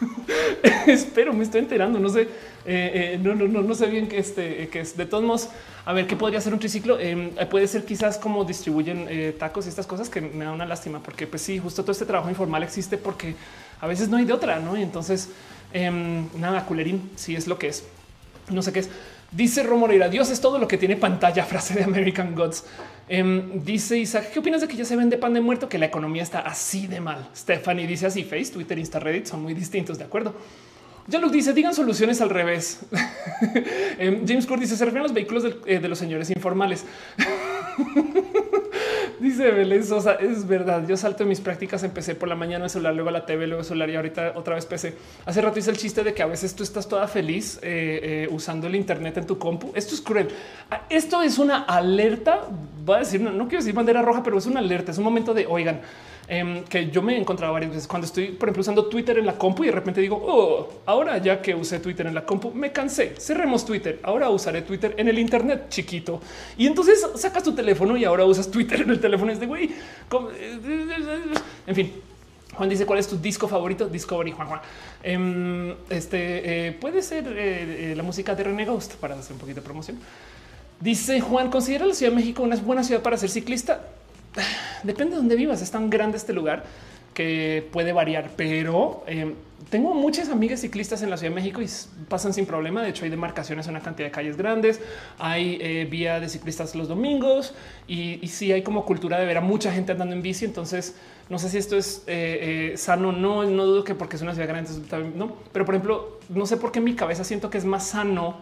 Espero, me estoy enterando. No sé, eh, eh, no, no, no, no sé bien que este, que es de todos modos. A ver qué podría ser un triciclo. Puede ser quizás como distribuyen eh, tacos y estas cosas que me da una lástima, porque pues sí, justo todo este trabajo informal existe porque a veces no hay de otra, no? Y entonces em, nada, culerín, si es lo que es. No sé qué es. Dice Romoreira, Dios es todo lo que tiene pantalla, frase de American Gods. Em, dice Isaac, ¿qué opinas de que ya se vende pan de muerto? Que la economía está así de mal. Stephanie dice así, Face, Twitter, Insta, Reddit son muy distintos, ¿de acuerdo? Ya lo dice, digan soluciones al revés. Em, James Court dice, se refieren a los vehículos eh, de los señores informales. Dice Belén Sosa, es verdad. Yo salto en mis prácticas, empecé por la mañana el celular, luego la TV, luego el celular y ahorita otra vez PC. Hace rato hice el chiste de que a veces tú estás toda feliz eh, eh, usando el Internet en tu compu. Esto es cruel. Ah, esto es una alerta. Va a decir, no, no quiero decir bandera roja, pero es una alerta. Es un momento de oigan Em, que yo me he encontrado varias veces cuando estoy, por ejemplo, usando Twitter en la compu y de repente digo, oh, ahora ya que usé Twitter en la compu, me cansé, cerremos Twitter, ahora usaré Twitter en el Internet chiquito. Y entonces sacas tu teléfono y ahora usas Twitter en el teléfono. Es de güey, en fin. Juan dice cuál es tu disco favorito? Discovery Juan Juan. Em, este eh, puede ser eh, eh, la música de René Ghost para hacer un poquito de promoción. Dice Juan, ¿considera la Ciudad de México una buena ciudad para ser ciclista? Depende de dónde vivas. Es tan grande este lugar que puede variar, pero eh, tengo muchas amigas ciclistas en la Ciudad de México y pasan sin problema. De hecho, hay demarcaciones en una cantidad de calles grandes, hay eh, vía de ciclistas los domingos y, y sí hay como cultura de ver a mucha gente andando en bici. Entonces, no sé si esto es eh, sano. No, no dudo que porque es una ciudad grande, no, pero por ejemplo, no sé por qué en mi cabeza siento que es más sano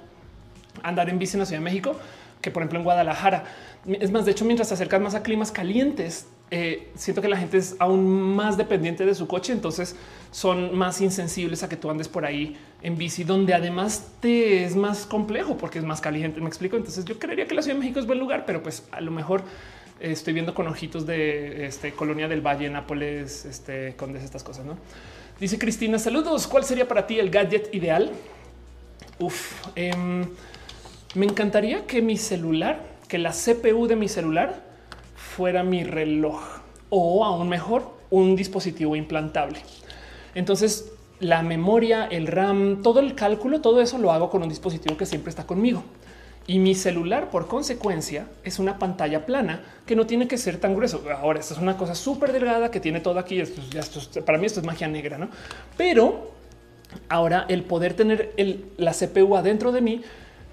andar en bici en la Ciudad de México que por ejemplo en Guadalajara. Es más, de hecho, mientras te acercas más a climas calientes, eh, siento que la gente es aún más dependiente de su coche, entonces son más insensibles a que tú andes por ahí en bici, donde además te es más complejo porque es más caliente. Me explico. Entonces yo creería que la Ciudad de México es buen lugar, pero pues a lo mejor eh, estoy viendo con ojitos de este, Colonia del Valle, Nápoles, este, Condes, estas cosas. No dice Cristina, saludos. ¿Cuál sería para ti el gadget ideal? Uf, em, me encantaría que mi celular, que la CPU de mi celular fuera mi reloj o aún mejor, un dispositivo implantable. Entonces, la memoria, el RAM, todo el cálculo, todo eso lo hago con un dispositivo que siempre está conmigo. Y mi celular, por consecuencia, es una pantalla plana que no tiene que ser tan grueso. Ahora, esta es una cosa súper delgada que tiene todo aquí. Esto, para mí esto es magia negra, ¿no? Pero ahora el poder tener la CPU adentro de mí,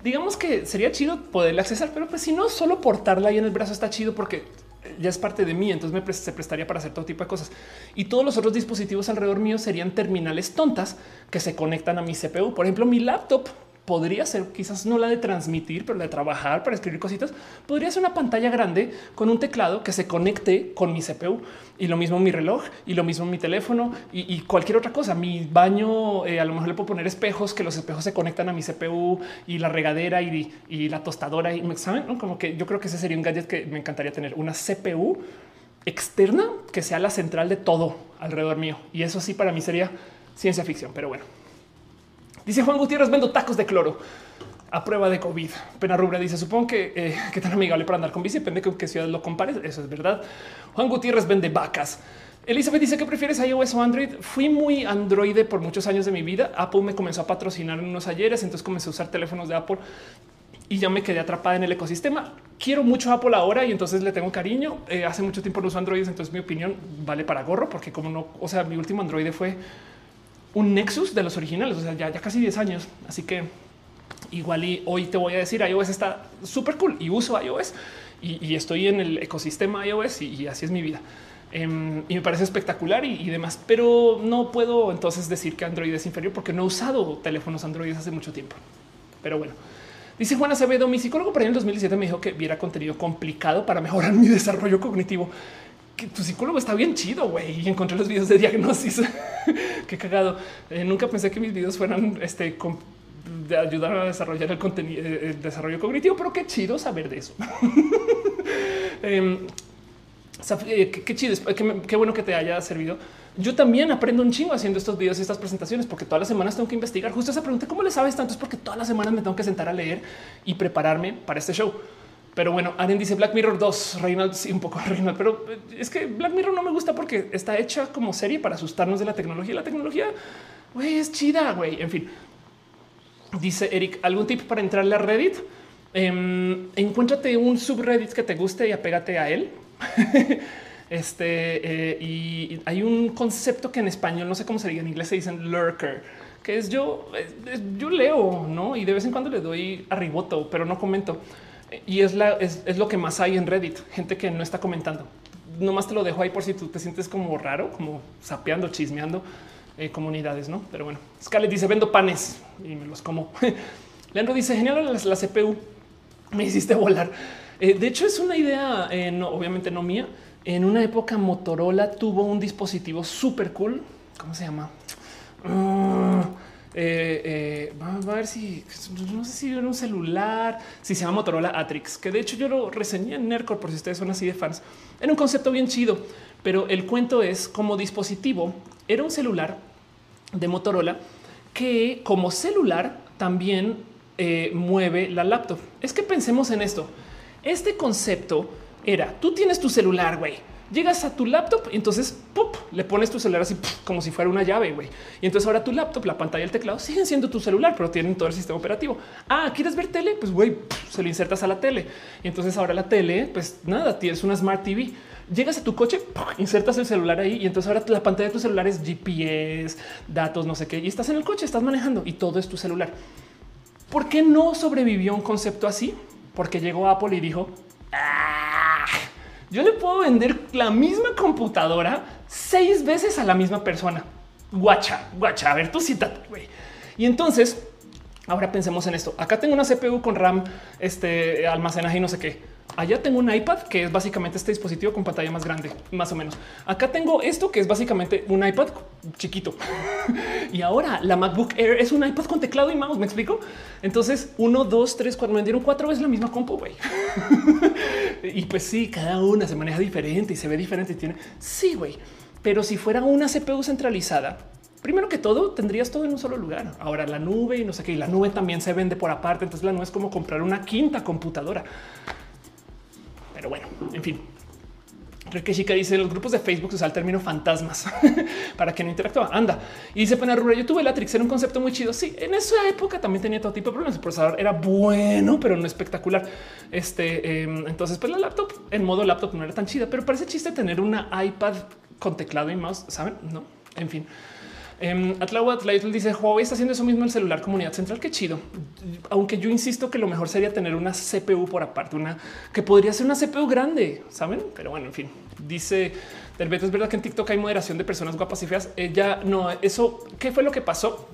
digamos que sería chido poderle accesar, pero pues si no, solo portarla ahí en el brazo está chido porque ya es parte de mí, entonces me se prestaría para hacer todo tipo de cosas. Y todos los otros dispositivos alrededor mío serían terminales tontas que se conectan a mi CPU. Por ejemplo, mi laptop podría ser quizás no la de transmitir, pero la de trabajar para escribir cositas. Podría ser una pantalla grande con un teclado que se conecte con mi CPU y lo mismo mi reloj y lo mismo mi teléfono y, cualquier otra cosa. Mi baño, eh, a lo mejor le puedo poner espejos que los espejos se conectan a mi CPU y la regadera y, la tostadora. Y me saben como que yo creo que ese sería un gadget que me encantaría tener una CPU externa que sea la central de todo alrededor mío. Y eso sí, para mí sería ciencia ficción, pero bueno. Dice Juan Gutiérrez, vendo tacos de cloro a prueba de COVID. Pena Rubra dice, supongo que eh, qué tan amigable para andar con bici, depende de qué ciudad lo compares. Eso es verdad. Juan Gutiérrez vende vacas. Elizabeth dice que prefieres iOS o Android. Fui muy Android por muchos años de mi vida. Apple me comenzó a patrocinar en unos ayeres, entonces comencé a usar teléfonos de Apple y ya me quedé atrapada en el ecosistema. Quiero mucho Apple ahora y entonces le tengo cariño. Eh, hace mucho tiempo no uso Android, entonces mi opinión vale para gorro, porque como no, o sea, mi último Android fue un Nexus de los originales, o sea, ya, casi 10 años. Así que igual hoy te voy a decir iOS está súper cool y uso iOS y, estoy en el ecosistema iOS y, así es mi vida. Em, y me parece espectacular y, demás, pero no puedo entonces decir que Android es inferior porque no he usado teléfonos Android hace mucho tiempo. Pero bueno, dice Juan Acevedo, mi psicólogo para el 2017 me dijo que viera contenido complicado para mejorar mi desarrollo cognitivo que tu psicólogo está bien chido, güey. Y encontré los videos de diagnosis. Qué cagado. Eh, nunca pensé que mis videos fueran este de ayudar a desarrollar el contenido, eh, el desarrollo cognitivo, pero qué chido saber de eso. Em, eh, qué, chido, qué, bueno que te haya servido. Yo también aprendo un chingo haciendo estos videos y estas presentaciones, porque todas las semanas tengo que investigar. Justo esa pregunta, ¿cómo le sabes tanto? Es porque todas las semanas me tengo que sentar a leer y prepararme para este show. Pero bueno, Aren dice Black Mirror 2, Reynald, sí, un poco Reynald, pero es que Black Mirror no me gusta porque está hecha como serie para asustarnos de la tecnología. La tecnología, güey, es chida, güey. En fin, dice Eric, ¿algún tip para entrarle a Reddit? Eh, encuéntrate un subreddit que te guste y apégate a él. este eh, y hay un concepto que en español no sé cómo se diga en inglés se dicen lurker, que es yo, yo leo, no? Y de vez en cuando le doy arriboto, pero no comento y es, la, es, lo que más hay en Reddit, gente que no está comentando. Nomás te lo dejo ahí por si tú te sientes como raro, como sapeando, chismeando eh, comunidades, ¿no? Pero bueno, Scarlett dice, vendo panes y me los como. Leandro dice, genial la, CPU, me hiciste volar. Eh, de hecho, es una idea, eh, no, obviamente no mía. En una época Motorola tuvo un dispositivo súper cool. ¿Cómo se llama? Ah, eh, eh, vamos a ver si no sé si era un celular, si se llama Motorola Atrix, que de hecho yo lo reseñé en Nerdcore por si ustedes son así de fans. Era un concepto bien chido, pero el cuento es como dispositivo era un celular de Motorola que como celular también eh, mueve la laptop. Es que pensemos en esto. Este concepto era tú tienes tu celular, güey llegas a tu laptop y entonces le pones tu celular así como si fuera una llave. güey. Y entonces ahora tu laptop, la pantalla y el teclado siguen siendo tu celular, pero tienen todo el sistema operativo. Ah, quieres ver tele? Pues güey, se lo insertas a la tele. Y entonces ahora la tele, pues nada, tienes una Smart TV. Llegas a tu coche, insertas el celular ahí y entonces ahora la pantalla de tu celular es GPS, datos, no sé qué. Y estás en el coche, estás manejando y todo es tu celular. ¿Por qué no sobrevivió un concepto así? Porque llegó Apple y dijo, ah, yo le puedo vender la misma computadora seis veces a la misma persona. Guacha, guacha, a ver, tú cítate, güey. Y entonces, ahora pensemos en esto. Acá tengo una CPU con RAM, este almacenaje y no sé qué Allá tengo un iPad que es básicamente este dispositivo con pantalla más grande, más o menos. Acá tengo esto que es básicamente un iPad chiquito. y ahora la MacBook Air es un iPad con teclado y mouse. Me explico. Entonces, uno, dos, tres, cuatro, me dieron cuatro veces la misma compu. güey. y pues sí, cada una se maneja diferente y se ve diferente y tiene. Sí, güey. Pero si fuera una CPU centralizada, primero que todo tendrías todo en un solo lugar. Ahora la nube y no sé qué. Y la nube también se vende por aparte. Entonces la nube es como comprar una quinta computadora. Pero bueno, en fin. que chica dice los grupos de Facebook usa el término fantasmas para que no interactúa. Anda y dice Pena Rubra. Yo tuve Latrix, era un concepto muy chido. Sí, en esa época también tenía todo tipo de problemas. El procesador era bueno, pero no espectacular. Este em, entonces, pues la laptop en modo laptop no era tan chida, pero parece chiste tener una iPad con teclado y mouse. Saben? No, en fin. Um, dice Huawei está haciendo eso mismo en celular comunidad central. Qué chido. Aunque yo insisto que lo mejor sería tener una CPU por aparte, una que podría ser una CPU grande, saben? Pero bueno, en fin, dice del Beto. Es verdad que en TikTok hay moderación de personas guapas y feas. Ella no, eso qué fue lo que pasó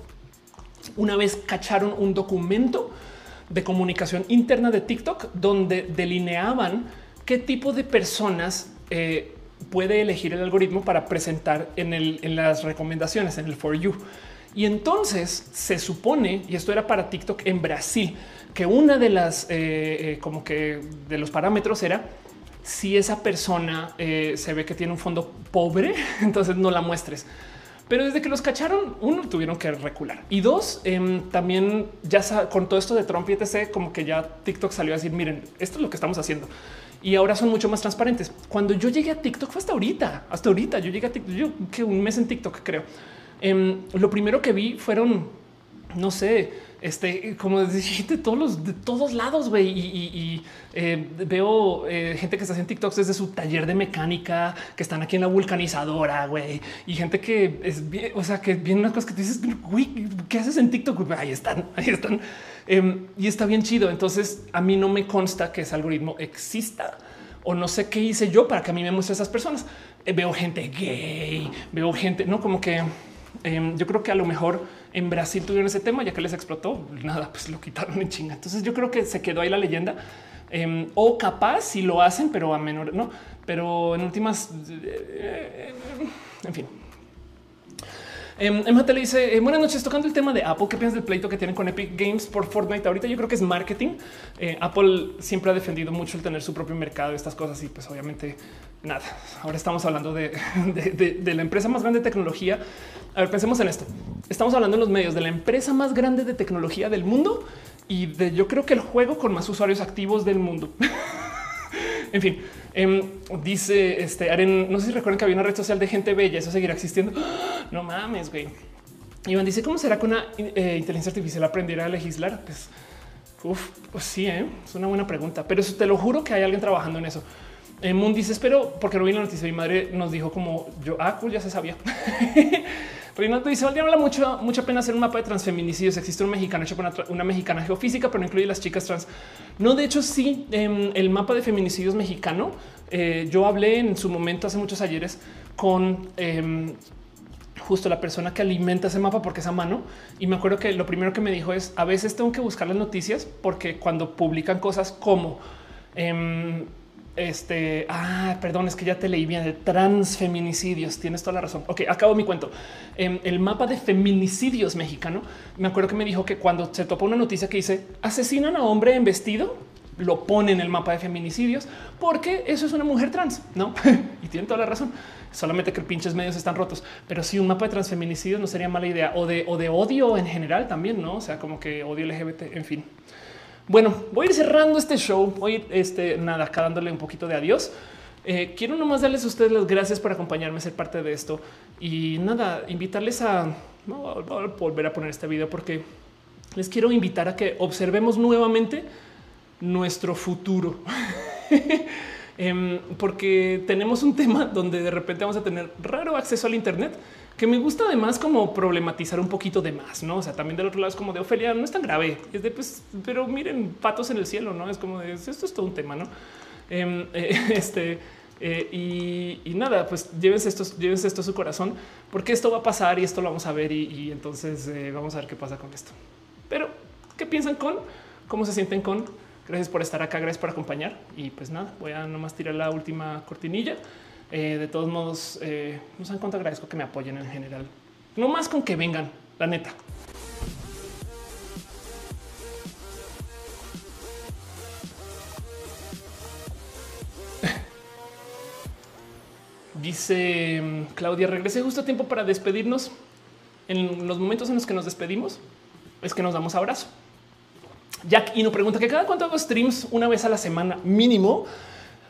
una vez cacharon un documento de comunicación interna de TikTok donde delineaban qué tipo de personas eh, puede elegir el algoritmo para presentar en, las recomendaciones, en el for you. Y entonces se supone, y esto era para TikTok en Brasil, que una de las eh, eh, como que de los parámetros era si esa persona eh, se ve que tiene un fondo pobre, entonces no la muestres. Pero desde que los cacharon, uno tuvieron que recular y dos, em, también ya con todo esto de Trump y etc., como que ya TikTok salió a decir: Miren, esto es lo que estamos haciendo y ahora son mucho más transparentes. Cuando yo llegué a TikTok fue hasta ahorita, hasta ahorita. Yo llegué a TikTok, yo que un mes en TikTok creo. Em, lo primero que vi fueron, no sé, este, como de todos los de todos lados, güey. Y, eh, veo eh, gente que está haciendo TikToks desde su taller de mecánica, que están aquí en la vulcanizadora, güey. Y gente que es bien, o sea, que viene unas cosas que tú dices, güey, ¿qué haces en TikTok? Ahí están, ahí están. Em, y está bien chido. Entonces a mí no me consta que ese algoritmo exista o no sé qué hice yo para que a mí me muestre esas personas. Eh, veo gente gay, veo gente, no como que em, yo creo que a lo mejor en Brasil tuvieron ese tema ya que les explotó. Nada, pues lo quitaron en chinga. Entonces yo creo que se quedó ahí la leyenda. Em, o capaz si lo hacen, pero a menor, no, pero en últimas, eh, eh, en fin, Em, Emma te le dice eh, buenas noches tocando el tema de Apple. ¿Qué piensas del pleito que tienen con Epic Games por Fortnite? Ahorita yo creo que es marketing. Eh, Apple siempre ha defendido mucho el tener su propio mercado de estas cosas y pues obviamente nada. Ahora estamos hablando de, la empresa más grande de tecnología. A ver, pensemos en esto. Estamos hablando en los medios de la empresa más grande de tecnología del mundo y de yo creo que el juego con más usuarios activos del mundo. en fin, Em, dice este Aren, no sé si recuerdan que había una red social de gente bella, eso seguirá existiendo. No mames, güey. Iván dice, ¿cómo será que una eh, inteligencia artificial aprendiera a legislar? Pues, pues sí, ¿eh? es una buena pregunta, pero eso te lo juro que hay alguien trabajando en eso. En Moon dice, espero, porque no vi la noticia, mi madre nos dijo como yo, ah, cool, ya se sabía. Reinaldo dice, valdría habla mucho, mucha pena hacer un mapa de transfeminicidios. Existe un mexicano hecho por una, mexicana geofísica, pero no incluye las chicas trans. No, de hecho, sí, em, el mapa de feminicidios mexicano. Eh, yo hablé en su momento hace muchos ayeres con em, justo la persona que alimenta ese mapa porque es a mano. Y me acuerdo que lo primero que me dijo es a veces tengo que buscar las noticias porque cuando publican cosas como em, este, ah, perdón, es que ya te leí bien de transfeminicidios. Tienes toda la razón. Ok, acabo mi cuento. En el mapa de feminicidios mexicano, me acuerdo que me dijo que cuando se topa una noticia que dice asesinan a hombre en vestido, lo pone en el mapa de feminicidios porque eso es una mujer trans, no? y tiene toda la razón. Solamente que pinches medios están rotos, pero si un mapa de transfeminicidios no sería mala idea o de, o de odio en general también, no? O sea, como que odio LGBT, en fin. Bueno, voy a ir cerrando este show. Voy a ir este, nada, acá dándole un poquito de adiós. Eh, quiero nomás darles a ustedes las gracias por acompañarme a ser parte de esto y nada, invitarles a, volver a poner este video porque les quiero invitar a que observemos nuevamente nuestro futuro. Em, porque tenemos un tema donde de repente vamos a tener raro acceso al Internet que me gusta además como problematizar un poquito de más, no? O sea, también del otro lado es como de Ofelia, no es tan grave, es de pues, pero miren, patos en el cielo, no es como de esto es todo un tema, no? Em, eh, este eh, y, nada, pues llévense esto, llévense esto a su corazón, porque esto va a pasar y esto lo vamos a ver y, entonces eh, vamos a ver qué pasa con esto. Pero, ¿qué piensan con? ¿Cómo se sienten con? Gracias por estar acá, gracias por acompañar y pues nada, voy a nomás tirar la última cortinilla. Eh, de todos modos, eh, no saben cuánto agradezco que me apoyen en general. No más con que vengan, la neta. Dice mm, Claudia, regresé justo a tiempo para despedirnos. En los momentos en los que nos despedimos es que nos damos abrazo. Jack y nos pregunta que cada cuánto hago streams una vez a la semana mínimo.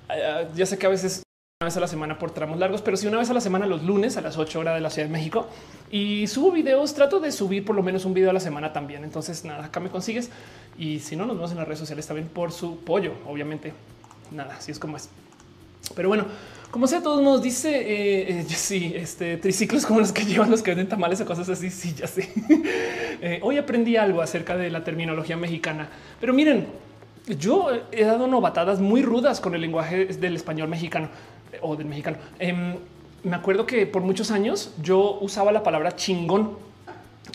Eh, ya sé que a veces vez a la semana por tramos largos, pero sí una vez a la semana los lunes a las 8 horas de la Ciudad de México y subo videos. Trato de subir por lo menos un video a la semana también. Entonces, nada, acá me consigues. Y si no, nos vemos en las redes sociales también por su pollo, obviamente. Nada, así es como es. Pero bueno, como sea, todos modos, dice eh, eh sí, este triciclos como los que llevan los que venden tamales o cosas así. Sí, ya sé. eh, hoy aprendí algo acerca de la terminología mexicana, pero miren, yo he dado novatadas muy rudas con el lenguaje del español mexicano o del mexicano. Eh, me acuerdo que por muchos años yo usaba la palabra chingón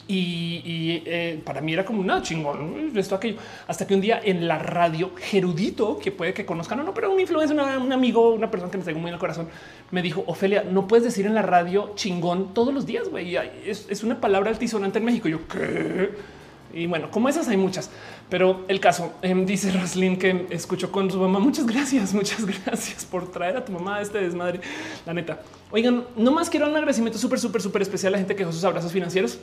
y, y eh, para mí era como una chingón esto aquello hasta que un día en la radio Gerudito que puede que conozcan o no, pero un influencer, un amigo, una persona que me tengo muy en el corazón, me dijo Ofelia, no puedes decir en la radio chingón todos los días. güey. Es, es, una palabra altisonante en México. Yo qué? Y bueno, como esas hay muchas, pero el caso eh, dice Roslyn que escuchó con su mamá. Muchas gracias, muchas gracias por traer a tu mamá a este desmadre. La neta. Oigan, no más quiero un agradecimiento súper, súper, súper especial a la gente que dejó sus abrazos financieros.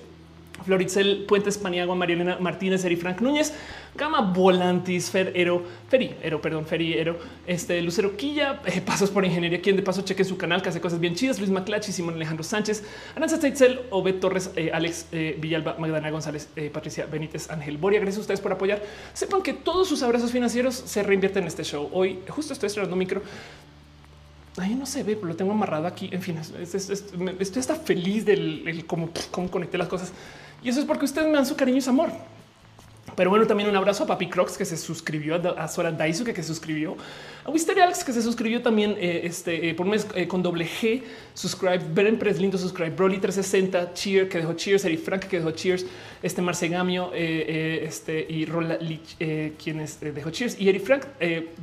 Floritzel Puentes Paniagua, Marielena Martínez, Eri Frank Núñez, Gama Volantis, Fer Ero, Feri, Ero, perdón, Feri Ero, este Lucero Quilla, eh, Pasos por Ingeniería, quien de paso cheque su canal que hace cosas bien chidas, Luis Maclachi, Simón Alejandro Sánchez, Aranza Teitzel, Obed Torres, eh, Alex eh, Villalba, Magdalena González, Patricia Benítez, Ángel Boria. Gracias a ustedes por apoyar. Sepan que todos sus abrazos financieros se reinvierten en este show. Hoy justo estoy estrenando micro. Ahí no se ve, pero lo tengo amarrado aquí. En fin, estoy hasta feliz del cómo conecté las cosas. Y eso es porque ustedes me dan su cariño y su amor. Pero bueno, también un abrazo a Papi Crocs que se suscribió, a Sora Daisuke que se suscribió, a Wisteria Alex que se suscribió también eh, este, eh, por eh, con doble G, subscribe, Beren Pres lindo, subscribe, Broly 360, Cheer que dejó Cheers, Eri Frank que dejó Cheers, este Marcegamio este y Rola Lich, quienes dejó Cheers y Eri Frank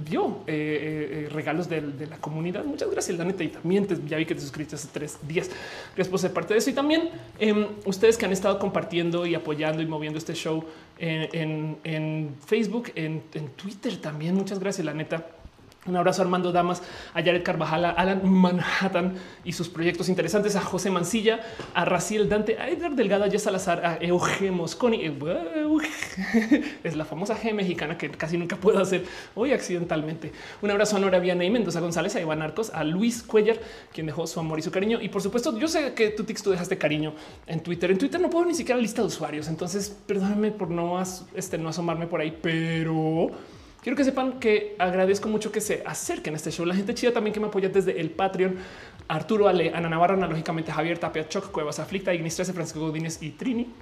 dio regalos de, la comunidad. Muchas gracias, la neta. Y también te, ya vi que te suscribiste hace tres días. Gracias por ser parte de eso. Y también em, ustedes que han estado compartiendo y apoyando y moviendo este show en, Facebook, en Twitter también. Muchas gracias, la neta. Un abrazo a Armando Damas, a Jared Carvajal, a Alan Manhattan y sus proyectos interesantes, a José Mancilla, a Raciel Dante, a Edgar Delgado, a Salazar, a Euge Mosconi. Es la famosa G mexicana que casi nunca puedo hacer hoy accidentalmente. Un abrazo a Nora Viana y Mendoza González, a Iván Arcos, a Luis Cuellar, quien dejó su amor y su cariño. Y por supuesto, yo sé que tú, Tix, tú dejaste cariño en Twitter. En Twitter no puedo ni siquiera la lista de usuarios. Entonces, perdóname por no, este, no asomarme por ahí, pero Quiero que sepan que agradezco mucho que se acerquen a este show. La gente chida también que me apoya desde el Patreon. Arturo Ale, Ana Navarra, analógicamente Javier Tapia, Choc, Cuevas Aflicta, Ignis 13, Francisco Godínez y Trini.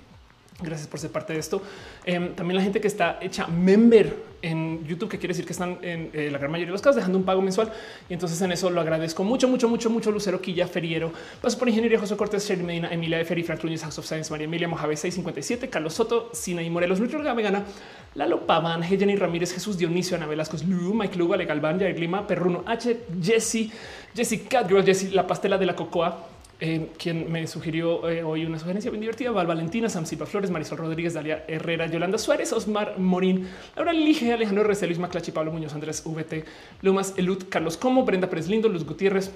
Gracias por ser parte de esto. Eh, también la gente que está hecha member en YouTube, que quiere decir que están en eh, la gran mayoría de los casos dejando un pago mensual. Y entonces en eso lo agradezco mucho, mucho, mucho, mucho. Lucero Quilla, Feriero, Paso por Ingeniería, José Cortés, Sherry Medina, Emilia de Ferry, Frank Núñez, House of Science, María Emilia Mojave 657, Carlos Soto, Sina y Morelos, Nutrio Vegana, Lalo Pavan, Jenny Ramírez, Jesús Dionisio, Ana Velasco, Lu, Mike Lugo, Ale Galván, Lima, Perruno H, Jesse, Jesse Catgirl, Jesse, la pastela de la cocoa. Eh, quien me sugirió eh, hoy una sugerencia bien divertida. Val Valentina, Sam Silva Flores, Marisol Rodríguez, Dalia Herrera, Yolanda Suárez, Osmar Morín, Laura Lige, Alejandro Rece, Luis Maclachi, Pablo Muñoz, Andrés VT, Lumas, Elut, Carlos Como, Brenda Pérez Lindo, Luz Gutiérrez,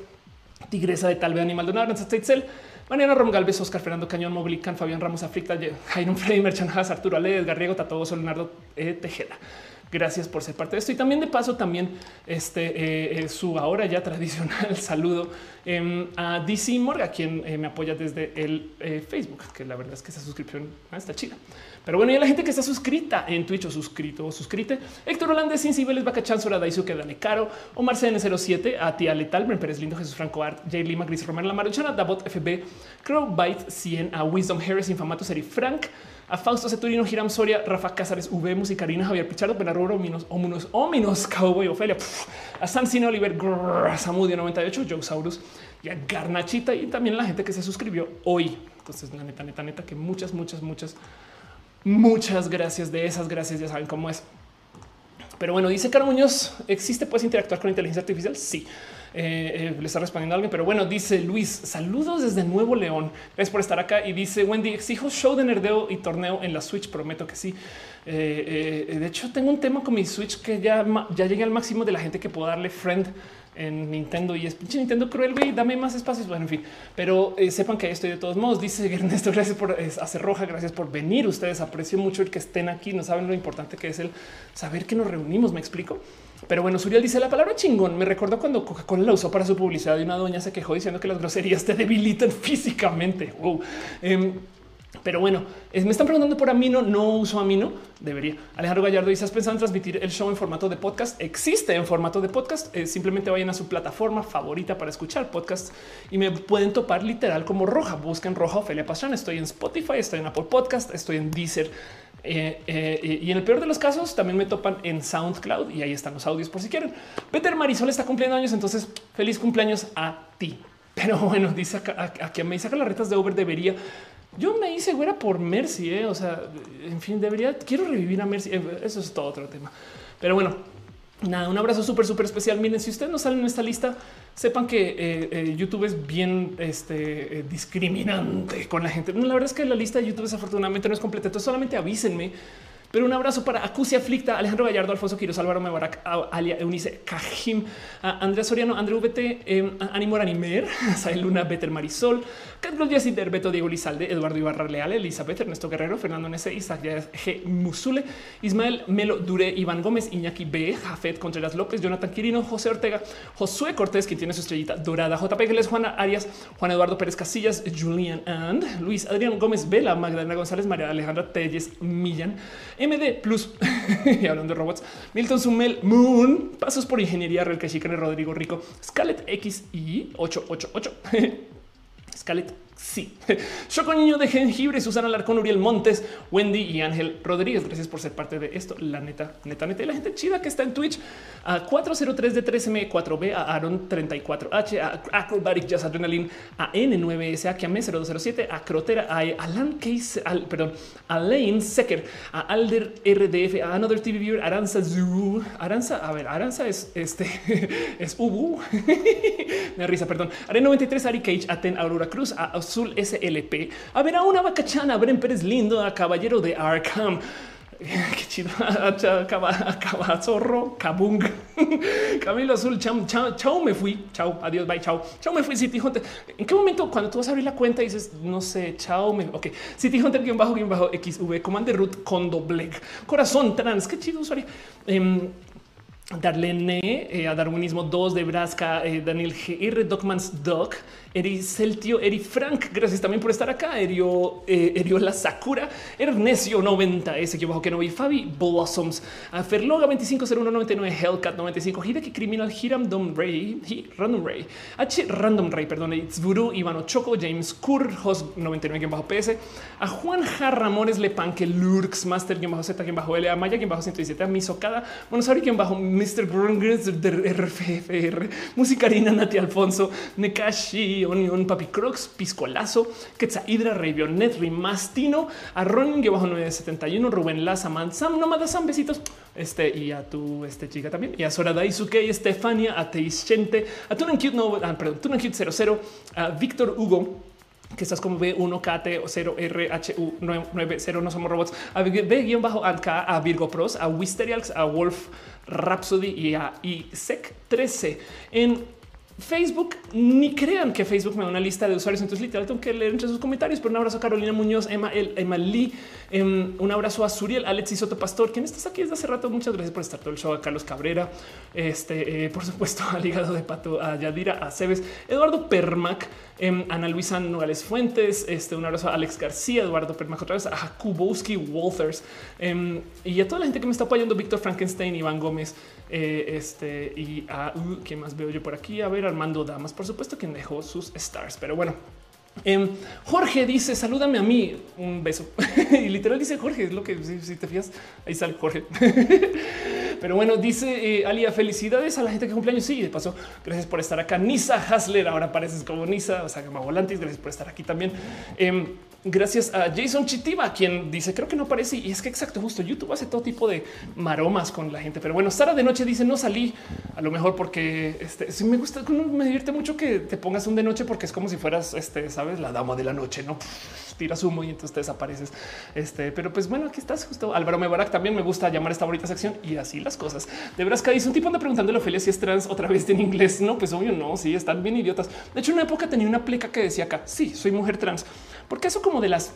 Tigresa de Talve, Animal Donado, Aranza Teitzel, Mariana Rom Galvez, Oscar Fernando Cañón, Moblican, Fabián Ramos Africta, Jairo Freddy Merchan Arturo Ale, Edgar Riego, Tato Leonardo e. Tejeda. Gracias por ser parte de esto. Y también de paso, también este eh, eh su ahora ya tradicional saludo eh, a DC Morga, quien eh, me apoya desde el Facebook, que la verdad es que esa suscripción está chida. Pero bueno, y a la gente que está suscrita en Twitch o suscrito o suscrite, Héctor Holandés, Incibeles, Bacachán, Sora Daisuke, Dale Caro, Omar CN07, a Tía Letal, Ben Pérez Lindo, Jesús Franco Art, Jay Lima, Gris Román, La Maruchana, Dabot FB, Crow Byte 100, a Wisdom Harris, Infamato Seri Frank, a Fausto Ceturino, Giram Soria, Rafa Cázares, V, Musicarina, Javier Pichardo, Benarro, Ominos, Ominos, Ominos, Cowboy, Ofelia, pff, a Sancino Oliver, grrr, Samudio 98, Joe Saurus y a Garnachita y también la gente que se suscribió hoy. Entonces, la neta, neta, neta, que muchas, muchas, muchas, muchas gracias de esas gracias. Ya saben cómo es. Pero bueno, dice Caro ¿existe puedes interactuar con inteligencia artificial? Sí. Eh, eh, le está respondiendo a alguien, pero bueno, dice Luis, saludos desde Nuevo León. Gracias por estar acá. Y dice Wendy, exijo show de nerdeo y torneo en la Switch. Prometo que sí. Eh, de hecho, tengo un tema con mi Switch que ya, ya llegué al máximo de la gente que puedo darle friend en Nintendo y es pinche Nintendo cruel, güey, dame más espacios. Bueno, en fin, pero sepan que ahí estoy de todos modos. Dice Ernesto, gracias por hacer roja, gracias por venir. Ustedes aprecio mucho el que estén aquí. No saben lo importante que es el saber que nos reunimos. Me explico. Pero bueno, Suriel dice la palabra chingón. Me recuerdo cuando Coca-Cola la usó para su publicidad y una doña se quejó diciendo que las groserías te debilitan físicamente. Wow. Em, pero bueno, me están preguntando por Amino. No uso Amino. Debería. Alejandro Gallardo dice: ¿Has pensado en transmitir el show en formato de podcast? Existe en formato de podcast. Eh, simplemente vayan a su plataforma favorita para escuchar podcasts y me pueden topar literal como Roja. Busquen Roja Ofelia Pastrana. Estoy en Spotify, estoy en Apple Podcast, estoy en Deezer. Eh, eh, y en el peor de los casos también me topan en SoundCloud y ahí están los audios por si quieren. Peter Marisol está cumpliendo años, entonces feliz cumpleañños a ti. Pero bueno, dice acá, a, quien me saca las retas de Uber debería yo me hice güera por Mercy, ¿eh? o sea, en fin, debería, quiero revivir a Mercy. Eh, eso es todo otro tema. Pero bueno, nada, un abrazo súper, súper especial. Miren, si ustedes no salen en esta lista, sepan que eh, YouTube es bien este, discriminante con la gente. la verdad es que la lista de YouTube desafortunadamente no es completa. Entonces solamente avísenme pero un abrazo para Acucia Aflicta, Alejandro Gallardo, Alfonso Quiroz, Álvaro Mebarak, Alia Eunice Cajim, Andrea Soriano, Andrew VT, eh, Animor Animer, Sael Luna, Better Marisol, Carlos Díaz Beto Diego Lizalde, Eduardo Ibarra Leal, Elizabeth, Ernesto Guerrero, Fernando Nese, Isaac G. Musule, Ismael Melo Dure, Iván Gómez, Iñaki B, Jafet Contreras López, Jonathan Quirino, José Ortega, Josué Cortés, quien tiene su estrellita dorada, JP Juana Arias, Juan Eduardo Pérez Casillas, Julian And, Luis Adrián Gómez Vela, Magdalena González, María Alejandra Telles Millán, MD Plus, y hablando de robots, Milton Sumel, Moon, Pasos por Ingeniería, Real Cachicane, Rodrigo Rico, Scarlett X y 888. Scarlett Sí. Choco Niño de Jengibre, Susana Larcón, Uriel Montes, Wendy y Ángel Rodríguez. Gracias por ser parte de esto. La neta, neta, neta. Y la gente chida que está en Twitch a 403 de 3M4B, a Aaron 34H, a Acrobatic Jazz Adrenaline, a N9S, a Kiame 0207, a Crotera, a Alan Case, al, perdón, a Lane Secker, a Alder RDF, a Another TV Viewer, Aranza Zoo, Aranza, a ver, Aranza es este, es Ubu, me risa, perdón, Arena 93, Ari Cage, Aten, Aurora Cruz, a Azul SLP, a ver a una bacachana, Bren Pérez Lindo, a Caballero de Arkham. Qué chido. Acaba zorro, cabung, Camilo Azul. Chao, chao, me fui. Chao, adiós, bye, chao. Chao, me fui. City Hunter. ¿En qué momento cuando tú vas a abrir la cuenta dices, no sé, chao, me. Ok, City Hunter, guion bajo, guion bajo, XV, Commander Root, Condo Black, Corazón Trans. Qué chido usuario. Eh, Darlene, eh, a Darwinismo 2 de Brasca, eh, Daniel GR, Docmans Doc, Eri Celtio, Eri Frank, gracias también por estar acá. Erio, eh, Eriola Sakura, Ernesio 90, ese que bajo que no vi, Fabi Blossoms, Ferloga 250199, Hellcat 95, Hideki Criminal, Hiram Dom Ray, Random Ray, H Random Ray, perdón, Itzburu, Ivano Choco, James Kur, Host 99 bajo PS, a Juan Ramones Lepanque, Lurks, Master bajo Z bajo L, a Maya bajo 117, a Misocada, Monosari bajo Mr. Grungers de RFFR, Musicarina, Nati Alfonso, Nekashi, Onion, Papi Crocs, Piscolazo, Quetzahidra, Revionet, Rimastino, a Ronin, bajo 971, Rubén Laza, Sam, Nomada Sam, besitos. Este y a tu este chica también, y a Sora Daisuke, Estefania, a Teischente, a Tunan Cute, no, ah, perdón, Tunan Cute 00, a Víctor Hugo, que estás como B1KT o 0RHU90, no somos robots, a B-Ank, a Virgo Pros, a Wisterials, a Wolf Rhapsody y a ISEC 13 en Facebook, ni crean que Facebook me da una lista de usuarios. Entonces, literal, tengo que leer entre sus comentarios. Pero un abrazo a Carolina Muñoz, Emma, Lee, em, un abrazo a Suriel, Alex Soto Pastor, quien estás aquí desde hace rato. Muchas gracias por estar todo el show. A Carlos Cabrera, este, eh, por supuesto, al hígado de pato, a Yadira, a Cebes, Eduardo Permac, em, Ana Luisa Nogales Fuentes, este, un abrazo a Alex García, Eduardo Permac, otra vez a Jakubowski Walters em, y a toda la gente que me está apoyando, Víctor Frankenstein, Iván Gómez. Eh, este y a uh, más veo yo por aquí. A ver, Armando Damas, por supuesto, quien dejó sus stars, pero bueno. Em, Jorge dice salúdame a mí un beso. Y literal dice Jorge es lo que si, te fías ahí sale Jorge. Pero bueno dice eh, Alia felicidades a la gente que cumpleaños sí de paso gracias por estar acá. Nisa Hasler ahora pareces como Nisa o sea Volantis gracias por estar aquí también. Em, Gracias a Jason Chitiba, quien dice creo que no parece. Y es que exacto, justo YouTube hace todo tipo de maromas con la gente. Pero bueno, Sara de noche dice no salí a lo mejor porque este sí me gusta, me divierte mucho que te pongas un de noche porque es como si fueras, este, sabes, la dama de la noche, no tiras humo y entonces te desapareces. Este, pero pues bueno, aquí estás justo. Álvaro Mebarak también me gusta llamar esta bonita sección y así las cosas. De que dice un tipo anda preguntándole a Ophelia si es trans otra vez en inglés. No, pues obvio, no. Sí, están bien idiotas. De hecho, en una época tenía una pleca que decía acá: Sí, soy mujer trans porque eso como de las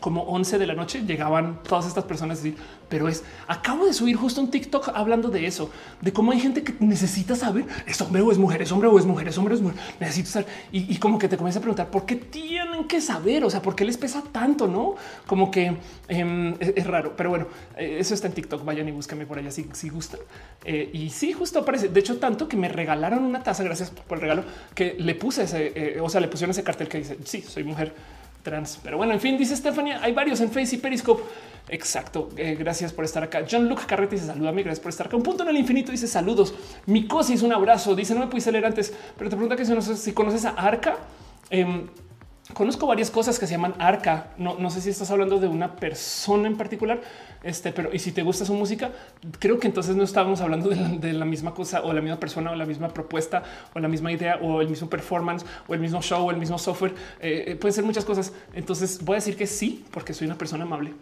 como 11 de la noche llegaban todas estas personas a decir, pero es, acabo de subir justo un TikTok hablando de eso, de cómo hay gente que necesita saber, es hombre o es mujer, es hombre o es mujer, es hombre o es mujer, necesito saber. Y, como que te comienza a preguntar, ¿por qué tienen que saber? O sea, ¿por qué les pesa tanto? No, como que em, es, raro, pero bueno, eh, eso está en TikTok, vayan y búsquenme por allá si, si gustan. Eh, y sí, justo aparece, de hecho, tanto que me regalaron una taza, gracias por el regalo, que le puse ese, eh, o sea, le pusieron ese cartel que dice, sí, soy mujer trans. Pero bueno, en fin, dice Stephanie, hay varios en Face y Periscope. Exacto. Eh, gracias por estar acá. John Luke Carrete dice saluda a mí. Gracias por estar acá. Un punto en el infinito dice saludos. Mi es un abrazo. Dice no me pudiste leer antes, pero te pregunta que si, no si conoces a Arca. Em, conozco varias cosas que se llaman Arca. No, no sé si estás hablando de una persona en particular, este, pero y si te gusta su música, creo que entonces no estábamos hablando de la, misma cosa o la misma persona o la misma propuesta o la misma idea o el mismo performance o el mismo show o el mismo software. Eh, eh, pueden ser muchas cosas. Entonces voy a decir que sí, porque soy una persona amable.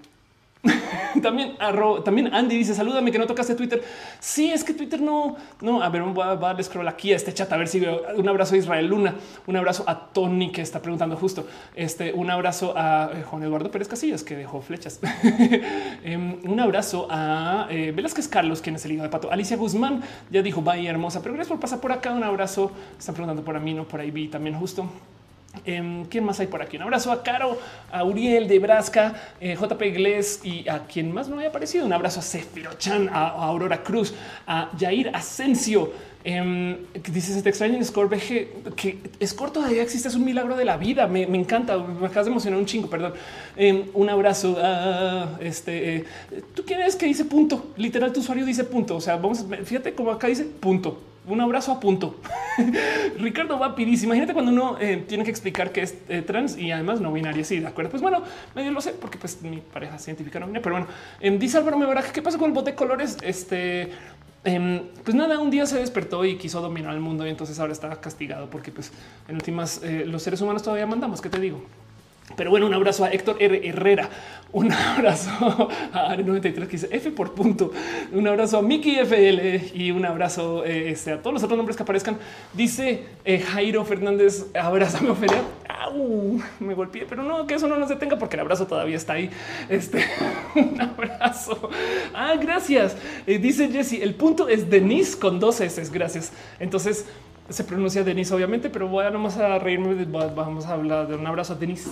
también, también Andy dice salúdame que no tocaste Twitter. Sí, es que Twitter no, no. A ver, voy a, darle scroll aquí a este chat a ver si veo un abrazo a Israel Luna, un abrazo a Tony que está preguntando justo este, un abrazo a eh, Juan Eduardo Pérez Casillas que dejó flechas, em, un abrazo a eh, Velázquez Carlos, quien es el hijo de pato. Alicia Guzmán ya dijo vaya hermosa, pero gracias por pasar por acá. Un abrazo. Están preguntando por mí, no por ahí vi también justo. Eh, ¿Quién más hay por aquí? Un abrazo a Caro, a Uriel de Brasca, eh, JP Iglesias y a quien más no haya aparecido. Un abrazo a Cefiro Chan, a, Aurora Cruz, a Jair Asensio. Eh, dices te extraño en Score que es corto todavía existe, es un milagro de la vida. Me, encanta, me acabas de emocionar un chingo. Perdón. Em, un abrazo a este. Eh, Tú quieres que dice punto. Literal, tu usuario dice punto. O sea, vamos, fíjate cómo acá dice punto un abrazo a punto. Ricardo Vapi imagínate cuando uno eh, tiene que explicar que es eh, trans y además no binaria. Sí, de acuerdo. Pues bueno, medio lo sé porque pues mi pareja científica no viene, pero bueno, em, dice Álvaro ¿qué pasa con el bote de colores? Este, em, pues nada, un día se despertó y quiso dominar el mundo y entonces ahora está castigado porque pues en últimas eh, los seres humanos todavía mandamos. ¿Qué te digo? Pero bueno, un abrazo a Héctor R. Herrera, un abrazo a 93 que dice F por punto, un abrazo a Mickey FL y un abrazo eh, este, a todos los otros nombres que aparezcan. Dice eh, Jairo Fernández, abrázame Ofelia. me golpeé, pero no, que eso no nos detenga porque el abrazo todavía está ahí. Este un abrazo. Ah, gracias. Eh, dice Jesse, el punto es Denise con dos S. Gracias. Entonces, se pronuncia Denise, obviamente, pero voy a nomás a reírme. Vamos a hablar de un abrazo a Denise.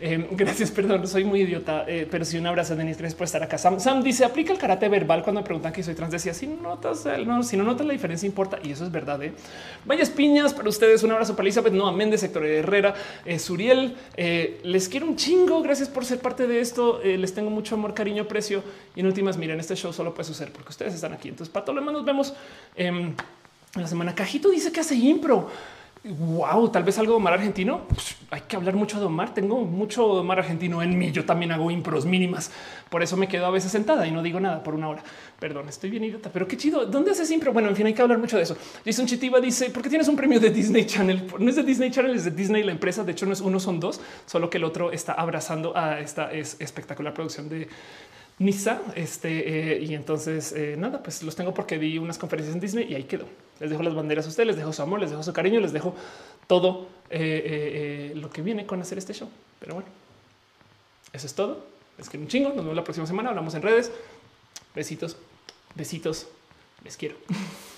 Eh, gracias, perdón, soy muy idiota, eh, pero sí un abrazo a Denise. Gracias por estar acá. Sam, dice aplica el karate verbal cuando me preguntan que soy trans. Decía si notas, no, si no notas la diferencia, importa y eso es verdad. Eh. Vayas piñas para ustedes. Un abrazo para Elizabeth, no Méndez, sector Herrera, eh, Suriel. les quiero un chingo. Gracias por ser parte de esto. les tengo mucho amor, cariño, precio. Y en últimas, miren, este show solo puede suceder porque ustedes están aquí. Entonces, para todo lo demás, nos vemos. La semana. Cajito dice que hace impro. Wow, tal vez algo de Omar argentino. Pues, hay que hablar mucho de Omar. Tengo mucho de Omar argentino en mí. Yo también hago impros mínimas. Por eso me quedo a veces sentada y no digo nada por una hora. Perdón, estoy bien idiota, pero qué chido. ¿Dónde haces impro? Bueno, en fin, hay que hablar mucho de eso. Jason Chitiva dice: ¿Por qué tienes un premio de Disney Channel? No es de Disney Channel, es de Disney, la empresa. De hecho, no es uno, son dos, solo que el otro está abrazando a esta espectacular producción de Nisa. Este eh, y entonces eh, nada, pues los tengo porque di unas conferencias en Disney y ahí quedó. Les dejo las banderas a ustedes, les dejo su amor, les dejo su cariño, les dejo todo eh, lo que viene con hacer este show. Pero bueno, eso es todo. Es que un chingo. Nos vemos la próxima semana. Hablamos en redes. Besitos, besitos. Les quiero.